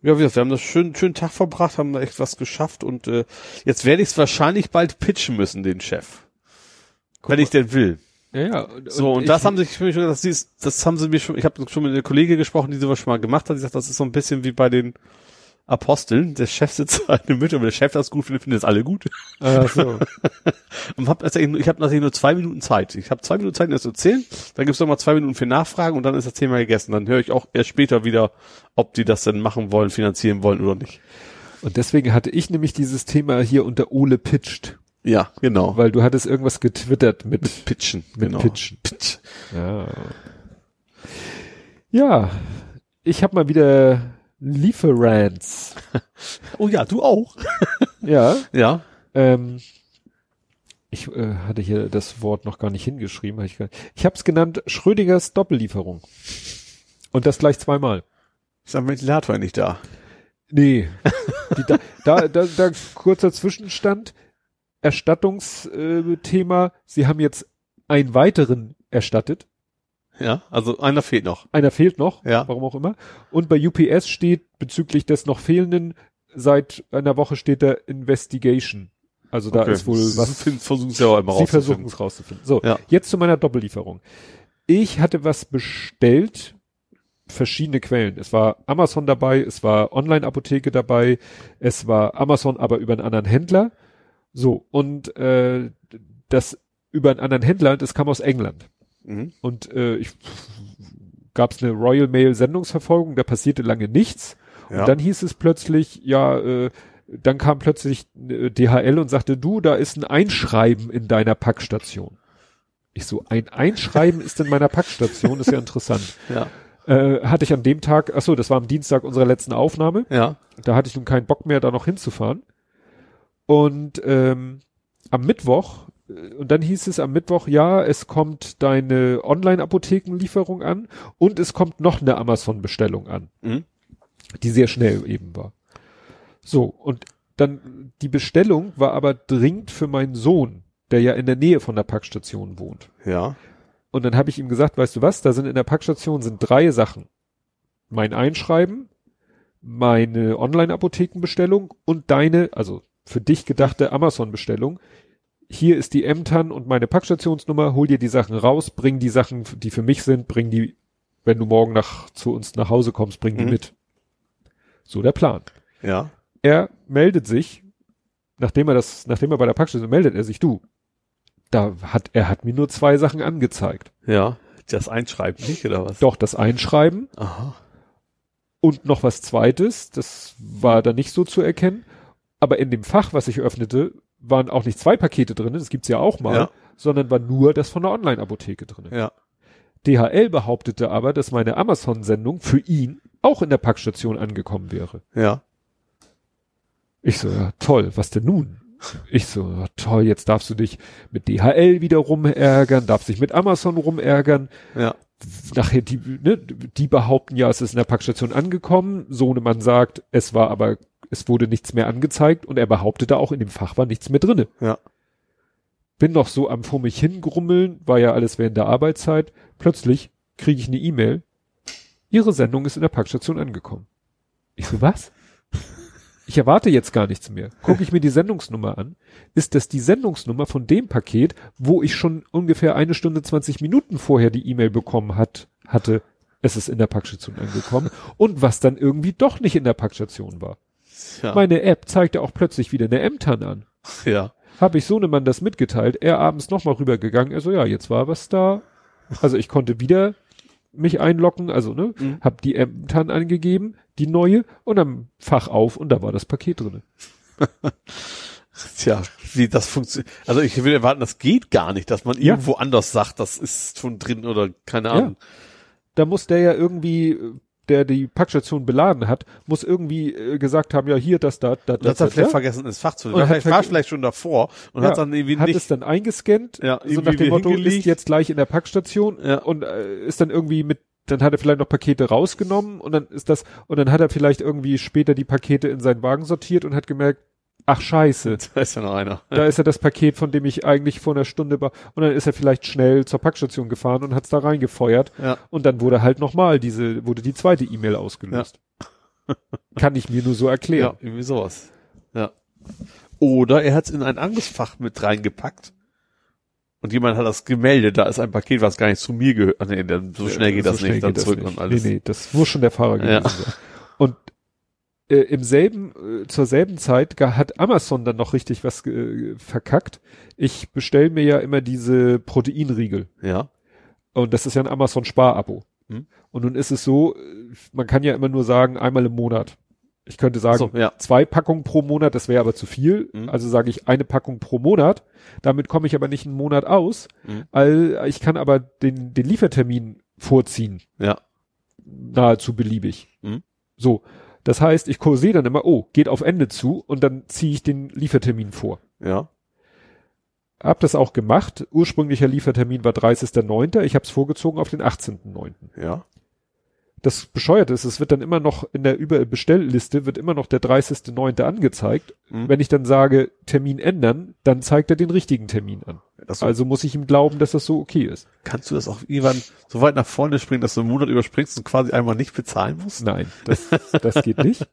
Ja, wie gesagt, wir haben das schön, schönen Tag verbracht, haben da echt was geschafft und äh, jetzt werde ich es wahrscheinlich bald pitchen müssen, den Chef. wenn ich denn will.
Ja, ja. Und,
So, und,
ich-
das haben sie für mich schon, das, ist, das haben sie mir schon, ich habe schon mit einer Kollegin gesprochen, die sowas schon mal gemacht hat, die sagt, das ist so ein bisschen wie bei den Aposteln. Der Chef sitzt da in der Mitte, wenn der Chef das gut findet, finden das alle gut.
Ach so.
Und hab, also ich habe natürlich nur zwei Minuten Zeit. Ich habe zwei Minuten Zeit, das zu erzählen. Dann gibt's noch mal zwei Minuten für Nachfragen und dann ist das Thema gegessen. Dann höre ich auch erst später wieder, ob die das denn machen wollen, finanzieren wollen oder nicht.
Und deswegen hatte ich nämlich dieses Thema hier unter Ole pitcht,
Ja, genau.
weil du hattest irgendwas getwittert mit,
Pitchen,
mit
genau.
Pitchen.
Pitch.
Ja. Ja, ich habe mal wieder Lieferants.
Oh ja, du auch.
Ja,
Ja.
ähm, ich äh, hatte hier das Wort noch gar nicht hingeschrieben. Hab ich gar- ich habe es genannt Schrödingers Doppellieferung. Und das gleich zweimal.
Ist der Ventilator nicht da?
Nee. Die, da, da, da, da kurzer Zwischenstand. Erstattungsthema. Thema. Sie haben jetzt einen weiteren erstattet.
Ja, also einer fehlt noch.
Einer fehlt noch,
Ja.
warum auch immer. Und bei UPS steht bezüglich des noch fehlenden, seit einer Woche steht da Investigation. Also da ist wohl was.
Sie versuchen es ja auch immer
Sie versuchen es rauszufinden. So,
Ja.
jetzt zu meiner Doppellieferung. Ich hatte was bestellt, verschiedene Quellen. Es war Amazon dabei, es war Online-Apotheke dabei, es war Amazon aber über einen anderen Händler. So, und äh, das über einen anderen Händler, das kam aus England.
Mhm.
Und äh, ich gab es eine Royal Mail Sendungsverfolgung, da passierte lange nichts.
Ja.
Und dann hieß es plötzlich, ja, äh, dann kam plötzlich äh, DHL und sagte, du, da ist ein Einschreiben in deiner Packstation. Ich so, ein Einschreiben ist in meiner Packstation, ist ja interessant.
ja.
Äh, hatte ich an dem Tag, ach so, das war am Dienstag unserer letzten Aufnahme,
Ja.
da hatte ich nun keinen Bock mehr, da noch hinzufahren. Und ähm, am Mittwoch, und dann hieß es am Mittwoch, ja, es kommt deine Online-Apothekenlieferung an und es kommt noch eine Amazon-Bestellung an,
Mhm.
die sehr schnell eben war. So, und dann die Bestellung war aber dringend für meinen Sohn, der ja in der Nähe von der Packstation wohnt.
Ja.
Und dann habe ich ihm gesagt, weißt du was, da sind in der Packstation sind drei Sachen. Mein Einschreiben, meine Online-Apothekenbestellung und deine, also für dich gedachte Amazon-Bestellung. Hier ist die M-TAN und meine Packstationsnummer, hol dir die Sachen raus, bring die Sachen, die für mich sind, bring die, wenn du morgen nach, zu uns nach Hause kommst, bring die
Mhm.
mit. So der Plan.
Ja.
Er meldet sich, nachdem er das, nachdem er bei der Packstation meldet er sich, du, da hat, er hat mir nur zwei Sachen angezeigt.
Ja. Das Einschreiben nicht, oder was?
Doch das Einschreiben
Aha.
und noch was zweites, das war da nicht so zu erkennen. Aber in dem Fach, was ich öffnete, waren auch nicht zwei Pakete drin, das gibt's ja auch mal,
Ja.
sondern war nur das von der Online-Apotheke drin.
Ja.
DHL behauptete aber, dass meine Amazon-Sendung für ihn auch in der Packstation angekommen wäre.
Ja.
Ich so, ja, toll, was denn nun? Ich so, ja, toll, jetzt darfst du dich mit DHL wieder rumärgern, darfst dich mit Amazon rumärgern.
Ja.
Nachher, die, ne, die behaupten ja, es ist in der Packstation angekommen. Sohnemann sagt, es war aber, es wurde nichts mehr angezeigt und er behauptete auch, in dem Fach war nichts mehr drinne.
Ja.
Bin noch so am vor mich hingrummeln, war ja alles während der Arbeitszeit. Plötzlich kriege ich eine E-Mail. Ihre Sendung ist in der Packstation angekommen. Ich so, was? Ich erwarte jetzt gar nichts mehr. Gucke ich mir die Sendungsnummer an, ist das die Sendungsnummer von dem Paket, wo ich schon ungefähr eine Stunde 20 Minuten vorher die E-Mail bekommen hat, hatte, es ist in der Packstation angekommen und was dann irgendwie doch nicht in der Packstation war.
Ja.
Meine App zeigte auch plötzlich wieder eine M-TAN an.
ja.
Habe ich Sohnemann das mitgeteilt, er abends nochmal rübergegangen, er so, ja, jetzt war was da. Also ich konnte wieder mich einloggen, also ne,
Mhm.
hab die M-TAN angegeben, die neue, und am Fach auf und da war das Paket drinne.
Tja, wie das funktioniert. Also ich will erwarten, das geht gar nicht, dass man
Ja.
irgendwo anders sagt, das ist schon drin oder keine Ahnung.
Da muss der ja irgendwie, äh, der die Packstation beladen hat, muss irgendwie äh, gesagt haben, ja, hier, das, da, da,
Und hat
da,
er vielleicht
da.
vergessen, ins Fach zu nehmen.
hat
Vielleicht war vielleicht schon davor und
Ja,
hat dann irgendwie
hat
nicht.
es dann eingescannt,
Ja,
so nach dem Motto,
hingelegt.
ist jetzt gleich in der Packstation
Ja.
und äh, ist dann irgendwie mit, dann hat er vielleicht noch Pakete rausgenommen und dann ist das, und dann hat er vielleicht irgendwie später die Pakete in seinen Wagen sortiert und hat gemerkt, ach scheiße,
Da ist ja noch einer.
da ist ja das Paket, von dem ich eigentlich vor einer Stunde war. Und dann ist er vielleicht schnell zur Packstation gefahren und hat's da reingefeuert.
Ja.
Und dann wurde halt nochmal diese, wurde die zweite E-Mail ausgelöst. Kann ich mir nur so
Ja,
erklären.
irgendwie sowas. Ja. Oder er hat's in ein Angriffsfach mit reingepackt. Und jemand hat das gemeldet, da ist ein Paket, was gar nicht zu mir gehört. Nee, dann, so schnell geht
So
das
schnell
nicht, dann
geht das
zurück
nicht.
und alles.
Nee, nee, das muss schon der Fahrer
Ja.
gewesen sein. Und äh, im selben, äh, zur selben Zeit hat Amazon dann noch richtig was äh, verkackt. Ich bestelle mir ja immer diese Proteinriegel.
Ja.
Und das ist ja ein Amazon-Spar-Abo.
Hm.
Und nun ist es so, äh, man kann ja immer nur sagen, einmal im Monat. Ich könnte sagen,
So, ja.
zwei Packungen pro Monat, das wäre aber zu viel.
Mhm.
Also sage ich eine Packung pro Monat. Damit komme ich aber nicht einen Monat aus.
Mhm.
All, ich kann aber den, den Liefertermin vorziehen.
Ja.
Nahezu beliebig.
Mhm.
So. Das heißt, ich sehe dann immer, oh, geht auf Ende zu und dann ziehe ich den Liefertermin vor.
Ja.
Hab das auch gemacht. Ursprünglicher Liefertermin war 30.09. Ich habe es vorgezogen auf den 18.09.
Ja.
Das Bescheuerte ist, es wird dann immer noch in der Überbestellliste wird immer noch der 30.09. angezeigt.
Mhm.
Wenn ich dann sage, Termin ändern, dann zeigt er den richtigen Termin an.
Das
Also muss ich ihm glauben, dass das so okay ist.
kannst du das auch irgendwann so weit nach vorne springen, dass du einen Monat überspringst und quasi einmal nicht bezahlen musst?
Nein, das, das geht nicht.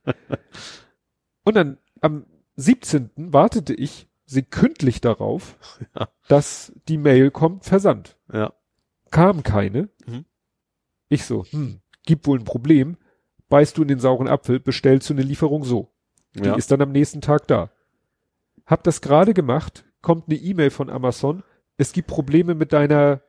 Und dann am 17. wartete ich sekündlich darauf,
Ja.
dass die Mail kommt, Versand.
Ja.
Kam keine.
Mhm.
Ich so, hm, gibt wohl ein Problem. Beißt du in den sauren Apfel, bestellst du eine Lieferung so. Die
Ja.
ist dann am nächsten Tag da. Hab das gerade gemacht, kommt eine E-Mail von Amazon, es gibt Probleme mit deiner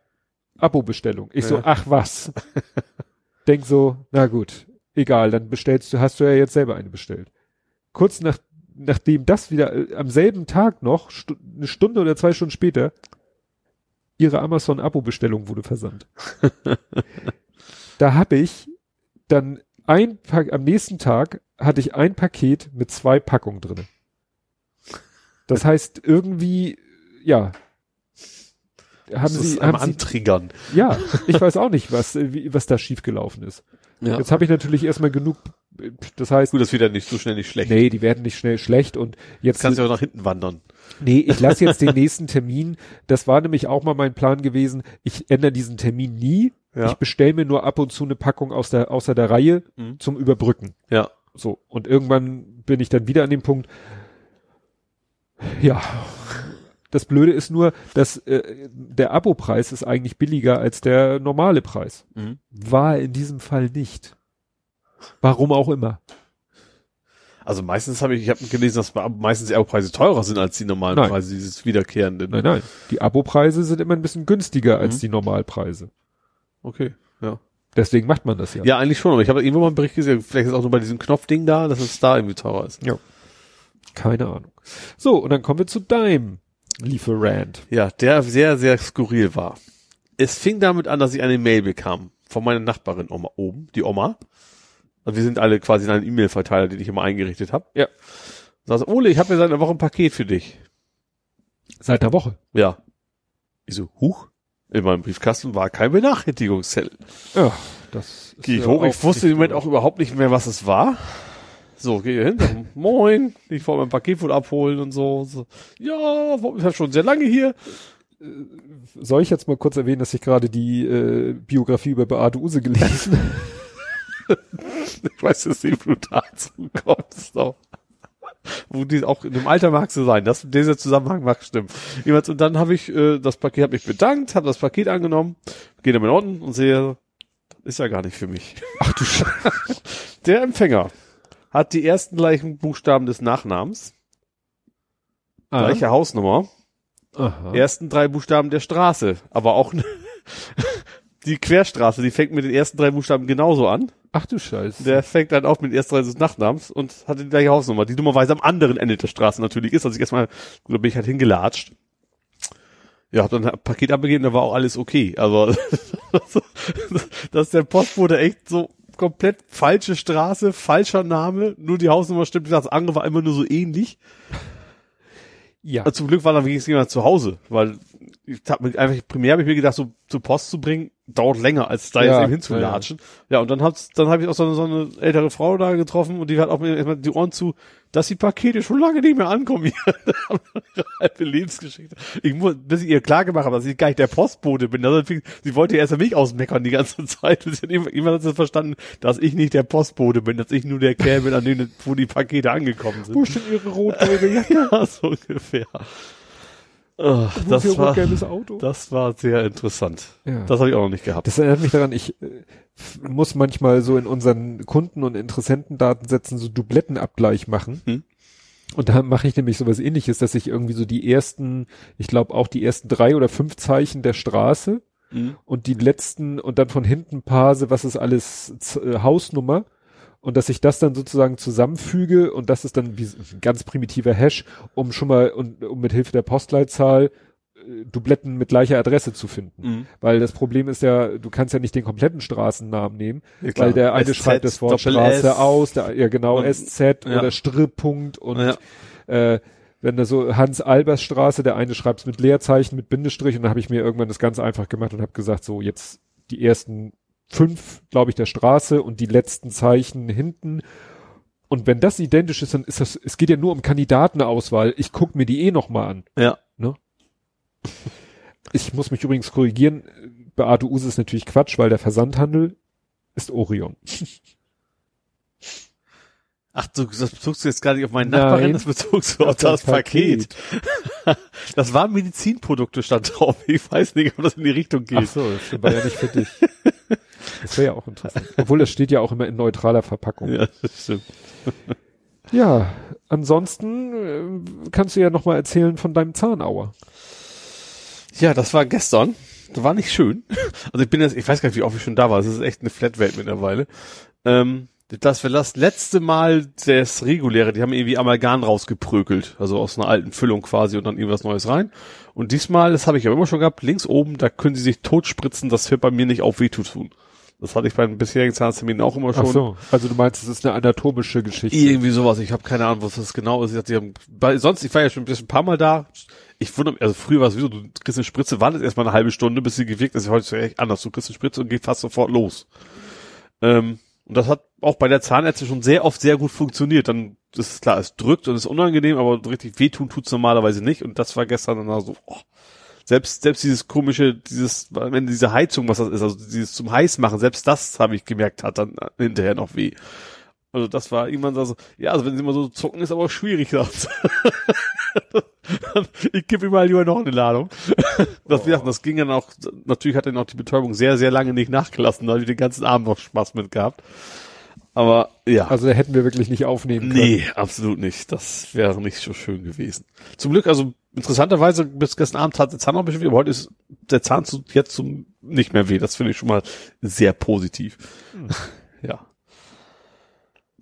Abo-Bestellung. Ich so,
Ja.
ach was. Denk so, na gut, egal, dann bestellst du, hast du ja jetzt selber eine bestellt. Kurz nach, nachdem das wieder äh, am selben Tag noch, stu eine Stunde oder zwei Stunden später, ihre Amazon-Abo-Bestellung wurde versandt. da habe ich dann ein Pack, am nächsten Tag hatte ich ein Paket mit zwei Packungen drinne. Das heißt, irgendwie, ja. Haben
Das
sie, haben sie,
Antriggern.
ja, ich weiß auch nicht, was, wie, was da schiefgelaufen ist.
Ja.
Jetzt habe ich natürlich erstmal genug, das heißt,
Gut, das wird ja nicht so schnell nicht schlecht.
nee, die werden nicht schnell schlecht und jetzt,
Kannst ja auch nach hinten wandern.
nee, ich lasse jetzt den nächsten Termin, das war nämlich auch mal mein Plan gewesen, ich ändere diesen Termin nie,
Ja.
ich bestelle mir nur ab und zu eine Packung aus der, außer der Reihe
Mhm.
zum Überbrücken.
Ja.
So. Und irgendwann bin ich dann wieder an dem Punkt, ja. Das Blöde ist nur, dass äh, der Abopreis ist eigentlich billiger als der normale Preis.
Mhm.
War in diesem Fall nicht. Warum auch immer.
Also meistens habe ich, ich habe gelesen, dass meistens die Abo-Preise teurer sind als die normalen
Nein.
Preise, dieses wiederkehrende.
Nein, nein. Die Abopreise sind immer ein bisschen günstiger als
Mhm.
die Normalpreise.
Okay, ja.
Deswegen macht man das ja.
Ja, eigentlich schon, aber ich habe irgendwo mal einen Bericht gesehen, vielleicht ist es auch nur bei diesem Knopfding da, dass es da irgendwie teurer ist.
Keine Ahnung. So, und dann kommen wir zu deinem Lieferant.
Ja, der sehr, sehr skurril war. Es fing damit an, dass ich eine Mail bekam von meiner Nachbarin Oma, oben, die Oma. Also wir sind alle quasi in einem E-Mail-Verteiler, den ich immer eingerichtet habe.
Ja.
Sagst, Ole, ich habe mir seit einer Woche ein Paket für dich.
Seit einer Woche.
Ja. Ich so, huch. In meinem Briefkasten war kein Benachrichtigungszettel.
Ja, das
Gehe ich
ja
hoch, ich wusste im Moment auch überhaupt nicht mehr, was es war. So, gehe hin, sag, moin, ich wollte mein Paket wohl abholen und so. so. Ja, ich habe schon sehr lange hier.
Soll ich jetzt mal kurz erwähnen, dass ich gerade die äh, Biografie über Beate Use gelesen
Ich weiß wo du dazu kommst. Doch. Wo die auch in dem Alter mag sie sein. Das, dieser Zusammenhang mag stimmen. Jedenfalls, und dann habe ich äh, das Paket, habe mich bedankt, habe das Paket angenommen, gehe dann mal unten und sehe, das ist ja gar nicht für mich.
Ach du Scheiße.
Der Empfänger hat die ersten gleichen Buchstaben des Nachnamens, gleiche Hausnummer,
Aha.
ersten drei Buchstaben der Straße, aber auch die Querstraße, die fängt mit den ersten drei Buchstaben genauso an.
Ach du Scheiße.
Der fängt dann auch mit den ersten drei des Nachnamens und hatte die gleiche Hausnummer, die dummerweise am anderen Ende der Straße natürlich ist. Also ich erstmal, gut, da bin ich halt hingelatscht. Ja, hab dann ein Paket abgegeben, da war auch alles okay. Aber dass der Postbote echt so komplett falsche Straße, falscher Name, nur die Hausnummer stimmt, das andere war immer nur so ähnlich.
ja.
Also zum Glück war dann wenigstens jemand zu Hause, weil ich hab mir einfach primär habe ich mir gedacht, so zur Post zu bringen, dauert länger, als da
Ja,
jetzt eben hinzulatschen. Ja, und dann hab's, dann habe ich auch so eine, so eine ältere Frau da getroffen und die hat auch mir erstmal die Ohren zu, dass die Pakete schon lange nicht mehr ankommen hier. Halbe Lebensgeschichte. Ich muss, bis ich ihr klar gemacht habe, dass ich gar nicht der Postbote bin. Also, sie wollte erst mich ausmeckern die ganze Zeit. Bis sie hat immer hat sie verstanden, dass ich nicht der Postbote bin, dass ich nur der Kerl bin, an dem, wo die Pakete angekommen sind.
Wo denn ihre rot-gelbe Jacke?
Ja, so ungefähr. Oh, das war, das war sehr interessant.
Ja.
Das habe ich auch noch nicht gehabt.
Das erinnert mich daran, ich äh, muss manchmal so in unseren Kunden- und Interessentendatensätzen so Dublettenabgleich machen.
Hm.
Und da mache ich nämlich sowas ähnliches, dass ich irgendwie so die ersten, ich glaube auch die ersten drei oder fünf Zeichen der Straße
Mhm.
und die letzten und dann von hinten parse, was ist alles Z äh, Hausnummer und dass ich das dann sozusagen zusammenfüge und das ist dann wie ein ganz primitiver Hash, um schon mal und um mit Hilfe der Postleitzahl äh, Dubletten mit gleicher Adresse zu finden.
Mhm.
Weil das Problem ist ja, du kannst ja nicht den kompletten Straßennamen nehmen,
Ja,
weil der eine
SZ,
schreibt das Wort Straße
S.
aus, der, ja genau,
Und-
SZ
ja.
oder Stripppunkt und
Ja.
äh, wenn da so Hans-Albers-Straße, der eine schreibt es mit Leerzeichen, mit Bindestrich und dann habe ich mir irgendwann das ganz einfach gemacht und habe gesagt, so jetzt die ersten fünf, glaube ich, der Straße und die letzten Zeichen hinten. Und wenn das identisch ist, dann ist das, es geht ja nur um Kandidatenauswahl. Ich guck mir die eh noch mal an.
Ja.
Ich muss mich übrigens korrigieren. Beate Use ist natürlich Quatsch, weil der Versandhandel ist Orion.
Ach, du, das bezogst du jetzt gar nicht auf meinen
Nein.
Nachbarin, das bezogst du auf das,
das
Paket. das waren Medizinprodukte stand drauf. Ich weiß nicht, ob das in die Richtung geht.
Ach so, das war ja nicht für dich. Das wäre ja auch interessant. Obwohl das steht ja auch immer in neutraler Verpackung.
Ja, das stimmt.
Ja, ansonsten äh, kannst du ja noch mal erzählen von deinem Zahnauer.
Ja, das war gestern. Das war nicht schön. Also ich bin jetzt, ich weiß gar nicht, wie oft ich schon da war. Es ist echt eine Flatrate mittlerweile. Ähm, das war das letzte Mal das reguläre, die haben irgendwie Amalgam rausgeprökelt, also aus einer alten Füllung quasi und dann irgendwas Neues rein. Und diesmal, das habe ich ja immer schon gehabt, links oben, da können sie sich totspritzen, das wird bei mir nicht auf weh tun. Das hatte ich bei den bisherigen Zahnarztterminen auch immer schon.
Ach so, also du meinst, es ist eine anatomische Geschichte.
Irgendwie sowas. Ich habe keine Ahnung, was das genau ist. Ich dachte, die haben, bei, sonst, ich war ja schon ein bisschen ein paar Mal da. Ich wundere mich, also früher war es sowieso, du kriegst eine Spritze, wartest erstmal eine halbe Stunde, bis sie gewirkt ist. Heute ist ja echt anders. Du kriegst eine Spritze und geht fast sofort los. Ähm, und das hat auch bei der Zahnärztin schon sehr oft sehr gut funktioniert. Dann ist klar, es drückt und ist unangenehm, aber richtig wehtun tut's normalerweise nicht. Und das war gestern dann so, oh, selbst, selbst dieses komische, dieses, Ende diese Heizung, was das ist, also dieses zum Heiß machen, selbst das habe ich gemerkt, hat dann hinterher noch weh. Also das war irgendwann so, ja, also wenn sie immer so zucken, ist aber auch schwierig. sagt ich gebe ihm mal lieber noch eine Ladung. Das, gesagt, das ging dann auch, natürlich hat dann auch die Betäubung sehr, sehr lange nicht nachgelassen, da habe ich den ganzen Abend noch Spaß mit gehabt. Aber ja.
Also da hätten wir wirklich nicht aufnehmen können.
Nee, absolut nicht. Das wäre nicht so schön gewesen. Zum Glück, also interessanterweise, bis gestern Abend hat der Zahn noch ein bisschen weh, aber heute ist der Zahn zu, jetzt zum nicht mehr weh. Das finde ich schon mal sehr positiv. Ja.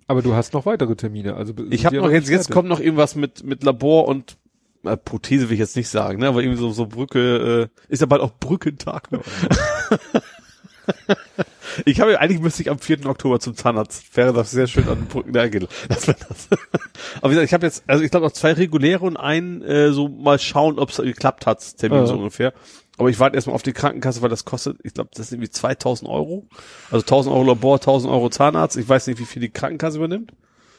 Aber du hast noch weitere Termine. Also
Ich habe noch jetzt, jetzt kommt noch irgendwas mit, mit Labor und äh, Prothese will ich jetzt nicht sagen, ne? Aber irgendwie so, so Brücke, äh, ist ja bald auch Brückentag. Ne? ich habe eigentlich müsste ich am 4. Oktober zum Zahnarzt. Wäre das sehr schön an den Brücken. Ja, geht. Das das. Aber wie gesagt, ich habe jetzt, also ich glaube noch zwei reguläre und einen äh, so mal schauen, ob es geklappt hat, Termin
Ja.
so ungefähr. Aber ich warte erstmal auf die Krankenkasse, weil das kostet, ich glaube, das sind irgendwie 2000 Euro. Also 1000 Euro Labor, 1000 Euro Zahnarzt. Ich weiß nicht, wie viel die Krankenkasse übernimmt.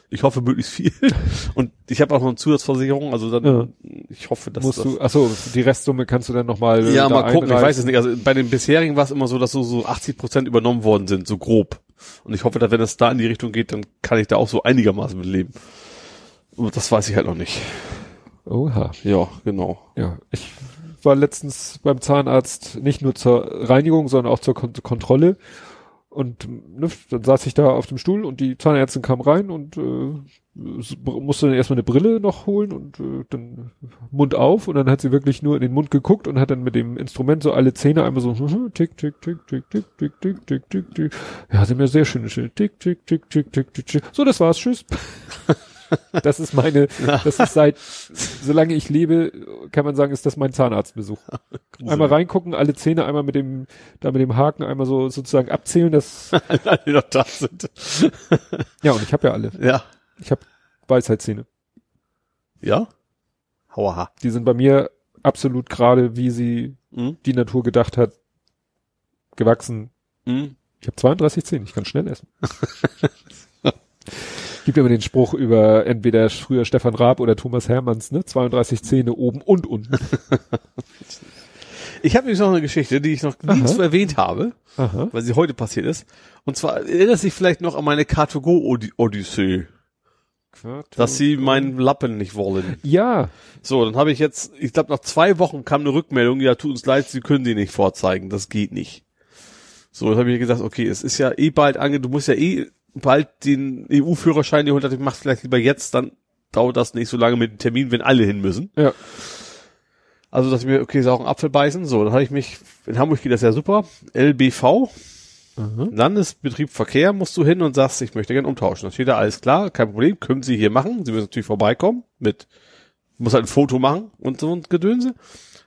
Ich hoffe möglichst viel. Und ich habe auch noch eine Zusatzversicherung, also dann,
Ja.
ich hoffe, dass
musst
das,
du, achso, die Restsumme kannst du dann nochmal. äh,
ja,
da
mal gucken, ich
einreichen.
weiß es nicht. Also bei den bisherigen war es immer so, dass so, so 80 Prozent übernommen worden sind, so grob. Und ich hoffe, dass wenn es da in die Richtung geht, dann kann ich da auch so einigermaßen mit leben. Aber das weiß ich halt noch nicht.
Oha.
Ja, genau.
Ja, ich war letztens beim Zahnarzt nicht nur zur Reinigung, sondern auch zur Kon Kontrolle. Und ne, dann saß ich da auf dem Stuhl und die Zahnärztin kam rein und äh, musste dann erstmal eine Brille noch holen und äh, dann Mund auf und dann hat sie wirklich nur in den Mund geguckt und hat dann mit dem Instrument so alle Zähne einmal so tick, tick, tick, tick, tick, tick, tick, tick, tick, tick. Ja, sie haben ja sehr schöne Schilder. Tick, tick, tick, tick, tick, tick, tick. So, das war's, tschüss. Das ist meine, das ist seit, solange ich lebe, kann man sagen, ist das mein Zahnarztbesuch. Einmal reingucken, alle Zähne einmal mit dem, da mit dem Haken einmal so sozusagen abzählen, das,
Alle, noch da sind.
ja, und ich habe ja alle.
Ja.
Ich habe Weisheitszähne.
Ja? Hauaha.
Die sind bei mir absolut gerade, wie sie
Mhm.
die Natur gedacht hat, gewachsen.
Hm?
Ich habe 32 Zähne, ich kann schnell essen. Gibt immer den Spruch über entweder früher Stefan Raab oder Thomas Hermanns, ne? 32 Zähne oben und unten.
Ich habe nämlich noch eine Geschichte, die ich noch nie so erwähnt habe,
Aha.
weil sie heute passiert ist. Und zwar erinnert sich vielleicht noch an meine Car2Go-Odyssee, dass sie meinen Lappen nicht wollen.
Ja,
So, dann habe ich jetzt, ich glaube nach zwei Wochen kam eine Rückmeldung, ja, tut uns leid, sie können die nicht vorzeigen, das geht nicht. So, dann habe ich gesagt, okay, es ist ja eh bald ange, du musst ja eh bald den EU-Führerschein, die 100, mach vielleicht lieber jetzt, dann dauert das nicht so lange mit dem Termin, wenn alle hin müssen.
ja.
Also, dass ich mir, okay, sauren Apfel beißen. So, dann habe ich mich, in Hamburg geht das ja super. LBV,
Aha.
Landesbetrieb Verkehr, musst du hin und sagst, ich möchte gerne umtauschen. Dann steht da, alles klar, kein Problem, können Sie hier machen. Sie müssen natürlich vorbeikommen mit, muss halt ein Foto machen und so ein Gedönse.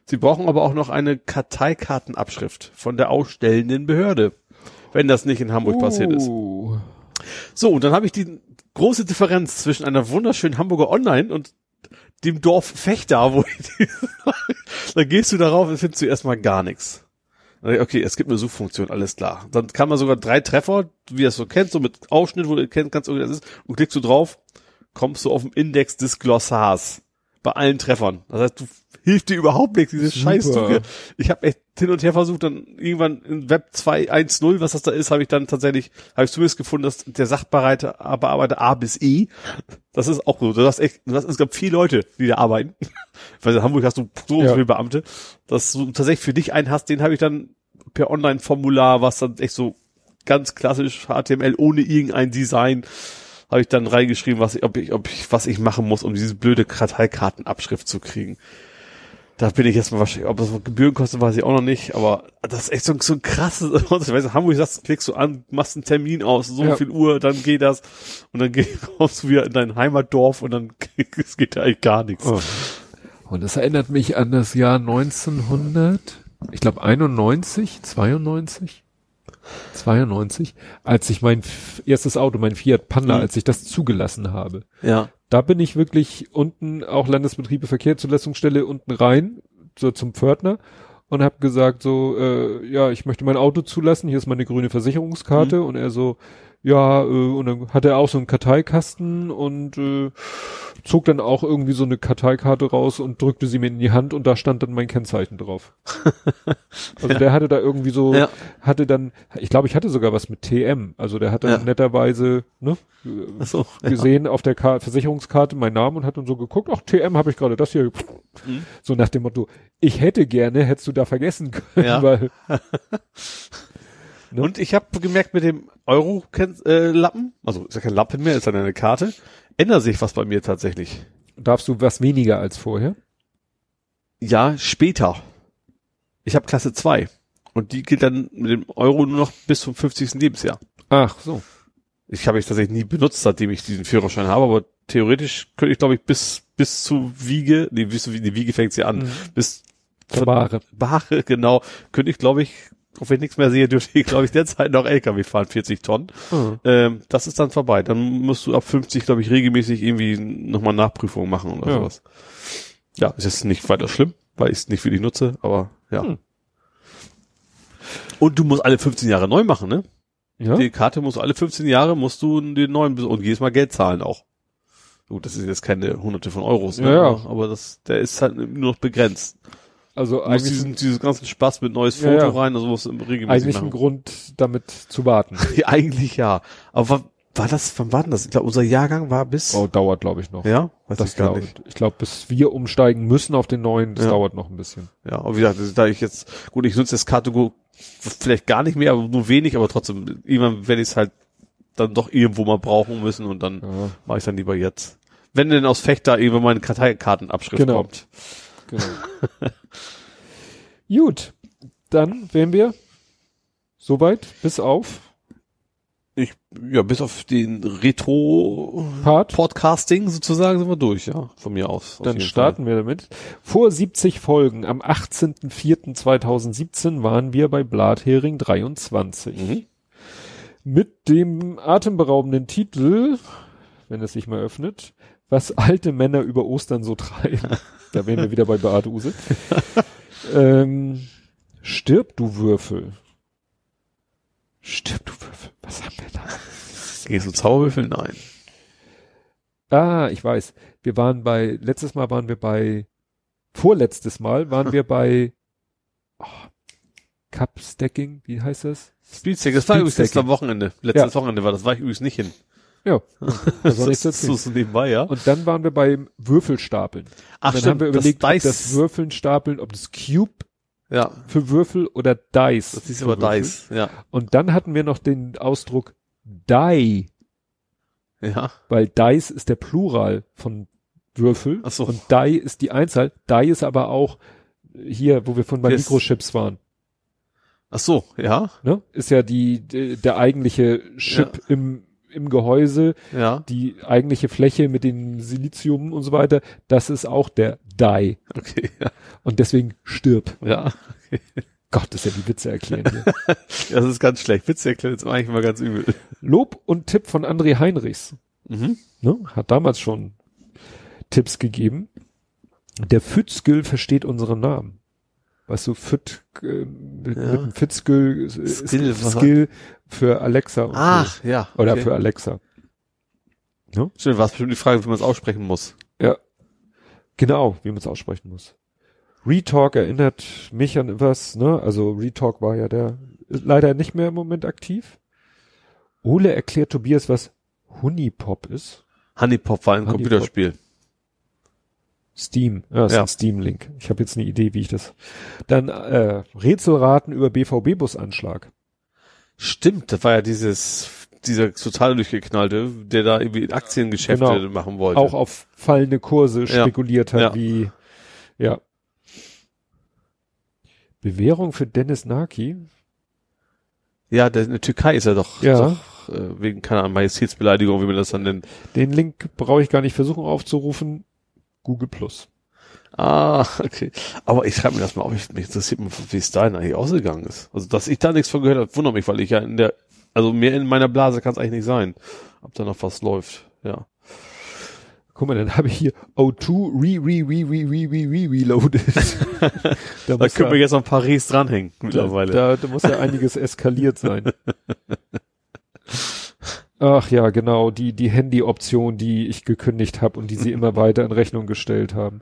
Sie brauchen aber auch noch eine Karteikartenabschrift von der ausstellenden Behörde, wenn das nicht in Hamburg passiert ist. So, und dann habe ich die große Differenz zwischen einer wunderschönen Hamburger Online und dem Dorf Fechter, wo ich die, da gehst du darauf und findest du erstmal gar nichts. Dann Okay, es gibt eine Suchfunktion, alles klar. Dann kann man sogar drei Treffer, wie es so kennt, so mit Ausschnitt, wo du kennt, kannst, okay, das ist, und klickst du drauf, kommst du auf den Index des Glossars. Bei allen Treffern. Das heißt, du hilft dir überhaupt nichts, dieses
Super.
Scheißsuche. Ich habe echt hin und her versucht, dann irgendwann in Web 2.1.0, was das da ist, habe ich dann tatsächlich, habe ich zumindest gefunden, dass der Sachbearbeiter Bearbeiter A bis E, das ist auch so. Du hast echt, du hast, es gab vier Leute, die da arbeiten. Weil in Hamburg hast du so
Ja.
viele Beamte, dass du tatsächlich für dich einen hast, den habe ich dann per Online-Formular, was dann echt so ganz klassisch HTML ohne irgendein Design, habe ich dann reingeschrieben, was ich, ob ich, ob ich, was ich machen muss, um diese blöde Karteikartenabschrift zu kriegen. Da bin ich jetzt mal wahrscheinlich, ob das Gebühren kostet, weiß ich auch noch nicht, aber das ist echt so, so ein krasses, ich weiß, in Hamburg sagst, klickst du an, machst einen Termin aus, so
Ja.
viel Uhr, dann geht das, und dann kommst du wieder in dein Heimatdorf und dann es geht da eigentlich gar nichts.
Oh. Und das erinnert mich an das Jahr 1900, ich glaube 91, 92, 92, als ich mein erstes Auto, mein Fiat Panda,
Mhm.
als ich das zugelassen habe.
Ja.
Da bin ich wirklich unten, auch Landesbetriebe Verkehrszulassungsstelle, unten rein, so zum Pförtner und habe gesagt so, äh, ja, ich möchte mein Auto zulassen, hier ist meine grüne Versicherungskarte
Mhm.
und er so, ja, äh, und dann hat er auch so einen Karteikasten und äh, zog dann auch irgendwie so eine Karteikarte raus und drückte sie mir in die Hand und da stand dann mein Kennzeichen drauf. Also der hatte da irgendwie so,
Ja.
hatte dann, ich glaube, ich hatte sogar was mit TM, also der hat dann
Ja.
netterweise, ne,
so, ja.
gesehen auf der Ka Versicherungskarte meinen Namen und hat dann so geguckt, ach, TM habe ich gerade das hier.
Mhm.
So nach dem Motto, ich hätte gerne, hättest du da vergessen können,
Ja.
weil Ne?
Und ich habe gemerkt mit dem Euro-Lappen, also ist ja kein Lappen mehr, ist dann eine Karte, ändert sich was bei mir tatsächlich.
darfst du was weniger als vorher.
Ja, später. Ich habe Klasse 2 und die gilt dann mit dem Euro nur noch bis zum 50. Lebensjahr.
Ach so.
Ich habe ich tatsächlich nie benutzt, seitdem ich diesen Führerschein habe, aber theoretisch könnte ich, glaube ich, bis bis zu Wiege, nee, bis zu die Wiege fängt's ja an,
Mhm.
bis
Zur Bahre.
Bahre, genau, könnte ich, glaube ich, wenn ich nichts mehr sehe, dürfte ich, glaube ich, derzeit noch LKW fahren, 40 Tonnen.
Mhm.
Ähm, das ist dann vorbei. Dann musst du ab 50, glaube ich, regelmäßig irgendwie nochmal Nachprüfungen machen oder
Ja.
sowas. Ja, ist jetzt nicht weiter schlimm, weil ich es nicht wirklich nutze, aber ja.
Hm.
Und du musst alle 15 Jahre neu machen, ne?
Ja.
Die Karte musst du alle 15 Jahre musst du den neuen und jedes Mal Geld zahlen auch. Gut, das ist jetzt keine hunderte von Euros, ne?
Ja, ja.
aber das, der ist halt nur noch begrenzt.
Also eigentlich,
diesen, dieses ganzen Spaß mit neues Foto
ja.
rein, also musst du regelmäßig
eigentlich ein
machen.
Grund, damit zu warten.
Eigentlich ja. Aber war, war das, wann war denn das? Ich glaube, unser Jahrgang war bis,
Oh, dauert, glaube ich, noch.
ja, weiß
das
ich gar
dauert.
nicht.
Ich glaube, bis wir umsteigen müssen auf den neuen, das
Ja.
dauert noch ein bisschen.
Ja, aber wie gesagt, da ich jetzt, gut, ich nutze das Kategorie vielleicht gar nicht mehr, aber nur wenig, aber trotzdem, irgendwann werde ich es halt dann doch irgendwo mal brauchen müssen und dann
Ja,
mache ich dann lieber jetzt. Wenn denn aus Fechter irgendwann meine Karteikartenabschrift
Genau.
kommt.
genau. Gut, dann wären wir soweit, bis auf
Ich, ja, bis auf den Retro
Part.
Podcasting sozusagen sind wir durch, ja, von mir aus.
Dann starten wir damit. Vor 70 Folgen, am 18.04.2017 waren wir bei Blathering 23.
Fall. Mhm.
Mit dem atemberaubenden Titel, wenn es sich mal öffnet, was alte Männer über Ostern so treiben. da wären wir wieder bei Beate Use. ähm, stirb, du Würfel. Stimmt, du Würfel. Was haben wir da?
Gehst du Zauberwürfel? Nein.
Ah, ich weiß. Wir waren bei, letztes Mal waren wir bei, vorletztes Mal waren wir bei oh, Cup Stacking, wie heißt das?
Speedstack, das war übrigens am Wochenende. Letztes
Ja.
Wochenende war das, war ich übrigens nicht hin.
Ja.
Das
soll ich
ist so nebenbei, ja.
Und dann waren wir beim Würfelstapeln.
Ach,
Und dann
stimmt,
haben wir überlegt,
das
ob
Dice.
das Würfeln stapeln, ob das Cube
ja,
für Würfel oder Dice.
das ist aber
Würfel.
Dice, ja.
Und dann hatten wir noch den Ausdruck Die,
Ja.
weil Dice ist der Plural von Würfel
Ach so.
und Die ist die Einzahl. Die ist aber auch hier, wo wir von bei
Yes.
Mikrochips waren.
Ach so, ja,
Ne? Ist ja die, die der eigentliche Chip im, im Gehäuse,
ja,
die eigentliche Fläche mit dem Silizium und so weiter. Das ist auch der Die.
okay, ja,
Und deswegen stirb.
ja.
Gott, das ist ja die Witze erklären hier.
Das ist ganz schlecht. Witze erklären ist eigentlich immer ganz übel.
Lob und Tipp von André Heinrichs.
Mhm.
Ne? Hat damals schon Tipps gegeben. Der Fützgül versteht unseren Namen. Weißt du, Füt, äh, mit,
Ja.
mit dem Fützgül ist
Skill, was-
Skill für Alexa. Und
Ach, ja.
so. Oder
okay.
für Alexa.
Stimmt, war es bestimmt die Frage, wie man es aussprechen muss.
Ja. Genau, wie man es aussprechen muss. Retalk erinnert mich an was, ne? Also Retalk war ja der, ist leider nicht mehr im Moment aktiv. Ole erklärt Tobias, was Honeypop ist.
Honeypop war ein
Honeypop.
Computerspiel.
Steam, ja, ist
Ja.
ein Steam-Link. Ich habe jetzt eine Idee, wie ich das. Dann äh, Rätselraten über BVB-Busanschlag.
Stimmt, das war ja dieses, dieser total durchgeknallte, der da irgendwie Aktiengeschäfte
Genau.
machen wollte.
Auch auf fallende Kurse
Ja.
spekuliert hat,
Ja.
wie ja. Bewährung für Dennis Naki.
Ja, der, in der Türkei ist er doch,
Ja.
doch äh, wegen, keine Ahnung, Majestätsbeleidigung, wie man das dann nennt.
Den Link brauche ich gar nicht versuchen aufzurufen. Google Plus.
Ah, okay. Aber ich schreibe mir das mal auf, ich, mich interessiert mich, wie es da eigentlich ausgegangen ist. Also, dass ich da nichts von gehört habe, wundert mich, weil ich ja in der, also mehr in meiner Blase kann es eigentlich nicht sein, ob da noch was läuft. Ja.
Guck mal, dann habe ich hier O2 re re re re re re re reloaded. da
Da können wir jetzt noch ein paar Res dranhängen mittlerweile.
Da, da muss ja einiges eskaliert sein. Ach ja, genau, die, die Handy-Option, die ich gekündigt habe und die sie immer weiter in Rechnung gestellt haben.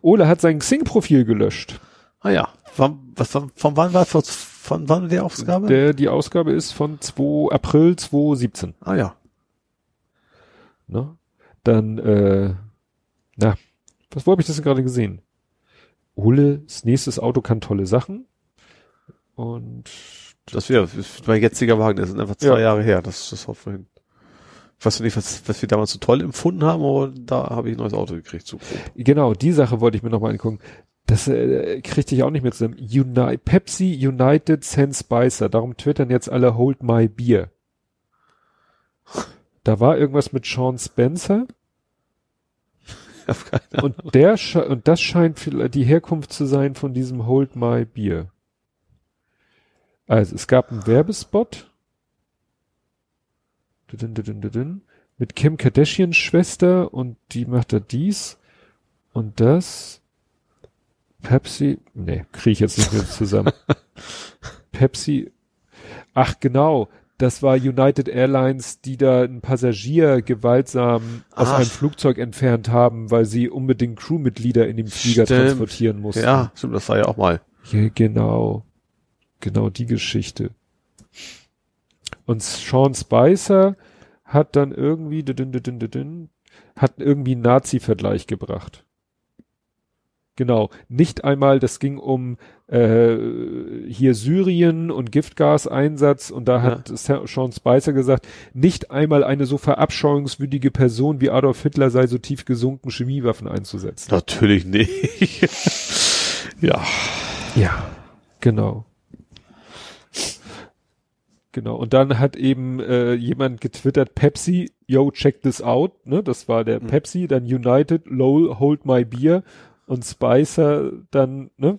Ole hat sein Xing-Profil gelöscht.
ah ja. Von, was, von, von wann war von, von wann die Ausgabe?
Der, die Ausgabe ist von 2 April 2017.
ah ja.
Ne? Dann, äh, na, was, wo habe ich das denn gerade gesehen? Oles nächstes Auto kann tolle Sachen. Und
Das wäre mein jetziger Wagen, der sind einfach zwei
Ja.
Jahre her. Das, das war vorhin. Weiß nicht, was, was wir damals so toll empfunden haben, aber da habe ich ein neues Auto gekriegt. So grob.
genau, die Sache wollte ich mir nochmal angucken. Das äh, kriegte ich auch nicht mehr zusammen. Uni Pepsi United Sen Spicer. Darum twittern jetzt alle Hold My Beer. Da war irgendwas mit Sean Spencer und der und das scheint die Herkunft zu sein von diesem Hold My Beer. Also es gab einen Werbespot. Mit Kim Kardashian Schwester und die macht da dies und das. Pepsi, nee, kriege ich jetzt nicht mehr zusammen. Pepsi, ach genau, das war United Airlines, die da einen Passagier gewaltsam aus
Ach.
einem Flugzeug entfernt haben, weil sie unbedingt Crewmitglieder in dem Flieger
Stimmt.
transportieren mussten.
Ja, stimmt, das war ja auch mal.
Ja, genau. Genau die Geschichte. Und Sean Spicer hat dann irgendwie, dünn, dünn, dünn, hat irgendwie einen Nazi-Vergleich gebracht. Genau. Nicht einmal, das ging um äh, hier Syrien und Giftgaseinsatz und da hat Sa- Sean Spicer gesagt, nicht einmal eine so verabscheuungswürdige Person wie Adolf Hitler sei so tief gesunken, Chemiewaffen einzusetzen.
Natürlich nicht. ja.
Ja, genau. Genau. Und dann hat eben äh, jemand getwittert, Pepsi, yo, check this out. Ne? Das war der
Mhm.
Pepsi, dann United, lol, hold my beer. Und Spicer dann, ne,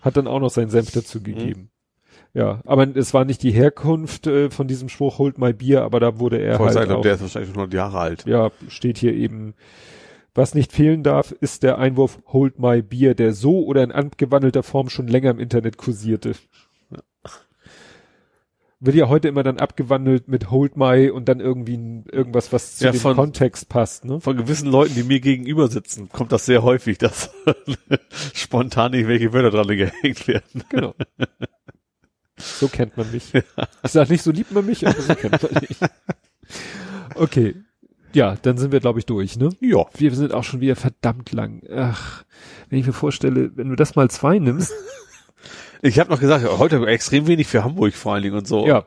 hat dann auch noch seinen Senf dazu gegeben. Ja, aber es war nicht die Herkunft äh, von diesem Spruch, hold my beer, aber da wurde er
Voll
halt
sein,
auch,
der ist wahrscheinlich schon 100 Jahre alt.
ja, steht hier eben, was nicht fehlen darf, ist der Einwurf Hold My Beer, der so oder in abgewandelter Form schon länger im Internet kursierte. Wird ja heute immer dann abgewandelt mit Hold My und dann irgendwie irgendwas, was zu
Ja,
dem
von-
Kontext passt, ne?
Von gewissen Leuten, die mir gegenüber sitzen, kommt das sehr häufig, dass spontan irgendwelche Wörter dran gehängt werden.
Genau. So kennt man mich. Ich sag nicht, so liebt man mich, aber so kennt man mich. Okay. Ja, dann sind wir, glaube ich, durch, ne?
Ja.
Wir sind auch schon wieder verdammt lang. Ach, wenn ich mir vorstelle, wenn du das mal zwei nimmst,
Ich habe noch gesagt, heute extrem wenig für Hamburg vor allen Dingen und so.
ja,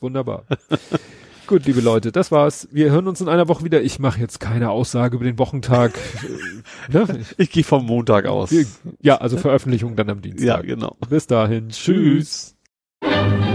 wunderbar. Gut, liebe Leute, das war's. Wir hören uns in einer Woche wieder. Ich mache jetzt keine Aussage über den Wochentag. Ne?
Ich gehe vom Montag aus.
Ja, also Veröffentlichung dann am
ja,
Dienstag.
genau.
Bis dahin. Tschüss.
Tschüss.